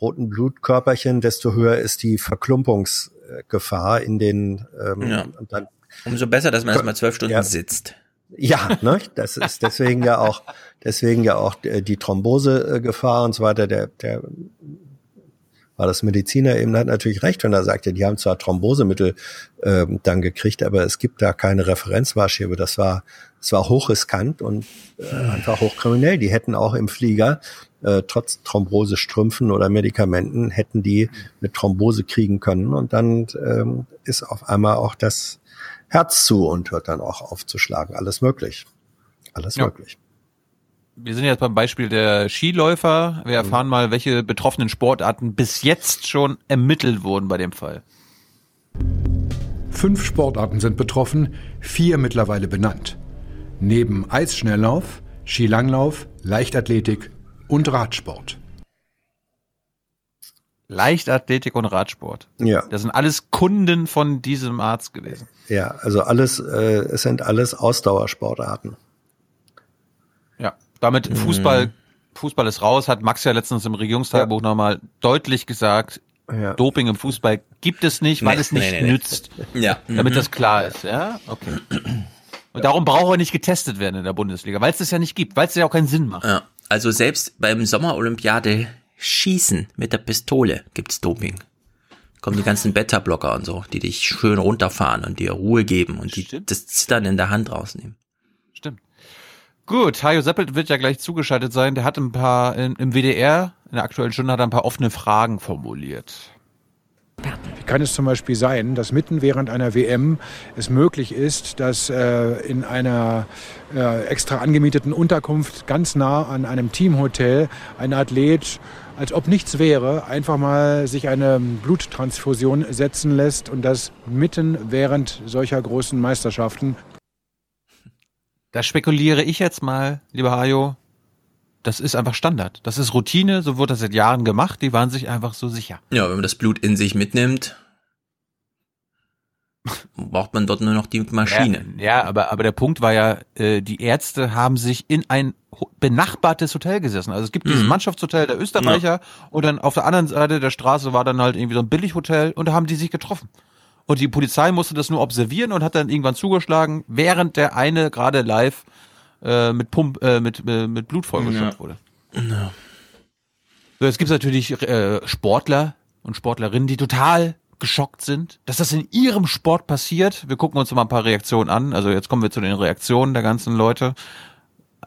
roten Blutkörperchen, desto höher ist die Verklumpungsgefahr in den ähm, Ja. dann Umso besser, dass man erstmal zwölf Stunden Ja. sitzt. Ja, ne? Das ist deswegen ja auch, deswegen ja auch äh, die Thrombosegefahr und so weiter. Der, der war das Mediziner eben hat natürlich recht, wenn er sagte, die haben zwar Thrombosemittel äh, dann gekriegt, aber es gibt da keine Referenzmaßstäbe. Das war, es war hochriskant und äh, einfach hochkriminell. Die hätten auch im Flieger äh, trotz Thrombosestrümpfen oder Medikamenten hätten die mit Thrombose kriegen können und dann ähm, ist auf einmal auch das Herz zu und hört dann auch aufzuschlagen. Alles möglich. Alles Ja. möglich. Wir sind jetzt beim Beispiel der Skiläufer. Wir erfahren mal, welche betroffenen Sportarten bis jetzt schon ermittelt wurden bei dem Fall. Fünf Sportarten sind betroffen, vier mittlerweile benannt. Neben Eisschnelllauf, Skilanglauf, Leichtathletik und Radsport. Leichtathletik und Radsport. Ja. Das sind alles Kunden von diesem Arzt gewesen. Ja, also alles, äh, es sind alles Ausdauersportarten. Ja. Damit Mhm. Fußball, Fußball ist raus, hat Max ja letztens im Regierungstagebuch nochmal deutlich gesagt. Ja. Doping im Fußball gibt es nicht, weil Nee, es nicht nee, nee, nützt. Ja. Damit Mhm. das klar ist, ja? Okay. Und darum braucht er nicht getestet werden in der Bundesliga, weil es das ja nicht gibt, weil es ja auch keinen Sinn macht. Ja. Also selbst beim Sommerolympiade Schießen mit der Pistole gibt's Doping. Kommen die ganzen Beta-Blocker und so, die dich schön runterfahren und dir Ruhe geben und die das Zittern in der Hand rausnehmen. Gut, Hajo Seppelt wird ja gleich zugeschaltet sein. Der hat ein paar, in, im WDR, in der aktuellen Stunde, hat er ein paar offene Fragen formuliert. Wie kann es zum Beispiel sein, dass mitten während einer WM es möglich ist, dass äh, in einer äh, extra angemieteten Unterkunft ganz nah an einem Teamhotel ein Athlet, als ob nichts wäre, einfach mal sich eine Bluttransfusion setzen lässt und das mitten während solcher großen Meisterschaften? Da spekuliere ich jetzt mal, lieber Hajo. Das ist einfach Standard. Das ist Routine, so wurde das seit Jahren gemacht. Die waren sich einfach so sicher. Ja, wenn man das Blut in sich mitnimmt, braucht man dort nur noch die Maschine. Ja, ja aber, aber der Punkt war ja, äh, die Ärzte haben sich in ein benachbartes Hotel gesessen. Also es gibt dieses Mhm. Mannschaftshotel der Österreicher und dann auf der anderen Seite der Straße war dann halt irgendwie so ein Billighotel und da haben die sich getroffen. Und die Polizei musste das nur observieren und hat dann irgendwann zugeschlagen, während der eine gerade live äh, mit Pump, äh, mit, äh, mit Blut vollgeschüttet Ja. wurde. Ja. So, jetzt gibt es natürlich äh, Sportler und Sportlerinnen, die total geschockt sind, dass das in ihrem Sport passiert. Wir gucken uns mal ein paar Reaktionen an. Also jetzt kommen wir zu den Reaktionen der ganzen Leute.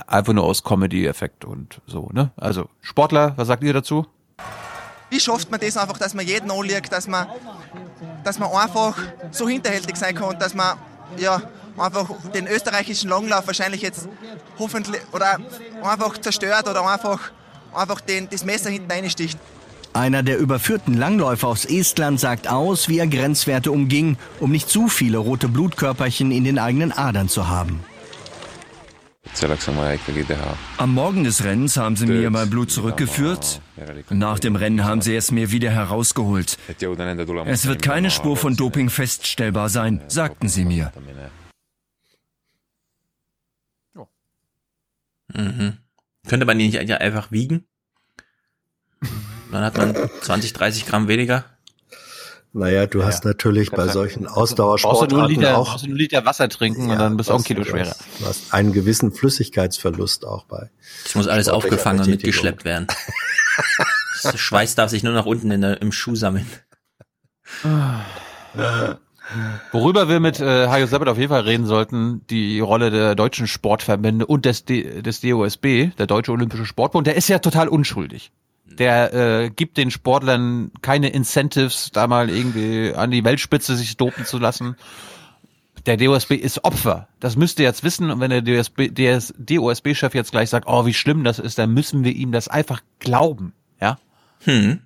Einfach nur aus Comedy-Effekt und so, ne? Also Sportler, was sagt ihr dazu? Wie schafft man das einfach, dass man jeden anlegt, dass man, dass man einfach so hinterhältig sein kann dass man ja, einfach den österreichischen Langlauf wahrscheinlich jetzt hoffentlich oder einfach zerstört oder einfach, einfach den, das Messer hinten reinsticht. Einer der überführten Langläufer aus Estland sagt aus, wie er Grenzwerte umging, um nicht zu viele rote Blutkörperchen in den eigenen Adern zu haben. Am Morgen des Rennens haben sie mir mein Blut zurückgeführt. Nach dem Rennen haben sie es mir wieder herausgeholt. Es wird keine Spur von Doping feststellbar sein, sagten sie mir. Mhm. Könnte man die nicht einfach wiegen? Dann hat man 20, 30 Gramm weniger. Naja, du hast natürlich bei solchen Brauchst du nur einen Ausdauersportarten Liter, auch brauchst du nur einen Liter Wasser trinken und dann bist du auch ein Kilo du schwerer. hast- Du hast einen gewissen Flüssigkeitsverlust auch bei. Das muss alles aufgefangen und mitgeschleppt werden. Das Schweiß darf sich nur nach unten in der, im Schuh sammeln. Worüber wir mit äh, Hajo Seppert auf jeden Fall reden sollten, die Rolle der deutschen Sportverbände und des, D des DOSB, der Deutsche Olympische Sportbund, der ist ja total unschuldig. Der äh, gibt den Sportlern keine Incentives, da mal irgendwie an die Weltspitze sich dopen zu lassen. Der DOSB ist Opfer. Das müsst ihr jetzt wissen. Und wenn der DOSB, der DOSB-Chef jetzt gleich sagt, oh, wie schlimm das ist, dann müssen wir ihm das einfach glauben. Ja? Hm.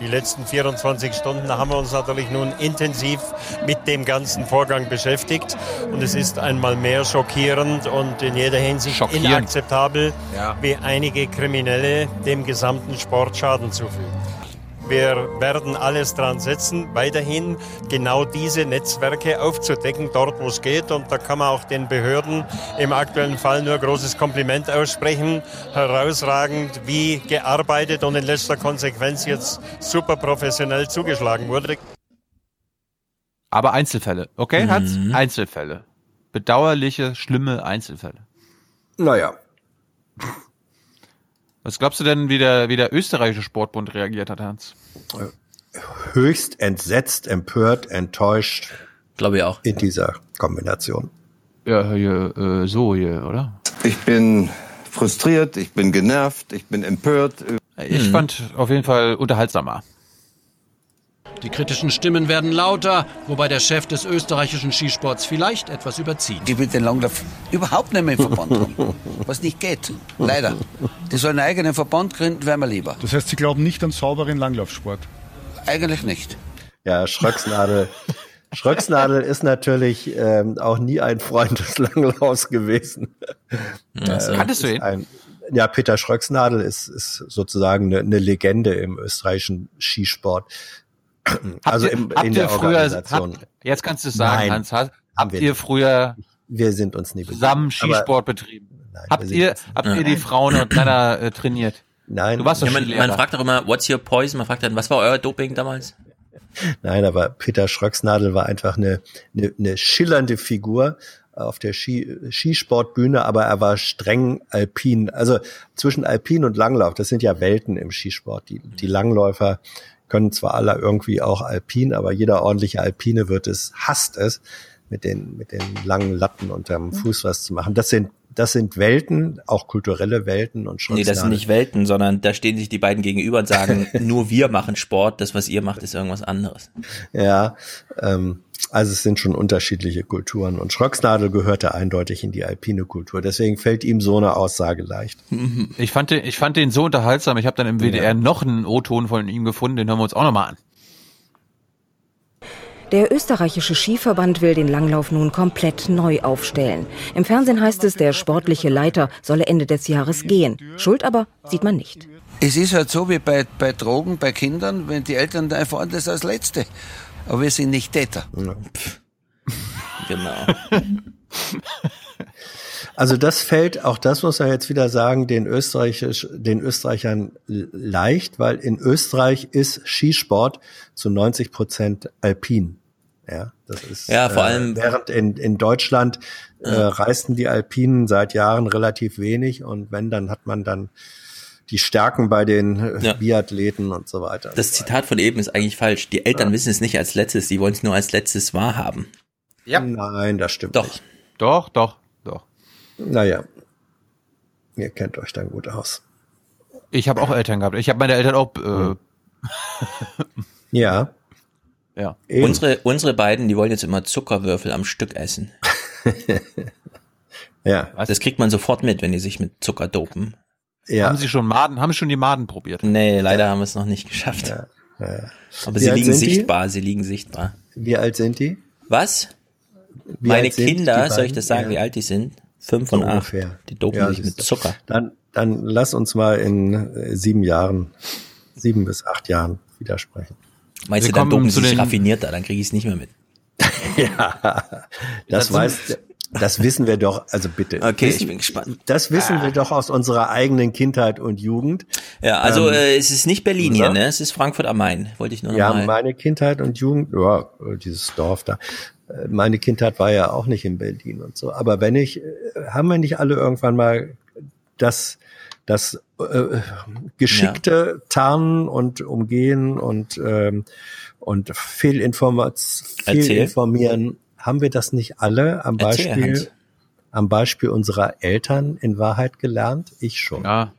Die letzten 24 Stunden haben wir uns natürlich nun intensiv mit dem ganzen Vorgang beschäftigt. Und es ist einmal mehr schockierend und in jeder Hinsicht inakzeptabel, Ja. wie einige Kriminelle dem gesamten Sport Schaden zufügen. Wir werden alles dran setzen, weiterhin genau diese Netzwerke aufzudecken, dort wo es geht. Und da kann man auch den Behörden im aktuellen Fall nur großes Kompliment aussprechen. Herausragend, wie gearbeitet und in letzter Konsequenz jetzt super professionell zugeschlagen wurde. Aber Einzelfälle, okay, Hans? Mhm. Einzelfälle. Bedauerliche, schlimme Einzelfälle. Naja. Was glaubst du denn, wie der, wie der österreichische Sportbund reagiert hat, Hans? Höchst entsetzt, empört, enttäuscht. Glaube ich auch. In dieser Kombination. Ja, hier, äh, so hier, oder? Ich bin frustriert, ich bin genervt, ich bin empört. Ich Hm. fand auf jeden Fall unterhaltsamer. Die kritischen Stimmen werden lauter, wobei der Chef des österreichischen Skisports vielleicht etwas überzieht. Die will den Langlauf überhaupt nicht mehr im Verband haben. Was nicht geht. Leider. Die sollen einen eigenen Verband gründen, wäre mir lieber. Das heißt, Sie glauben nicht an sauberen Langlaufsport? Eigentlich nicht. Ja, Schröcksnadel. Schröcksnadel ist natürlich ähm, auch nie ein Freund des Langlaufs gewesen. Ach so. Kanntest du ihn? Ein, ja, Peter Schröcksnadel ist, ist sozusagen eine, eine Legende im österreichischen Skisport. Also ihr- im, habt in ihr der früher- Organisation. habt- jetzt kannst du es sagen, Nein, Hans. Habt haben wir ihr nicht. früher Wir sind uns nie zusammen. Skisport Aber- betrieben? wir habt ihr, habt ihr die. Frauen und Männer äh, trainiert? Nein. Du warst doch Ja, man, man fragt doch immer, what's your poison? Man fragt dann, was war euer Doping damals? Nein, aber Peter Schröcksnadel war einfach eine, eine, eine schillernde Figur auf der Ski, Skisportbühne, aber er war streng alpin. Also zwischen Alpin und Langlauf, das sind ja Welten im Skisport. Die, die Langläufer können zwar alle irgendwie auch Alpin, aber jeder ordentliche Alpine wird es, hasst es, mit den, mit den langen Latten unterm Fuß was zu machen. Das sind, das sind Welten, auch kulturelle Welten und Nee, das sind nicht Welten, sondern da stehen sich die beiden gegenüber und sagen, nur wir machen Sport, das, was ihr macht, ist irgendwas anderes. Ja, ähm, also es sind schon unterschiedliche Kulturen und Schröcksnadel gehörte eindeutig in die alpine Kultur. Deswegen fällt ihm so eine Aussage leicht. Ich fand den, ich fand den so unterhaltsam. Ich habe dann im WDR Ja. noch einen O-Ton von ihm gefunden. Den hören wir uns auch nochmal an. Der österreichische Skiverband will den Langlauf nun komplett neu aufstellen. Im Fernsehen heißt es, der sportliche Leiter solle Ende des Jahres gehen. Schuld aber sieht man nicht. Es ist halt so wie bei, bei Drogen, bei Kindern, wenn die Eltern da erfahren das als Letzte. Aber wir sind nicht Täter. Genau. Also das fällt, auch das muss man jetzt wieder sagen, den, Österreichisch, den Österreichern leicht, weil in Österreich ist Skisport zu 90 Prozent alpin. Ja, das ist, Ja, vor allem- Äh, während in, in Deutschland äh, reisten die Alpinen seit Jahren relativ wenig und wenn, dann hat man dann die Stärken bei den äh, Ja. Biathleten und so weiter. Das Zitat von eben ist eigentlich falsch. Die Eltern wissen es nicht als letztes, die wollen es nur als letztes wahrhaben. Ja. Nein, das stimmt Doch. nicht. Doch, doch, doch. Naja, ihr kennt euch dann gut aus. Ich habe auch Eltern gehabt. Ich habe meine Eltern auch. Äh, Ja. Ja. Eben. Unsere, unsere beiden, die wollen jetzt immer Zuckerwürfel am Stück essen. Ja. Das kriegt man sofort mit, wenn die sich mit Zucker dopen. Ja. Haben Sie schon Maden? Haben Sie schon die Maden probiert? Nee, leider haben wir es noch nicht geschafft. Ja. Aber Wie sie liegen sind die? sichtbar, sie liegen sichtbar. Wie alt sind die? Was? Wie Meine Kinder, soll ich das sagen, Ja. wie alt die sind? Fünf So und acht. ungefähr. Die dopen Ja, sich mit. Zucker. Dann, dann lass uns mal in äh, sieben Jahren, sieben bis acht Jahren widersprechen. Meinst Wir du, dann kommen dopen zu sie sich den- raffinierter, dann kriege ich es nicht mehr mit. ja, das Das weiß, das wissen wir doch, also bitte. Okay, wissen, ich bin gespannt. Das wissen Ah. wir doch aus unserer eigenen Kindheit und Jugend. Ja, also Ähm, äh, es ist nicht Berlin ja. hier, ne? Es ist Frankfurt am Main. Wollte ich nur noch Ja, mal. meine Kindheit und Jugend, ja, dieses Dorf da. Äh, Meine Kindheit war ja auch nicht in Berlin und so. Aber wenn ich, äh, haben wir nicht alle irgendwann mal das, das äh, geschickte Tarnen und Umgehen und ähm, und Fehlinformation, Erzähl. Fehlinformieren, haben wir das nicht alle am Erzähl, Beispiel, Hans. am Beispiel unserer Eltern in Wahrheit gelernt? Ich schon. Ja.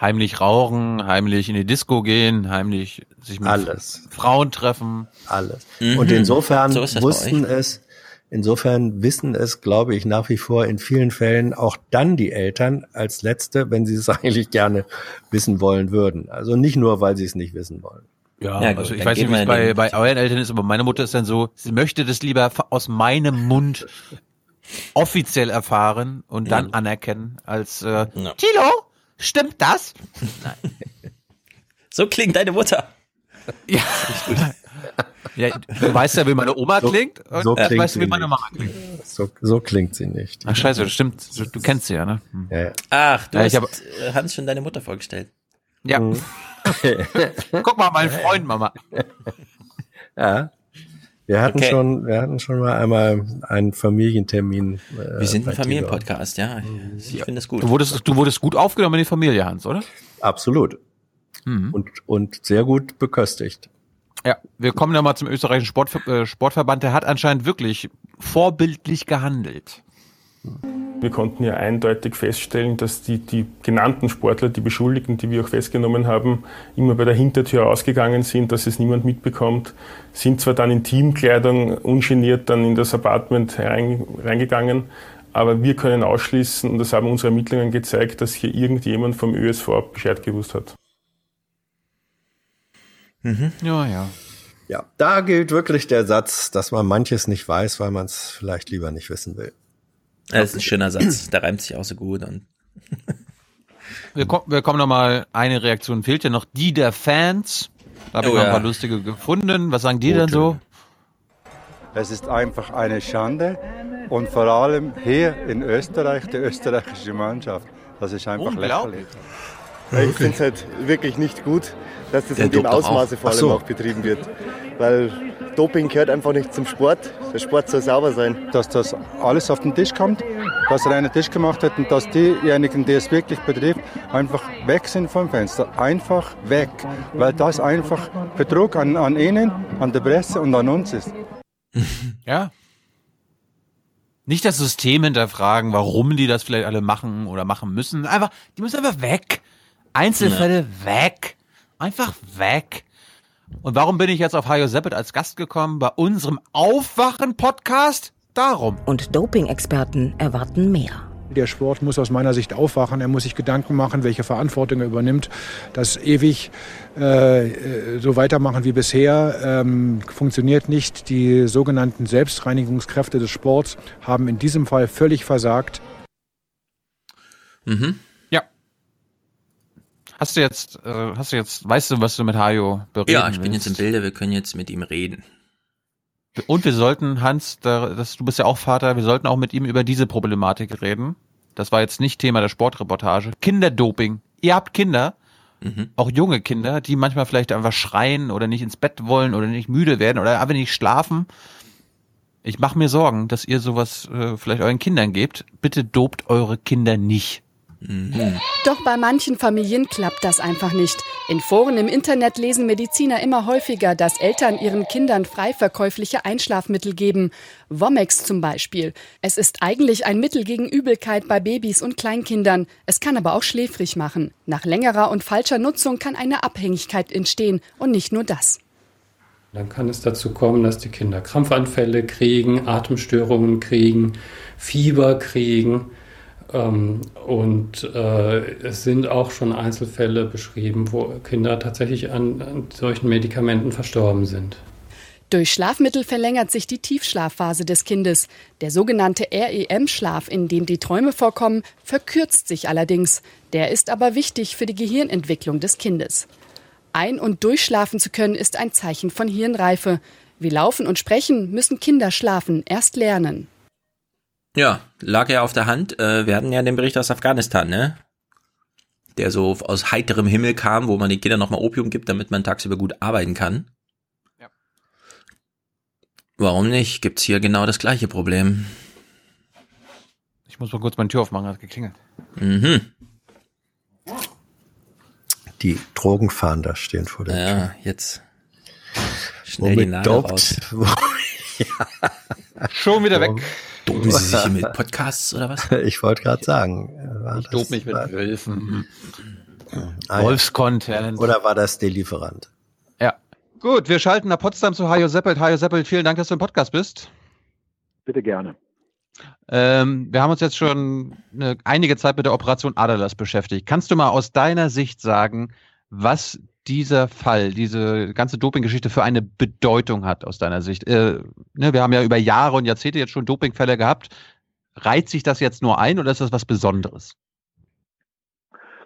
Heimlich rauchen, heimlich in die Disco gehen, heimlich sich mit Alles. Frauen treffen. alles. Mhm. Und insofern So wussten es, insofern wissen es, glaube ich, nach wie vor in vielen Fällen auch dann die Eltern als Letzte, wenn sie es eigentlich gerne wissen wollen würden. Also nicht nur, weil sie es nicht wissen wollen. Ja, Ja, gut, also ich weiß nicht, wie es bei, bei euren Eltern ist, aber meine Mutter ist dann so, sie möchte das lieber aus meinem Mund offiziell erfahren und dann anerkennen, als äh, Tilo, stimmt das? So klingt deine Mutter. Ja. Ja, du weißt ja, wie meine Oma So- klingt und so du klingt weißt, wie sie meine nicht. Mama klingt. So, so klingt sie nicht. Ach scheiße, das stimmt. Du, du kennst sie ja, ne? Hm. Ja, ja. Ach, du Ja, hast hab- äh, Hans schon deine Mutter vorgestellt. Ja. Mhm. Guck mal, mein Freund, Mama. Ja. Wir hatten Okay. schon, wir hatten schon mal einmal einen Familientermin. Äh, Wir sind ein Familienpodcast, ja. Ich finde das gut. Du wurdest, du wurdest gut aufgenommen in die Familie, Hans, oder? Absolut. Mhm. Und, und sehr gut beköstigt. Ja, wir kommen nochmal zum österreichischen Sport, äh, Sportverband. Der hat anscheinend wirklich vorbildlich gehandelt. Wir konnten ja eindeutig feststellen, dass die, die genannten Sportler, die Beschuldigten, die wir auch festgenommen haben, immer bei der Hintertür ausgegangen sind, dass es niemand mitbekommt, sind zwar dann in Teamkleidung ungeniert dann in das Apartment reingegangen, aber wir können ausschließen, und das haben unsere Ermittlungen gezeigt, dass hier irgendjemand vom ÖSV Bescheid gewusst hat. Mhm. Ja, ja. Ja, da gilt wirklich der Satz, dass man manches nicht weiß, weil man es vielleicht lieber nicht wissen will. Das ist ein schöner Satz, der reimt sich auch so gut. Und wir, kommen, wir kommen noch mal, eine Reaktion fehlt ja noch, die der Fans. Da habe oh, ich noch ein paar lustige gefunden. Was sagen die Gute. denn so? Es ist einfach eine Schande und vor allem hier in Österreich, die österreichische Mannschaft. Das ist einfach lächerlich. Ich finde es halt wirklich nicht gut, dass das Der in dem Ausmaße vor allem so. auch betrieben wird. Weil Doping gehört einfach nicht zum Sport. Der Sport soll sauber sein. Dass das alles auf den Tisch kommt, dass er einen Tisch gemacht hat und dass diejenigen, die es wirklich betrifft, einfach weg sind vom Fenster. Einfach weg. Weil das einfach Betrug an, an ihnen, an der Presse und an uns ist. Ja. Nicht das System hinterfragen, warum die das vielleicht alle machen oder machen müssen. Einfach, die müssen einfach weg. Einzelfälle ja. weg. Einfach weg. Und warum bin ich jetzt auf Hajo Seppet als Gast gekommen? Bei unserem Aufwachen-Podcast? Darum. Und Doping-Experten erwarten mehr. Der Sport muss aus meiner Sicht aufwachen. Er muss sich Gedanken machen, welche Verantwortung er übernimmt. Das ewig äh, äh, so weitermachen wie bisher ähm, funktioniert nicht. Die sogenannten Selbstreinigungskräfte des Sports haben in diesem Fall völlig versagt. Mhm. Hast du jetzt, äh, hast du jetzt, weißt du, was du mit Hajo bereden Ja, ich bin willst? jetzt im Bilde, wir können jetzt mit ihm reden. Und wir sollten, Hans, da, das, du bist ja auch Vater, wir sollten auch mit ihm über diese Problematik reden. Das war jetzt nicht Thema der Sportreportage. Kinderdoping. Ihr habt Kinder, mhm. auch junge Kinder, die manchmal vielleicht einfach schreien oder nicht ins Bett wollen oder nicht müde werden oder einfach nicht schlafen. Ich mache mir Sorgen, dass ihr sowas äh, vielleicht euren Kindern gebt. Bitte dopt eure Kinder nicht. Mhm. Doch bei manchen Familien klappt das einfach nicht. In Foren im Internet lesen Mediziner immer häufiger, dass Eltern ihren Kindern frei verkäufliche Einschlafmittel geben. Womex zum Beispiel. Es ist eigentlich ein Mittel gegen Übelkeit bei Babys und Kleinkindern. Es kann aber auch schläfrig machen. Nach längerer und falscher Nutzung kann eine Abhängigkeit entstehen. Und nicht nur das. Dann kann es dazu kommen, dass die Kinder Krampfanfälle kriegen, Atemstörungen kriegen, Fieber kriegen. Ähm, und äh, es sind auch schon Einzelfälle beschrieben, wo Kinder tatsächlich an, an solchen Medikamenten verstorben sind. Durch Schlafmittel verlängert sich die Tiefschlafphase des Kindes. Der sogenannte REM-Schlaf, in dem die Träume vorkommen, verkürzt sich allerdings. Der ist aber wichtig für die Gehirnentwicklung des Kindes. Ein- und durchschlafen zu können, ist ein Zeichen von Hirnreife. Wie Laufen und Sprechen müssen Kinder schlafen, erst lernen. Ja, lag ja auf der Hand. Äh, wir hatten ja den Bericht aus Afghanistan, ne? Der so aus heiterem Himmel kam, wo man den Kindern nochmal Opium gibt, damit man tagsüber gut arbeiten kann. Ja. Warum nicht? Gibt's hier genau das gleiche Problem. Ich muss mal kurz meine Tür aufmachen, hat geklingelt. Mhm. Die Drogenfahnder stehen vor der ja, Tür. Ja, jetzt schnell Womit die Nadel raus. ja. Schon wieder weg. Dopen Sie sich mit Podcasts oder was? Ich wollte gerade sagen. ich dope mich mit Wölfen. Ah, Wolfscontent. Oder war das der Lieferant? Ja. Gut, wir schalten nach Potsdam zu Hajo Seppelt. Hajo Seppelt, vielen Dank, dass du im Podcast bist. Bitte gerne. Ähm, wir haben uns jetzt schon eine, einige Zeit mit der Operation Adalas beschäftigt. Kannst du mal aus deiner Sicht sagen, was dieser Fall, diese ganze Dopinggeschichte für eine Bedeutung hat aus deiner Sicht? Äh, ne, wir haben ja über Jahre und Jahrzehnte jetzt schon Dopingfälle gehabt. Reiht sich das jetzt nur ein oder ist das was Besonderes?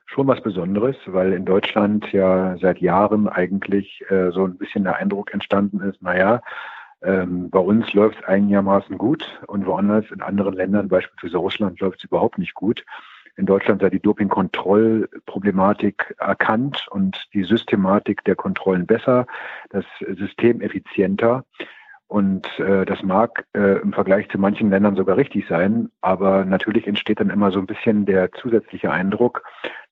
Schon was Besonderes, weil in Deutschland ja seit Jahren eigentlich äh, so ein bisschen der Eindruck entstanden ist, naja, ähm, bei uns läuft es einigermaßen gut und woanders in anderen Ländern, beispielsweise Russland, läuft es überhaupt nicht gut. In Deutschland sei die Dopingkontrollproblematik erkannt und die Systematik der Kontrollen besser, das System effizienter. Und äh, das mag äh, im Vergleich zu manchen Ländern sogar richtig sein, aber natürlich entsteht dann immer so ein bisschen der zusätzliche Eindruck,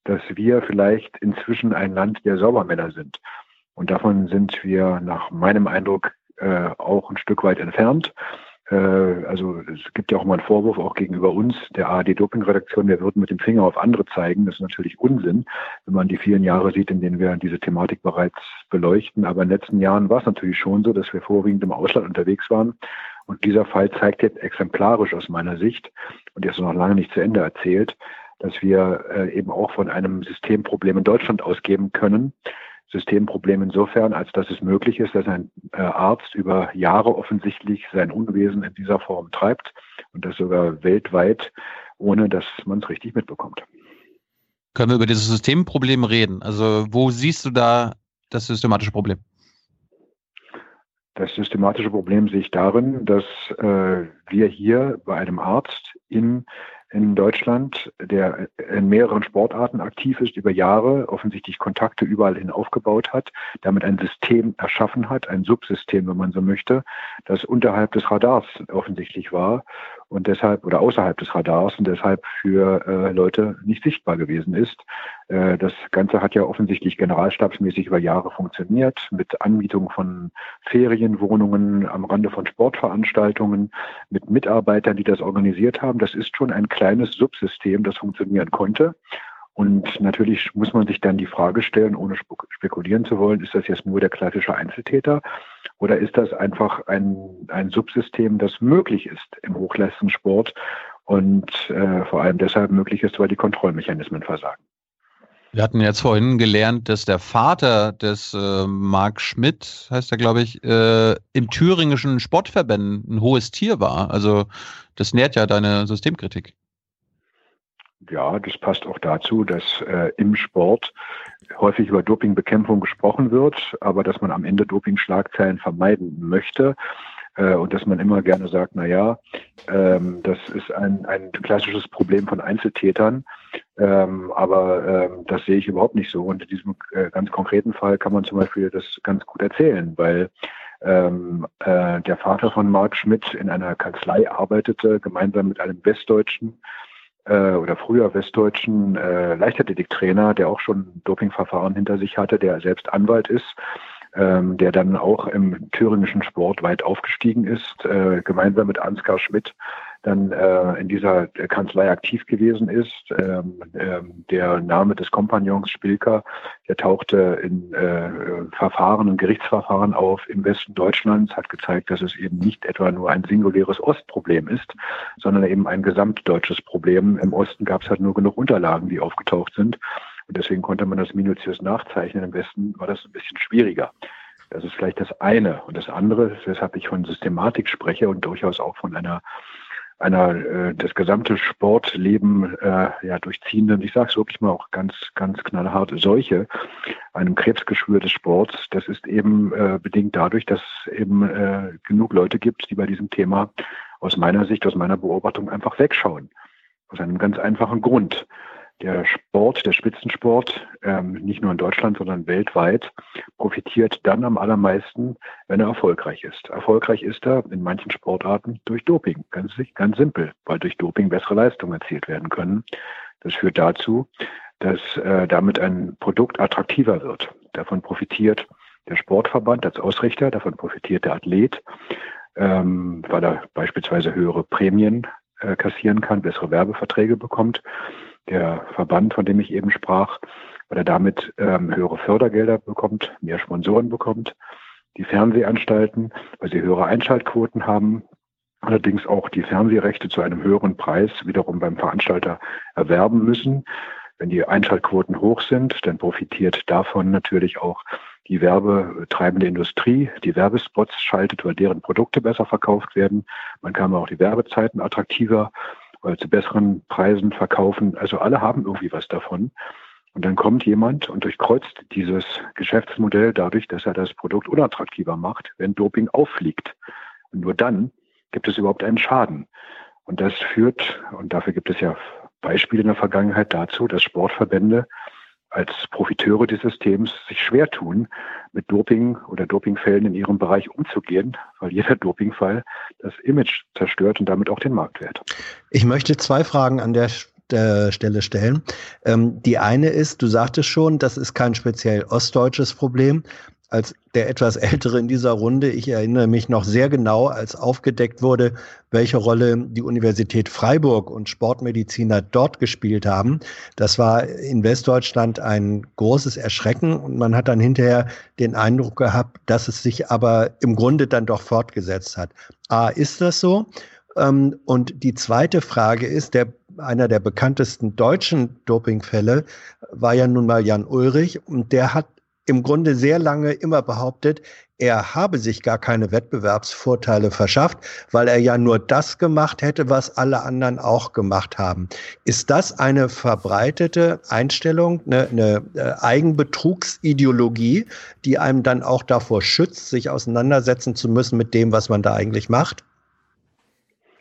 dass wir vielleicht inzwischen ein Land der Saubermänner sind. Und davon sind wir nach meinem Eindruck äh, auch ein Stück weit entfernt. Äh, also es gibt ja auch mal einen Vorwurf auch gegenüber uns, der ARD-Doping-Redaktion, wir würden mit dem Finger auf andere zeigen. Das ist natürlich Unsinn, wenn man die vielen Jahre sieht, in denen wir diese Thematik bereits beleuchten. Aber in den letzten Jahren war es natürlich schon so, dass wir vorwiegend im Ausland unterwegs waren. Und dieser Fall zeigt jetzt exemplarisch aus meiner Sicht, und der ist noch lange nicht zu Ende erzählt, dass wir äh, eben auch von einem Systemproblem in Deutschland ausgeben können, Systemproblem insofern, als dass es möglich ist, dass ein äh, Arzt über Jahre offensichtlich sein Unwesen in dieser Form treibt und das sogar weltweit, ohne dass man es richtig mitbekommt. Können wir über dieses Systemproblem reden? Also wo siehst du da das systematische Problem? Das systematische Problem sehe ich darin, dass äh, wir hier bei einem Arzt in in Deutschland, der in mehreren Sportarten aktiv ist, über Jahre offensichtlich Kontakte überall hin aufgebaut hat, damit ein System erschaffen hat, ein Subsystem, wenn man so möchte, das unterhalb des Radars offensichtlich war und deshalb oder außerhalb des Radars und deshalb für äh, Leute nicht sichtbar gewesen ist. Äh, das Ganze hat ja offensichtlich generalstabsmäßig über Jahre funktioniert mit Anmietung von Ferienwohnungen am Rande von Sportveranstaltungen, mit Mitarbeitern, die das organisiert haben. Das ist schon ein kleines Subsystem, das funktionieren konnte. Und natürlich muss man sich dann die Frage stellen, ohne spekulieren zu wollen, ist das jetzt nur der klassische Einzeltäter oder ist das einfach ein, ein Subsystem, das möglich ist im Hochleistungssport und äh, vor allem deshalb möglich ist, weil die Kontrollmechanismen versagen. Wir hatten jetzt vorhin gelernt, dass der Vater des äh, Marc Schmidt, heißt er, glaube ich, äh, im thüringischen Sportverbänden ein hohes Tier war. Also das nährt ja deine Systemkritik. Ja, das passt auch dazu, dass äh, im Sport häufig über Dopingbekämpfung gesprochen wird, aber dass man am Ende Dopingschlagzeilen vermeiden möchte äh, und dass man immer gerne sagt, na ja, ähm, das ist ein, ein klassisches Problem von Einzeltätern, ähm, aber ähm, das sehe ich überhaupt nicht so. Und in diesem äh, ganz konkreten Fall kann man zum Beispiel das ganz gut erzählen, weil ähm, äh, der Vater von Marc Schmidt in einer Kanzlei arbeitete, gemeinsam mit einem Westdeutschen, äh, oder früher westdeutschen äh, Leichtathletiktrainer, der auch schon Dopingverfahren hinter sich hatte, der selbst Anwalt ist, ähm, der dann auch im thüringischen Sport weit aufgestiegen ist, äh, gemeinsam mit Ansgar Schmidt dann äh, in dieser Kanzlei aktiv gewesen ist. Ähm, ähm, der Name des Kompagnons Spilker, der tauchte in äh, Verfahren und Gerichtsverfahren auf im Westen Deutschlands, hat gezeigt, dass es eben nicht etwa nur ein singuläres Ostproblem ist, sondern eben ein gesamtdeutsches Problem. Im Osten gab es halt nur genug Unterlagen, die aufgetaucht sind. Und deswegen konnte man das minutiös nachzeichnen. Im Westen war das ein bisschen schwieriger. Das ist vielleicht das eine. Und das andere, weshalb ich von Systematik spreche und durchaus auch von einer einer äh, das gesamte Sportleben äh, ja durchziehenden, ich sage es wirklich mal auch ganz ganz knallhart Seuche, einem Krebsgeschwür des Sports. Das ist eben äh, bedingt dadurch, dass es eben äh, genug Leute gibt, die bei diesem Thema aus meiner Sicht, aus meiner Beobachtung einfach wegschauen. Aus einem ganz einfachen Grund der Sport, der Spitzensport, ähm, nicht nur in Deutschland, sondern weltweit, profitiert dann am allermeisten, wenn er erfolgreich ist. Erfolgreich ist er in manchen Sportarten durch Doping. Ganz, ganz simpel, weil durch Doping bessere Leistungen erzielt werden können. Das führt dazu, dass äh, damit ein Produkt attraktiver wird. Davon profitiert der Sportverband als Ausrichter, davon profitiert der Athlet, ähm, weil er beispielsweise höhere Prämien äh, kassieren kann, bessere Werbeverträge bekommt der Verband, von dem ich eben sprach, weil er damit ähm, höhere Fördergelder bekommt, mehr Sponsoren bekommt. Die Fernsehanstalten, weil sie höhere Einschaltquoten haben, allerdings auch die Fernsehrechte zu einem höheren Preis wiederum beim Veranstalter erwerben müssen. Wenn die Einschaltquoten hoch sind, dann profitiert davon natürlich auch die werbetreibende Industrie, die Werbespots schaltet, weil deren Produkte besser verkauft werden. Man kann auch die Werbezeiten attraktiver oder zu besseren Preisen verkaufen. Also alle haben irgendwie was davon. Und dann kommt jemand und durchkreuzt dieses Geschäftsmodell dadurch, dass er das Produkt unattraktiver macht, wenn Doping auffliegt. Und nur dann gibt es überhaupt einen Schaden. Und das führt, und dafür gibt es ja Beispiele in der Vergangenheit dazu, dass Sportverbände als Profiteure des Systems sich schwer tun, mit Doping oder Dopingfällen in ihrem Bereich umzugehen, weil jeder Dopingfall das Image zerstört und damit auch den Marktwert. Ich möchte zwei Fragen an der Stelle stellen. Ähm, die eine ist, du sagtest schon, das ist kein speziell ostdeutsches Problem, als der etwas ältere in dieser Runde. Ich erinnere mich noch sehr genau, als aufgedeckt wurde, welche Rolle die Universität Freiburg und Sportmediziner dort gespielt haben. Das war in Westdeutschland ein großes Erschrecken und man hat dann hinterher den Eindruck gehabt, dass es sich aber im Grunde dann doch fortgesetzt hat. A, ist das so? Ähm, und die zweite Frage ist, der einer der bekanntesten deutschen Dopingfälle war ja nun mal Jan Ulrich und der hat im Grunde sehr lange immer behauptet, er habe sich gar keine Wettbewerbsvorteile verschafft, weil er ja nur das gemacht hätte, was alle anderen auch gemacht haben. Ist das eine verbreitete Einstellung, eine, eine äh, Eigenbetrugsideologie, die einem dann auch davor schützt, sich auseinandersetzen zu müssen mit dem, was man da eigentlich macht?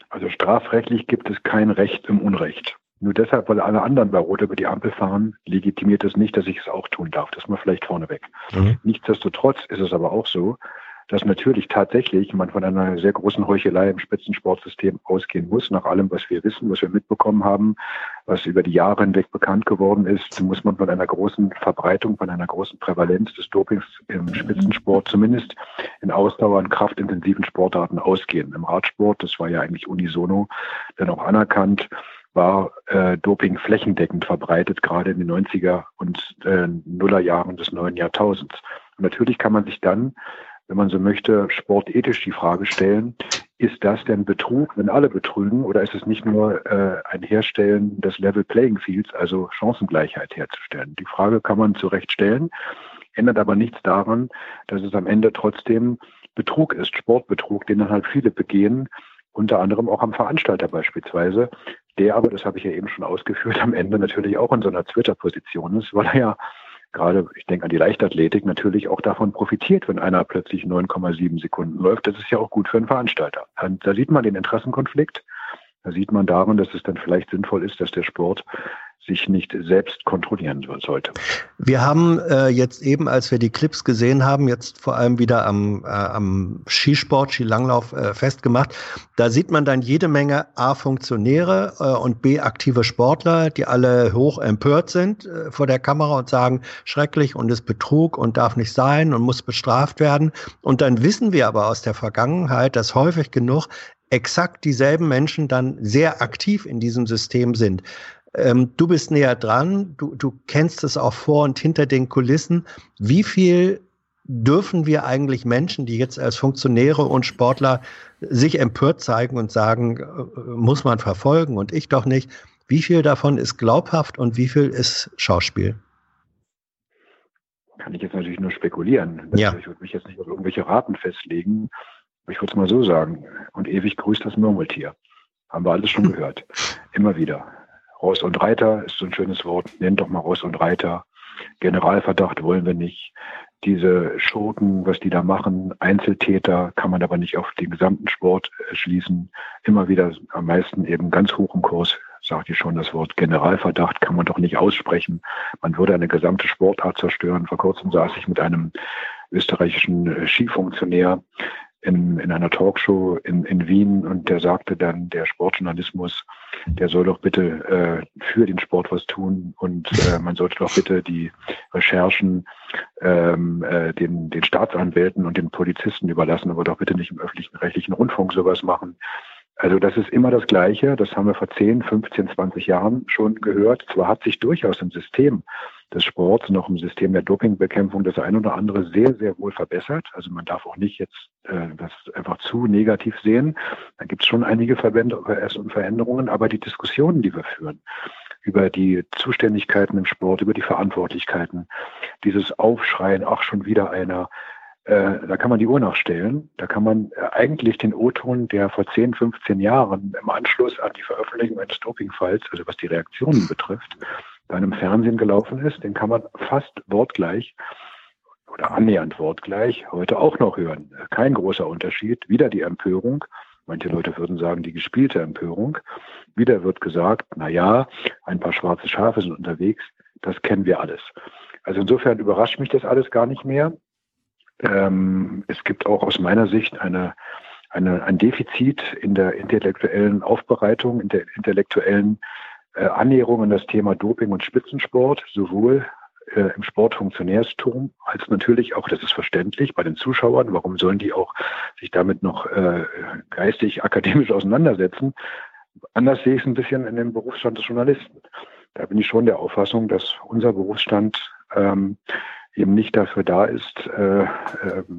Also strafrechtlich gibt es kein Recht im Unrecht. Nur deshalb, weil alle anderen bei Rot über die Ampel fahren, legitimiert es nicht, dass ich es auch tun darf. Das mal vielleicht vorneweg. Mhm. Nichtsdestotrotz ist es aber auch so, dass natürlich tatsächlich man von einer sehr großen Heuchelei im Spitzensportsystem ausgehen muss. Nach allem, was wir wissen, was wir mitbekommen haben, was über die Jahre hinweg bekannt geworden ist, muss man von einer großen Verbreitung, von einer großen Prävalenz des Dopings im Spitzensport, zumindest in Ausdauer- und kraftintensiven Sportarten ausgehen. Im Radsport, das war ja eigentlich unisono, dann auch anerkannt, war äh, Doping flächendeckend verbreitet, gerade in den 90er und äh, Nullerjahren des neuen Jahrtausends. Und natürlich kann man sich dann wenn man so möchte, sportethisch die Frage stellen, ist das denn Betrug, wenn alle betrügen, oder ist es nicht nur äh, ein Herstellen des Level Playing Fields, also Chancengleichheit herzustellen? Die Frage kann man zu Recht stellen, ändert aber nichts daran, dass es am Ende trotzdem Betrug ist, Sportbetrug, den dann halt viele begehen, unter anderem auch am Veranstalter beispielsweise, der aber, das habe ich ja eben schon ausgeführt, am Ende natürlich auch in so einer Twitter-Position ist, weil er ja gerade, ich denke an die Leichtathletik, natürlich auch davon profitiert, wenn einer plötzlich 9,7 Sekunden läuft. Das ist ja auch gut für einen Veranstalter. Und da sieht man den Interessenkonflikt. Da sieht man darin, dass es dann vielleicht sinnvoll ist, dass der Sport sich nicht selbst kontrollieren sollte. Wir haben äh, jetzt eben, als wir die Clips gesehen haben, jetzt vor allem wieder am, äh, am Skisport, Skilanglauf äh, festgemacht, da sieht man dann jede Menge A Funktionäre äh, und B aktive Sportler, die alle hoch empört sind äh, vor der Kamera und sagen, schrecklich und ist Betrug und darf nicht sein und muss bestraft werden. Und dann wissen wir aber aus der Vergangenheit, dass häufig genug exakt dieselben Menschen dann sehr aktiv in diesem System sind. Ähm, du bist näher dran, du, du kennst es auch vor und hinter den Kulissen. Wie viel dürfen wir eigentlich Menschen, die jetzt als Funktionäre und Sportler sich empört zeigen und sagen, äh, muss man verfolgen und ich doch nicht, wie viel davon ist glaubhaft und wie viel ist Schauspiel? Kann ich jetzt natürlich nur spekulieren. Ja. Ich würde mich jetzt nicht auf irgendwelche Raten festlegen. Aber ich würde es mal so sagen. Und ewig grüßt das Murmeltier. Haben wir alles schon gehört. Immer wieder. Ross und Reiter ist so ein schönes Wort. Nennt doch mal Ross und Reiter. Generalverdacht wollen wir nicht. Diese Schurken, was die da machen, Einzeltäter, kann man aber nicht auf den gesamten Sport schließen. Immer wieder am meisten eben ganz hoch im Kurs, sagt ihr schon das Wort Generalverdacht, kann man doch nicht aussprechen. Man würde eine gesamte Sportart zerstören. Vor kurzem saß ich mit einem österreichischen Skifunktionär in, in einer Talkshow in, in Wien und der sagte dann, der Sportjournalismus, der soll doch bitte äh, für den Sport was tun und äh, man sollte doch bitte die Recherchen ähm, äh, den, den Staatsanwälten und den Polizisten überlassen, aber doch bitte nicht im öffentlichen rechtlichen Rundfunk sowas machen. Also das ist immer das Gleiche. Das haben wir vor 10, 15, 20 Jahren schon gehört. Zwar hat sich durchaus im System des Sports, noch im System der Dopingbekämpfung das ein oder andere sehr, sehr wohl verbessert. Also man darf auch nicht jetzt äh, das einfach zu negativ sehen. Da gibt es schon einige Veränderungen, aber die Diskussionen, die wir führen, über die Zuständigkeiten im Sport, über die Verantwortlichkeiten, dieses Aufschreien, ach schon wieder einer, äh, da kann man die Uhr nachstellen. Da kann man äh, eigentlich den O-Ton, der vor 10, 15 Jahren im Anschluss an die Veröffentlichung eines Dopingfalls, also was die Reaktionen betrifft, bei einem Fernsehen gelaufen ist, den kann man fast wortgleich oder annähernd wortgleich heute auch noch hören. Kein großer Unterschied. Wieder die Empörung. Manche Leute würden sagen, die gespielte Empörung. Wieder wird gesagt, na ja, ein paar schwarze Schafe sind unterwegs. Das kennen wir alles. Also insofern überrascht mich das alles gar nicht mehr. Ähm, es gibt auch aus meiner Sicht eine, eine, ein Defizit in der intellektuellen Aufbereitung, in der intellektuellen Annäherung an das Thema Doping und Spitzensport, sowohl äh, im Sportfunktionärstum, als natürlich auch, das ist verständlich, bei den Zuschauern, warum sollen die auch sich damit noch äh, geistig, akademisch auseinandersetzen. Anders sehe ich es ein bisschen in dem Berufsstand des Journalisten. Da bin ich schon der Auffassung, dass unser Berufsstand ähm, eben nicht dafür da ist, äh, äh,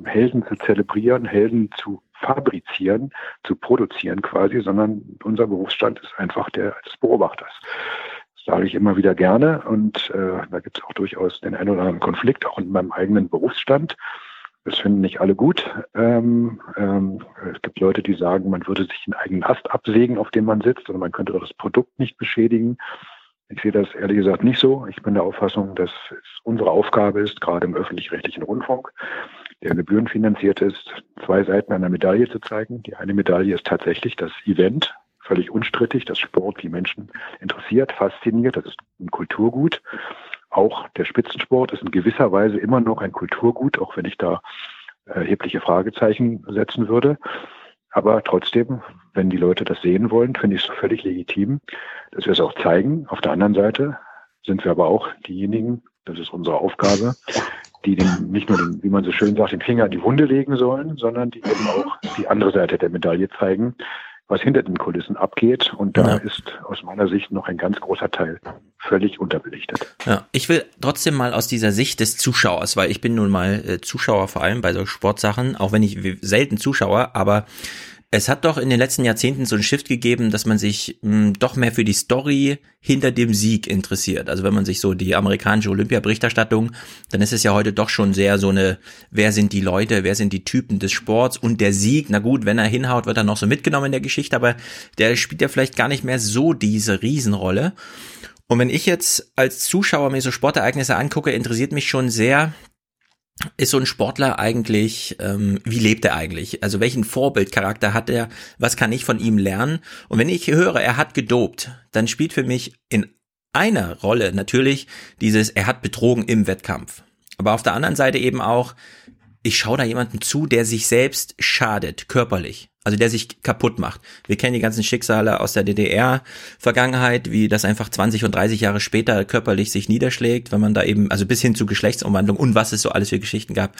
Helden zu zelebrieren, Helden zu fabrizieren, zu produzieren quasi, sondern unser Berufsstand ist einfach der des Beobachters. Das sage ich immer wieder gerne und äh, da gibt es auch durchaus den einen oder anderen Konflikt, auch in meinem eigenen Berufsstand. Das finden nicht alle gut. Ähm, ähm, es gibt Leute, die sagen, man würde sich den eigenen Ast absägen, auf dem man sitzt, oder man könnte das Produkt nicht beschädigen. Ich sehe das ehrlich gesagt nicht so. Ich bin der Auffassung, dass es unsere Aufgabe ist, gerade im öffentlich-rechtlichen Rundfunk, der gebührenfinanziert ist, zwei Seiten einer Medaille zu zeigen. Die eine Medaille ist tatsächlich das Event, völlig unstrittig, dass Sport die Menschen interessiert, fasziniert. Das ist ein Kulturgut. Auch der Spitzensport ist in gewisser Weise immer noch ein Kulturgut, auch wenn ich da erhebliche Fragezeichen setzen würde. Aber trotzdem, wenn die Leute das sehen wollen, finde ich es völlig legitim, dass wir es auch zeigen. Auf der anderen Seite sind wir aber auch diejenigen, das ist unsere Aufgabe, die den, nicht nur, den, wie man so schön sagt, den Finger in die Wunde legen sollen, sondern die eben auch die andere Seite der Medaille zeigen, was hinter den Kulissen abgeht. Und da ja. ist aus meiner Sicht noch ein ganz großer Teil völlig unterbelichtet. Ja, ich will trotzdem mal aus dieser Sicht des Zuschauers, weil ich bin nun mal äh, Zuschauer vor allem bei so Sportsachen, auch wenn ich selten Zuschauer, aber es hat doch in den letzten Jahrzehnten so ein Shift gegeben, dass man sich mh, hm, doch mehr für die Story hinter dem Sieg interessiert. Also wenn man sich so die amerikanische Olympia-Berichterstattung, dann ist es ja heute doch schon sehr so eine, wer sind die Leute, wer sind die Typen des Sports und der Sieg. Na gut, wenn er hinhaut, wird er noch so mitgenommen in der Geschichte, aber der spielt ja vielleicht gar nicht mehr so diese Riesenrolle. Und wenn ich jetzt als Zuschauer mir so Sportereignisse angucke, interessiert mich schon sehr ist so ein Sportler eigentlich, ähm, wie lebt er eigentlich? Also welchen Vorbildcharakter hat er? Was kann ich von ihm lernen? Und wenn ich höre, er hat gedopt, dann spielt für mich in einer Rolle natürlich dieses, er hat betrogen im Wettkampf. Aber auf der anderen Seite eben auch, ich schaue da jemandem zu, der sich selbst schadet, körperlich. Also der sich kaputt macht. Wir kennen die ganzen Schicksale aus der DDR-Vergangenheit, wie das einfach 20 und 30 Jahre später körperlich sich niederschlägt, wenn man da eben, also bis hin zu Geschlechtsumwandlung und was es so alles für Geschichten gab.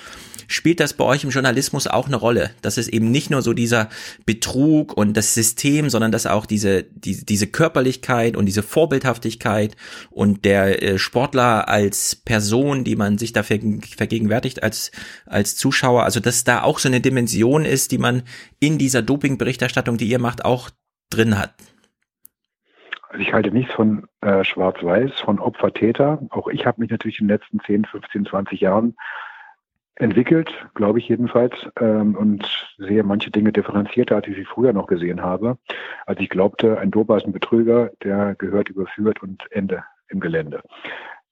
Spielt das bei euch im Journalismus auch eine Rolle? Dass es eben nicht nur so dieser Betrug und das System, sondern dass auch diese, die, diese Körperlichkeit und diese Vorbildhaftigkeit und der äh, Sportler als Person, die man sich dafür vergegenwärtigt als, als Zuschauer, also dass da auch so eine Dimension ist, die man in die dieser Doping-Berichterstattung, die ihr macht, auch drin hat? Also ich halte nichts von äh, Schwarz-Weiß, von Opfer-Täter. Auch ich habe mich natürlich in den letzten 10, 15, 20 Jahren entwickelt, glaube ich jedenfalls, ähm, und sehe manche Dinge differenzierter, als ich sie früher noch gesehen habe. Als ich glaubte, ein Doper ist ein Betrüger, der gehört überführt und Ende im Gelände.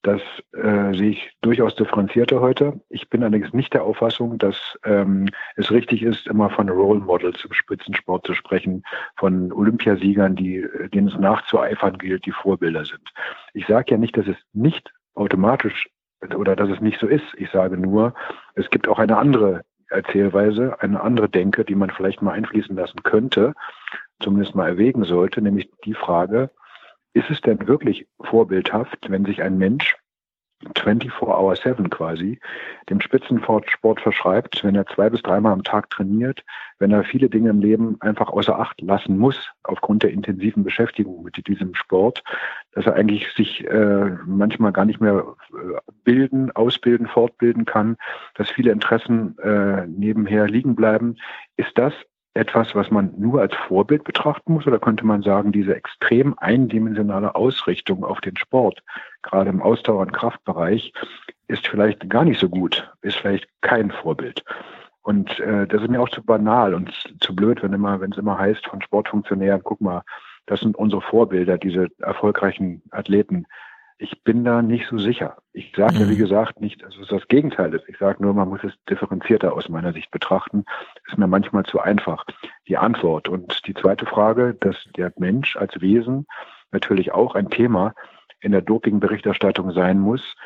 Das äh, sehe ich durchaus differenzierter heute. Ich bin allerdings nicht der Auffassung, dass ähm, es richtig ist, immer von Role Models im Spitzensport zu sprechen, von Olympiasiegern, die, denen es nachzueifern gilt, die Vorbilder sind. Ich sage ja nicht, dass es nicht automatisch oder dass es nicht so ist. Ich sage nur, es gibt auch eine andere Erzählweise, eine andere Denke, die man vielleicht mal einfließen lassen könnte, zumindest mal erwägen sollte, nämlich die Frage, ist es denn wirklich vorbildhaft, wenn sich ein Mensch 24 Hour 7 quasi dem Spitzensport verschreibt, wenn er zwei bis dreimal am Tag trainiert, wenn er viele Dinge im Leben einfach außer Acht lassen muss aufgrund der intensiven Beschäftigung mit diesem Sport, dass er eigentlich sich äh, manchmal gar nicht mehr äh, bilden, ausbilden, fortbilden kann, dass viele Interessen äh, nebenher liegen bleiben. Ist das etwas, was man nur als Vorbild betrachten muss? Oder könnte man sagen, diese extrem eindimensionale Ausrichtung auf den Sport, gerade im Ausdauer- und Kraftbereich, ist vielleicht gar nicht so gut, ist vielleicht kein Vorbild. Und äh, das ist mir auch zu banal und zu blöd, wenn immer, wenn es immer heißt von Sportfunktionären, guck mal, das sind unsere Vorbilder, diese erfolgreichen Athleten. Ich bin da nicht so sicher. Ich sage ja, wie mhm. gesagt, nicht, dass es das Gegenteil ist. Ich sage nur, man muss es differenzierter aus meiner Sicht betrachten. Ist mir manchmal zu einfach. Die Antwort. Und die zweite Frage, dass der Mensch als Wesen natürlich auch ein Thema in der Dopingberichterstattung sein muss.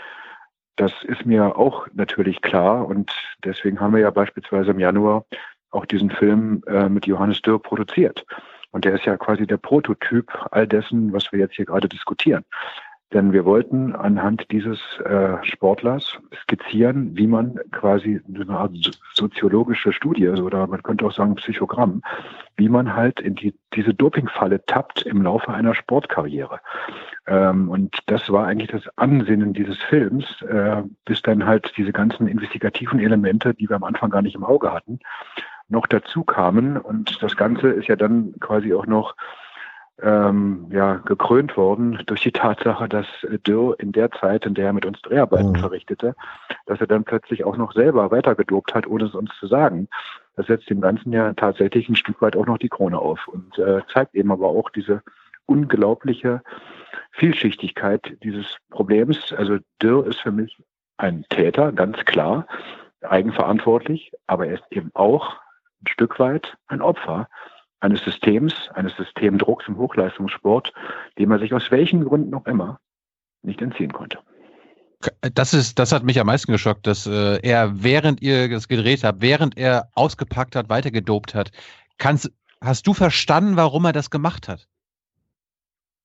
Das ist mir auch natürlich klar. Und deswegen haben wir ja beispielsweise im Januar auch diesen Film äh, mit Johannes Dürr produziert. Und der ist ja quasi der Prototyp all dessen, was wir jetzt hier gerade diskutieren. Denn wir wollten anhand dieses äh, Sportlers skizzieren, wie man quasi eine Art soziologische Studie oder man könnte auch sagen Psychogramm, wie man halt in die, diese Dopingfalle tappt im Laufe einer Sportkarriere. Ähm, und das war eigentlich das Ansinnen dieses Films, äh, bis dann halt diese ganzen investigativen Elemente, die wir am Anfang gar nicht im Auge hatten, noch dazu kamen. Und das Ganze ist ja dann quasi auch noch ähm, ja, gekrönt worden durch die Tatsache, dass Dürr in der Zeit, in der er mit uns Dreharbeiten mhm. verrichtete, dass er dann plötzlich auch noch selber weitergedopt hat, ohne es uns zu sagen. Das setzt dem Ganzen ja tatsächlich ein Stück weit auch noch die Krone auf und äh, zeigt eben aber auch diese unglaubliche Vielschichtigkeit dieses Problems. Also Dürr ist für mich ein Täter, ganz klar, eigenverantwortlich, aber er ist eben auch ein Stück weit ein Opfer eines Systems, eines Systemdrucks im Hochleistungssport, dem er sich aus welchen Gründen auch immer nicht entziehen konnte. Das ist, das hat mich am meisten geschockt, dass äh, er, während ihr das gedreht habt, während er ausgepackt hat, weitergedopt hat. Kannst, hast du verstanden, warum er das gemacht hat?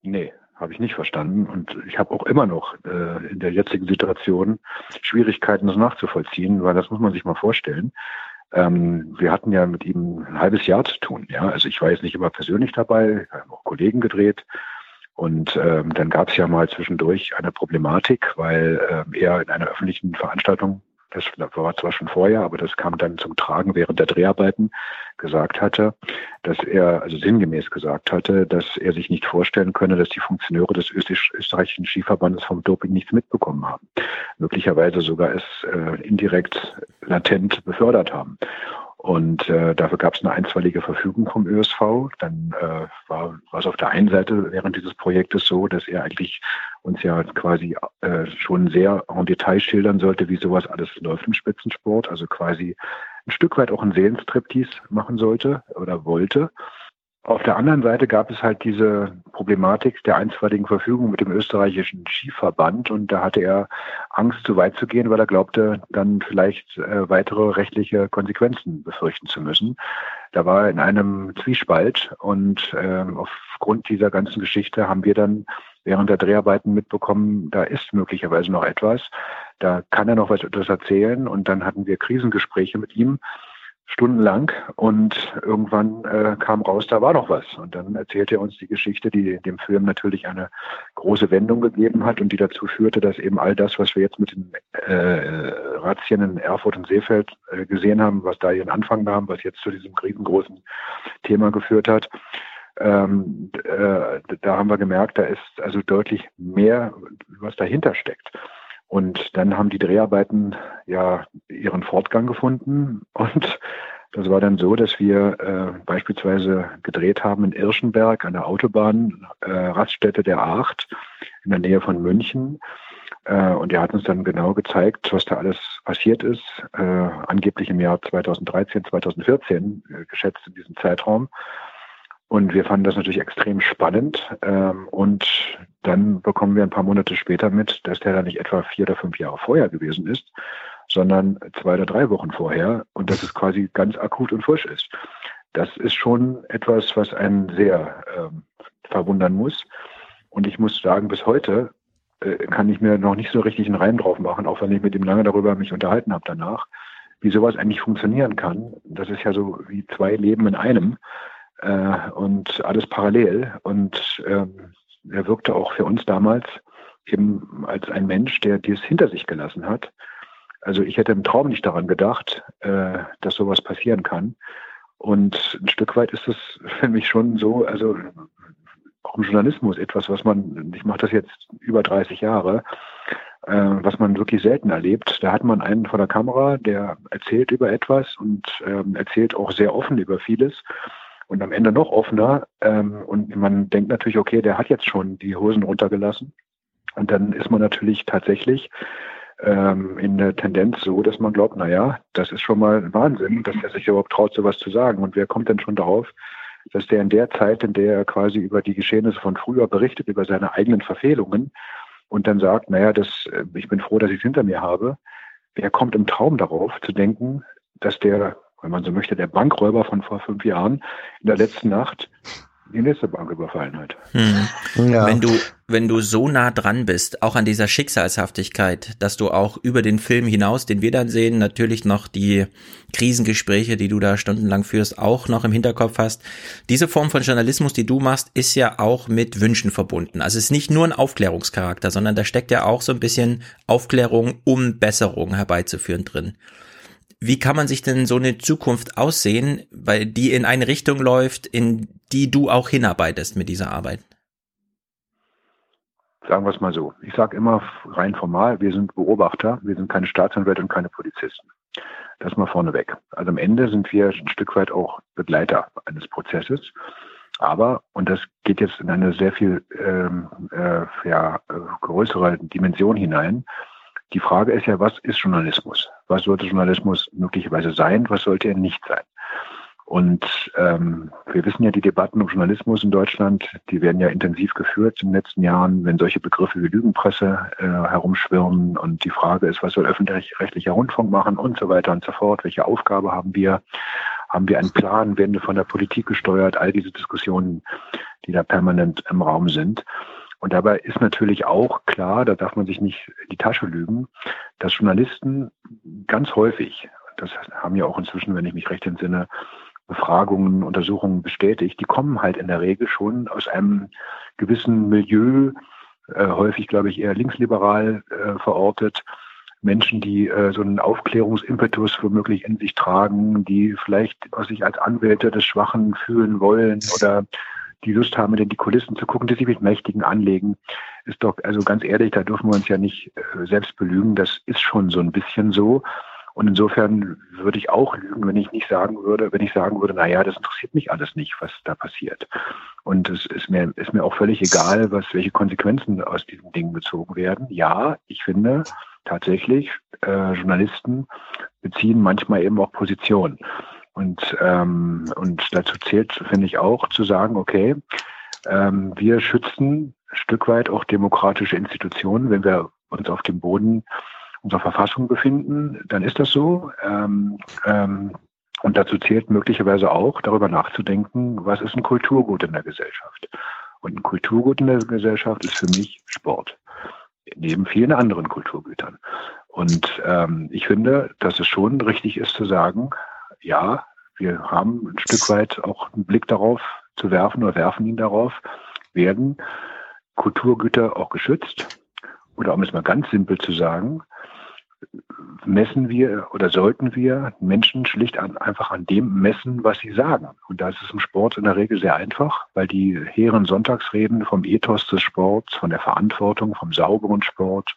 Nee, habe ich nicht verstanden. Und ich habe auch immer noch äh, in der jetzigen Situation Schwierigkeiten, das nachzuvollziehen, weil das muss man sich mal vorstellen. Ähm, wir hatten ja mit ihm ein halbes Jahr zu tun. Ja, also ich war jetzt nicht immer persönlich dabei, wir haben auch Kollegen gedreht. Und ähm, dann gab es ja mal zwischendurch eine Problematik, weil ähm, er in einer öffentlichen Veranstaltung das war zwar schon vorher, aber das kam dann zum Tragen während der Dreharbeiten, gesagt hatte, dass er, also sinngemäß gesagt hatte, dass er sich nicht vorstellen könne, dass die Funktionäre des österreichischen Skiverbandes vom Doping nichts mitbekommen haben. Möglicherweise sogar es äh, indirekt latent befördert haben. Und äh, dafür gab es eine einstweilige Verfügung vom ÖSV. Dann äh, war, war es auf der einen Seite während dieses Projektes so, dass er eigentlich uns ja quasi äh, schon sehr en Detail schildern sollte, wie sowas alles läuft im Spitzensport. Also quasi ein Stück weit auch ein Seelenstriptease machen sollte oder wollte. Auf der anderen Seite gab es halt diese Problematik der einstweiligen Verfügung mit dem österreichischen Skiverband und da hatte er Angst, zu weit zu gehen, weil er glaubte, dann vielleicht äh, weitere rechtliche Konsequenzen befürchten zu müssen. Da war er in einem Zwiespalt und äh, aufgrund dieser ganzen Geschichte haben wir dann während der Dreharbeiten mitbekommen, da ist möglicherweise noch etwas. Da kann er noch was etwas erzählen und dann hatten wir Krisengespräche mit ihm stundenlang und irgendwann äh, kam raus, da war noch was. Und dann erzählte er uns die Geschichte, die dem Film natürlich eine große Wendung gegeben hat und die dazu führte, dass eben all das, was wir jetzt mit den äh, Razzien in Erfurt und Seefeld äh, gesehen haben, was da ihren Anfang nahm, was jetzt zu diesem riesengroßen Thema geführt hat, ähm, äh, da haben wir gemerkt, da ist also deutlich mehr, was dahinter steckt. Und dann haben die Dreharbeiten ja ihren Fortgang gefunden und das war dann so, dass wir äh, beispielsweise gedreht haben in Irschenberg an der Autobahn, äh, Raststätte der Acht in der Nähe von München. Äh, und er hat uns dann genau gezeigt, was da alles passiert ist, äh, angeblich im Jahr 2013, 2014, äh, geschätzt in diesem Zeitraum. Und wir fanden das natürlich extrem spannend. Ähm, und dann bekommen wir ein paar Monate später mit, dass der da nicht etwa vier oder fünf Jahre vorher gewesen ist, sondern zwei oder drei Wochen vorher und dass es quasi ganz akut und frisch ist. Das ist schon etwas, was einen sehr ähm, verwundern muss. Und ich muss sagen, bis heute äh, kann ich mir noch nicht so richtig einen Reim drauf machen, auch wenn ich mit ihm lange darüber mich unterhalten habe danach, wie sowas eigentlich funktionieren kann. Das ist ja so wie zwei Leben in einem äh, und alles parallel. Und ähm, er wirkte auch für uns damals eben als ein Mensch, der dies hinter sich gelassen hat. Also ich hätte im Traum nicht daran gedacht, äh, dass sowas passieren kann. Und ein Stück weit ist es für mich schon so, also auch im Journalismus etwas, was man, ich mache das jetzt über 30 Jahre, äh, was man wirklich selten erlebt. Da hat man einen vor der Kamera, der erzählt über etwas und ähm, erzählt auch sehr offen über vieles und am Ende noch offener. Ähm, und man denkt natürlich, okay, der hat jetzt schon die Hosen runtergelassen. Und dann ist man natürlich tatsächlich ähm, in der Tendenz so, dass man glaubt, na ja, das ist schon mal Wahnsinn, dass er sich überhaupt traut, sowas zu sagen. Und wer kommt denn schon darauf, dass der in der Zeit, in der er quasi über die Geschehnisse von früher berichtet, über seine eigenen Verfehlungen und dann sagt, naja, das, äh, ich bin froh, dass ich es hinter mir habe. Wer kommt im Traum darauf zu denken, dass der wenn man so möchte, der Bankräuber von vor fünf Jahren in der letzten Nacht die nächste Bank überfallen hat. Hm. Ja. Wenn du, wenn du so nah dran bist, auch an dieser Schicksalshaftigkeit, dass du auch über den Film hinaus, den wir dann sehen, natürlich noch die Krisengespräche, die du da stundenlang führst, auch noch im Hinterkopf hast. Diese Form von Journalismus, die du machst, ist ja auch mit Wünschen verbunden. Also es ist nicht nur ein Aufklärungscharakter, sondern da steckt ja auch so ein bisschen Aufklärung, um Besserung herbeizuführen drin. Wie kann man sich denn so eine Zukunft aussehen, weil die in eine Richtung läuft, in die du auch hinarbeitest mit dieser Arbeit? Sagen wir es mal so. Ich sage immer rein formal, wir sind Beobachter, wir sind keine Staatsanwälte und keine Polizisten. Das mal vorneweg. Also am Ende sind wir ein Stück weit auch Begleiter eines Prozesses. Aber, und das geht jetzt in eine sehr viel ähm, äh, ja, äh, größere Dimension hinein, die Frage ist ja, was ist Journalismus? Was sollte Journalismus möglicherweise sein? Was sollte er nicht sein? Und ähm, wir wissen ja, die Debatten um Journalismus in Deutschland, die werden ja intensiv geführt in den letzten Jahren, wenn solche Begriffe wie Lügenpresse äh, herumschwirren. Und die Frage ist, was soll öffentlich-rechtlicher Rundfunk machen und so weiter und so fort. Welche Aufgabe haben wir? Haben wir einen Plan? Werden wir von der Politik gesteuert? All diese Diskussionen, die da permanent im Raum sind. Und dabei ist natürlich auch klar, da darf man sich nicht die Tasche lügen, dass Journalisten ganz häufig, das haben ja auch inzwischen, wenn ich mich recht entsinne, Befragungen, Untersuchungen bestätigt, die kommen halt in der Regel schon aus einem gewissen Milieu, äh, häufig, glaube ich, eher linksliberal äh, verortet. Menschen, die äh, so einen Aufklärungsimpetus womöglich in sich tragen, die vielleicht sich als Anwälte des Schwachen fühlen wollen oder die Lust haben, in die Kulissen zu gucken, die sich mit Mächtigen anlegen, ist doch, also ganz ehrlich, da dürfen wir uns ja nicht äh, selbst belügen. Das ist schon so ein bisschen so. Und insofern würde ich auch lügen, wenn ich nicht sagen würde, wenn ich sagen würde, na ja, das interessiert mich alles nicht, was da passiert. Und es ist mir, ist mir auch völlig egal, was, welche Konsequenzen aus diesen Dingen gezogen werden. Ja, ich finde tatsächlich, äh, Journalisten beziehen manchmal eben auch Position. Und, ähm, und dazu zählt, finde ich auch, zu sagen, okay, ähm, wir schützen ein Stück weit auch demokratische Institutionen. Wenn wir uns auf dem Boden unserer Verfassung befinden, dann ist das so. Ähm, ähm, und dazu zählt möglicherweise auch, darüber nachzudenken, was ist ein Kulturgut in der Gesellschaft. Und ein Kulturgut in der Gesellschaft ist für mich Sport, neben vielen anderen Kulturgütern. Und ähm, ich finde, dass es schon richtig ist zu sagen, ja, wir haben ein Stück weit auch einen Blick darauf zu werfen oder werfen ihn darauf, werden Kulturgüter auch geschützt? Oder um es mal ganz simpel zu sagen, messen wir oder sollten wir Menschen schlicht an, einfach an dem messen, was sie sagen. Und da ist es im Sport in der Regel sehr einfach, weil die hehren Sonntagsreden vom Ethos des Sports, von der Verantwortung, vom sauberen Sport,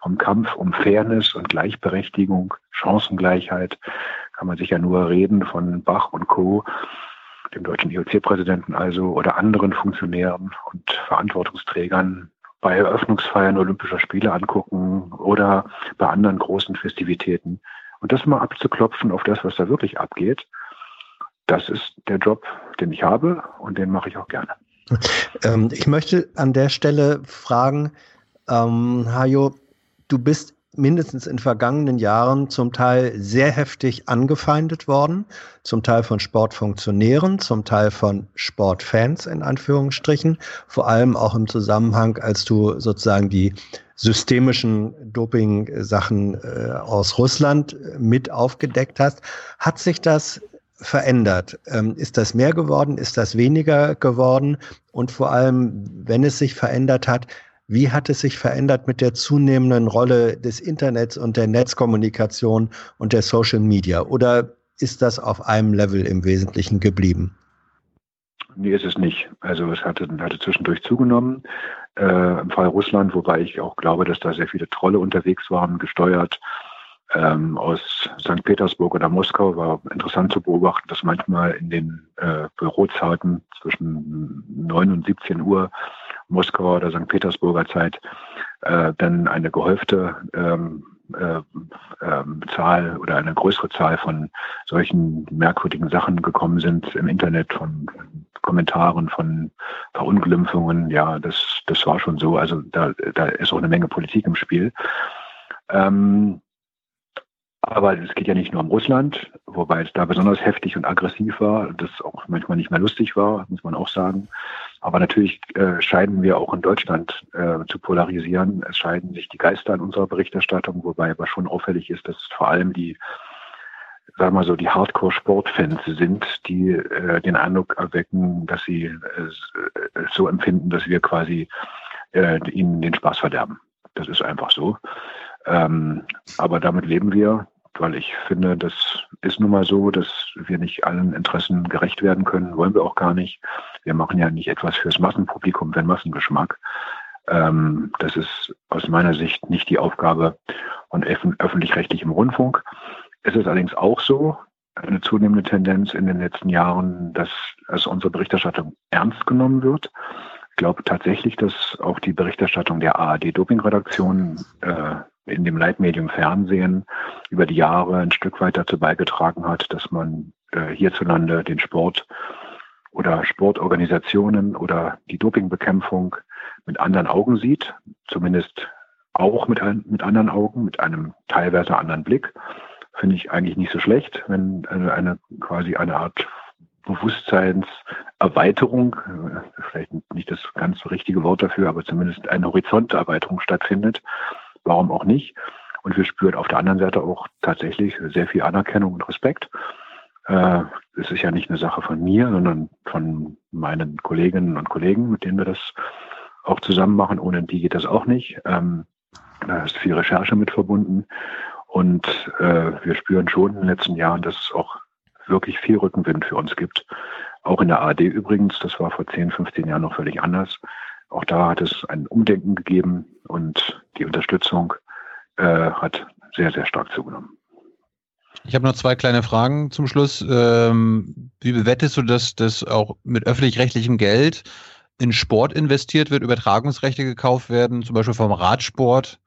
vom Kampf um Fairness und Gleichberechtigung, Chancengleichheit, kann man sich ja nur reden von Bach und Co., dem deutschen IOC-Präsidenten also, oder anderen Funktionären und Verantwortungsträgern bei Eröffnungsfeiern Olympischer Spiele angucken oder bei anderen großen Festivitäten. Und das mal abzuklopfen auf das, was da wirklich abgeht, das ist der Job, den ich habe und den mache ich auch gerne. Ähm, ich möchte an der Stelle fragen, ähm, Hajo, du bist mindestens in vergangenen Jahren zum Teil sehr heftig angefeindet worden, zum Teil von Sportfunktionären, zum Teil von Sportfans in Anführungsstrichen, vor allem auch im Zusammenhang, als du sozusagen die systemischen Doping-Sachen äh, aus Russland mit aufgedeckt hast. Hat sich das verändert? Ähm, ist das mehr geworden? Ist das weniger geworden? Und vor allem, wenn es sich verändert hat, wie hat es sich verändert mit der zunehmenden Rolle des Internets und der Netzkommunikation und der Social Media? Oder ist das auf einem Level im Wesentlichen geblieben? Nee, ist es nicht. Also es hatte, hatte zwischendurch zugenommen. Äh, Im Fall Russland, wobei ich auch glaube, dass da sehr viele Trolle unterwegs waren, gesteuert ähm, aus St. Petersburg oder Moskau. War interessant zu beobachten, dass manchmal in den äh, Bürozeiten zwischen 9 und 17 Uhr Moskauer oder St. Petersburger Zeit äh, dann eine gehäufte ähm, äh, äh, Zahl oder eine größere Zahl von solchen merkwürdigen Sachen gekommen sind im Internet, von Kommentaren, von Verunglimpfungen. Ja, das, das war schon so. Also da, da ist auch eine Menge Politik im Spiel. Ähm, Aber es geht ja nicht nur um Russland, wobei es da besonders heftig und aggressiv war, das auch manchmal nicht mehr lustig war, muss man auch sagen. Aber natürlich äh, scheinen wir auch in Deutschland äh, zu polarisieren. Es scheiden sich die Geister in unserer Berichterstattung, wobei aber schon auffällig ist, dass vor allem die, sagen wir so, die Hardcore-Sportfans sind, die äh, den Eindruck erwecken, dass sie äh, so empfinden, dass wir quasi äh, ihnen den Spaß verderben. Das ist einfach so. Ähm, aber damit leben wir, weil ich finde, das ist nun mal so, dass wir nicht allen Interessen gerecht werden können, wollen wir auch gar nicht. Wir machen ja nicht etwas fürs Massenpublikum, den Massengeschmack. Ähm, das ist aus meiner Sicht nicht die Aufgabe von öffentlich-rechtlichem Rundfunk. Es ist allerdings auch so, eine zunehmende Tendenz in den letzten Jahren, dass also unsere Berichterstattung ernst genommen wird. Ich glaube tatsächlich, dass auch die Berichterstattung der ARD-Doping-Redaktion äh, in dem Leitmedium Fernsehen über die Jahre ein Stück weit dazu beigetragen hat, dass man äh, hierzulande den Sport oder Sportorganisationen oder die Dopingbekämpfung mit anderen Augen sieht, zumindest auch mit, mit anderen Augen, mit einem teilweise anderen Blick. Finde ich eigentlich nicht so schlecht, wenn eine, eine quasi eine Art Bewusstseinserweiterung, äh, vielleicht nicht das ganz richtige Wort dafür, aber zumindest eine Horizonterweiterung stattfindet warum auch nicht? Und wir spüren auf der anderen Seite auch tatsächlich sehr viel Anerkennung und Respekt. Äh, es ist ja nicht eine Sache von mir, sondern von meinen Kolleginnen und Kollegen, mit denen wir das auch zusammen machen. Ohne die geht das auch nicht. Ähm, da ist viel Recherche mit verbunden. Und äh, wir spüren schon in den letzten Jahren, dass es auch wirklich viel Rückenwind für uns gibt. Auch in der ARD übrigens, das war vor 10, 15 Jahren noch völlig anders. Auch da hat es ein Umdenken gegeben und die Unterstützung äh, hat sehr, sehr stark zugenommen. Ich habe noch zwei kleine Fragen zum Schluss. Ähm, wie bewettest du, dass das auch mit öffentlich-rechtlichem Geld in Sport investiert wird, Übertragungsrechte gekauft werden, zum Beispiel vom Radsport,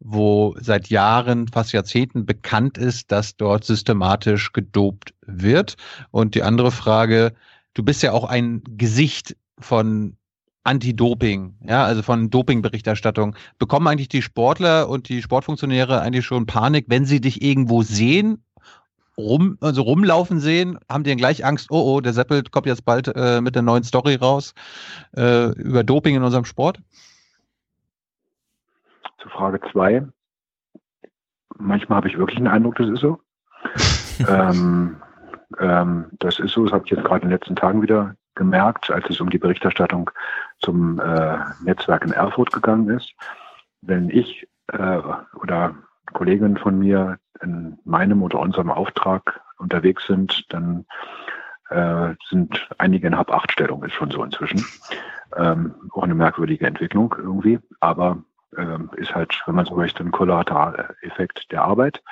wo seit Jahren, fast Jahrzehnten bekannt ist, dass dort systematisch gedopt wird? Und die andere Frage, du bist ja auch ein Gesicht von Anti-Doping, ja, also von Doping-Berichterstattung. Bekommen eigentlich die Sportler und die Sportfunktionäre eigentlich schon Panik, wenn sie dich irgendwo sehen, rum, also rumlaufen sehen, haben die dann gleich Angst, oh oh, der Seppelt kommt jetzt bald äh, mit der neuen Story raus äh, über Doping in unserem Sport? Zu Frage zwei. Manchmal habe ich wirklich den Eindruck, das ist so. ähm, ähm, das ist so, das habe ich jetzt gerade in den letzten Tagen wieder gemerkt, als es um die Berichterstattung zum äh, Netzwerk in Erfurt gegangen ist. Wenn ich äh, oder Kolleginnen von mir in meinem oder unserem Auftrag unterwegs sind, dann äh, sind einige in Hab-Acht-Stellung, ist schon so inzwischen. Ähm, auch eine merkwürdige Entwicklung irgendwie, aber ähm, ist halt, wenn man so möchte, ein Kollateraleffekt der Arbeit.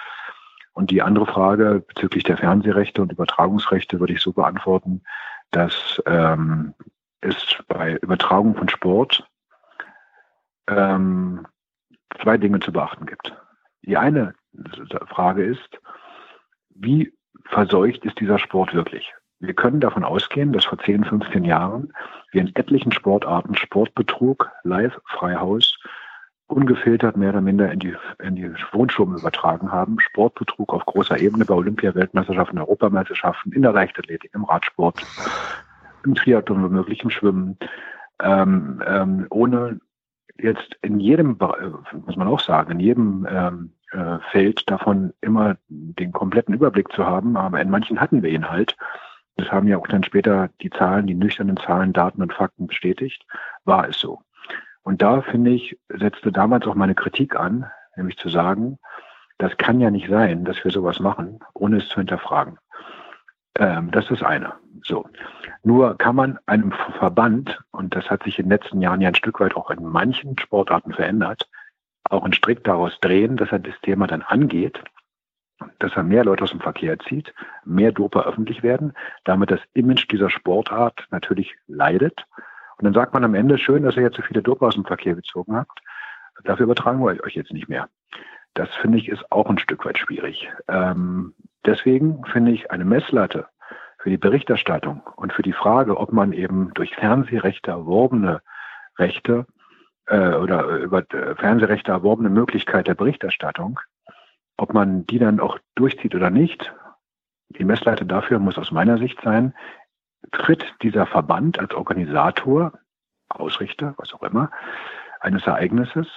Und die andere Frage bezüglich der Fernsehrechte und Übertragungsrechte würde ich so beantworten, dass ähm, es bei Übertragung von Sport ähm, zwei Dinge zu beachten gibt. Die eine Frage ist, wie verseucht ist dieser Sport wirklich? Wir können davon ausgehen, dass vor 10, 15 Jahren wir in etlichen Sportarten Sportbetrug, Live-Freihaus, ungefiltert mehr oder minder in die, in die Wohnstube übertragen haben. Sportbetrug auf großer Ebene bei Olympia-Weltmeisterschaften, Europameisterschaften, in der Leichtathletik, im Radsport, im Triathlon, womöglich im Schwimmen, ähm, ähm, ohne jetzt in jedem, muss man auch sagen, in jedem ähm, äh, Feld davon immer den kompletten Überblick zu haben, aber in manchen hatten wir ihn halt. Das haben ja auch dann später die Zahlen, die nüchternen Zahlen, Daten und Fakten bestätigt. War es so. Und da, finde ich, setzte damals auch meine Kritik an, nämlich zu sagen, das kann ja nicht sein, dass wir sowas machen, ohne es zu hinterfragen. Ähm, das ist eine. So. Nur kann man einem Verband, und das hat sich in den letzten Jahren ja ein Stück weit auch in manchen Sportarten verändert, auch einen Strick daraus drehen, dass er das Thema dann angeht, dass er mehr Leute aus dem Verkehr zieht, mehr Doper öffentlich werden, damit das Image dieser Sportart natürlich leidet und dann sagt man am Ende, schön, dass ihr jetzt so viele Dope aus dem Verkehr gezogen habt. Dafür übertragen wir euch jetzt nicht mehr. Das finde ich ist auch ein Stück weit schwierig. Ähm, deswegen finde ich eine Messlatte für die Berichterstattung und für die Frage, ob man eben durch Fernsehrechte erworbene Rechte äh, oder über äh, Fernsehrechte erworbene Möglichkeit der Berichterstattung Ob man die dann auch durchzieht oder nicht, die Messleiter dafür muss aus meiner Sicht sein, tritt dieser Verband als Organisator, Ausrichter, was auch immer, eines Ereignisses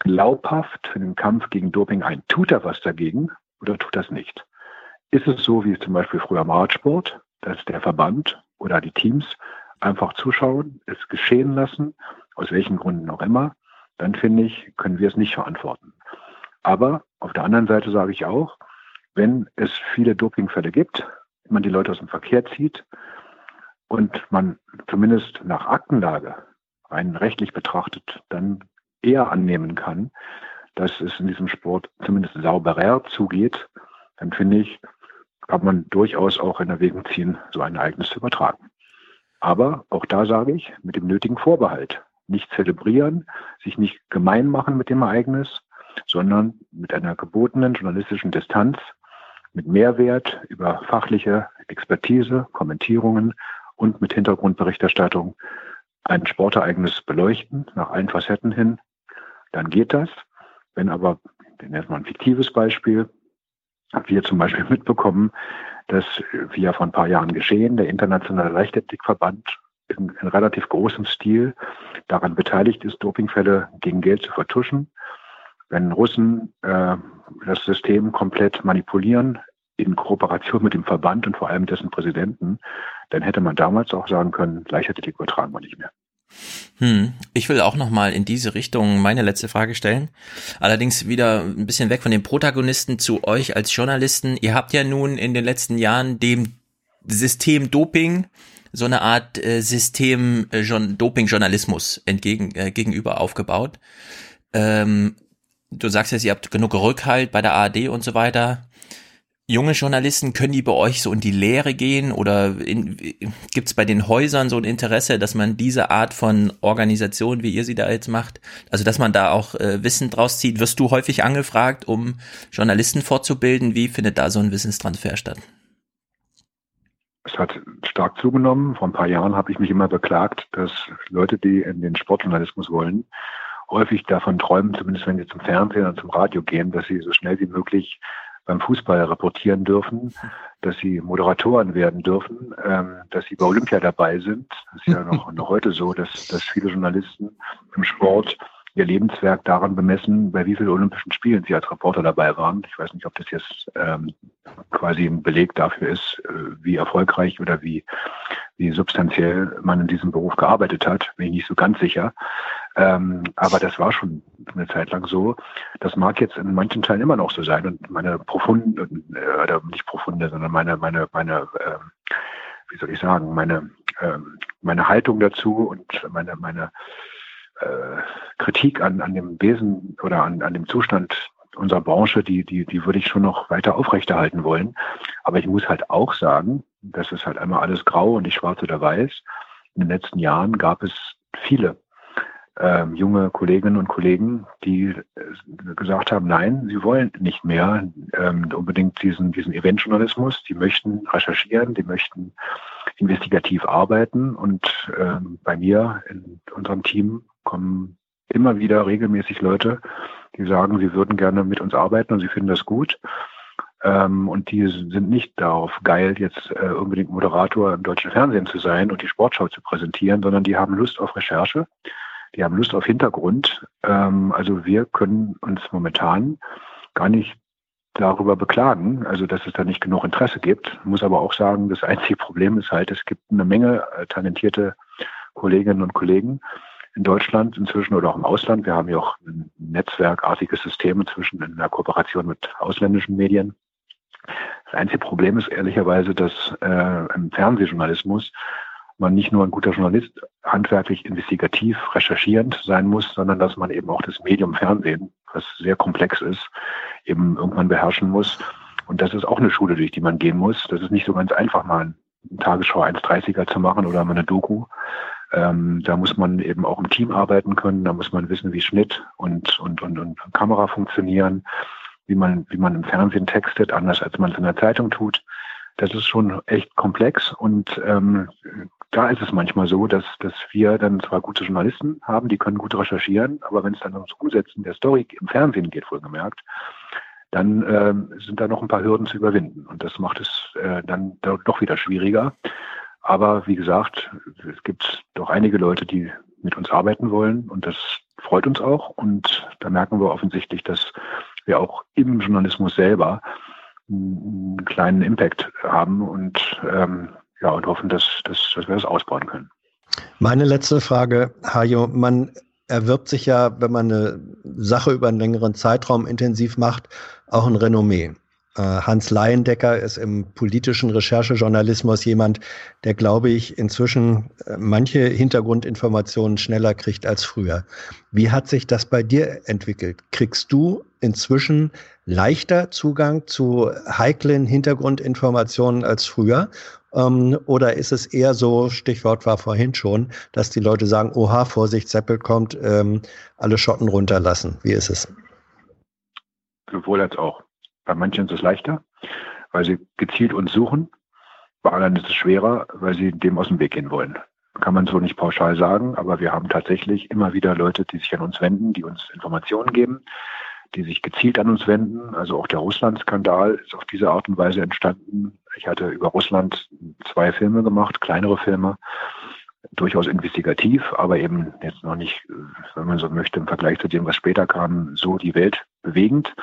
glaubhaft für den Kampf gegen Doping ein. Tut er was dagegen oder tut das nicht? Ist es so wie zum Beispiel früher im Radsport, dass der Verband oder die Teams einfach zuschauen, es geschehen lassen, aus welchen Gründen auch immer, dann finde ich, können wir es nicht verantworten. Aber auf der anderen Seite sage ich auch, wenn es viele Dopingfälle gibt, man die Leute aus dem Verkehr zieht und man zumindest nach Aktenlage rein rechtlich betrachtet dann eher annehmen kann, dass es in diesem Sport zumindest sauberer zugeht, dann finde ich, kann man durchaus auch in Erwägung ziehen, so ein Ereignis zu übertragen. Aber auch da sage ich, mit dem nötigen Vorbehalt. Nicht zelebrieren, sich nicht gemein machen mit dem Ereignis, sondern mit einer gebotenen journalistischen Distanz, mit Mehrwert über fachliche Expertise, Kommentierungen und mit Hintergrundberichterstattung ein Sportereignis beleuchten, nach allen Facetten hin, dann geht das. Wenn aber, nennen wir ein fiktives Beispiel, wir zum Beispiel mitbekommen, dass, wie ja vor ein paar Jahren geschehen, der Internationale Leichtathletikverband in, in relativ großem Stil daran beteiligt ist, Dopingfälle gegen Geld zu vertuschen. Wenn Russen äh, das System komplett manipulieren, in Kooperation mit dem Verband und vor allem dessen Präsidenten, dann hätte man damals auch sagen können, Leichtathletik übertragen wir nicht mehr. Hm. Ich will auch nochmal in diese Richtung meine letzte Frage stellen. Allerdings wieder ein bisschen weg von den Protagonisten zu euch als Journalisten. Ihr habt ja nun in den letzten Jahren dem System Doping so eine Art äh, System äh, Doping-Journalismus entgegen äh, gegenüber aufgebaut. Ähm, du sagst jetzt, ihr habt genug Rückhalt bei der ARD und so weiter junge Journalisten, können die bei euch so in die Lehre gehen oder gibt es bei den Häusern so ein Interesse, dass man diese Art von Organisation, wie ihr sie da jetzt macht, also dass man da auch äh, Wissen draus zieht? Wirst du häufig angefragt, um Journalisten fortzubilden? Wie findet da so ein Wissenstransfer statt? Es hat stark zugenommen. Vor ein paar Jahren habe ich mich immer beklagt, dass Leute, die in den Sportjournalismus wollen, häufig davon träumen, zumindest wenn sie zum Fernsehen und zum Radio gehen, dass sie so schnell wie möglich beim Fußball reportieren dürfen, dass sie Moderatoren werden dürfen, ähm, dass sie bei Olympia dabei sind. Das ist ja noch, noch heute so, dass, dass viele Journalisten im Sport ihr Lebenswerk daran bemessen, bei wie vielen Olympischen Spielen sie als Reporter dabei waren. Ich weiß nicht, ob das jetzt ähm, quasi ein Beleg dafür ist, äh, wie erfolgreich oder wie, wie substanziell man in diesem Beruf gearbeitet hat, bin ich nicht so ganz sicher. Ähm, aber das war schon eine Zeit lang so. Das mag jetzt in manchen Teilen immer noch so sein. Und meine profunde, äh, oder nicht profunde, sondern meine, meine, meine, äh, wie soll ich sagen, meine, äh, meine Haltung dazu und meine, meine äh, Kritik an, an dem Wesen oder an, an dem Zustand unserer Branche, die, die, die würde ich schon noch weiter aufrechterhalten wollen. Aber ich muss halt auch sagen, das ist halt einmal alles grau und nicht schwarz oder weiß. In den letzten Jahren gab es viele äh, junge Kolleginnen und Kollegen, die äh, gesagt haben, nein, sie wollen nicht mehr ähm, unbedingt diesen, diesen Eventjournalismus, die möchten recherchieren, die möchten investigativ arbeiten. Und ähm, bei mir in unserem Team kommen immer wieder regelmäßig Leute, die sagen, sie würden gerne mit uns arbeiten und sie finden das gut. Ähm, und die sind nicht darauf geil, jetzt äh, unbedingt Moderator im deutschen Fernsehen zu sein und die Sportschau zu präsentieren, sondern die haben Lust auf Recherche, die haben Lust auf Hintergrund. Ähm, also wir können uns momentan gar nicht darüber beklagen, also dass es da nicht genug Interesse gibt. Muss aber auch sagen, das einzige Problem ist halt, es gibt eine Menge äh, talentierte Kolleginnen und Kollegen, in Deutschland inzwischen oder auch im Ausland. Wir haben ja auch ein netzwerkartiges System inzwischen in der Kooperation mit ausländischen Medien. Das einzige Problem ist ehrlicherweise, dass äh, im Fernsehjournalismus man nicht nur ein guter Journalist handwerklich investigativ recherchierend sein muss, sondern dass man eben auch das Medium Fernsehen, was sehr komplex ist, eben irgendwann beherrschen muss. Und das ist auch eine Schule, durch die man gehen muss. Das ist nicht so ganz einfach, mal eine Tagesschau 1,30er zu machen oder mal eine Doku. Ähm, da muss man eben auch im Team arbeiten können, da muss man wissen, wie Schnitt und, und, und, und Kamera funktionieren, wie man, wie man im Fernsehen textet, anders als man es in der Zeitung tut. Das ist schon echt komplex und ähm, da ist es manchmal so, dass, dass wir dann zwar gute Journalisten haben, die können gut recherchieren, aber wenn es dann ums Umsetzen der Story im Fernsehen geht, wohlgemerkt, dann äh, sind da noch ein paar Hürden zu überwinden. Und das macht es äh, dann doch wieder schwieriger. Aber wie gesagt, es gibt doch einige Leute, die mit uns arbeiten wollen und das freut uns auch. Und da merken wir offensichtlich, dass wir auch im Journalismus selber einen kleinen Impact haben und ähm, ja und hoffen, dass, dass, dass wir das ausbauen können. Meine letzte Frage, Hajo, man erwirbt sich ja, wenn man eine Sache über einen längeren Zeitraum intensiv macht, auch ein Renommee. Äh, Hans Leiendecker ist im politischen Recherchejournalismus jemand, der, glaube ich, inzwischen äh, manche Hintergrundinformationen schneller kriegt als früher. Wie hat sich das bei dir entwickelt? Kriegst du inzwischen leichter Zugang zu heiklen Hintergrundinformationen als früher? Ähm, oder ist es eher so, Stichwort war vorhin schon, dass die Leute sagen, oha, Vorsicht, Seppel kommt, ähm, alle Schotten runterlassen. Wie ist es? Sowohl als auch. Bei manchen ist es leichter, weil sie gezielt uns suchen. Bei anderen ist es schwerer, weil sie dem aus dem Weg gehen wollen. Kann man so nicht pauschal sagen, aber wir haben tatsächlich immer wieder Leute, die sich an uns wenden, die uns Informationen geben, die sich gezielt an uns wenden. Also auch der Russland-Skandal ist auf diese Art und Weise entstanden. Ich hatte über Russland zwei Filme gemacht, kleinere Filme, durchaus investigativ, aber eben jetzt noch nicht, wenn man so möchte, im Vergleich zu dem, was später kam, so die Welt bewegend.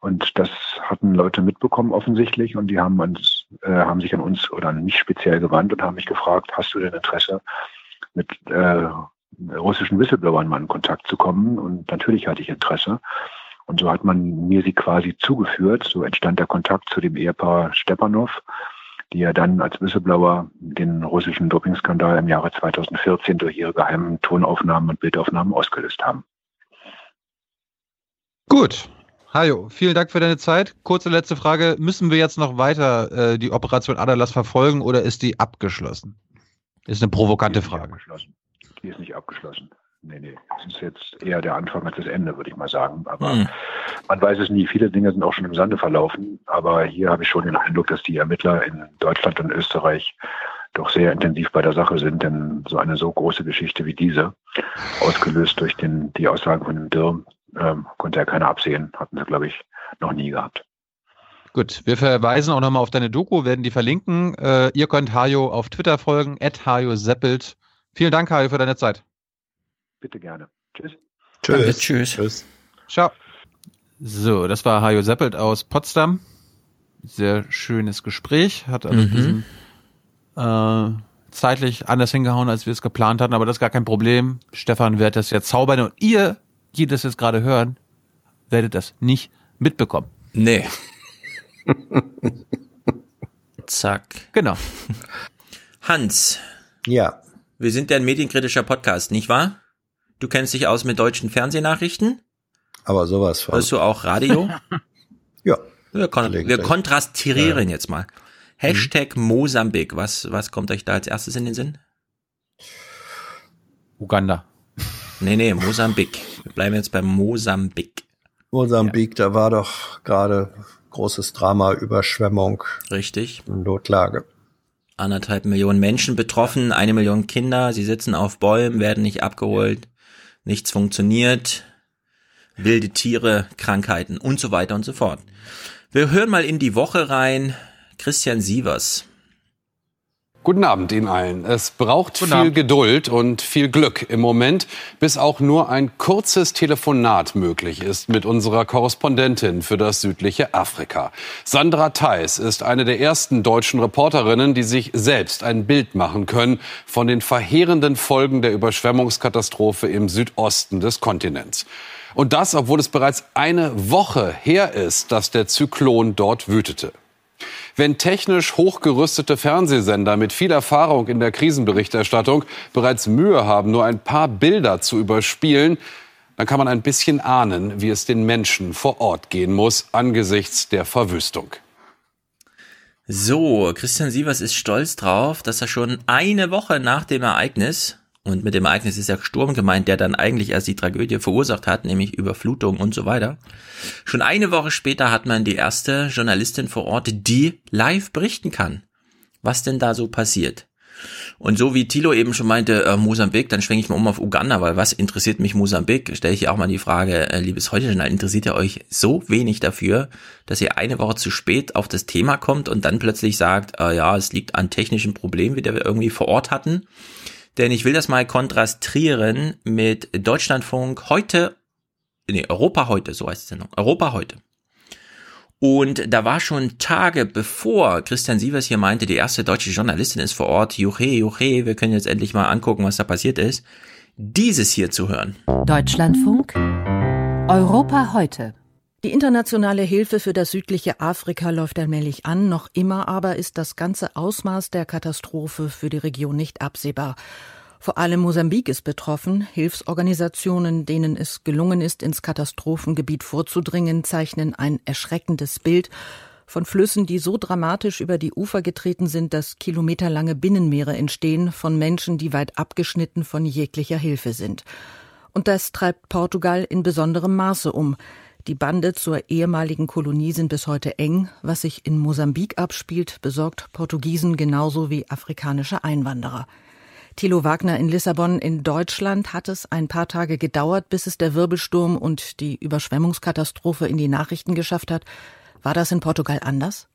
Und das hatten Leute mitbekommen offensichtlich und die haben uns, äh, haben sich an uns oder an mich speziell gewandt und haben mich gefragt, hast du denn Interesse, mit äh, russischen Whistleblowern mal in Kontakt zu kommen? Und natürlich hatte ich Interesse. Und so hat man mir sie quasi zugeführt. So entstand der Kontakt zu dem Ehepaar Stepanov, die ja dann als Whistleblower den russischen Dopingskandal im Jahre 2014 durch ihre geheimen Tonaufnahmen und Bildaufnahmen ausgelöst haben. Gut, Hajo, vielen Dank für deine Zeit. Kurze letzte Frage. Müssen wir jetzt noch weiter äh, die Operation Adalas verfolgen oder ist die abgeschlossen? Ist eine provokante die Frage. Die ist nicht abgeschlossen. Nee, nee. Das ist jetzt eher der Anfang als das Ende, würde ich mal sagen. Aber mhm. man weiß es nie. Viele Dinge sind auch schon im Sande verlaufen. Aber hier habe ich schon den Eindruck, dass die Ermittler in Deutschland und Österreich doch sehr intensiv bei der Sache sind, denn so eine so große Geschichte wie diese, ausgelöst durch den, die Aussagen von dem Dirr, ähm, konnte ja keiner absehen. Hatten sie, glaube ich, noch nie gehabt. Gut, wir verweisen auch nochmal auf deine Doku, werden die verlinken. Äh, ihr könnt Hajo auf Twitter folgen, at Hajo Seppelt. Vielen Dank, Hajo, für deine Zeit. Bitte gerne. Tschüss. Tschüss. Danke, tschüss. tschüss. Ciao. So, das war Hajo Seppelt aus Potsdam. Sehr schönes Gespräch. Hat also mhm. diesen, äh, zeitlich anders hingehauen, als wir es geplant hatten, aber das ist gar kein Problem. Stefan wird das jetzt zaubern und ihr die das jetzt gerade hören, werdet das nicht mitbekommen. Nee. Zack. Genau. Hans. Ja. Wir sind ja ein medienkritischer Podcast, nicht wahr? Du kennst dich aus mit deutschen Fernsehnachrichten? Aber sowas von. Hörst du auch Radio? ja. Wir, kon wir kontrastieren ja. jetzt mal. Hashtag mhm. Mosambik. Was, was kommt euch da als erstes in den Sinn? Uganda. Nee, nee, Mosambik. Wir bleiben jetzt beim Mosambik. Mosambik, ja. da war doch gerade großes Drama, Überschwemmung. Richtig. Notlage. Anderthalb Millionen Menschen betroffen, eine Million Kinder, sie sitzen auf Bäumen, werden nicht abgeholt, nichts funktioniert, wilde Tiere, Krankheiten und so weiter und so fort. Wir hören mal in die Woche rein. Christian Sievers. Guten Abend Ihnen allen. Es braucht Guten viel Abend. Geduld und viel Glück im Moment, bis auch nur ein kurzes Telefonat möglich ist mit unserer Korrespondentin für das südliche Afrika. Sandra Theis ist eine der ersten deutschen Reporterinnen, die sich selbst ein Bild machen können von den verheerenden Folgen der Überschwemmungskatastrophe im Südosten des Kontinents. Und das, obwohl es bereits eine Woche her ist, dass der Zyklon dort wütete. Wenn technisch hochgerüstete Fernsehsender mit viel Erfahrung in der Krisenberichterstattung bereits Mühe haben, nur ein paar Bilder zu überspielen, dann kann man ein bisschen ahnen, wie es den Menschen vor Ort gehen muss angesichts der Verwüstung. So, Christian Sievers ist stolz drauf, dass er schon eine Woche nach dem Ereignis und mit dem Ereignis ist ja Sturm gemeint, der dann eigentlich erst die Tragödie verursacht hat, nämlich Überflutung und so weiter. Schon eine Woche später hat man die erste Journalistin vor Ort, die live berichten kann. Was denn da so passiert? Und so wie Thilo eben schon meinte, äh, Mosambik, dann schwenke ich mal um auf Uganda, weil was interessiert mich Mosambik? Stelle ich auch mal die Frage, äh, liebes Heute-Journal, interessiert ihr euch so wenig dafür, dass ihr eine Woche zu spät auf das Thema kommt und dann plötzlich sagt, äh, ja, es liegt an technischen Problemen, die wir irgendwie vor Ort hatten? Denn ich will das mal kontrastieren mit Deutschlandfunk heute, nee, Europa heute, so heißt die Sendung, Europa heute. Und da war schon Tage bevor Christian Sievers hier meinte, die erste deutsche Journalistin ist vor Ort, juche, juche, wir können jetzt endlich mal angucken, was da passiert ist, dieses hier zu hören. Deutschlandfunk, Europa heute. Die internationale Hilfe für das südliche Afrika läuft allmählich an, noch immer aber ist das ganze Ausmaß der Katastrophe für die Region nicht absehbar. Vor allem Mosambik ist betroffen. Hilfsorganisationen, denen es gelungen ist, ins Katastrophengebiet vorzudringen, zeichnen ein erschreckendes Bild von Flüssen, die so dramatisch über die Ufer getreten sind, dass kilometerlange Binnenmeere entstehen, von Menschen, die weit abgeschnitten von jeglicher Hilfe sind. Und das treibt Portugal in besonderem Maße um. Die Bande zur ehemaligen Kolonie sind bis heute eng. Was sich in Mosambik abspielt, besorgt Portugiesen genauso wie afrikanische Einwanderer. Thilo Wagner in Lissabon in Deutschland hat es ein paar Tage gedauert, bis es der Wirbelsturm und die Überschwemmungskatastrophe in die Nachrichten geschafft hat. War das in Portugal anders?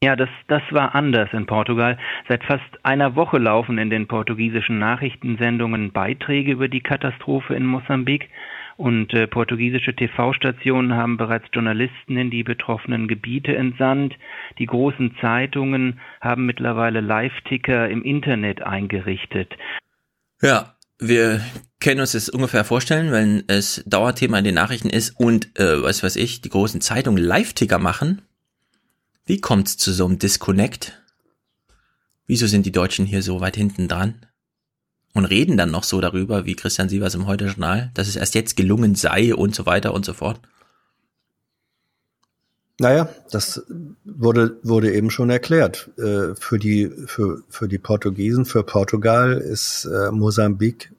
Ja, das, das war anders in Portugal. Seit fast einer Woche laufen in den portugiesischen Nachrichtensendungen Beiträge über die Katastrophe in Mosambik. Und äh, portugiesische TV-Stationen haben bereits Journalisten in die betroffenen Gebiete entsandt. Die großen Zeitungen haben mittlerweile Live-Ticker im Internet eingerichtet. Ja, wir können uns das ungefähr vorstellen, wenn es Dauerthema in den Nachrichten ist und, äh, was weiß ich, die großen Zeitungen Live-Ticker machen. Wie kommt es zu so einem Disconnect? Wieso sind die Deutschen hier so weit hinten dran? Und reden dann noch so darüber, wie Christian Sievers im Heute-Journal, dass es erst jetzt gelungen sei und so weiter und so fort. Naja, das wurde, wurde eben schon erklärt. Äh, für die, für, für die Portugiesen, für Portugal ist äh, Mosambik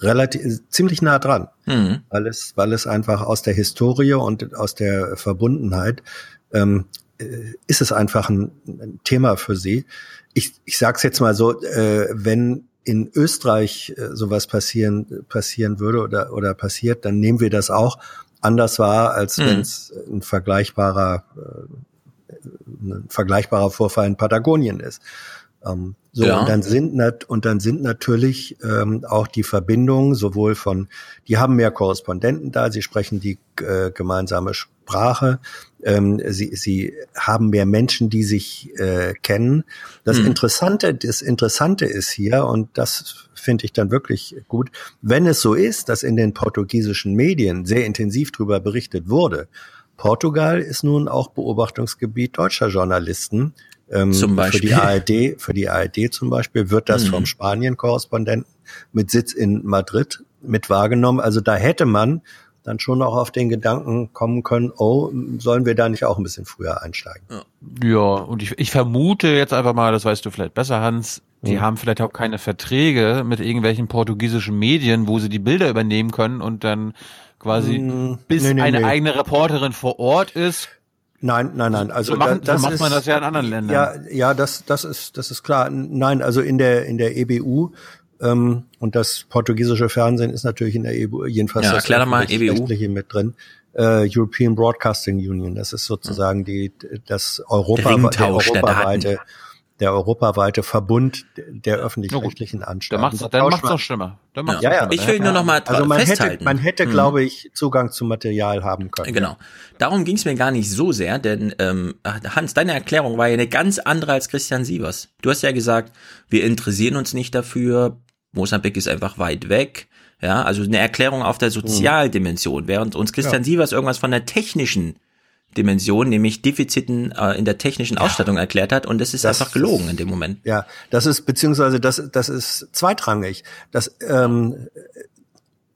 relativ, ziemlich nah dran. Mhm. Weil es, weil es einfach aus der Historie und aus der Verbundenheit, ähm, äh, ist es einfach ein, ein Thema für sie. Ich, ich sag's jetzt mal so, äh, wenn in Österreich äh, sowas passieren passieren würde oder oder passiert, dann nehmen wir das auch anders wahr, als mhm. wenn es ein vergleichbarer äh, ein vergleichbarer Vorfall in Patagonien ist. Ähm, so ja. und dann sind nat und dann sind natürlich ähm, auch die Verbindungen sowohl von, die haben mehr Korrespondenten da, sie sprechen die äh, gemeinsame Sprache, ähm, sie, sie haben mehr Menschen, die sich äh, kennen. Das hm. Interessante, das Interessante ist hier und das finde ich dann wirklich gut, wenn es so ist, dass in den portugiesischen Medien sehr intensiv darüber berichtet wurde. Portugal ist nun auch Beobachtungsgebiet deutscher Journalisten ähm, zum Beispiel. Für die ARD, für die ARD zum Beispiel wird das mhm. vom Spanien-Korrespondenten mit Sitz in Madrid mit wahrgenommen. Also da hätte man dann schon auch auf den Gedanken kommen können, oh, sollen wir da nicht auch ein bisschen früher einsteigen? Ja, und ich, ich vermute jetzt einfach mal, das weißt du vielleicht besser, Hans, die mhm. haben vielleicht auch keine Verträge mit irgendwelchen portugiesischen Medien, wo sie die Bilder übernehmen können und dann quasi mhm. bis nee, nee, eine nee. eigene Reporterin vor Ort ist, Nein, nein, nein. Also so, machen, das so macht ist, man das ja in anderen Ländern. Ja, ja, das, das ist, das ist klar. Nein, also in der in der EBU ähm, und das portugiesische Fernsehen ist natürlich in der EBU jedenfalls ja, das erklär mal EBU. mit drin. Äh, European Broadcasting Union. Das ist sozusagen die das Europa, der, der europaweite der europaweite Verbund der öffentlich-rechtlichen Anstalten. Dann macht's, dann macht's noch schlimmer. Dann macht's ja, ja, ich will nur noch mal also man festhalten. Hätte, man hätte, mhm. glaube ich, Zugang zu Material haben können. Genau. Darum ging es mir gar nicht so sehr, denn ähm, Hans, deine Erklärung war ja eine ganz andere als Christian Sievers. Du hast ja gesagt, wir interessieren uns nicht dafür, Mosambik ist einfach weit weg. Ja, also eine Erklärung auf der Sozialdimension, während uns Christian ja. Sievers irgendwas von der technischen Dimension, nämlich Defiziten äh, in der technischen Ausstattung ja, erklärt hat und das ist das einfach gelogen in dem Moment. Ja, das ist beziehungsweise das das ist zweitrangig. Das ähm,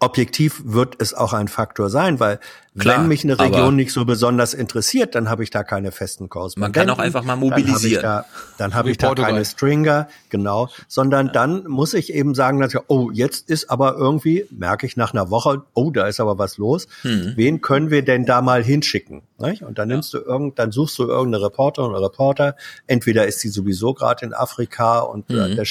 objektiv wird es auch ein Faktor sein, weil Klar, wenn mich eine Region nicht so besonders interessiert, dann habe ich da keine festen Korrespondenten. Man kann auch einfach mal mobilisieren. Dann habe ich da, hab ich da keine Stringer, genau, sondern ja. dann muss ich eben sagen, dass ich, oh, jetzt ist aber irgendwie, merke ich nach einer Woche, oh, da ist aber was los. Hm. Wen können wir denn da mal hinschicken? Nicht? Und dann nimmst ja. du irgend, dann suchst du irgendeine Reporterin oder Reporter. Entweder ist sie sowieso gerade in Afrika und äh, mhm. der,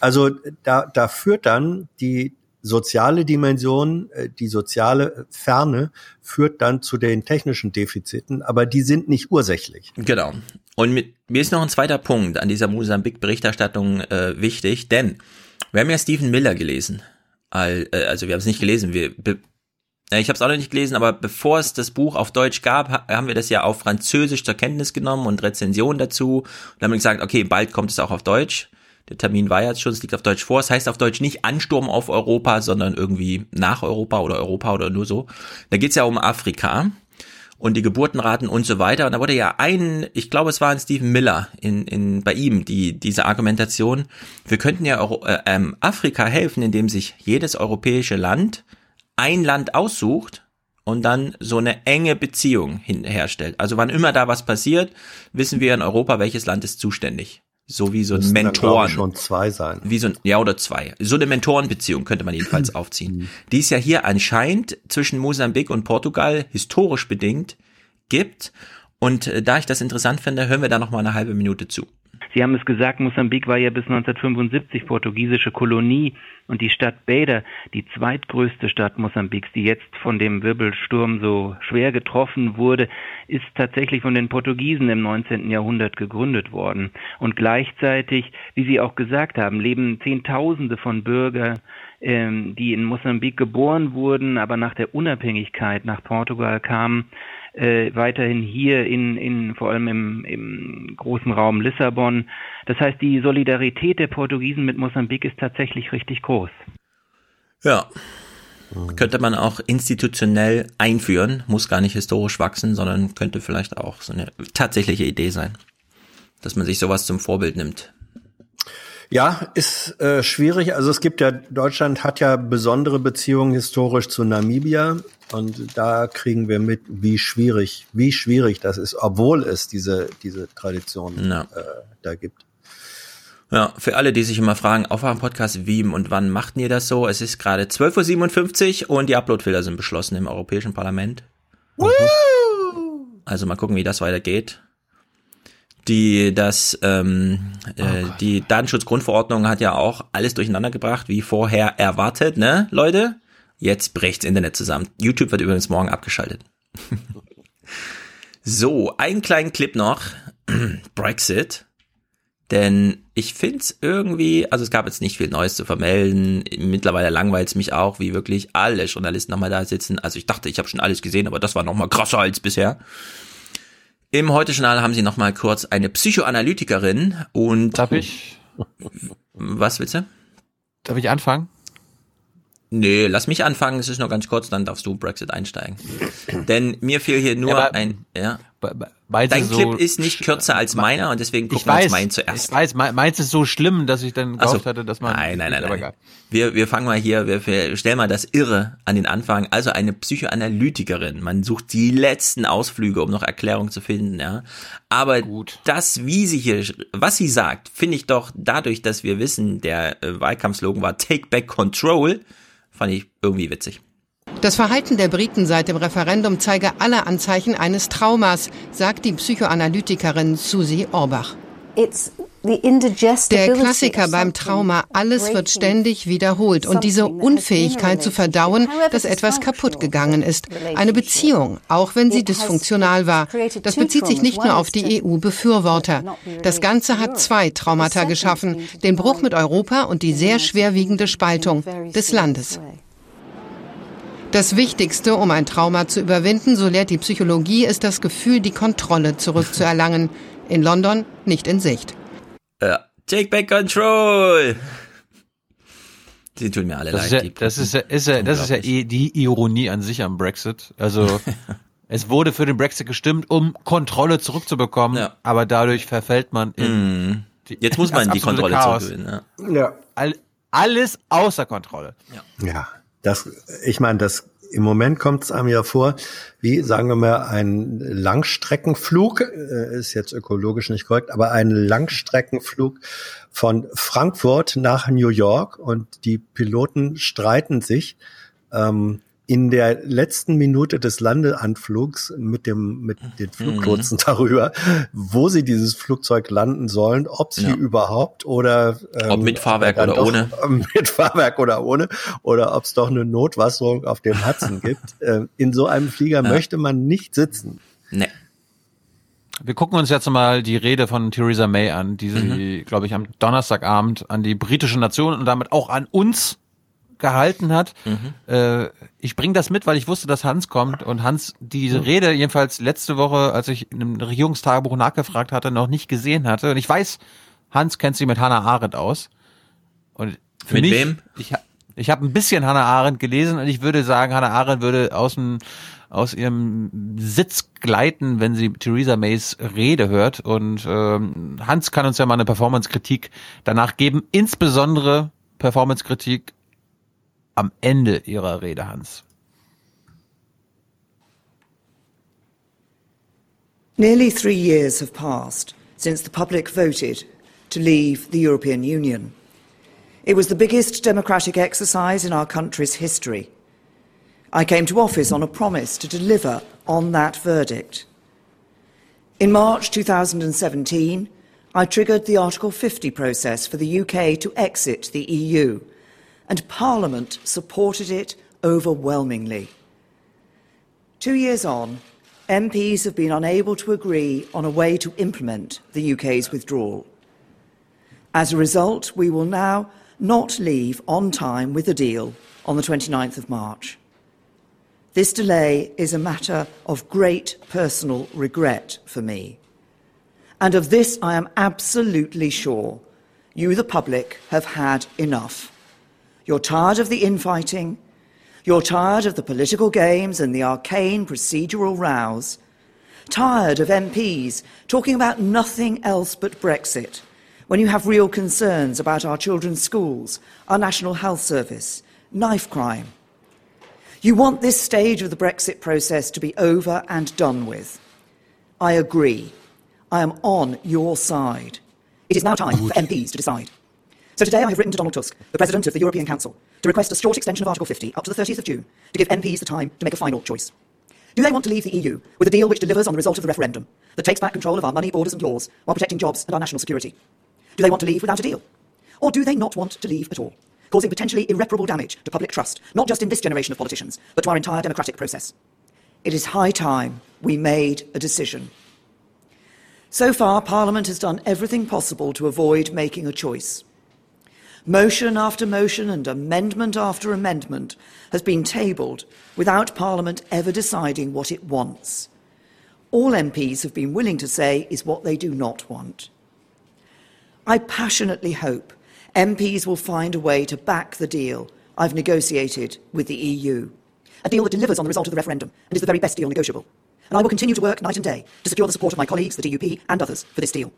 also da, da führt dann die soziale Dimension, äh, die soziale Ferne führt dann zu den technischen Defiziten, aber die sind nicht ursächlich. Genau. Und mit, mir ist noch ein zweiter Punkt an dieser Mosambik-Berichterstattung äh, wichtig, denn wir haben ja Stephen Miller gelesen. Äh, also wir haben es nicht gelesen, wir äh, ich habe es auch noch nicht gelesen, aber bevor es das Buch auf Deutsch gab, haben wir das ja auf Französisch zur Kenntnis genommen und Rezensionen dazu und haben gesagt, okay, bald kommt es auch auf Deutsch. Der Termin war jetzt schon, es liegt auf Deutsch vor. Es heißt auf Deutsch nicht Ansturm auf Europa, sondern irgendwie nach Europa oder Europa oder nur so. Da geht's ja um Afrika und die Geburtenraten und so weiter. Und da wurde ja ein, ich glaube, es war ein Stephen Miller in, in bei ihm die diese Argumentation. Wir könnten ja auch äh, ähm, Afrika helfen, indem sich jedes europäische Land ein Land aussucht und dann so eine enge Beziehung herstellt. Also wann immer da was passiert, wissen wir in Europa, welches Land ist zuständig so wie so ein Mentoren. schon zwei sein. Wie so ein, ja, oder zwei. So eine Mentorenbeziehung könnte man jedenfalls aufziehen. Mhm. Die es ja hier anscheinend zwischen Mosambik und Portugal historisch bedingt gibt. Und äh, da ich das interessant finde, hören wir da noch mal eine halbe Minute zu. Sie haben es gesagt, Mosambik war ja bis 1975 portugiesische Kolonie und die Stadt Beda, die zweitgrößte Stadt Mosambiks, die jetzt von dem Wirbelsturm so schwer getroffen wurde, ist tatsächlich von den Portugiesen im 19. Jahrhundert gegründet worden. Und gleichzeitig, wie Sie auch gesagt haben, leben Zehntausende von Bürgern ähm, die in Mosambik geboren wurden, aber nach der Unabhängigkeit nach Portugal kamen, äh, weiterhin hier in, in vor allem im, im großen Raum Lissabon. Das heißt, die Solidarität der Portugiesen mit Mosambik ist tatsächlich richtig groß. Ja. Könnte man auch institutionell einführen, muss gar nicht historisch wachsen, sondern könnte vielleicht auch so eine tatsächliche Idee sein, dass man sich sowas zum Vorbild nimmt. Ja, ist äh, schwierig. Also es gibt ja, Deutschland hat ja besondere Beziehungen historisch zu Namibia und da kriegen wir mit, wie schwierig, wie schwierig das ist, obwohl es diese, diese Tradition ja. äh, da gibt. Ja, für alle, die sich immer fragen, Aufwachen-Podcast, wie und wann macht ihr das so? Es ist gerade 12.57 Uhr und die Uploadfilter sind beschlossen im Europäischen Parlament. Woo! Also mal gucken, wie das weitergeht die das ähm, oh äh, die Datenschutzgrundverordnung hat ja auch alles durcheinander gebracht, wie vorher erwartet, ne, Leute? Jetzt bricht's Internet zusammen. YouTube wird übrigens morgen abgeschaltet. so, einen kleinen Clip noch. Brexit. Denn ich find's irgendwie, also es gab jetzt nicht viel Neues zu vermelden. Mittlerweile langweilt's mich auch, wie wirklich alle Journalisten nochmal da sitzen. Also ich dachte, ich habe schon alles gesehen, aber das war nochmal krasser als bisher. Im Heute-Journal haben sie noch mal kurz eine Psychoanalytikerin und... Darf ich? Was willst du? Darf ich anfangen? Nee, lass mich anfangen, es ist nur ganz kurz, dann darfst du Brexit einsteigen. Denn mir fiel hier nur ja, ein, ja. Dein so Clip ist nicht kürzer als meiner und deswegen gucken wir uns meinen zuerst. Ich weiß, meinst du so schlimm, dass ich dann gehofft so. hatte, dass man... Nein, nein, nein, nein. Wir, wir fangen mal hier, wir, wir stellen mal das Irre an den Anfang. Also eine Psychoanalytikerin. Man sucht die letzten Ausflüge, um noch Erklärung zu finden, ja. Aber Gut. das, wie sie hier, was sie sagt, finde ich doch dadurch, dass wir wissen, der äh, Wahlkampfslogan war Take Back Control, fand ich irgendwie witzig. Das Verhalten der Briten seit dem Referendum zeige alle Anzeichen eines Traumas, sagt die Psychoanalytikerin Susie Orbach. Der Klassiker beim Trauma, alles wird ständig wiederholt und diese Unfähigkeit zu verdauen, dass etwas kaputt gegangen ist. Eine Beziehung, auch wenn sie dysfunktional war. Das bezieht sich nicht nur auf die EU-Befürworter. Das Ganze hat zwei Traumata geschaffen, den Bruch mit Europa und die sehr schwerwiegende Spaltung des Landes. Das Wichtigste, um ein Trauma zu überwinden, so lehrt die Psychologie, ist das Gefühl, die Kontrolle zurückzuerlangen. In London nicht in Sicht. Uh, take back control! Sie tun mir alle das leid. Ist ja, das ist ja, ist ja, das ist ja eh die Ironie an sich am Brexit. Also es wurde für den Brexit gestimmt, um Kontrolle zurückzubekommen, ja. aber dadurch verfällt man in mm. die, Jetzt muss man die Kontrolle zurückgewinnen. Ja. ja. All, alles außer Kontrolle. Ja. ja. Das, ich meine, das im Moment kommt es einem ja vor, wie sagen wir mal, ein Langstreckenflug, äh, ist jetzt ökologisch nicht korrekt, aber ein Langstreckenflug von Frankfurt nach New York und die Piloten streiten sich. Ähm, in der letzten Minute des Landeanflugs mit dem mit den Fluglotsen mhm. darüber, wo sie dieses Flugzeug landen sollen, ob sie ja. überhaupt oder ähm, ob mit Fahrwerk oder doch, ohne mit Fahrwerk oder ohne oder ob es doch eine Notwasserung auf dem Hudson gibt. Äh, in so einem Flieger ja. möchte man nicht sitzen. Nee. Wir gucken uns jetzt mal die Rede von Theresa May an, die sie, mhm. glaube ich, am Donnerstagabend an die britische Nation und damit auch an uns gehalten hat. Mhm. Äh, ich bringe das mit, weil ich wusste, dass Hans kommt und Hans diese Rede jedenfalls letzte Woche, als ich in einem Regierungstagebuch nachgefragt hatte, noch nicht gesehen hatte. Und ich weiß, Hans kennt sich mit Hannah Arendt aus. Und für mit mich, wem? Ich, ich habe ein bisschen Hannah Arendt gelesen und ich würde sagen, Hannah Arendt würde aus dem aus ihrem Sitz gleiten, wenn sie Theresa Mays Rede hört. Und ähm, Hans kann uns ja mal eine Performance-Kritik danach geben, insbesondere Performance-Kritik am Ende Ihrer Rede, Hans. Nearly three years have passed since the public voted to leave the European Union. It was the biggest democratic exercise in our country's history. I came to office on a promise to deliver on that verdict. In March 2017, I triggered the Article 50 process for the UK to exit the EU and Parliament supported it overwhelmingly. Two years on, MPs have been unable to agree on a way to implement the UK's withdrawal. As a result, we will now not leave on time with a deal on the 29th of March. This delay is a matter of great personal regret for me. And of this I am absolutely sure you, the public, have had enough. You're tired of the infighting. You're tired of the political games and the arcane procedural rows. Tired of MPs talking about nothing else but Brexit when you have real concerns about our children's schools, our National Health Service, knife crime. You want this stage of the Brexit process to be over and done with. I agree. I am on your side. It is now time for MPs to decide. So today I have written to Donald Tusk, the President of the European Council, to request a short extension of Article 50 up to the 30th of June to give MPs the time to make a final choice. Do they want to leave the EU with a deal which delivers on the result of the referendum, that takes back control of our money, borders and laws, while protecting jobs and our national security? Do they want to leave without a deal? Or do they not want to leave at all, causing potentially irreparable damage to public trust, not just in this generation of politicians, but to our entire democratic process? It is high time we made a decision. So far, Parliament has done everything possible to avoid making a choice. Motion after motion and amendment after amendment has been tabled without Parliament ever deciding what it wants. All MPs have been willing to say is what they do not want. I passionately hope MPs will find a way to back the deal I've negotiated with the EU. A deal that delivers on the result of the referendum and is the very best deal negotiable. And I will continue to work night and day to secure the support of my colleagues, the DUP, and others for this deal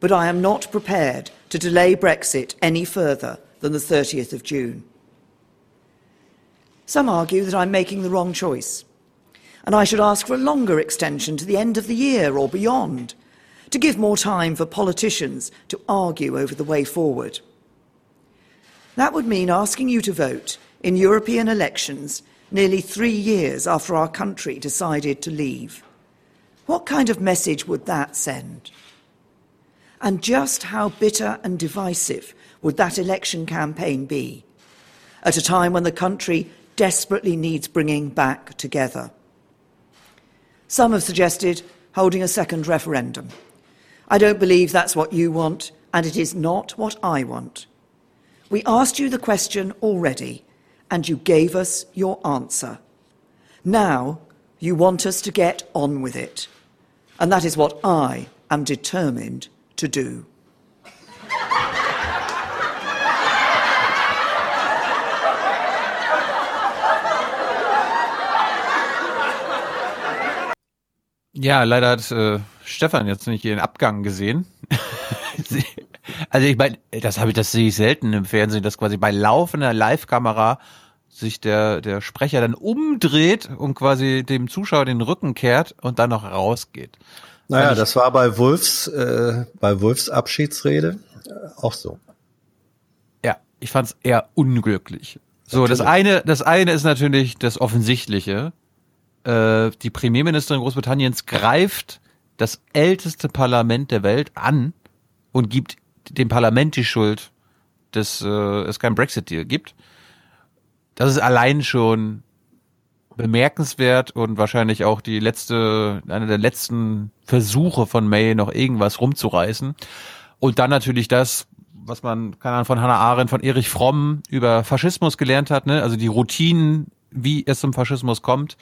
but I am not prepared to delay Brexit any further than the 30th of June. Some argue that I'm making the wrong choice, and I should ask for a longer extension to the end of the year or beyond, to give more time for politicians to argue over the way forward. That would mean asking you to vote in European elections nearly three years after our country decided to leave. What kind of message would that send? And just how bitter and divisive would that election campaign be at a time when the country desperately needs bringing back together? Some have suggested holding a second referendum. I don't believe that's what you want, and it is not what I want. We asked you the question already, and you gave us your answer. Now you want us to get on with it. And that is what I am determined to do. Ja, leider hat äh, Stefan jetzt nicht ihren Abgang gesehen. also ich meine, das habe ich, das sehe ich selten im Fernsehen, dass quasi bei laufender Live-Kamera sich der, der Sprecher dann umdreht und quasi dem Zuschauer den Rücken kehrt und dann noch rausgeht. Naja, das war bei Wolfs, äh, bei Wolfs Abschiedsrede äh, auch so. Ja, ich fand es eher unglücklich. So, das eine, das eine ist natürlich das Offensichtliche. Äh, die Premierministerin Großbritanniens greift das älteste Parlament der Welt an und gibt dem Parlament die Schuld, dass äh, es keinen Brexit-Deal gibt. Das ist allein schon bemerkenswert und wahrscheinlich auch die letzte, eine der letzten Versuche von May, noch irgendwas rumzureißen. Und dann natürlich das, was man, keine Ahnung, von Hannah Arendt, von Erich Fromm über Faschismus gelernt hat, ne? also die Routinen, wie es zum Faschismus kommt.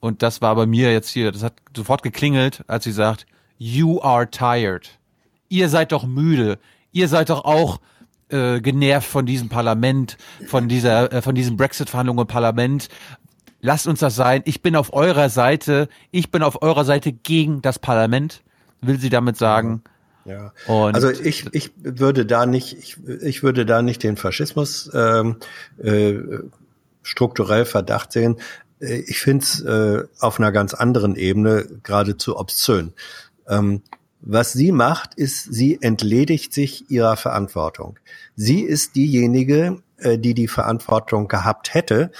Und das war bei mir jetzt hier, das hat sofort geklingelt, als sie sagt, you are tired. Ihr seid doch müde. Ihr seid doch auch äh, genervt von diesem Parlament, von dieser, äh, von diesen Brexit-Verhandlungen im Parlament. Lasst uns das sein. Ich bin auf eurer Seite. Ich bin auf eurer Seite gegen das Parlament, will sie damit sagen. Ja. Und also ich, ich würde da nicht, ich, ich würde da nicht den Faschismus ähm, äh, strukturell Verdacht sehen. Äh, ich finde es äh, auf einer ganz anderen Ebene geradezu obszön. Ähm, was sie macht, ist, sie entledigt sich ihrer Verantwortung. Sie ist diejenige, äh, die die Verantwortung gehabt hätte,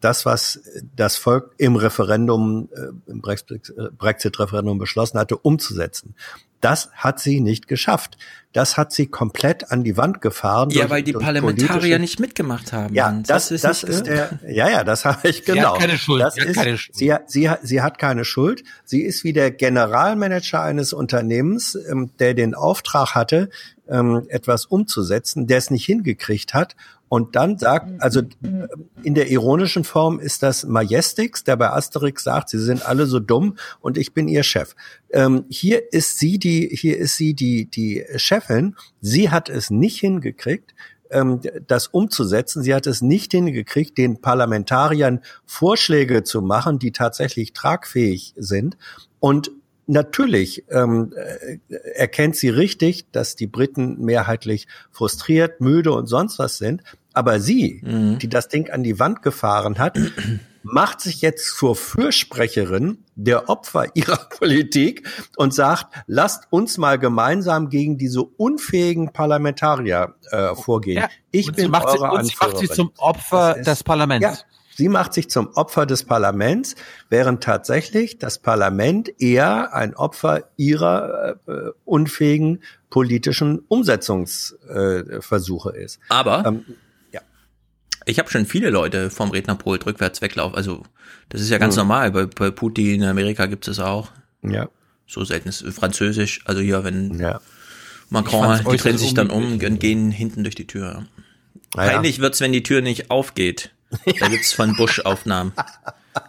das, was das Volk im Referendum, äh, im Brexit-Referendum beschlossen hatte, umzusetzen. Das hat sie nicht geschafft. Das hat sie komplett an die Wand gefahren. Ja, weil die Parlamentarier nicht mitgemacht haben. Ja, das, das ist, das ist der, ja, ja, das habe ich genau. Sie hat genau. keine Schuld. Das sie, hat ist, keine Schuld. Sie, sie, sie hat keine Schuld. Sie ist wie der Generalmanager eines Unternehmens, ähm, der den Auftrag hatte, ähm, etwas umzusetzen, der es nicht hingekriegt hat und dann sagt, also in der ironischen Form ist das Majestix, der bei Asterix sagt, sie sind alle so dumm und ich bin ihr Chef. Ähm, hier ist sie die, hier ist sie die, die Chefin. Sie hat es nicht hingekriegt, ähm, das umzusetzen. Sie hat es nicht hingekriegt, den Parlamentariern Vorschläge zu machen, die tatsächlich tragfähig sind. Und Natürlich ähm, äh, erkennt sie richtig, dass die Briten mehrheitlich frustriert, müde und sonst was sind. Aber sie, mhm. die das Ding an die Wand gefahren hat, macht sich jetzt zur Fürsprecherin der Opfer ihrer Politik und sagt, lasst uns mal gemeinsam gegen diese unfähigen Parlamentarier äh, vorgehen. Ja, ich bin macht eure sie, macht sie zum Opfer des Parlaments. Ja, Sie macht sich zum Opfer des Parlaments, während tatsächlich das Parlament eher ein Opfer ihrer äh, unfähigen politischen Umsetzungsversuche äh, ist. Aber ähm, ja. ich habe schon viele Leute vom Rednerpult rückwärts weglaufen. Also das ist ja ganz mhm. normal. Bei, bei Putin in Amerika gibt es auch. Ja. So selten ist Französisch. Also hier, wenn ja. Macron, die drehen sich dann um und gehen hinten durch die Tür. Peinlich ja. wird's, wenn die Tür nicht aufgeht. Da gibt's von Bush Aufnahmen.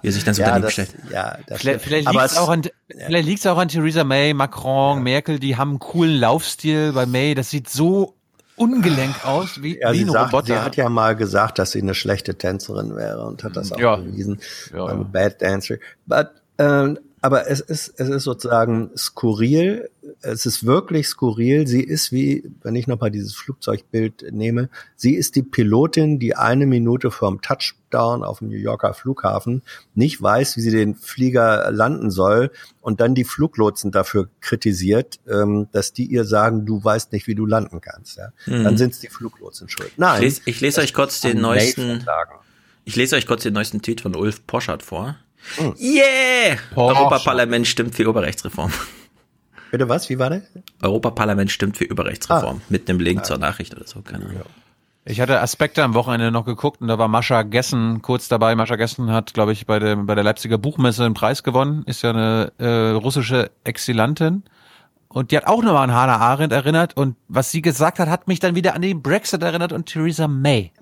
Wie er sich dann so ja, daneben stellt. Ja, das vielleicht vielleicht liegt es auch an, vielleicht liegt's auch an Theresa May, Macron, ja. Merkel, die haben einen coolen Laufstil bei May. Das sieht so ungelenk aus, wie, ja, wie ein sagt, Roboter. Sie hat ja mal gesagt, dass sie eine schlechte Tänzerin wäre und hat das auch ja. bewiesen. Ja, ja. Bad Dancer. But, ähm, aber es ist, es ist sozusagen skurril. Es ist wirklich skurril. Sie ist wie, wenn ich nochmal dieses Flugzeugbild nehme, sie ist die Pilotin, die eine Minute vorm Touchdown auf dem New Yorker Flughafen nicht weiß, wie sie den Flieger landen soll und dann die Fluglotsen dafür kritisiert, ähm, dass die ihr sagen, du weißt nicht, wie du landen kannst. Ja? Mhm. Dann sind es die Fluglotsen schuld. Nein. Ich lese, ich lese euch kurz den neuesten, ich lese euch kurz den neuesten Tweet von Ulf Poschert vor. Hm. Yeah! Europaparlament stimmt für Überrechtsreform. Bitte was? Wie war das? Europaparlament stimmt für Überrechtsreform. Ah. Mit einem Link ah. zur Nachricht oder so, keine Ahnung. Ich hatte Aspekte am Wochenende noch geguckt und da war Mascha Gessen kurz dabei. Mascha Gessen hat, glaube ich, bei der, bei der Leipziger Buchmesse einen Preis gewonnen. Ist ja eine äh, russische Exilantin. Und die hat auch nochmal an Hannah Arendt erinnert. Und was sie gesagt hat, hat mich dann wieder an den Brexit erinnert und Theresa May.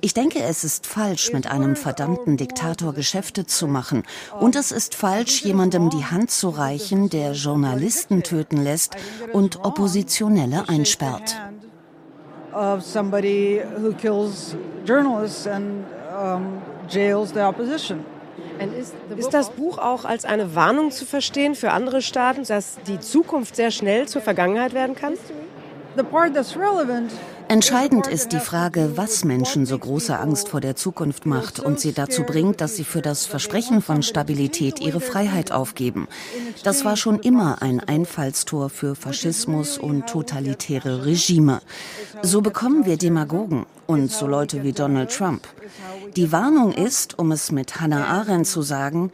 Ich denke, es ist falsch, mit einem verdammten Diktator Geschäfte zu machen. Und es ist falsch, jemandem die Hand zu reichen, der Journalisten töten lässt und Oppositionelle einsperrt. Ist das Buch auch als eine Warnung zu verstehen für andere Staaten, dass die Zukunft sehr schnell zur Vergangenheit werden kann? Entscheidend ist die Frage, was Menschen so große Angst vor der Zukunft macht und sie dazu bringt, dass sie für das Versprechen von Stabilität ihre Freiheit aufgeben. Das war schon immer ein Einfallstor für Faschismus und totalitäre Regime. So bekommen wir Demagogen und so Leute wie Donald Trump. Die Warnung ist, um es mit Hannah Arendt zu sagen,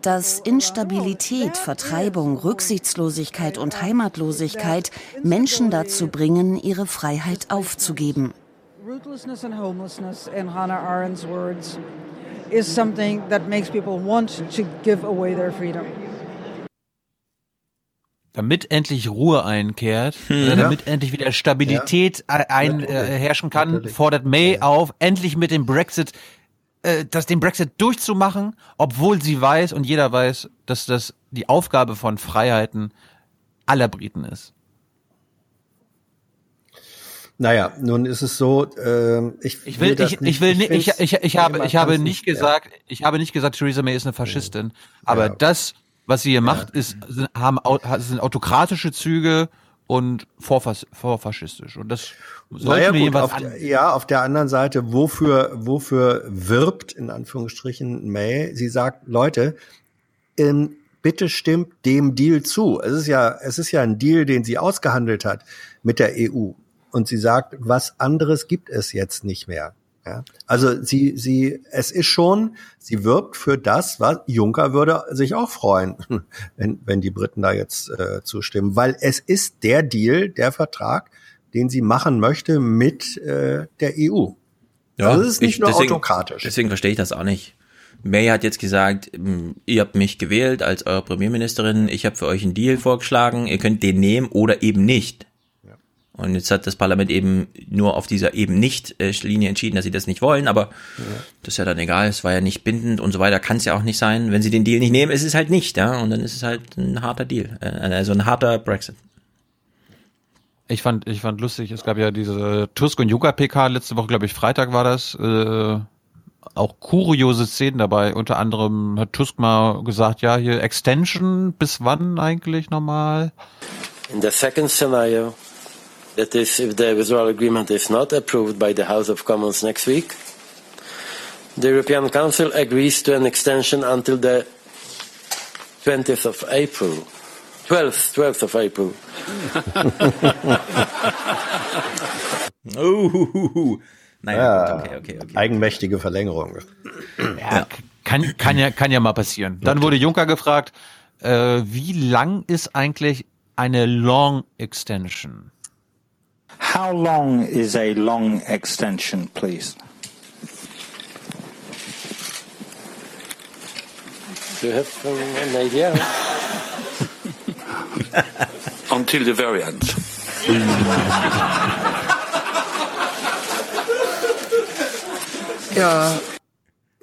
dass Instabilität, Vertreibung, Rücksichtslosigkeit und Heimatlosigkeit Menschen dazu bringen, ihre Freiheit aufzugeben. Ruthlessness and homelessness, in Hannah Arendt's words, is something that makes people want to give away their freedom damit endlich Ruhe einkehrt, hm. Äh, damit ja. endlich wieder Stabilität ja. einherrschen äh, kann, Natürlich. fordert May auf, endlich mit dem Brexit, äh, das den Brexit durchzumachen, obwohl sie weiß und jeder weiß, dass das die Aufgabe von Freiheiten aller Briten ist. Naja, nun ist es so, äh, ich, ich will, will ich, nicht, ich will ich, ich, ich habe, ich habe nicht gesagt, ja. ich habe nicht gesagt, Theresa May ist eine Faschistin, aber das was sie hier macht, ist, sind, haben, sind autokratische Züge und vorfas vorfaschistisch. Und das sollte naja, gut, auf, Ja, auf der anderen Seite, wofür, wofür wirbt, in Anführungsstrichen, May? Sie sagt, Leute, in, bitte stimmt dem Deal zu. Es ist ja, es ist ja ein Deal, den sie ausgehandelt hat mit der EU. Und sie sagt, was anderes gibt es jetzt nicht mehr. Ja? Also sie, sie, es ist schon, sie wirbt für das, was Juncker würde sich auch freuen, wenn, wenn die Briten da jetzt äh, zustimmen, weil es ist der Deal, der Vertrag, den sie machen möchte mit äh, der EU. Ja, also es ist nicht ich, nur deswegen, autokratisch. Deswegen verstehe ich das auch nicht. May hat jetzt gesagt, hm, ihr habt mich gewählt als eure Premierministerin, ich habe für euch einen Deal vorgeschlagen, ihr könnt den nehmen oder eben nicht. Und jetzt hat das Parlament eben nur auf dieser eben nicht äh, Linie entschieden, dass sie das nicht wollen, aber ja. das ist ja dann egal, es war ja nicht bindend und so weiter, kann es ja auch nicht sein. Wenn sie den Deal nicht nehmen, ist es halt nicht, ja, und dann ist es halt ein harter Deal, äh, also ein harter Brexit. Ich fand, ich fand lustig, es gab ja diese Tusk und Juncker PK letzte Woche, glaube ich, Freitag war das, äh, auch kuriose Szenen dabei. Unter anderem hat Tusk mal gesagt, ja, hier Extension, bis wann eigentlich nochmal? In the second scenario, That is, if the withdrawal agreement is not approved by the House of Commons next week, the European Council agrees to an extension until the 20th of April. 12th, 12th of April. oh, naja, ja, okay, okay, okay. Eigenmächtige Verlängerung. Ja, kann, kann, ja, kann ja mal passieren. Dann wurde Juncker gefragt, äh, wie lang ist eigentlich eine Long Extension? How long is a long extension, please? Do you have an idea? Until the very end. ja.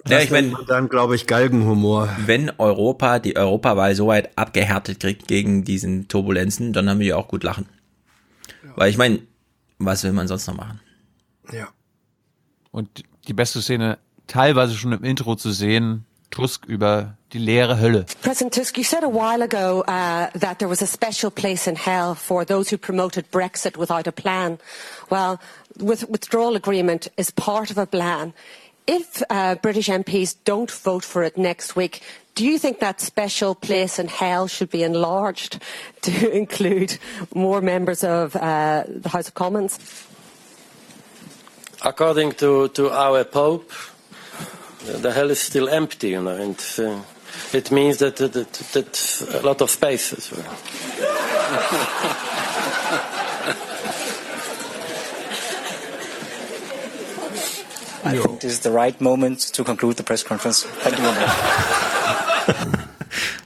Ja, ich meine, dann glaube ich Galgenhumor. Wenn Europa die Europawahl so weit abgehärtet kriegt gegen diesen Turbulenzen, dann haben wir ja auch gut lachen. Ja. Weil ich meine, was will man sonst noch machen? Ja. Und die beste Szene teilweise schon im Intro zu sehen, Tusk über die leere Hölle. President Tusk, you said a while ago uh, that there was a special place in hell for those who promoted Brexit without a plan. Well, with withdrawal agreement is part of a plan. If uh, British MPs don't vote for it next week, do you think that special place in hell should be enlarged to include more members of uh, the House of Commons? According to, to our Pope, the hell is still empty, you know, and uh, it means that, that, that, that a lot of space I think this is the right moment to conclude the press conference. Thank you.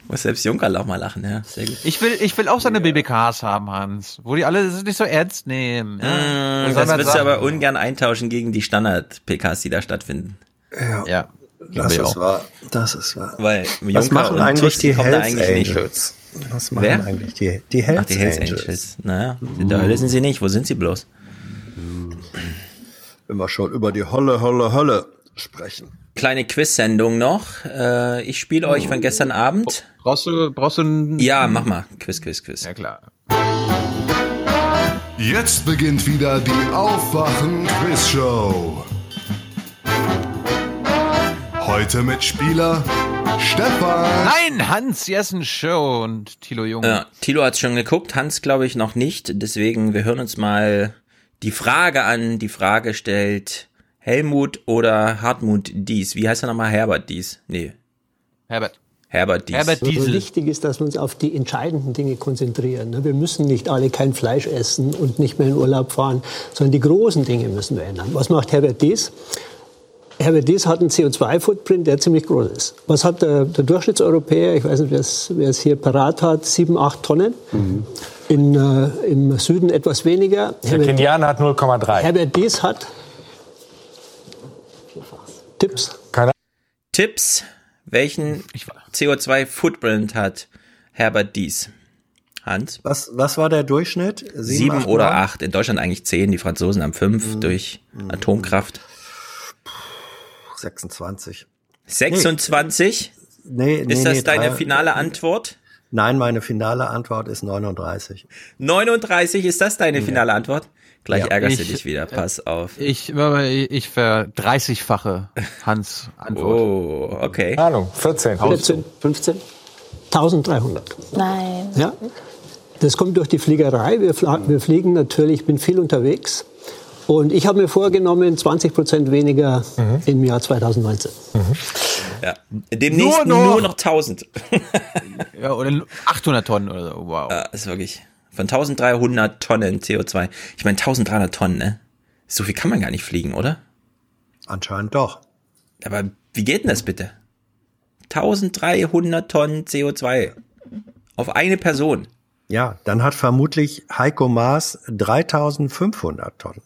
Muss selbst Juncker auch mal lachen, ja. Sehr gut. Ich will, ich will auch so eine ja. BBKs haben, Hans, wo die alle das nicht so ernst nehmen. Ja. Mmh, das willst du aber ungern eintauschen gegen die Standard-PKs, die da stattfinden. Ja. ja das ist wahr. Das ist wahr. Weil Juncker Was machen eigentlich Tusk die Hells Angels? Nicht. Was machen Wer? eigentlich die, die Hells, Ach, die Hells Angels? Angels. Naja, in der Hölle sind sie nicht. Wo sind sie bloß? Wenn wir schon über die Holle, Holle, Hölle sprechen. Kleine Quiz-Sendung noch. Äh, ich spiele euch von gestern Abend. Brauchst du, brauchst du ein... Ja, mach mal. Quiz, Quiz, Quiz. Ja, klar. Jetzt beginnt wieder die Aufwachen-Quiz-Show. Heute mit Spieler Stefan. Nein, Hans Jessen Show und Thilo Jung. Ja, Thilo hat's schon geguckt, Hans glaube ich noch nicht. Deswegen, wir hören uns mal die Frage an. Die Frage stellt Helmut oder Hartmut Dies. Wie heißt er nochmal? Herbert Dies? Nee. Herbert. Herbert Dies. Herbert Diesel. Wichtig ist, dass wir uns auf die entscheidenden Dinge konzentrieren. ne? Wir müssen nicht alle kein Fleisch essen und nicht mehr in Urlaub fahren, sondern die großen Dinge müssen wir ändern. Was macht Herbert Dies? Herbert Dies hat einen CO2-Footprint, der ziemlich groß ist. Was hat der, der Durchschnittseuropäer, ich weiß nicht, wer es- wer es hier parat hat, sieben, acht Tonnen. In, äh, Im Süden etwas weniger. Der Kenianer hat 0,3. Herbert Dies hat Tipps. Keine Tipps, welchen CO2-Footprint hat Herbert Dies? Hans? Was, was war der Durchschnitt? Sieben acht, oder acht. In Deutschland eigentlich zehn. Die Franzosen haben fünf durch Atomkraft. 26. 26? Nee, nee, Ist das nee, deine drei- finale Antwort? Nein, meine finale Antwort ist 39. 39, ist das deine finale Antwort? Gleich Ja. ärgerst du Ich- dich wieder, pass auf. Ich, ich, ich ver 30-fache Hans Antwort. Oh, okay. Ahnung, 14. 14, 15, 1300. Nein. Ja. Das kommt durch die Fliegerei. Wir, fla- wir fliegen natürlich, ich bin viel unterwegs. Und ich habe mir vorgenommen, 20 Prozent weniger im Jahr 2019. Ja. Demnächst Nur nur noch- noch, 1000. Ja, oder 800 Tonnen oder so. Wow. Ja, ist wirklich. Von 1300 Tonnen CO2. Ich meine 1300 Tonnen, ne? So viel kann man gar nicht fliegen, oder? Anscheinend doch. Aber wie geht denn das bitte? 1300 Tonnen CO2 auf eine Person. Ja, dann hat vermutlich Heiko Maas 3500 Tonnen.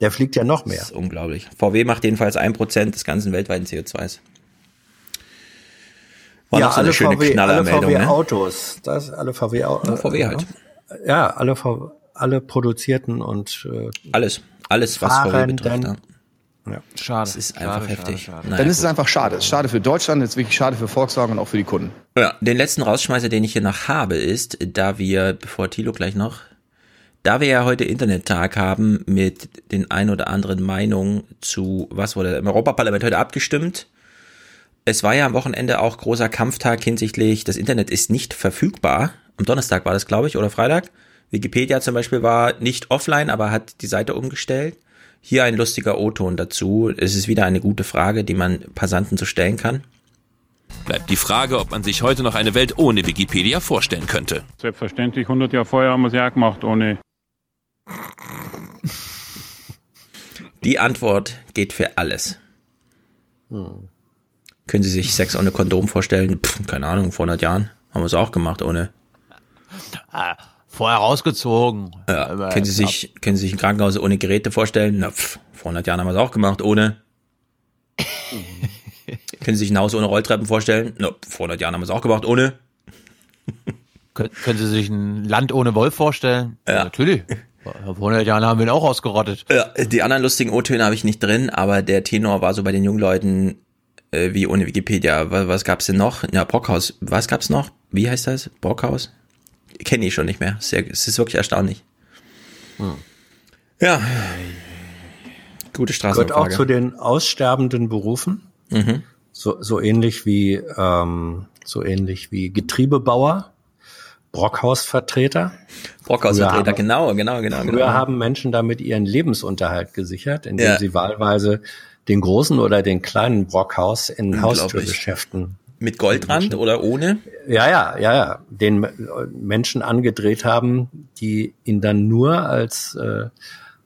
Der fliegt ja noch mehr. Das ist unglaublich. VW macht jedenfalls ein Prozent des ganzen weltweiten CO2s. War ja, noch so alle eine schöne VW, alle Knallermeldung, VW ne? Autos, das alle VW Autos. Ja, VW halt. Ja, alle alle produzierten und äh, Alles, alles was VW betrifft. Ja. Ja. Schade. Das ist einfach Schade, heftig. schade, schade. Naja, Dann ist es gut. einfach schade. Es ist schade für Deutschland, es ist wirklich schade für Volkswagen und auch für die Kunden. Ja, den letzten Rausschmeißer, den ich hier noch habe, ist, da wir, bevor Thilo gleich noch, da wir ja heute Internettag haben mit den ein oder anderen Meinungen zu, was wurde im Europaparlament heute abgestimmt. Es war ja am Wochenende auch großer Kampftag hinsichtlich, das Internet ist nicht verfügbar. Am Donnerstag war das, glaube ich, oder Freitag. Wikipedia zum Beispiel war nicht offline, aber hat die Seite umgestellt. Hier ein lustiger O-Ton dazu. Es ist wieder eine gute Frage, die man Passanten so stellen kann. Bleibt die Frage, ob man sich heute noch eine Welt ohne Wikipedia vorstellen könnte. Selbstverständlich, 100 Jahre vorher haben wir es ja gemacht, ohne. Die Antwort geht für alles. Können Sie sich Sex ohne Kondom vorstellen? Pff, keine Ahnung, vor 100 Jahren haben wir es auch gemacht ohne. Ah, vorher rausgezogen. Ja, Aber- können Sie sich, können Sie sich ein Krankenhaus ohne Geräte vorstellen? Na, pff, vor 100 Jahren haben wir es auch gemacht ohne. können Sie sich ein Haus ohne Rolltreppen vorstellen? Na, vor 100 Jahren haben wir es auch gemacht ohne. Können, können Sie sich ein Land ohne Wolf vorstellen? Ja. Natürlich. Vor 100 Jahren haben wir ihn auch ausgerottet. Ja, die anderen lustigen O-Töne habe ich nicht drin, aber der Tenor war so bei den jungen Leuten äh, wie ohne Wikipedia. Was, was gab's denn noch? Ja, Brockhaus. Was gab's noch? Wie heißt das? Brockhaus? Kenne ich schon nicht mehr. Sehr, es ist wirklich erstaunlich. Ja. Gute gehört auch zu den aussterbenden Berufen. Mhm. So, so ähnlich wie ähm, so ähnlich wie Getriebebauer, Brockhausvertreter. Brockhausvertreter, genau, genau, genau. Früher genau. haben Menschen damit ihren Lebensunterhalt gesichert, indem Ja. sie wahlweise den großen oder den kleinen Brockhaus in. Haustürgeschäften Mit Goldrand oder ohne? ja, ja, ja, ja, den äh, Menschen angedreht haben, die ihn dann nur als äh,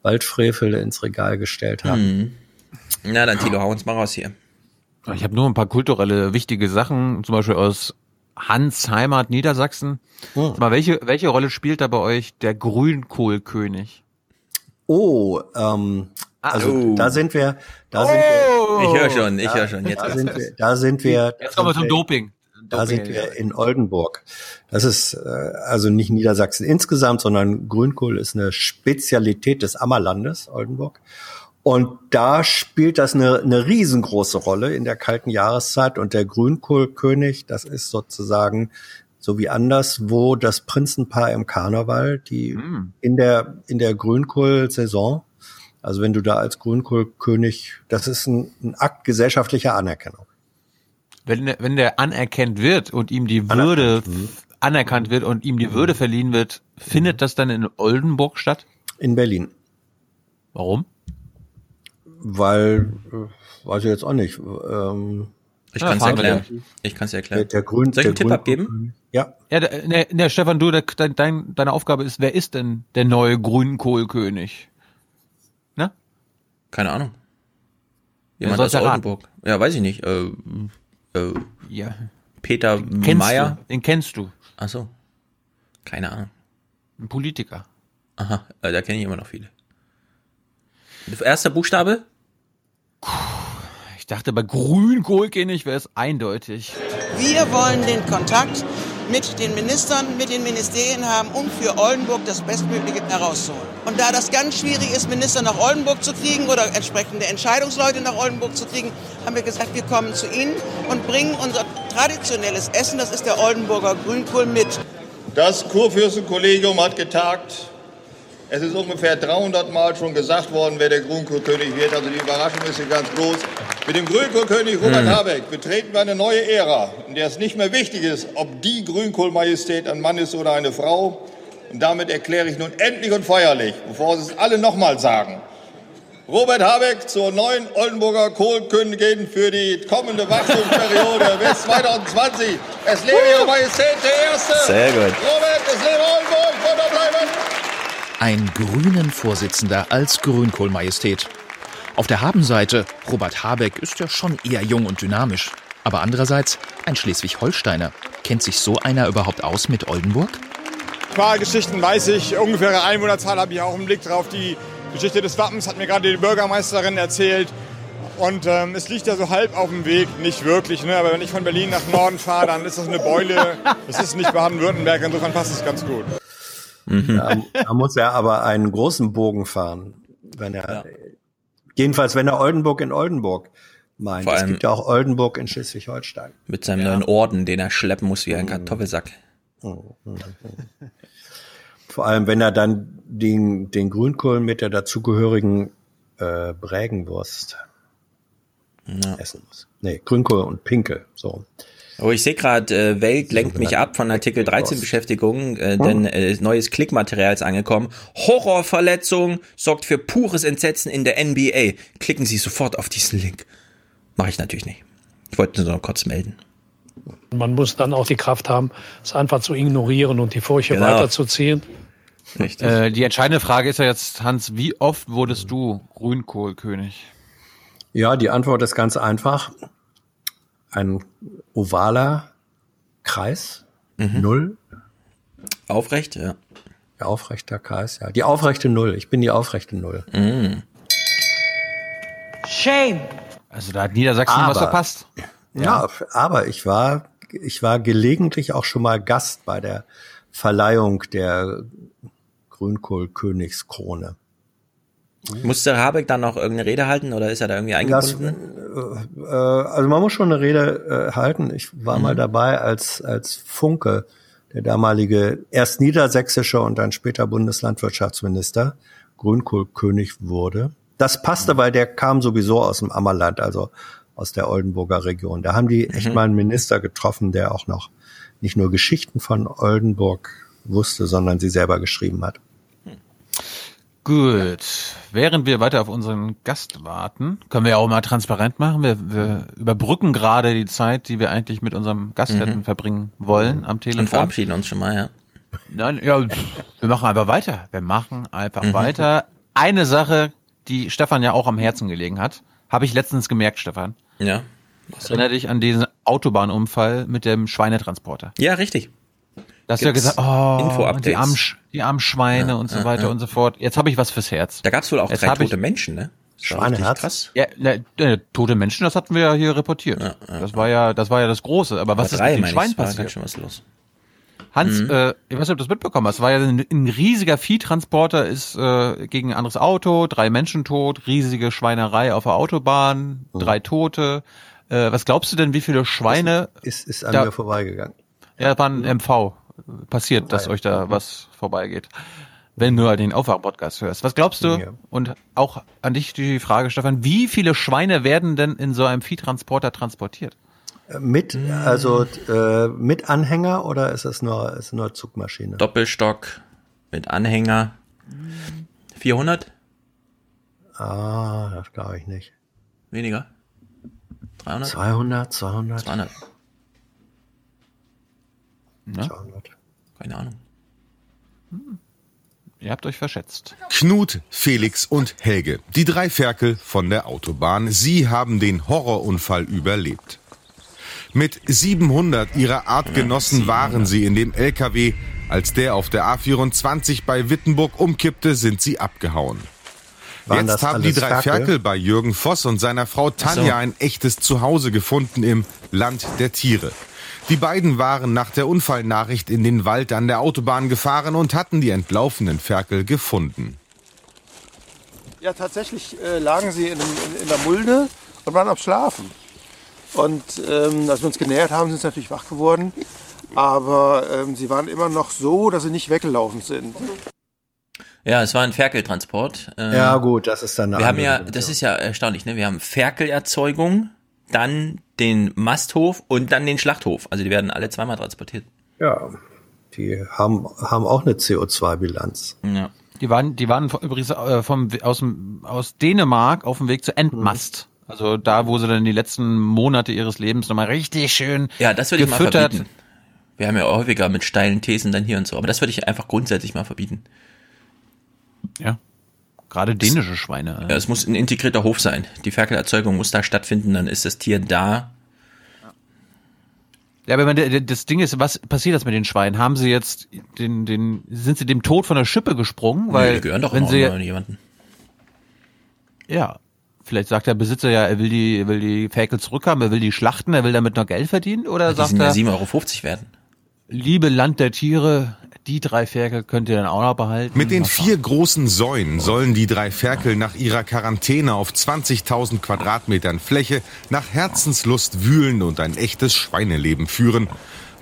Waldfrevel ins Regal gestellt haben. Mhm. Na dann, Tilo, hau uns mal raus hier. Ich habe nur ein paar kulturelle wichtige Sachen, zum Beispiel aus Hans Heimat Niedersachsen. Sag Mal, welche, welche Rolle spielt da bei euch der Grünkohlkönig? Oh, ähm, also Oh. da sind wir, da sind wir. Ich höre schon, ich höre schon. Jetzt da sind wir, da sind wir. Jetzt kommen wir zum Doping. Da Doping, sind wir in Oldenburg. Das ist äh, also nicht Niedersachsen insgesamt, sondern Grünkohl ist eine Spezialität des Ammerlandes, Oldenburg. Und da spielt das eine, eine riesengroße Rolle in der kalten Jahreszeit. Und der Grünkohlkönig, das ist sozusagen so wie anderswo das Prinzenpaar im Karneval, die Hm. in der in der Grünkohl-Saison, also wenn du da als Grünkohlkönig, das ist ein, ein Akt gesellschaftlicher Anerkennung. Wenn, der- wenn der anerkannt wird und ihm die Würde anerkannt wird und ihm die Würde verliehen wird, findet das dann in Oldenburg statt? In Berlin. Warum? Weil, äh, weiß ich jetzt auch nicht. Ähm, Ich kann's erklären. Ich kann's erklären. Der, der Grün, Soll ich einen der Tipp Grün- abgeben? Ja. Ja, der, der, der Stefan, du, der, dein, dein, deine Aufgabe ist, wer ist denn der neue Grünkohlkönig? Ne? Keine Ahnung. Jemand aus? Oldenburg. Ja, weiß ich nicht. Äh, äh, Ja. Peter Meyer. du? Den kennst du. Ach so. Keine Ahnung. Ein Politiker. Aha, äh, da kenne ich immer noch viele. Erster Buchstabe? Ich dachte, bei Grünkohlkönig wäre es eindeutig. Wir wollen den Kontakt mit den Ministern, mit den Ministerien haben, um für Oldenburg das Bestmögliche herauszuholen. Und da das ganz schwierig ist, Minister nach Oldenburg zu kriegen oder entsprechende Entscheidungsleute nach Oldenburg zu kriegen, haben wir gesagt, wir kommen zu Ihnen und bringen unser traditionelles Essen, das ist der Oldenburger Grünkohl, mit. Das Kurfürstenkollegium hat getagt. Es ist ungefähr 300 Mal schon gesagt worden, wer der Grünkohlkönig wird. Also die Überraschung ist hier ganz groß. Mit dem Grünkohlkönig Robert Mhm. Habeck betreten wir eine neue Ära, in der es nicht mehr wichtig ist, ob die Grünkohlmajestät ein Mann ist oder eine Frau. Und damit erkläre ich nun endlich und feierlich, bevor Sie es alle nochmal sagen, Robert Habeck zur neuen Oldenburger Kohlkönigin für die kommende Wachstumsperiode bis 2020. Es lebe Ihre Majestät der Erste. Sehr gut. Robert, es lebe Oldenburg, munter bleiben. Ein grünen Vorsitzender als Grünkohlmajestät. Auf der Habenseite, Robert Habeck ist ja schon eher jung und dynamisch. Aber andererseits ein Schleswig-Holsteiner. Kennt sich so einer überhaupt aus mit Oldenburg? Wahlgeschichten weiß ich, ungefähre Einwohnerzahl habe ich auch im Blick drauf. Die Geschichte des Wappens hat mir gerade die Bürgermeisterin erzählt. Und ähm, es liegt ja so halb auf dem Weg, nicht wirklich. Ne? Aber wenn ich von Berlin nach Norden fahre, dann ist das eine Beule. Das ist nicht Baden-Württemberg, insofern passt es ganz gut. Da, da muss er aber einen großen Bogen fahren, wenn er, jedenfalls wenn er Oldenburg in Oldenburg meint. Vor es gibt ja auch Oldenburg in Schleswig-Holstein. Mit seinem neuen Orden, den er schleppen muss wie ein Kartoffelsack. Vor allem, wenn er dann den, den Grünkohl mit der dazugehörigen äh, Brägenwurst essen muss. Nee, Grünkohl und Pinkel, so. Oh, ich sehe gerade, äh, Welt lenkt mich ab von Artikel 13 Beschäftigung, äh, denn äh, neues Klickmaterial ist angekommen. Horrorverletzung sorgt für pures Entsetzen in der NBA. Klicken Sie sofort auf diesen Link. Mache ich natürlich nicht. Ich wollte nur noch kurz melden. Man muss dann auch die Kraft haben, es einfach zu ignorieren und die Furche Genau. weiterzuziehen. Äh, die entscheidende Frage ist ja jetzt, Hans, wie oft wurdest du Grünkohlkönig? Ja, die Antwort ist ganz einfach. Ein ovaler Kreis, Null. Aufrecht, ja. Aufrechter Kreis, ja. Die aufrechte Null. Ich bin die aufrechte Null. Shame. Also da hat Niedersachsen was verpasst. Ja, aber ich war, ich war gelegentlich auch schon mal Gast bei der Verleihung der Grünkohl-Königskrone. Musste Habeck dann noch irgendeine Rede halten oder ist er da irgendwie Das, eingebunden? äh, also man muss schon eine Rede äh, halten. Ich war Mhm. mal dabei, als, als Funke, der damalige erst niedersächsische und dann später Bundeslandwirtschaftsminister, Grünkohlkönig wurde. Das passte, weil der kam sowieso aus dem Ammerland, also aus der Oldenburger Region. Da haben die echt Mhm. mal einen Minister getroffen, der auch noch nicht nur Geschichten von Oldenburg wusste, sondern sie selber geschrieben hat. Gut. Während wir weiter auf unseren Gast warten, können wir ja auch mal transparent machen. Wir, wir überbrücken gerade die Zeit, die wir eigentlich mit unserem Gast Mhm. hätten verbringen wollen am Telefon. Und verabschieden uns schon mal, ja. Nein, ja, wir machen einfach weiter. Wir machen einfach Mhm. weiter. Eine Sache, die Stefan ja auch am Herzen gelegen hat, habe ich letztens gemerkt, Stefan. Ja. Erinnere dich an diesen Autobahnunfall mit dem Schweinetransporter. Ja, richtig. Da hast du ja gesagt, oh, die armen, Sch- die armen Schweine Ja, und so ja, weiter ja. und so fort. Jetzt habe ich was fürs Herz. Da gab es wohl auch Jetzt drei tote Menschen, ne? War Schweineherz? Krass. Ja, ne, ne, tote Menschen, das hatten wir ja hier reportiert. das war ja, das war ja das Große. Aber was ist mit den meine ich, war passiert? ganz schön was los. Hans, Mhm. äh, ich weiß nicht, ob du das mitbekommen hast. Es war ja ein, ein riesiger Viehtransporter, ist äh, gegen ein anderes Auto, drei Menschen tot, riesige Schweinerei auf der Autobahn, drei Tote. Äh, was glaubst du denn, wie viele Schweine? Ist, ist an da, mir vorbeigegangen. Ja, war ein MV. Passiert, dass euch da was vorbeigeht. Wenn du den Aufwach-Podcast hörst. Was glaubst du? Ja. Und auch an dich die Frage, Stefan, wie viele Schweine werden denn in so einem Viehtransporter transportiert? Mit, also äh, mit Anhänger oder ist es nur, ist nur Zugmaschine? Doppelstock mit Anhänger. 400? Ah, das glaube ich nicht. Weniger? 300? 200, 200. 200. Ne? 200. Keine Ahnung. Ihr habt euch verschätzt. Knut, Felix und Helge, die drei Ferkel von der Autobahn. Sie haben den Horrorunfall überlebt. Mit 700 ihrer Artgenossen waren sie in dem LKW. Als der auf der A24 bei Wittenburg umkippte, sind sie abgehauen. Waren Jetzt haben die drei Ferkel? Ferkel bei Jürgen Voss und seiner Frau Tanja ein echtes Zuhause gefunden im Land der Tiere. Die beiden waren nach der Unfallnachricht in den Wald an der Autobahn gefahren und hatten die entlaufenen Ferkel gefunden. Ja, tatsächlich äh, lagen sie in, in, in der Mulde und waren am Schlafen. Und ähm, als wir uns genähert haben, sind sie natürlich wach geworden. Aber ähm, sie waren immer noch so, dass sie nicht weggelaufen sind. Ja, es war ein Ferkeltransport. Ähm, Ja, gut, das ist dann Wir haben ja, das ist ja erstaunlich, ne? Wir haben Ferkelerzeugung, dann den Masthof und dann den Schlachthof. Also die werden alle zweimal transportiert. Ja, die haben, haben auch eine CO2-Bilanz. Ja. Die waren, die waren übrigens äh, vom, aus, dem, aus Dänemark auf dem Weg zur Endmast. Also da, wo sie dann die letzten Monate ihres Lebens nochmal richtig schön Ja, das würde ich mal gefüttert. verbieten. Wir haben ja häufiger mit steilen Thesen dann hier und so, aber das würde ich einfach grundsätzlich mal verbieten. Ja. Gerade dänische Schweine. Ja, es muss ein integrierter Hof sein. Die Ferkelerzeugung muss da stattfinden, dann ist das Tier da. Ja, aber der- das Ding ist, was passiert das mit den Schweinen? Haben sie jetzt den, den, sind sie dem Tod von der Schippe gesprungen? Weil, nee, die gehören doch wenn sie, jemanden. ja, vielleicht sagt der Besitzer ja, er will die, er will die Ferkel zurückhaben, er will die schlachten, er will damit noch Geld verdienen, oder Die sagt sind ja er, 7,50 Euro werden. liebe Land der Tiere, die drei Ferkel könnt ihr dann auch noch behalten. Mit den vier großen Säulen sollen die drei Ferkel nach ihrer Quarantäne auf 20.000 Quadratmetern Fläche nach Herzenslust wühlen und ein echtes Schweineleben führen.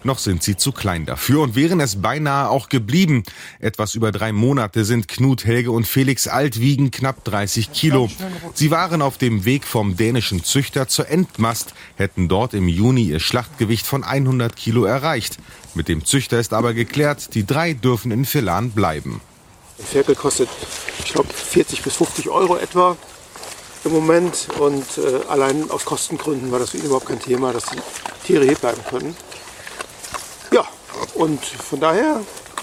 Noch sind sie zu klein dafür und wären es beinahe auch geblieben. Etwas über drei Monate sind Knut, Helge und Felix alt, wiegen knapp 30 Kilo. Sie waren auf dem Weg vom dänischen Züchter zur Endmast, hätten dort im Juni ihr Schlachtgewicht von 100 Kilo erreicht. Mit dem Züchter ist aber geklärt, die drei dürfen in Filan bleiben. Ein Ferkel kostet, ich glaube, 40 bis 50 Euro etwa im Moment. Und äh, allein aus Kostengründen war das für ihn überhaupt kein Thema, dass die Tiere hier bleiben können. Ja, und von daher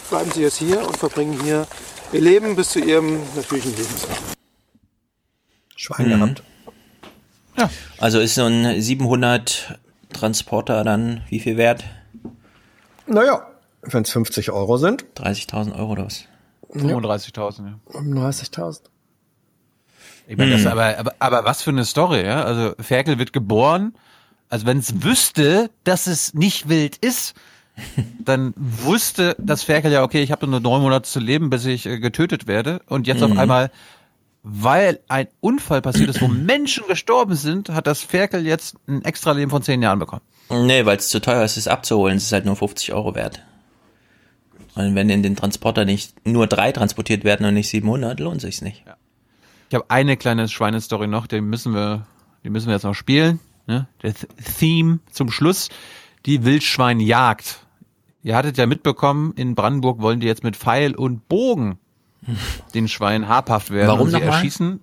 bleiben sie jetzt hier und verbringen hier ihr Leben bis zu ihrem natürlichen Lebensende. Schwein Mhm. gehabt. Also ist so ein 700 Transporter dann wie viel wert? Naja, wenn es 50 Euro sind. 30.000 Euro oder was? 35.000, ja. 35.000. Ich meine, das Hm. aber, aber, aber was für eine Story, ja? Also Ferkel wird geboren, also wenn es wüsste, dass es nicht wild ist, dann wusste das Ferkel ja, okay, ich habe nur neun Monate zu leben, bis ich äh, getötet werde. Und jetzt Mhm. auf einmal, weil ein Unfall passiert ist, wo Menschen gestorben sind, hat das Ferkel jetzt ein extra Leben von zehn Jahren bekommen. Nee, weil es zu teuer ist, es abzuholen. Es ist halt nur 50 Euro wert. Und wenn in den Transporter nicht nur drei transportiert werden und nicht 700, lohnt sich's nicht. Ich habe eine kleine Schweinestory noch, die müssen wir, die müssen wir jetzt noch spielen. Ne? Der Th Theme zum Schluss, die Wildschweinjagd. Ihr hattet ja mitbekommen, in Brandenburg wollen die jetzt mit Pfeil und Bogen den Schweinen habhaft werden. Warum und sie erschießen.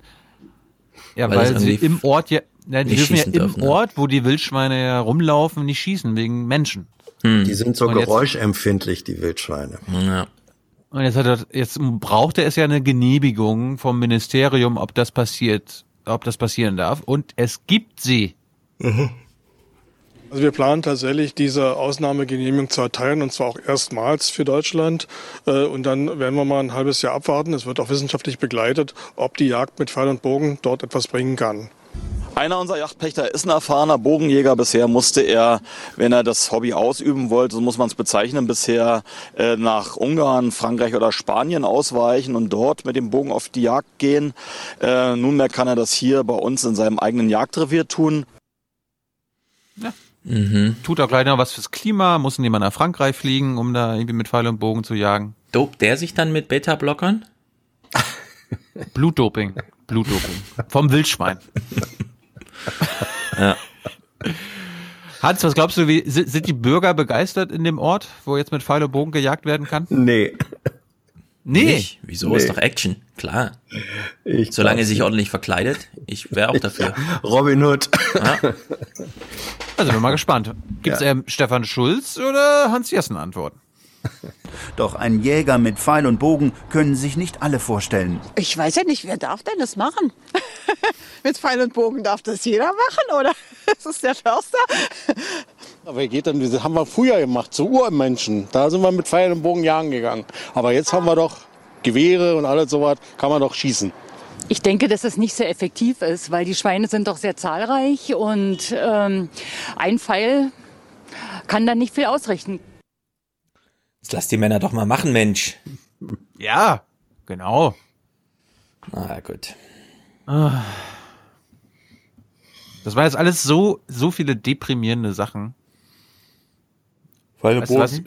Ja, Weil weil, sie im Ort ja, ja die dürfen ja im dürfen, ne? Ort, wo die Wildschweine ja rumlaufen, nicht schießen wegen Menschen. Die sind so Und jetzt- geräuschempfindlich, die Wildschweine. Ja. Und jetzt, hat er, jetzt braucht er es ja eine Genehmigung vom Ministerium, ob das passiert, ob das passieren darf. Und es gibt sie. Also wir planen tatsächlich diese Ausnahmegenehmigung zu erteilen und zwar auch erstmals für Deutschland. Äh, Und dann werden wir mal ein halbes Jahr abwarten. Es wird auch wissenschaftlich begleitet, ob die Jagd mit Pfeil und Bogen dort etwas bringen kann. Einer unserer Yachtpächter ist ein erfahrener Bogenjäger. Bisher musste er, wenn er das Hobby ausüben wollte, so muss man es bezeichnen, bisher äh, nach Ungarn, Frankreich oder Spanien ausweichen und dort mit dem Bogen auf die Jagd gehen. Äh, nunmehr kann er das hier bei uns in seinem eigenen Jagdrevier tun. Mhm. Tut auch gleich noch was fürs Klima, muss niemand nach Frankreich fliegen, um da irgendwie mit Pfeil und Bogen zu jagen. Dopt der sich dann mit Beta-Blockern? Blutdoping. Blutdoping. Vom Wildschwein. ja. Hans, was glaubst du, wie sind sind die Bürger begeistert in dem Ort, wo jetzt mit Pfeil und Bogen gejagt werden kann? Nee. Nee. Nicht? Wieso Nee. ist doch Action? Klar. Ich Solange er sich nicht. ordentlich verkleidet. Ich wäre auch dafür. Robin Hood. Ja. Also bin mal gespannt. Gibt's Ja. ähm, Stefan Schulz oder Hans Jessen Antworten? Doch einen Jäger mit Pfeil und Bogen können sich nicht alle vorstellen. Ich weiß ja nicht, wer darf denn das machen? Mit Pfeil und Bogen darf das jeder machen, oder? Das ist der Förster. Aber geht dann, das haben wir früher gemacht, zu Urmenschen. Da sind wir mit Pfeil und Bogen jagen gegangen. Aber jetzt haben wir doch Gewehre und alles sowas, kann man doch schießen. Ich denke, dass das nicht sehr effektiv ist, weil die Schweine sind doch sehr zahlreich und ähm, ein Pfeil kann dann nicht viel ausrichten. Jetzt lass die Männer doch mal machen, Mensch. Ja, genau. Na gut. Ah. Das war jetzt alles so, so viele deprimierende Sachen. Weißt du was?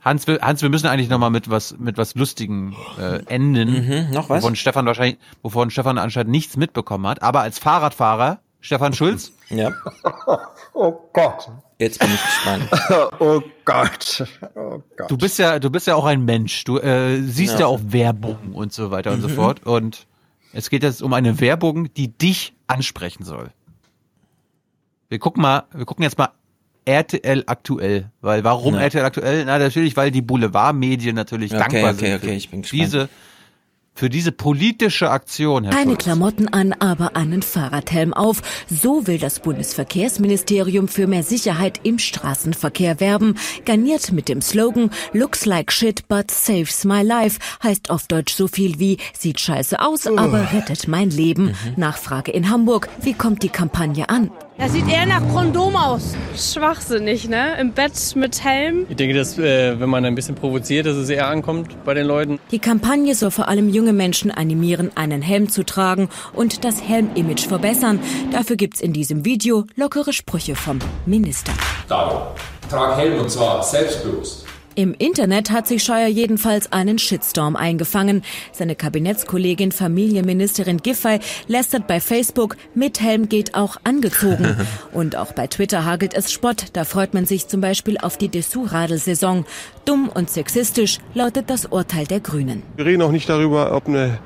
Hans, wir, Hans, wir müssen eigentlich noch mal mit was, mit was Lustigen äh, enden. Mhm, noch was? Wovon Stefan wahrscheinlich, wovon Stefan anscheinend nichts mitbekommen hat. Aber als Fahrradfahrer, Stefan Schulz, Ja. Oh Gott. Jetzt bin ich gespannt. Oh Gott. Oh Gott. du bist ja, du bist ja auch ein Mensch. Du äh, siehst ja. Ja. auch Werbung und so weiter und so Mhm. fort. Und es geht jetzt um eine Werbung, die dich ansprechen soll. Wir gucken mal, wir gucken jetzt mal RTL aktuell, weil warum Ja. RTL aktuell? Na natürlich, weil die Boulevardmedien natürlich Okay, dankbar okay, sind okay, für ich bin gespannt. diese für diese politische Aktion, Herr Keine Schulz. Klamotten an, aber einen Fahrradhelm auf. So will das Bundesverkehrsministerium für mehr Sicherheit im Straßenverkehr werben. Garniert mit dem Slogan Looks like shit, but saves my life. Heißt auf Deutsch so viel wie sieht scheiße aus, aber rettet mein Leben. Nachfrage in Hamburg. Wie kommt die Kampagne an? Das sieht eher nach Kondom aus. Schwachsinnig, ne? Im Bett mit Helm. Ich denke, dass äh, wenn man ein bisschen provoziert, dass es eher ankommt bei den Leuten. Die Kampagne soll vor allem junge Menschen animieren, einen Helm zu tragen und das Helm-Image verbessern. Dafür gibt's in diesem Video lockere Sprüche vom Minister. Datum. Trag Helm und zwar selbstbewusst. Im Internet hat sich Scheuer jedenfalls einen Shitstorm eingefangen. Seine Kabinettskollegin Familienministerin Giffey lästert bei Facebook, mit Helm geht auch angezogen. Und auch bei Twitter hagelt es Spott. Da freut man sich zum Beispiel auf die Dessous-Radelsaison. Dumm und sexistisch lautet das Urteil der Grünen. Wir reden auch nicht darüber, ob, eine,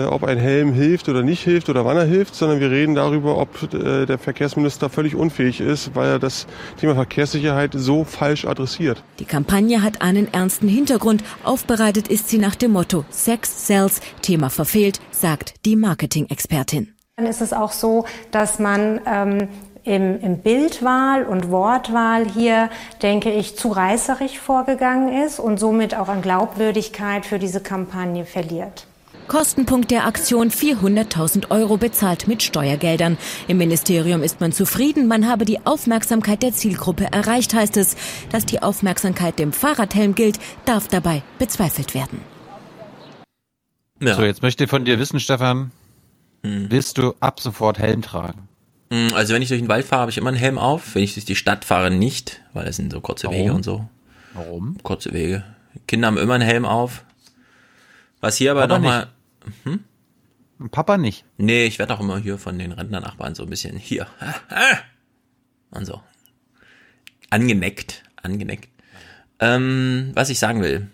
ob ein Helm hilft oder nicht hilft oder wann er hilft, sondern wir reden darüber, ob äh, der Verkehrsminister völlig unfähig ist, weil er das Thema Verkehrssicherheit so falsch adressiert. Die Kampagne hat einen ernsten Hintergrund. Aufbereitet ist sie nach dem Motto Sex sells, Thema verfehlt, sagt die Marketing-Expertin. Dann ist es auch so, dass man ähm, im, im Bildwahl und Wortwahl hier, denke ich, zu reißerig vorgegangen ist und somit auch an Glaubwürdigkeit für diese Kampagne verliert. Kostenpunkt der Aktion 400.000 Euro bezahlt mit Steuergeldern. Im Ministerium ist man zufrieden, man habe die Aufmerksamkeit der Zielgruppe erreicht, heißt es. Dass die Aufmerksamkeit dem Fahrradhelm gilt, darf dabei bezweifelt werden. Ja. So, jetzt möchte ich von dir wissen, Stefan, Hm. willst du ab sofort Helm tragen? Mm, Also wenn ich durch den Wald fahre, habe ich immer einen Helm auf. Wenn ich durch die Stadt fahre, nicht, weil es sind so kurze Warum? Wege und so. Warum? Kurze Wege. Kinder haben immer einen Helm auf. Was hier aber nochmal. Hm? Papa nicht. Nee, ich werde auch immer hier von den Rentnernachbarn so ein bisschen hier. Und so. Angeneckt. Angeneckt. Ähm, was ich sagen will.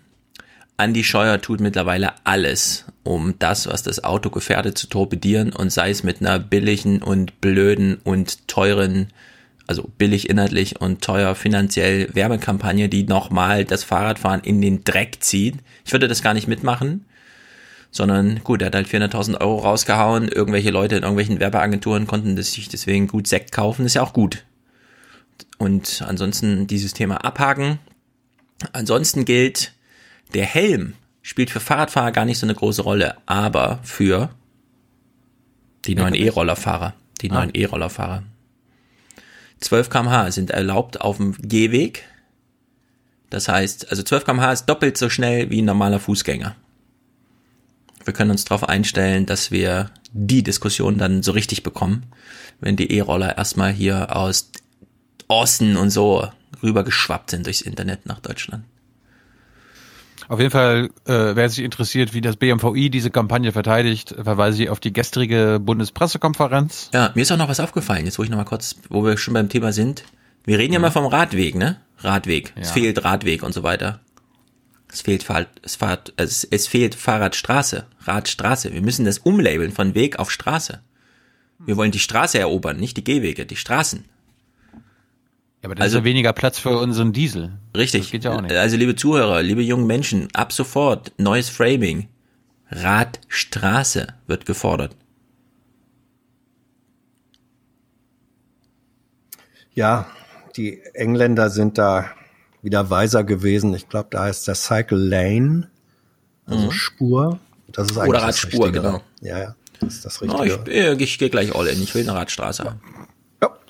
Andi Scheuer tut mittlerweile alles, um das, was das Auto gefährdet, zu torpedieren und sei es mit einer billigen und blöden und teuren, also billig inhaltlich und teuer finanziell Werbekampagne, die nochmal das Fahrradfahren in den Dreck zieht. Ich würde das gar nicht mitmachen, sondern gut, er hat halt 400.000 Euro rausgehauen, irgendwelche Leute in irgendwelchen Werbeagenturen konnten das sich deswegen gut Sekt kaufen, ist ja auch gut. Und ansonsten dieses Thema abhaken. Ansonsten gilt, der Helm spielt für Fahrradfahrer gar nicht so eine große Rolle, aber für die neuen E-Rollerfahrer, die neuen E-Rollerfahrer. 12 kmh sind erlaubt auf dem Gehweg. Das heißt, also 12 kmh ist doppelt so schnell wie ein normaler Fußgänger. Wir können uns darauf einstellen, dass wir die Diskussion dann so richtig bekommen, wenn die E-Roller erstmal hier aus Austin und so rübergeschwappt sind durchs Internet nach Deutschland. Auf jeden Fall, äh, wer sich interessiert, wie das BMVI diese Kampagne verteidigt, verweise ich auf die gestrige Bundespressekonferenz. Ja, mir ist auch noch was aufgefallen, jetzt wo ich noch mal kurz, wo wir schon beim Thema sind. Wir reden ja mal vom Radweg, ne? Radweg. Es Ja. fehlt Radweg und so weiter. Es fehlt, Fahr es, fahrt, es, es fehlt Fahrradstraße, Radstraße. Wir müssen das umlabeln von Weg auf Straße. Wir wollen die Straße erobern, nicht die Gehwege, die Straßen. Ja, aber da ist ja weniger Platz für unseren Diesel. Richtig. Das geht ja auch nicht. Also liebe Zuhörer, liebe jungen Menschen, ab sofort neues Framing. Radstraße wird gefordert. Ja, die Engländer sind da wieder weiser gewesen. Ich glaube, da heißt der Cycle Lane, also Mhm. Spur. Das ist eigentlich Oder das Radspur, Richtige. genau. Ja, ja, das ist das Oh, Richtige. ich äh, ich gehe gleich all in. Ich will eine Radstraße haben.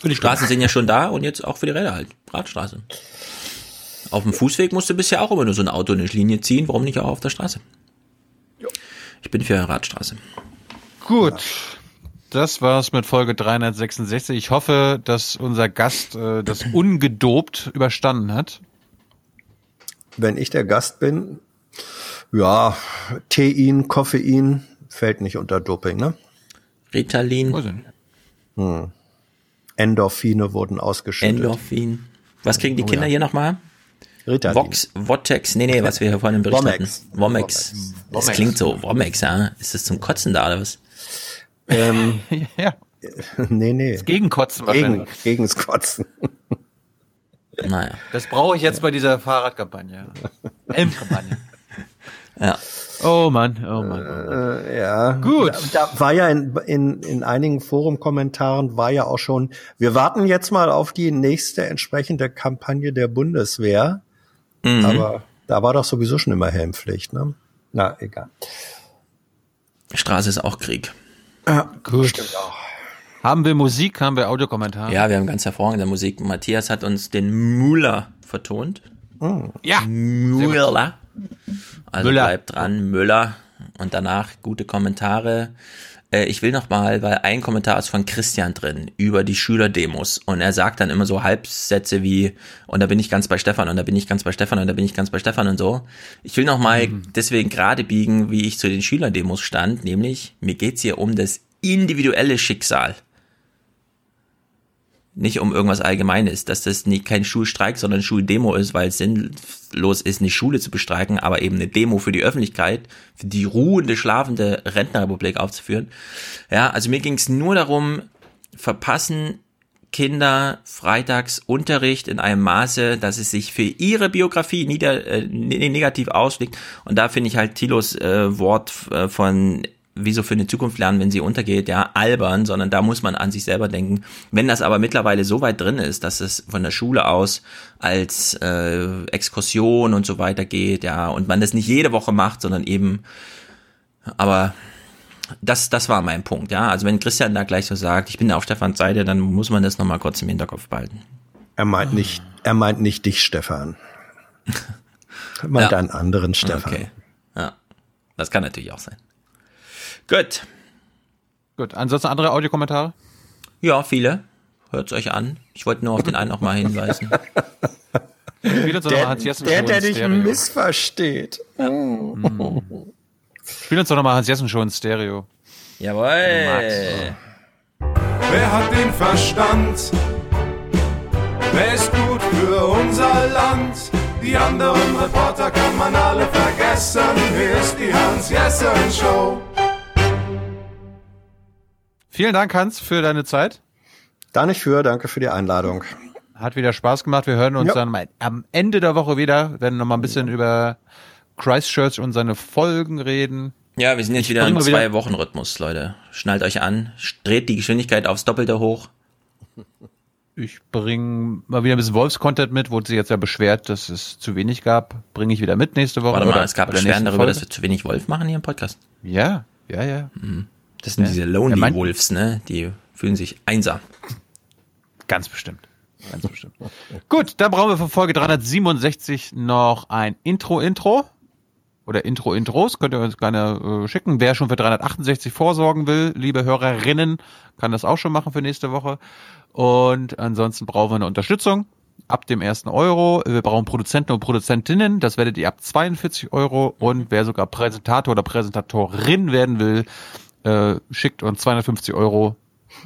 die Straßen sind ja schon da und jetzt auch für die Räder halt. Radstraße. Auf dem Fußweg musst du bisher auch immer nur so ein Auto eine Linie ziehen. Warum nicht auch auf der Straße? Ich bin für eine Radstraße. Gut. Das war's mit Folge 366. Ich hoffe, dass unser Gast äh, das ungedopt überstanden hat. Wenn ich der Gast bin, ja, Tein, Koffein fällt nicht unter Doping, ne? Ritalin. Hm. Endorphine wurden ausgeschüttet. Endorphin. Was kriegen die Oh Kinder ja. hier nochmal? Ritalin. Vox, Votex, nee, nee, was wir hier vorhin im Bericht Womex. hatten. Womex. Das Womex. klingt so, Womex, ja. Ist das zum Kotzen da oder was? Ähm, ja. Nee, nee. Das Gegenkotzen Gegen, wahrscheinlich. gegens Kotzen. Naja. Das brauche ich jetzt bei dieser Fahrradkampagne. Helmkampagne. Ja. Oh Mann, oh Mann. Äh, ja. Gut. Da, da war ja in, in, in einigen Forumkommentaren war ja auch schon, wir warten jetzt mal auf die nächste entsprechende Kampagne der Bundeswehr. Mhm. Aber da war doch sowieso schon immer Helmpflicht, ne? Na, egal. Straße ist auch Krieg. Ja, Gut. Haben wir Musik, haben wir Audiokommentare? Ja, wir haben ganz hervorragende Musik. Matthias hat uns den Müller vertont. Ja. Müller. Also Müller. bleibt dran, Müller. Und danach gute Kommentare. Äh, Ich will noch mal, weil ein Kommentar ist von Christian drin über die Schülerdemos und er sagt dann immer so Halbsätze wie und da bin ich ganz bei Stefan und da bin ich ganz bei Stefan und da bin ich ganz bei Stefan und so. Ich will noch mal deswegen gerade biegen, wie ich zu den Schülerdemos stand, nämlich mir geht's hier um das individuelle Schicksal nicht um irgendwas Allgemeines, dass das nicht kein Schulstreik, sondern Schuldemo ist, weil es sinnlos ist, eine Schule zu bestreiken, aber eben eine Demo für die Öffentlichkeit, für die ruhende, schlafende Rentnerrepublik aufzuführen. Ja, also mir ging es nur darum, verpassen Kinder freitags Unterricht in einem Maße, dass es sich für ihre Biografie nieder, äh, ne- negativ ausschlägt. Und da finde ich halt Thilos äh, Wort äh, von wieso für eine Zukunft lernen, wenn sie untergeht, ja, albern, sondern da muss man an sich selber denken. Wenn das aber mittlerweile so weit drin ist, dass es von der Schule aus als äh, Exkursion und so weiter geht, ja, und man das nicht jede Woche macht, sondern eben, aber das, das war mein Punkt, ja. Also wenn Christian da gleich so sagt, ich bin da auf Stefans Seite, dann muss man das nochmal kurz im Hinterkopf behalten. Er meint nicht, er meint nicht dich, Stefan. Er meint Ja. einen anderen Stefan. Okay. Ja. Das kann natürlich auch sein. Gut. Gut, ansonsten andere Audiokommentare? Ja, viele. Hört's euch an. Ich wollte nur auf den einen noch mal hinweisen. Spiel uns doch Der, nochmal Hans Jessen der, Show dich missversteht. Spiel uns doch nochmal Hans Jessen Show in Stereo. Jawohl. Wer hat den Verstand? Wer ist gut für unser Land? Die anderen Reporter kann man alle vergessen. Hier ist die Hans-Jessen-Show. Vielen Dank, Hans, für deine Zeit. Da nicht für, danke für die Einladung. Hat wieder Spaß gemacht. Wir hören uns Ja. dann mal am Ende der Woche wieder, werden nochmal ein bisschen über Christchurch und seine Folgen reden. Ja, wir sind jetzt Ich wieder im Zwei-Wochen-Rhythmus, Leute. Schnallt euch an, dreht die Geschwindigkeit aufs Doppelte hoch. Ich bringe mal wieder ein bisschen Wolfs-Content mit, wurde sich jetzt ja beschwert, dass es zu wenig gab. Bringe ich wieder mit nächste Woche. Warte mal, oder es gab Beschwerden darüber, Folge. dass wir zu wenig Wolf machen hier im Podcast. Ja, ja, ja. Das sind Ja. diese Lonely meint- Wolves, ne? Die fühlen sich einsam. Ganz bestimmt. Ganz bestimmt. Gut, dann brauchen wir für Folge 367 noch ein Intro-Intro. oder Intro-Intros könnt ihr uns gerne äh, schicken. Wer schon für 368 vorsorgen will, liebe Hörerinnen, kann das auch schon machen für nächste Woche. Und ansonsten brauchen wir eine Unterstützung ab dem ersten Euro. Wir brauchen Produzenten und Produzentinnen. Das werdet ihr ab 42 Euro. Und wer sogar Präsentator oder Präsentatorin werden will, äh, schickt uns 250 Euro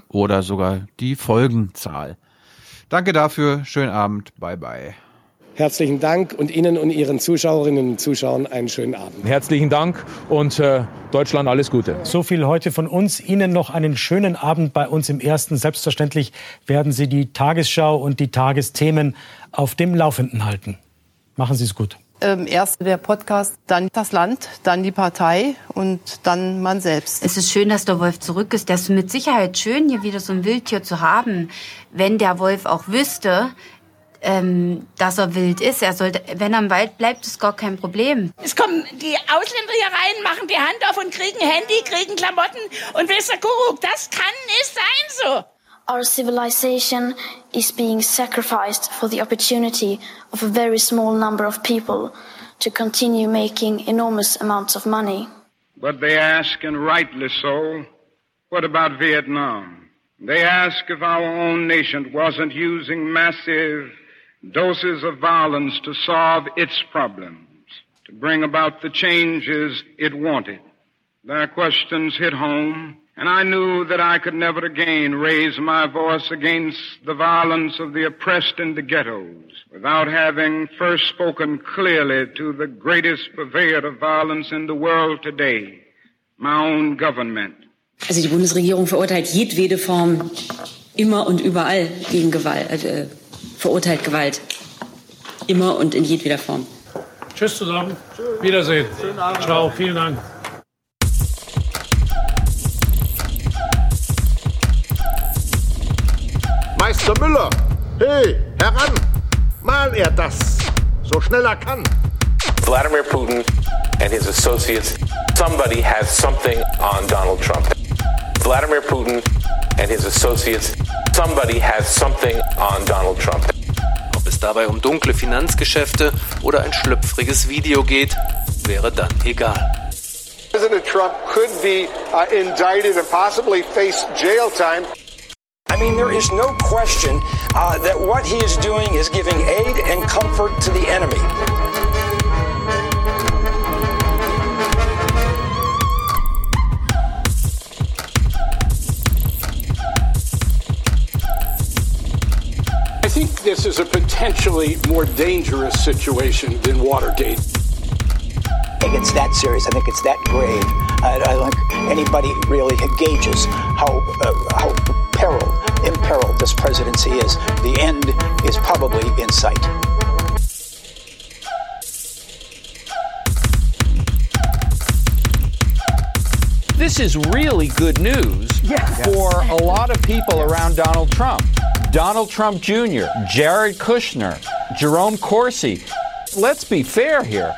oder sogar die Folgenzahl. Danke dafür. Schönen Abend. Bye bye. Herzlichen Dank und Ihnen und Ihren Zuschauerinnen und Zuschauern einen schönen Abend. Herzlichen Dank und äh, Deutschland alles Gute. So viel heute von uns. Ihnen noch einen schönen Abend bei uns im Ersten. Selbstverständlich werden Sie die Tagesschau und die Tagesthemen auf dem Laufenden halten. Machen Sie es gut. Ähm, erst der Podcast, dann das Land, dann die Partei und dann man selbst. Es ist schön, dass der Wolf zurück ist. Das ist mit Sicherheit schön, hier wieder so ein Wildtier zu haben. Wenn der Wolf auch wüsste, ähm, dass er wild ist. Er sollte, wenn er im Wald bleibt, ist gar kein Problem. Es kommen die Ausländer hier rein, machen die Hand auf und kriegen Handy, kriegen Klamotten und wisst Kuckuck, das kann nicht sein so. Our civilization is being sacrificed for the opportunity of a very small number of people to continue making enormous amounts of money. But they ask, and rightly so, what about Vietnam? They ask if our own nation wasn't using massive doses of violence to solve its problems, to bring about the changes it wanted. Their questions hit home, and I knew that I could never again raise my voice against the violence of the oppressed in the ghettos without having first spoken clearly to the greatest purveyor of violence in the world today, my own government. Also die Bundesregierung verurteilt jedwede Form immer und überall gegen Gewalt, äh, verurteilt Gewalt. Immer und in jedweder Form. Tschüss zusammen. Wiedersehen. Ciao. Vielen Dank. Meister Müller, hey, heran! Mal er das, so schnell er kann. Vladimir Putin and his associates, somebody has something on Donald Trump. Vladimir Putin and his associates, somebody has something on Donald Trump. Ob es dabei um dunkle Finanzgeschäfte oder ein schlüpfriges Video geht, wäre dann egal. President Trump could be uh, indicted and possibly face jail time. I mean, there is no question uh, that what he is doing is giving aid and comfort to the enemy. I think this is a potentially more dangerous situation than Watergate. I think it's that serious. I think it's that grave. I, I don't think anybody really gauges how uh, how peril, imperiled this presidency is. The end is probably in sight. This is really good news for a lot of people around Donald Trump. Donald Trump Jr., Jared Kushner, Jerome Corsi. Let's be fair here.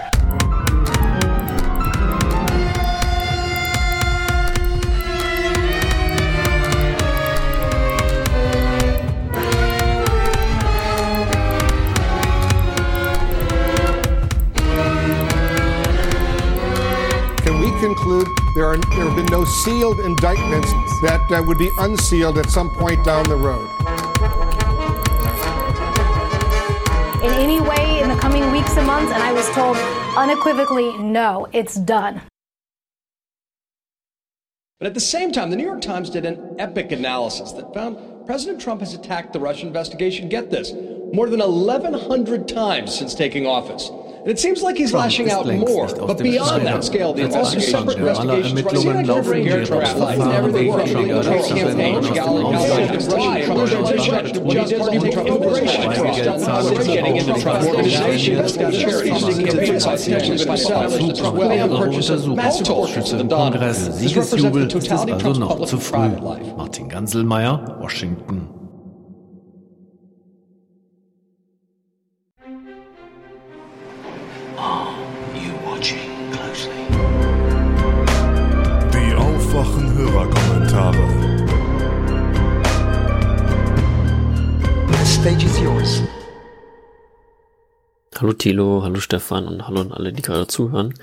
There, are, there have been no sealed indictments that uh, would be unsealed at some point down the road? in any way in the coming weeks and months? And I was told unequivocally, no, it's done. But at the same time, the New York Times did an epic analysis that found President Trump has attacked the Russia investigation, get this, more than 1,100 times since taking office. And it seems like he's Trump lashing out more. But beyond that scale, the separate investigations, Ermittlungen laufen to auf Verfahren wegen world, Trump legal Trump Gerichtsverfahren campaign, aus dem Kongress. Siegesjubel ist es also noch zu früh. Martin Ganselmeier, Washington. Stage is yours. Hallo Thilo, hallo Stefan und hallo an alle, die gerade zuhören.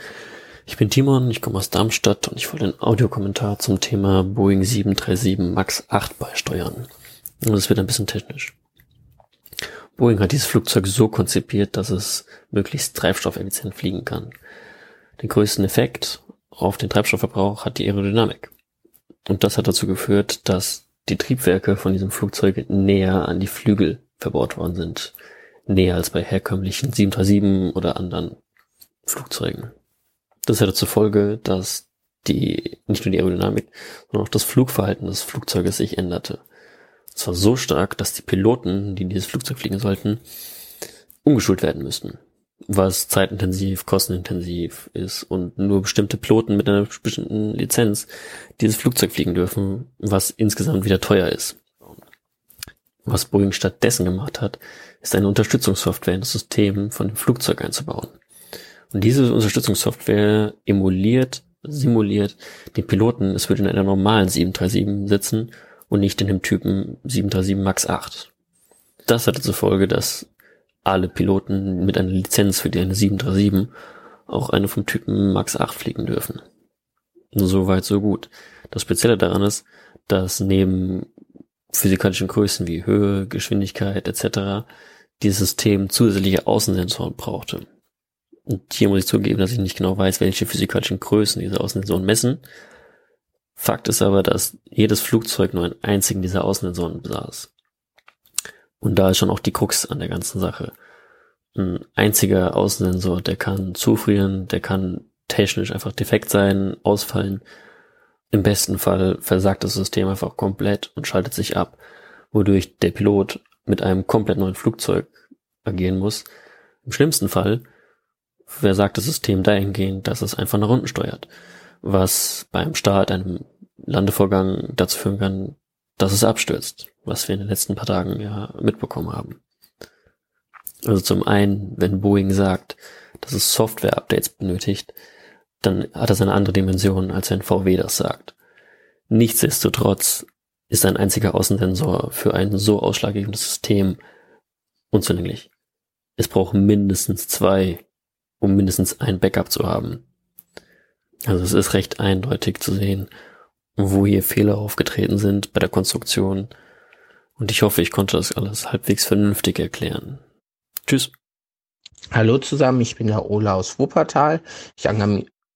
Ich bin Timon, ich komme aus Darmstadt und ich wollte einen Audiokommentar zum Thema Boeing 737 MAX 8 beisteuern. Und es wird ein bisschen technisch. Boeing hat dieses Flugzeug so konzipiert, dass es möglichst treibstoffeffizient fliegen kann. Den größten Effekt auf den Treibstoffverbrauch hat die Aerodynamik. Und das hat dazu geführt, dass die Triebwerke von diesem Flugzeug näher an die Flügel verbaut worden sind. Näher als bei herkömmlichen 737 oder anderen Flugzeugen. Das hatte zur Folge, dass die, nicht nur die Aerodynamik, sondern auch das Flugverhalten des Flugzeuges sich änderte. Es war so stark, dass die Piloten, die dieses Flugzeug fliegen sollten, umgeschult werden müssten. Was zeitintensiv, kostenintensiv ist und nur bestimmte Piloten mit einer bestimmten Lizenz dieses Flugzeug fliegen dürfen, was insgesamt wieder teuer ist. Was Boeing stattdessen gemacht hat, ist eine Unterstützungssoftware in das System von dem Flugzeug einzubauen. Und diese Unterstützungssoftware emuliert, simuliert den Piloten, es würde in einer normalen 737 sitzen und nicht in dem Typen 737 MAX 8. Das hatte zur Folge, dass alle Piloten mit einer Lizenz für die eine 737 auch eine vom Typen MAX 8 fliegen dürfen. So weit, so gut. Das Spezielle daran ist, dass neben physikalischen Größen wie Höhe, Geschwindigkeit etc. dieses System zusätzliche Außensensoren brauchte. Und hier muss ich zugeben, dass ich nicht genau weiß, welche physikalischen Größen diese Außensensoren messen. Fakt ist aber, dass jedes Flugzeug nur einen einzigen dieser Außensensoren besaß. Und da ist schon auch die Krux an der ganzen Sache. Ein einziger Außensensor, der kann zufrieren, der kann technisch einfach defekt sein, ausfallen. Im besten Fall versagt das System einfach komplett und schaltet sich ab, wodurch der Pilot mit einem komplett neuen Flugzeug agieren muss. Im schlimmsten Fall versagt das System dahingehend, dass es einfach nach unten steuert, was beim Start einem Landevorgang dazu führen kann, dass es abstürzt, was wir in den letzten paar Tagen ja mitbekommen haben. Also zum einen, wenn Boeing sagt, dass es Software-Updates benötigt, dann hat das eine andere Dimension, als wenn VW das sagt. Nichtsdestotrotz ist ein einziger Außensensor für ein so ausschlaggebendes System unzulänglich. Es braucht mindestens zwei, um mindestens ein Backup zu haben. Also es ist recht eindeutig zu sehen, wo hier Fehler aufgetreten sind bei der Konstruktion. Und ich hoffe, ich konnte das alles halbwegs vernünftig erklären. Tschüss. Hallo zusammen, ich bin der Ola aus Wuppertal. Ich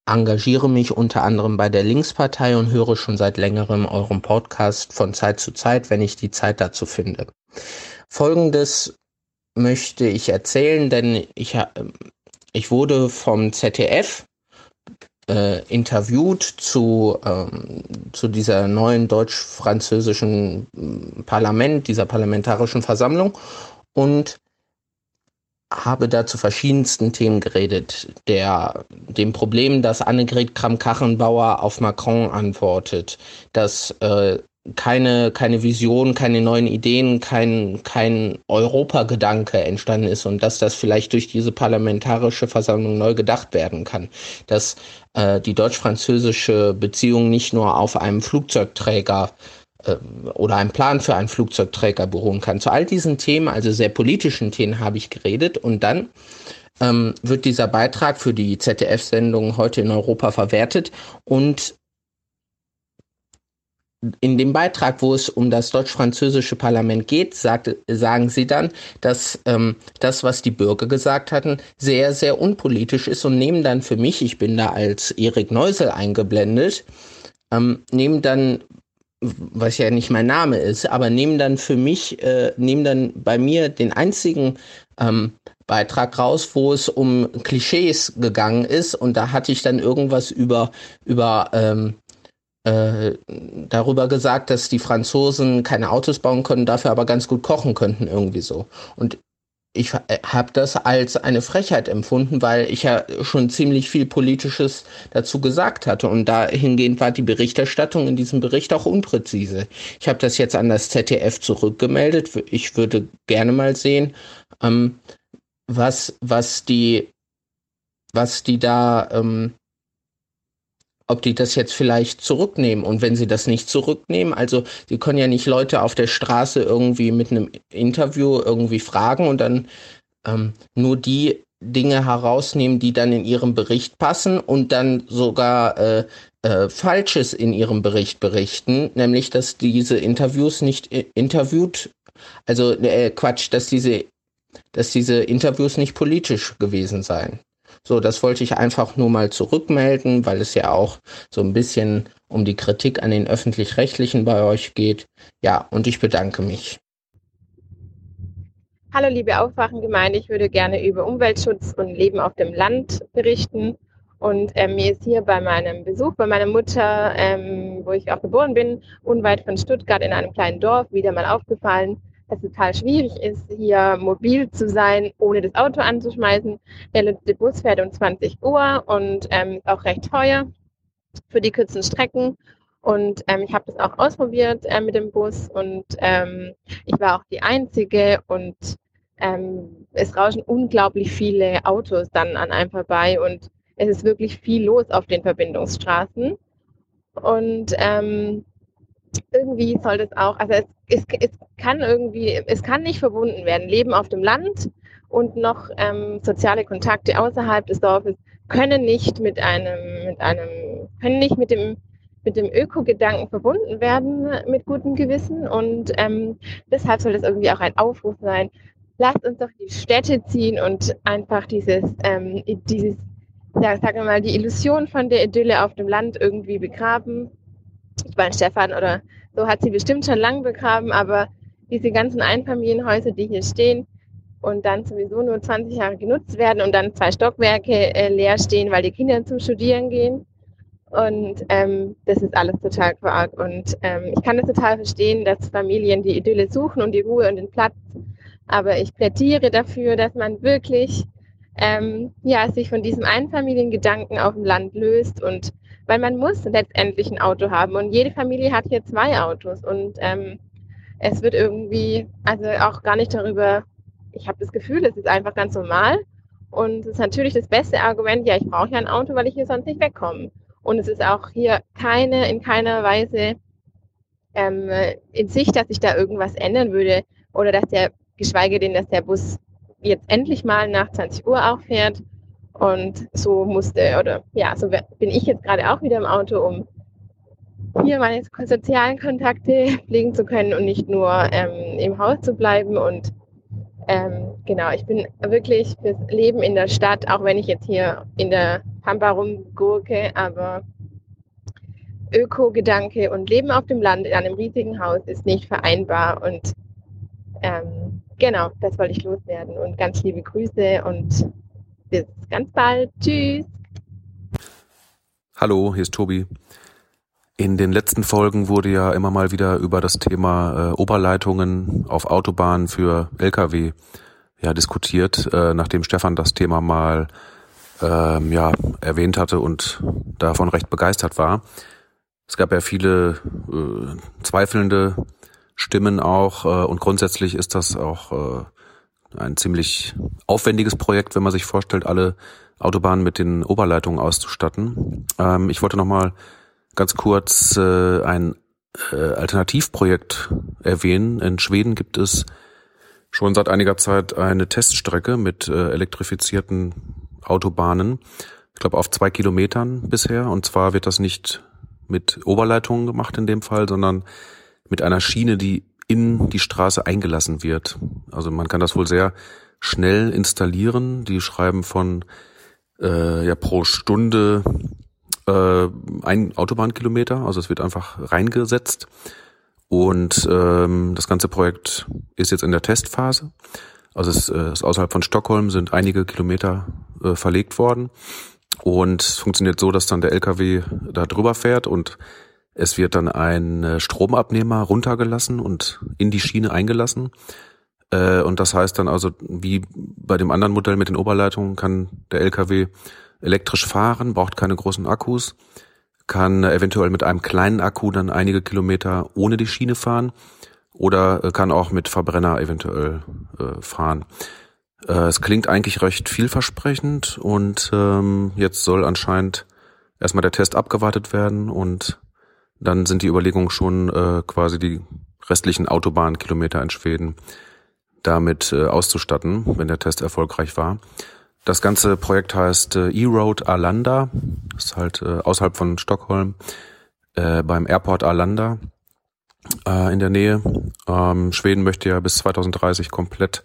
engagiere mich unter anderem bei der Linkspartei und höre schon seit längerem euren Podcast von Zeit zu Zeit, wenn ich die Zeit dazu finde. Folgendes möchte ich erzählen, denn ich, ich wurde vom ZDF äh, interviewt zu, ähm, zu dieser neuen deutsch-französischen hm, Parlament, dieser parlamentarischen Versammlung und habe da zu verschiedensten Themen geredet. Der, dem Problem, dass Annegret Kramp-Karrenbauer auf Macron antwortet, dass äh, keine, keine Vision, keine neuen Ideen, kein, kein Europagedanke entstanden ist und dass das vielleicht durch diese parlamentarische Versammlung neu gedacht werden kann. Dass äh, die deutsch-französische Beziehung nicht nur auf einem Flugzeugträger oder einem Plan für einen Flugzeugträger beruhen kann. Zu all diesen Themen, also sehr politischen Themen, habe ich geredet und dann ähm, wird dieser Beitrag für die ZDF-Sendung heute in Europa verwertet und in dem Beitrag, wo es um das deutsch-französische Parlament geht, sagt, sagen sie dann, dass ähm, das, was die Bürger gesagt hatten, sehr, sehr unpolitisch ist und nehmen dann für mich, ich bin da als Erik Neusel eingeblendet, ähm, nehmen dann was ja nicht mein Name ist, aber nehmen dann für mich, äh, nehmen dann bei mir den einzigen ähm, Beitrag raus, wo es um Klischees gegangen ist und da hatte ich dann irgendwas über über ähm, äh, darüber gesagt, dass die Franzosen keine Autos bauen können, dafür aber ganz gut kochen könnten irgendwie so. Und ich äh, habe das als eine Frechheit empfunden, weil ich ja schon ziemlich viel Politisches dazu gesagt hatte. Und dahingehend war die Berichterstattung in diesem Bericht auch unpräzise. Ich habe das jetzt an das ZDF zurückgemeldet. Ich würde gerne mal sehen, ähm, was, was die, was die da ähm, ob die das jetzt vielleicht zurücknehmen. Und wenn sie das nicht zurücknehmen, also sie können ja nicht Leute auf der Straße irgendwie mit einem Interview irgendwie fragen und dann ähm, nur die Dinge herausnehmen, die dann in ihrem Bericht passen und dann sogar äh, äh, Falsches in ihrem Bericht berichten, nämlich dass diese Interviews nicht äh, interviewt, also äh, Quatsch, dass diese, dass diese Interviews nicht politisch gewesen seien. So, das wollte ich einfach nur mal zurückmelden, weil es ja auch so ein bisschen um die Kritik an den öffentlich-rechtlichen bei euch geht. Ja, und ich bedanke mich. Hallo liebe Aufwachengemeinde, ich würde gerne über Umweltschutz und Leben auf dem Land berichten. Und ähm, mir ist hier bei meinem Besuch bei meiner Mutter, ähm, wo ich auch geboren bin, unweit von Stuttgart in einem kleinen Dorf, wieder mal aufgefallen, es total schwierig ist, hier mobil zu sein, ohne das Auto anzuschmeißen. Der letzte Bus fährt um 20 Uhr und ähm, ist auch recht teuer für die kurzen Strecken. Und ähm, ich habe das auch ausprobiert äh, mit dem Bus und ähm, ich war auch die Einzige und ähm, es rauschen unglaublich viele Autos dann an einem vorbei und es ist wirklich viel los auf den Verbindungsstraßen. Und ähm, irgendwie soll das auch, also es, es, es kann irgendwie, es kann nicht verbunden werden. Leben auf dem Land und noch ähm, soziale Kontakte außerhalb des Dorfes können nicht mit einem, mit einem, können nicht mit dem mit dem Öko-Gedanken verbunden werden mit gutem Gewissen und ähm, deshalb soll das irgendwie auch ein Aufruf sein. Lasst uns doch die Städte ziehen und einfach dieses, ähm, dieses, ja, sagen wir mal, die Illusion von der Idylle auf dem Land irgendwie begraben ich meine, Stefan oder so hat sie bestimmt schon lang begraben, aber diese ganzen Einfamilienhäuser, die hier stehen und dann sowieso nur 20 Jahre genutzt werden und dann zwei Stockwerke äh, leer stehen, weil die Kinder zum Studieren gehen. Und ähm, das ist alles total quark. Und ähm, ich kann das total verstehen, dass Familien die Idylle suchen und die Ruhe und den Platz. Aber ich plädiere dafür, dass man wirklich ähm, ja, sich von diesem Einfamiliengedanken auf dem Land löst und weil man muss letztendlich ein Auto haben und jede Familie hat hier zwei Autos und ähm, es wird irgendwie, also auch gar nicht darüber, ich habe das Gefühl, es ist einfach ganz normal und es ist natürlich das beste Argument, ja, ich brauche ja ein Auto, weil ich hier sonst nicht wegkomme. Und es ist auch hier keine, in keiner Weise ähm, in Sicht, dass sich da irgendwas ändern würde oder dass der, geschweige denn, dass der Bus jetzt endlich mal nach 20 Uhr auch fährt und so musste, oder ja, so bin ich jetzt gerade auch wieder im Auto, um hier meine sozialen Kontakte pflegen zu können und nicht nur ähm, im Haus zu bleiben. Und ähm, genau, ich bin wirklich fürs Leben in der Stadt, auch wenn ich jetzt hier in der Pampa rumgurke, aber Öko-Gedanke und Leben auf dem Land in einem riesigen Haus ist nicht vereinbar. Und ähm, genau, das wollte ich loswerden. Und ganz liebe Grüße und bis ganz bald. Tschüss. Hallo, hier ist Tobi. In den letzten Folgen wurde ja immer mal wieder über das Thema äh, Oberleitungen auf Autobahnen für Lkw ja diskutiert, äh, nachdem Stefan das Thema mal ähm, ja erwähnt hatte und davon recht begeistert war. Es gab ja viele äh, zweifelnde Stimmen auch äh, und grundsätzlich ist das auch äh, ein ziemlich aufwendiges Projekt, wenn man sich vorstellt, alle Autobahnen mit den Oberleitungen auszustatten. Ähm, ich wollte noch mal ganz kurz äh, ein äh, Alternativprojekt erwähnen. In Schweden gibt es schon seit einiger Zeit eine Teststrecke mit äh, elektrifizierten Autobahnen. Ich glaube auf zwei Kilometern bisher. Und zwar wird das nicht mit Oberleitungen gemacht in dem Fall, sondern mit einer Schiene, die in die Straße eingelassen wird. Also man kann das wohl sehr schnell installieren. Die schreiben von äh, ja pro Stunde äh, ein Autobahnkilometer. Also es wird einfach reingesetzt. Und ähm, das ganze Projekt ist jetzt in der Testphase. Also es äh, ist außerhalb von Stockholm sind einige Kilometer äh, verlegt worden. Und es funktioniert so, dass dann der LKW da drüber fährt und es wird dann ein äh, Stromabnehmer runtergelassen und in die Schiene eingelassen. Äh, und das heißt dann also, wie bei dem anderen Modell mit den Oberleitungen, kann der LKW elektrisch fahren, braucht keine großen Akkus, kann eventuell mit einem kleinen Akku dann einige Kilometer ohne die Schiene fahren oder äh, kann auch mit Verbrenner eventuell fahren. Es klingt eigentlich recht vielversprechend und ähm, jetzt soll anscheinend erstmal der Test abgewartet werden und dann sind die Überlegungen schon äh, quasi die restlichen Autobahnkilometer in Schweden damit äh, auszustatten, wenn der Test erfolgreich war. Das ganze Projekt heißt äh, E-Road Arlanda. Ist halt äh, außerhalb von Stockholm äh, beim Airport Arlanda äh, in der Nähe. Ähm, Schweden möchte ja bis 2030 komplett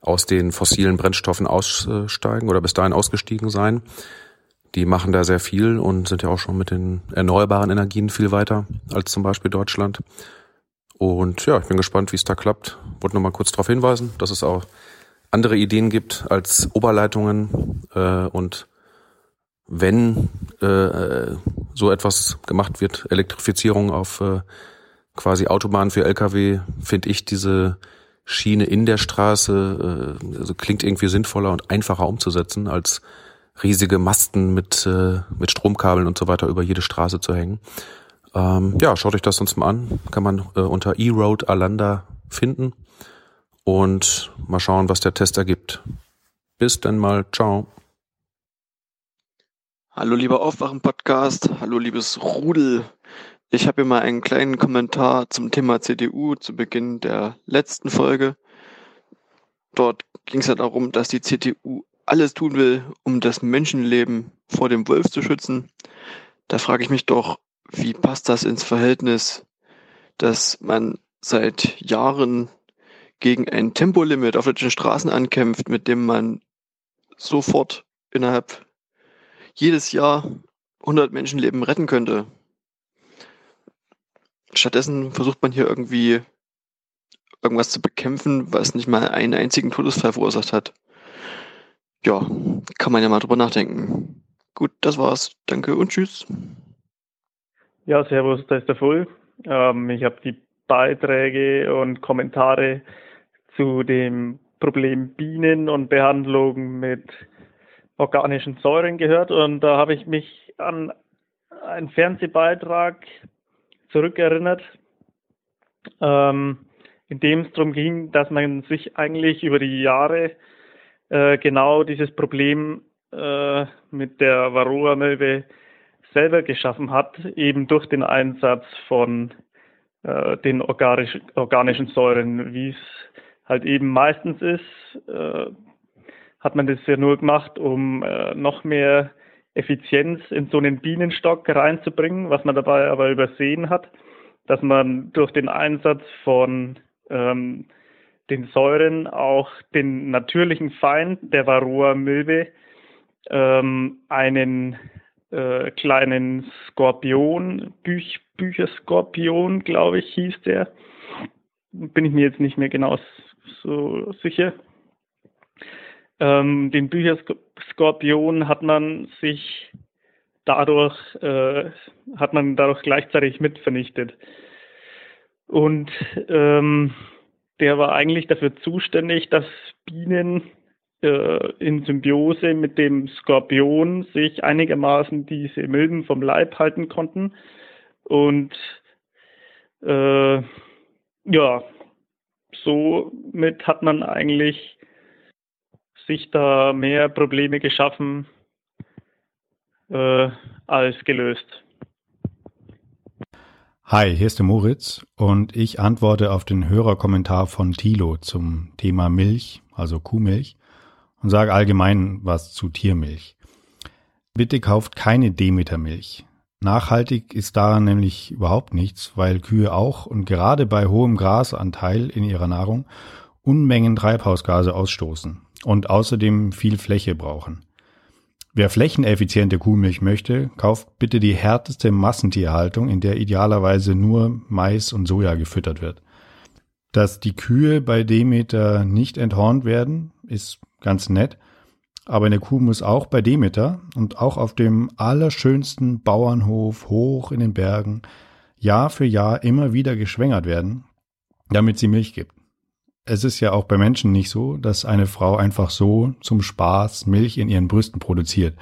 aus den fossilen Brennstoffen aussteigen oder bis dahin ausgestiegen sein. Die machen da sehr viel und sind ja auch schon mit den erneuerbaren Energien viel weiter als zum Beispiel Deutschland. Und ja, ich bin gespannt, wie es da klappt. Wollte nur mal kurz darauf hinweisen, dass es auch andere Ideen gibt als Oberleitungen äh, und wenn äh, so etwas gemacht wird, Elektrifizierung auf äh, quasi Autobahn für Lkw, finde ich diese Schiene in der Straße äh, also klingt irgendwie sinnvoller und einfacher umzusetzen, als riesige Masten mit, äh, mit Stromkabeln und so weiter über jede Straße zu hängen. Ähm, ja, schaut euch das sonst mal an. Kann man äh, unter E-Road Alanda finden. Und mal schauen, was der Test ergibt. Bis dann mal. Ciao. Hallo lieber Aufwachen-Podcast. Hallo liebes Rudel. Ich habe hier mal einen kleinen Kommentar zum Thema CDU zu Beginn der letzten Folge. Dort ging es ja darum, dass die CDU alles tun will, um das Menschenleben vor dem Wolf zu schützen. Da frage ich mich doch, wie passt das ins Verhältnis, dass man seit Jahren gegen ein Tempolimit auf deutschen Straßen ankämpft, mit dem man sofort innerhalb jedes Jahr 100 Menschenleben retten könnte. Stattdessen versucht man hier irgendwie irgendwas zu bekämpfen, was nicht mal einen einzigen Todesfall verursacht hat. Ja, kann man ja mal drüber nachdenken. Gut, das war's. Danke und tschüss. Ja, servus, da ist der Full. Ähm, ich habe die Beiträge und Kommentare zu dem Problem Bienen und Behandlung mit organischen Säuren gehört und da habe ich mich an einen Fernsehbeitrag zurückerinnert, ähm, in dem es darum ging, dass man sich eigentlich über die Jahre äh, genau dieses Problem äh, mit der Varroa-Milbe selber geschaffen hat, eben durch den Einsatz von äh, den organisch, organischen Säuren, wie es halt eben meistens ist, äh, hat man das ja nur gemacht, um äh, noch mehr Effizienz in so einen Bienenstock reinzubringen, was man dabei aber übersehen hat, dass man durch den Einsatz von ähm, den Säuren auch den natürlichen Feind der Varroa-Milbe, ähm, einen äh, kleinen Skorpion, Büch, Bücherskorpion, glaube ich, hieß der. Bin ich mir jetzt nicht mehr genau so sicher. Ähm, den Bücherskorpion hat man sich dadurch, äh, hat man dadurch gleichzeitig mit vernichtet. Und ähm, der war eigentlich dafür zuständig, dass Bienen äh, in Symbiose mit dem Skorpion sich einigermaßen diese Milben vom Leib halten konnten. Und äh, ja, somit hat man eigentlich sich da mehr Probleme geschaffen äh, als gelöst. Hi, hier ist der Moritz und ich antworte auf den Hörerkommentar von Thilo zum Thema Milch, also Kuhmilch, und sage allgemein was zu Tiermilch. Bitte kauft keine Demetermilch. Nachhaltig ist daran nämlich überhaupt nichts, weil Kühe auch und gerade bei hohem Grasanteil in ihrer Nahrung Unmengen Treibhausgase ausstoßen und außerdem viel Fläche brauchen. Wer flächeneffiziente Kuhmilch möchte, kauft bitte die härteste Massentierhaltung, in der idealerweise nur Mais und Soja gefüttert wird. Dass die Kühe bei Demeter nicht enthornt werden, ist ganz nett, aber eine Kuh muss auch bei Demeter und auch auf dem allerschönsten Bauernhof hoch in den Bergen Jahr für Jahr immer wieder geschwängert werden, damit sie Milch gibt es ist ja auch bei Menschen nicht so, dass eine Frau einfach so zum Spaß Milch in ihren Brüsten produziert.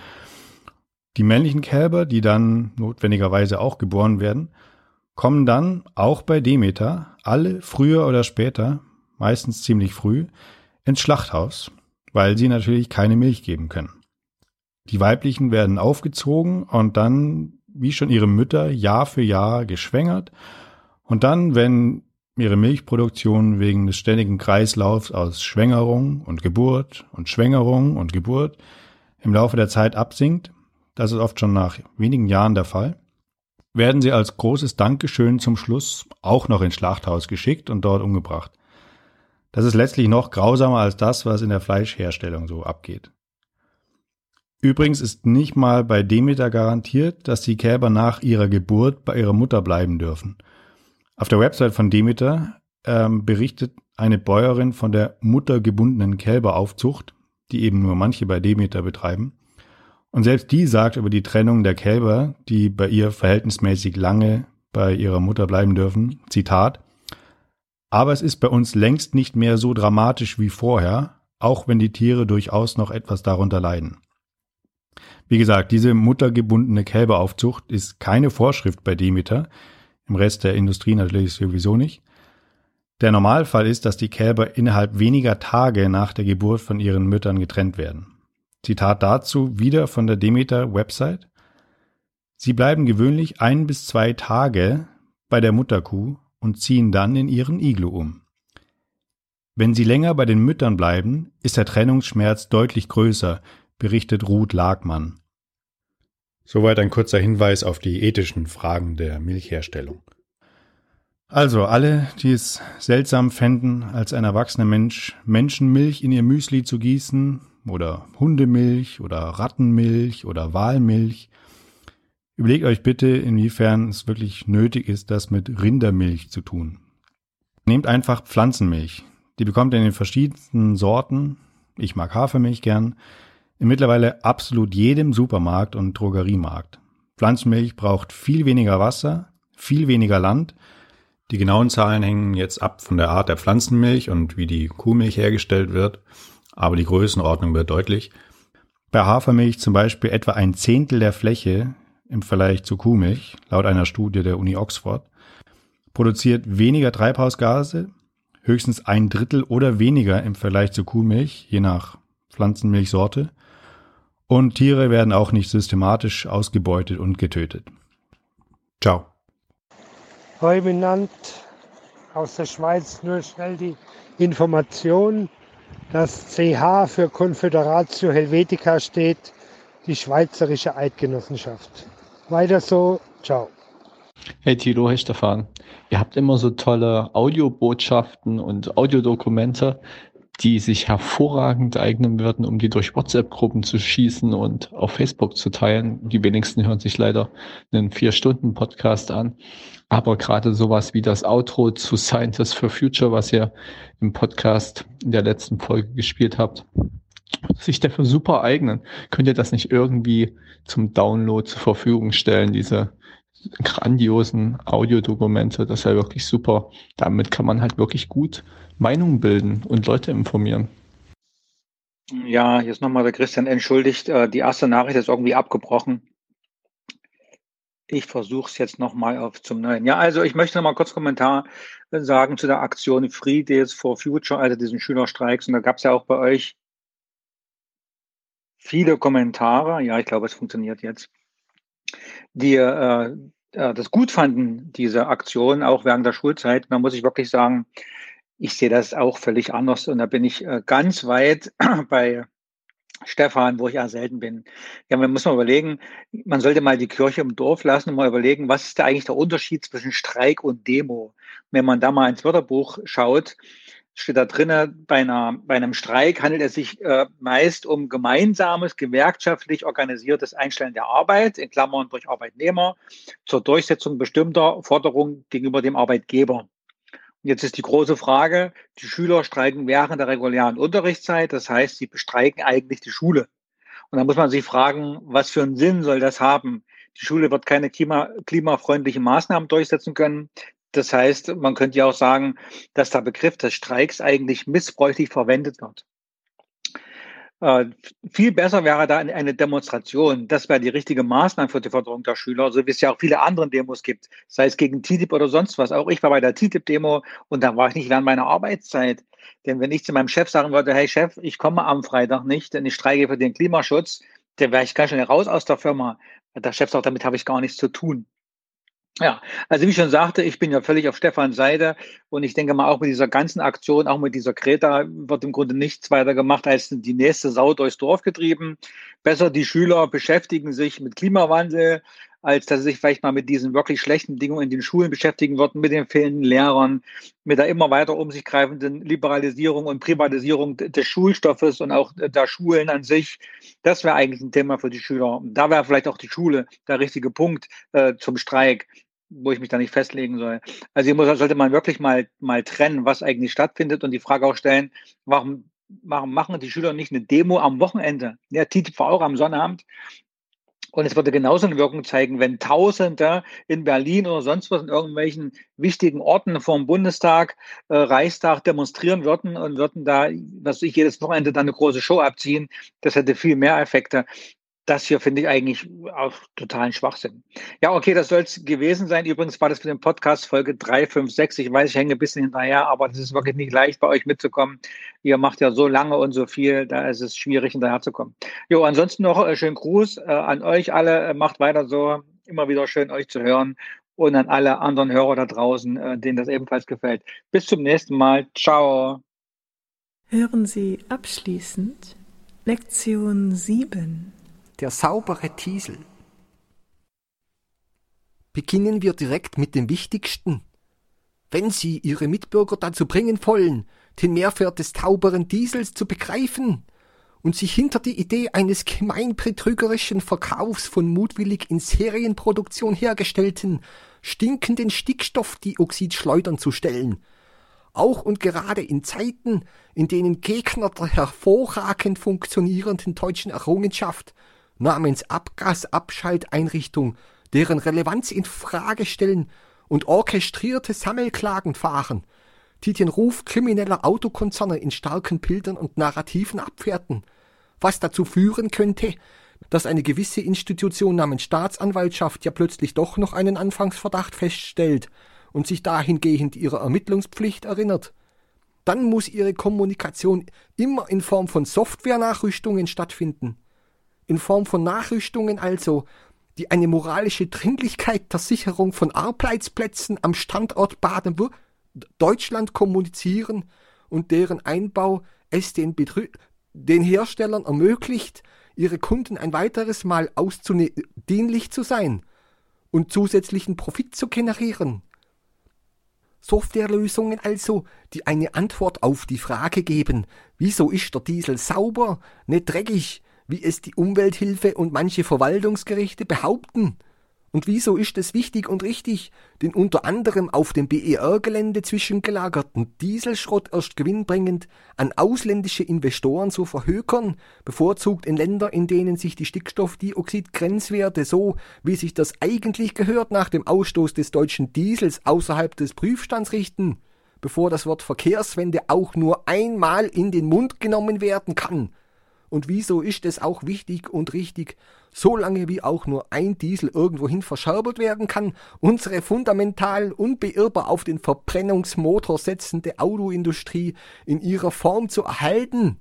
Die männlichen Kälber, die dann notwendigerweise auch geboren werden, kommen dann auch bei Demeter alle früher oder später, meistens ziemlich früh, ins Schlachthaus, weil sie natürlich keine Milch geben können. Die weiblichen werden aufgezogen und dann, wie schon ihre Mütter, Jahr für Jahr geschwängert. Und dann, wenn ihre Milchproduktion wegen des ständigen Kreislaufs aus Schwängerung und Geburt und Schwängerung und Geburt im Laufe der Zeit absinkt, das ist oft schon nach wenigen Jahren der Fall, werden sie als großes Dankeschön zum Schluss auch noch ins Schlachthaus geschickt und dort umgebracht. Das ist letztlich noch grausamer als das, was in der Fleischherstellung so abgeht. Übrigens ist nicht mal bei Demeter garantiert, dass die Kälber nach ihrer Geburt bei ihrer Mutter bleiben dürfen. Auf der Website von Demeter ähm, berichtet eine Bäuerin von der muttergebundenen Kälberaufzucht, die eben nur manche bei Demeter betreiben. Und selbst die sagt über die Trennung der Kälber, die bei ihr verhältnismäßig lange bei ihrer Mutter bleiben dürfen, Zitat, aber es ist bei uns längst nicht mehr so dramatisch wie vorher, auch wenn die Tiere durchaus noch etwas darunter leiden. Wie gesagt, diese muttergebundene Kälberaufzucht ist keine Vorschrift bei Demeter, im Rest der Industrie natürlich sowieso nicht. Der Normalfall ist, dass die Kälber innerhalb weniger Tage nach der Geburt von ihren Müttern getrennt werden. Zitat dazu wieder von der Demeter Website. Sie bleiben gewöhnlich ein bis zwei Tage bei der Mutterkuh und ziehen dann in ihren Iglu um. Wenn sie länger bei den Müttern bleiben, ist der Trennungsschmerz deutlich größer, berichtet Ruth Lagmann. Soweit ein kurzer Hinweis auf die ethischen Fragen der Milchherstellung. Also alle, die es seltsam fänden, als ein erwachsener Mensch Menschenmilch in ihr Müsli zu gießen, oder Hundemilch oder Rattenmilch oder Walmilch, überlegt euch bitte, inwiefern es wirklich nötig ist, das mit Rindermilch zu tun. Nehmt einfach Pflanzenmilch. Die bekommt ihr in den verschiedensten Sorten. Ich mag Hafermilch gern in mittlerweile absolut jedem Supermarkt und Drogeriemarkt. Pflanzenmilch braucht viel weniger Wasser, viel weniger Land. Die genauen Zahlen hängen jetzt ab von der Art der Pflanzenmilch und wie die Kuhmilch hergestellt wird, aber die Größenordnung wird deutlich. Bei Hafermilch zum Beispiel etwa ein Zehntel der Fläche im Vergleich zu Kuhmilch, laut einer Studie der Uni Oxford, produziert weniger Treibhausgase, höchstens ein Drittel oder weniger im Vergleich zu Kuhmilch, je nach Pflanzenmilchsorte. Und Tiere werden auch nicht systematisch ausgebeutet und getötet. Ciao. Hoi benannt aus der Schweiz nur schnell die Information, dass CH für Confederatio Helvetica steht, die Schweizerische Eidgenossenschaft. Weiter so, ciao. Hey Tilo, hey Stefan. Ihr habt immer so tolle Audiobotschaften und Audiodokumente die sich hervorragend eignen würden, um die durch WhatsApp-Gruppen zu schießen und auf Facebook zu teilen. Die wenigsten hören sich leider einen Vier-Stunden-Podcast an. Aber gerade sowas wie das Outro zu Scientists for Future, was ihr im Podcast in der letzten Folge gespielt habt, sich dafür super eignen. Könnt ihr das nicht irgendwie zum Download zur Verfügung stellen, diese grandiosen Audiodokumente? Das wäre wirklich super. Damit kann man halt wirklich gut Meinung bilden und Leute informieren. Ja, jetzt nochmal der Christian entschuldigt. Äh, die erste Nachricht ist irgendwie abgebrochen. Ich versuche es jetzt nochmal auf zum Neuen. Ja, also ich möchte nochmal kurz Kommentar sagen zu der Aktion Fridays for Future, also diesen Schülerstreiks. Und da gab es ja auch bei euch viele Kommentare. Ja, ich glaube, es funktioniert jetzt. Die äh, äh das gut fanden, diese Aktion, auch während der Schulzeit. Da muss ich wirklich sagen, ich sehe das auch völlig anders und da bin ich äh, ganz weit bei Stefan, wo ich ja selten bin. Ja, man muss mal überlegen, man sollte mal die Kirche im Dorf lassen und mal überlegen, was ist da eigentlich der Unterschied zwischen Streik und Demo? Wenn man da mal ins Wörterbuch schaut, steht da drinnen, bei, einer, bei einem Streik handelt es sich äh, meist um gemeinsames, gewerkschaftlich organisiertes Einstellen der Arbeit, in Klammern durch Arbeitnehmer, zur Durchsetzung bestimmter Forderungen gegenüber dem Arbeitgeber. Jetzt ist die große Frage, die Schüler streiken während der regulären Unterrichtszeit, das heißt, sie bestreiken eigentlich die Schule. Und da muss man sich fragen, was für einen Sinn soll das haben? Die Schule wird keine klima, klimafreundlichen Maßnahmen durchsetzen können. Das heißt, man könnte ja auch sagen, dass der Begriff des Streiks eigentlich missbräuchlich verwendet wird. Äh, viel besser wäre da eine Demonstration. Das wäre die richtige Maßnahme für die Förderung der Schüler, so wie es ja auch viele andere Demos gibt, sei es gegen TTIP oder sonst was. Auch ich war bei der TTIP-Demo und da war ich nicht während meiner Arbeitszeit. Denn wenn ich zu meinem Chef sagen würde, hey Chef, ich komme am Freitag nicht, denn ich streike für den Klimaschutz, dann wäre ich ganz schnell raus aus der Firma. Der Chef sagt, damit habe ich gar nichts zu tun. Ja, also wie ich schon sagte, ich bin ja völlig auf Stefans Seite und ich denke mal auch mit dieser ganzen Aktion, auch mit dieser Kreta wird im Grunde nichts weiter gemacht, als die nächste Sau durchs Dorf getrieben. Besser die Schüler beschäftigen sich mit Klimawandel, als dass sie sich vielleicht mal mit diesen wirklich schlechten Bedingungen in den Schulen beschäftigen würden, mit den fehlenden Lehrern, mit der immer weiter um sich greifenden Liberalisierung und Privatisierung des Schulstoffes und auch der Schulen an sich. Das wäre eigentlich ein Thema für die Schüler. Da wäre vielleicht auch die Schule der richtige Punkt äh, zum Streik wo ich mich da nicht festlegen soll. Also hier muss, sollte man wirklich mal, mal trennen, was eigentlich stattfindet und die Frage auch stellen, warum, warum machen die Schüler nicht eine Demo am Wochenende? Ja, TTV auch am Sonnabend. Und es würde genauso eine Wirkung zeigen, wenn Tausende in Berlin oder sonst was in irgendwelchen wichtigen Orten vor dem Bundestag, äh, Reichstag demonstrieren würden und würden da, was ich jedes Wochenende dann eine große Show abziehen. Das hätte viel mehr Effekte das hier finde ich eigentlich auch totalen Schwachsinn. Ja, okay, das soll es gewesen sein. Übrigens war das für den Podcast Folge 356. Ich weiß, ich hänge ein bisschen hinterher, aber das ist wirklich nicht leicht, bei euch mitzukommen. Ihr macht ja so lange und so viel, da ist es schwierig, hinterherzukommen. Jo, ansonsten noch äh, schönen Gruß äh, an euch alle. Äh, macht weiter so. Immer wieder schön, euch zu hören. Und an alle anderen Hörer da draußen, äh, denen das ebenfalls gefällt. Bis zum nächsten Mal. Ciao. Hören Sie abschließend Lektion 7 der saubere Diesel. Beginnen wir direkt mit dem Wichtigsten. Wenn Sie Ihre Mitbürger dazu bringen wollen, den Mehrwert des sauberen Diesels zu begreifen und sich hinter die Idee eines gemeinbetrügerischen Verkaufs von mutwillig in Serienproduktion hergestellten, stinkenden Stickstoffdioxidschleudern zu stellen, auch und gerade in Zeiten, in denen Gegner der hervorragend funktionierenden deutschen Errungenschaft namens Abgasabschalteinrichtung deren Relevanz in Frage stellen und orchestrierte Sammelklagen fahren, die den Ruf krimineller Autokonzerne in starken Bildern und Narrativen abwerten, was dazu führen könnte, dass eine gewisse Institution namens Staatsanwaltschaft ja plötzlich doch noch einen Anfangsverdacht feststellt und sich dahingehend ihrer Ermittlungspflicht erinnert. Dann muss ihre Kommunikation immer in Form von Softwarenachrüstungen stattfinden in Form von Nachrüstungen also, die eine moralische Dringlichkeit der Sicherung von Arbeitsplätzen am Standort Baden-Württemberg Deutschland kommunizieren und deren Einbau es den, Betrü den Herstellern ermöglicht, ihre Kunden ein weiteres Mal dienlich zu sein und zusätzlichen Profit zu generieren. Softwarelösungen also, die eine Antwort auf die Frage geben, wieso ist der Diesel sauber, nicht dreckig, wie es die Umwelthilfe und manche Verwaltungsgerichte behaupten. Und wieso ist es wichtig und richtig, den unter anderem auf dem BER-Gelände zwischengelagerten Dieselschrott erst gewinnbringend an ausländische Investoren zu verhökern, bevorzugt in Länder, in denen sich die Stickstoffdioxid-Grenzwerte so, wie sich das eigentlich gehört, nach dem Ausstoß des deutschen Diesels außerhalb des Prüfstands richten, bevor das Wort Verkehrswende auch nur einmal in den Mund genommen werden kann und wieso ist es auch wichtig und richtig, solange wie auch nur ein Diesel irgendwohin verscherbelt werden kann, unsere fundamental unbeirrbar auf den Verbrennungsmotor setzende Autoindustrie in ihrer Form zu erhalten,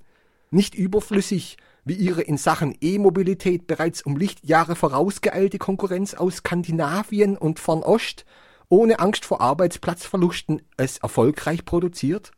nicht überflüssig, wie ihre in Sachen E-Mobilität bereits um Lichtjahre vorausgeeilte Konkurrenz aus Skandinavien und Fernost ohne Angst vor Arbeitsplatzverlusten es erfolgreich produziert?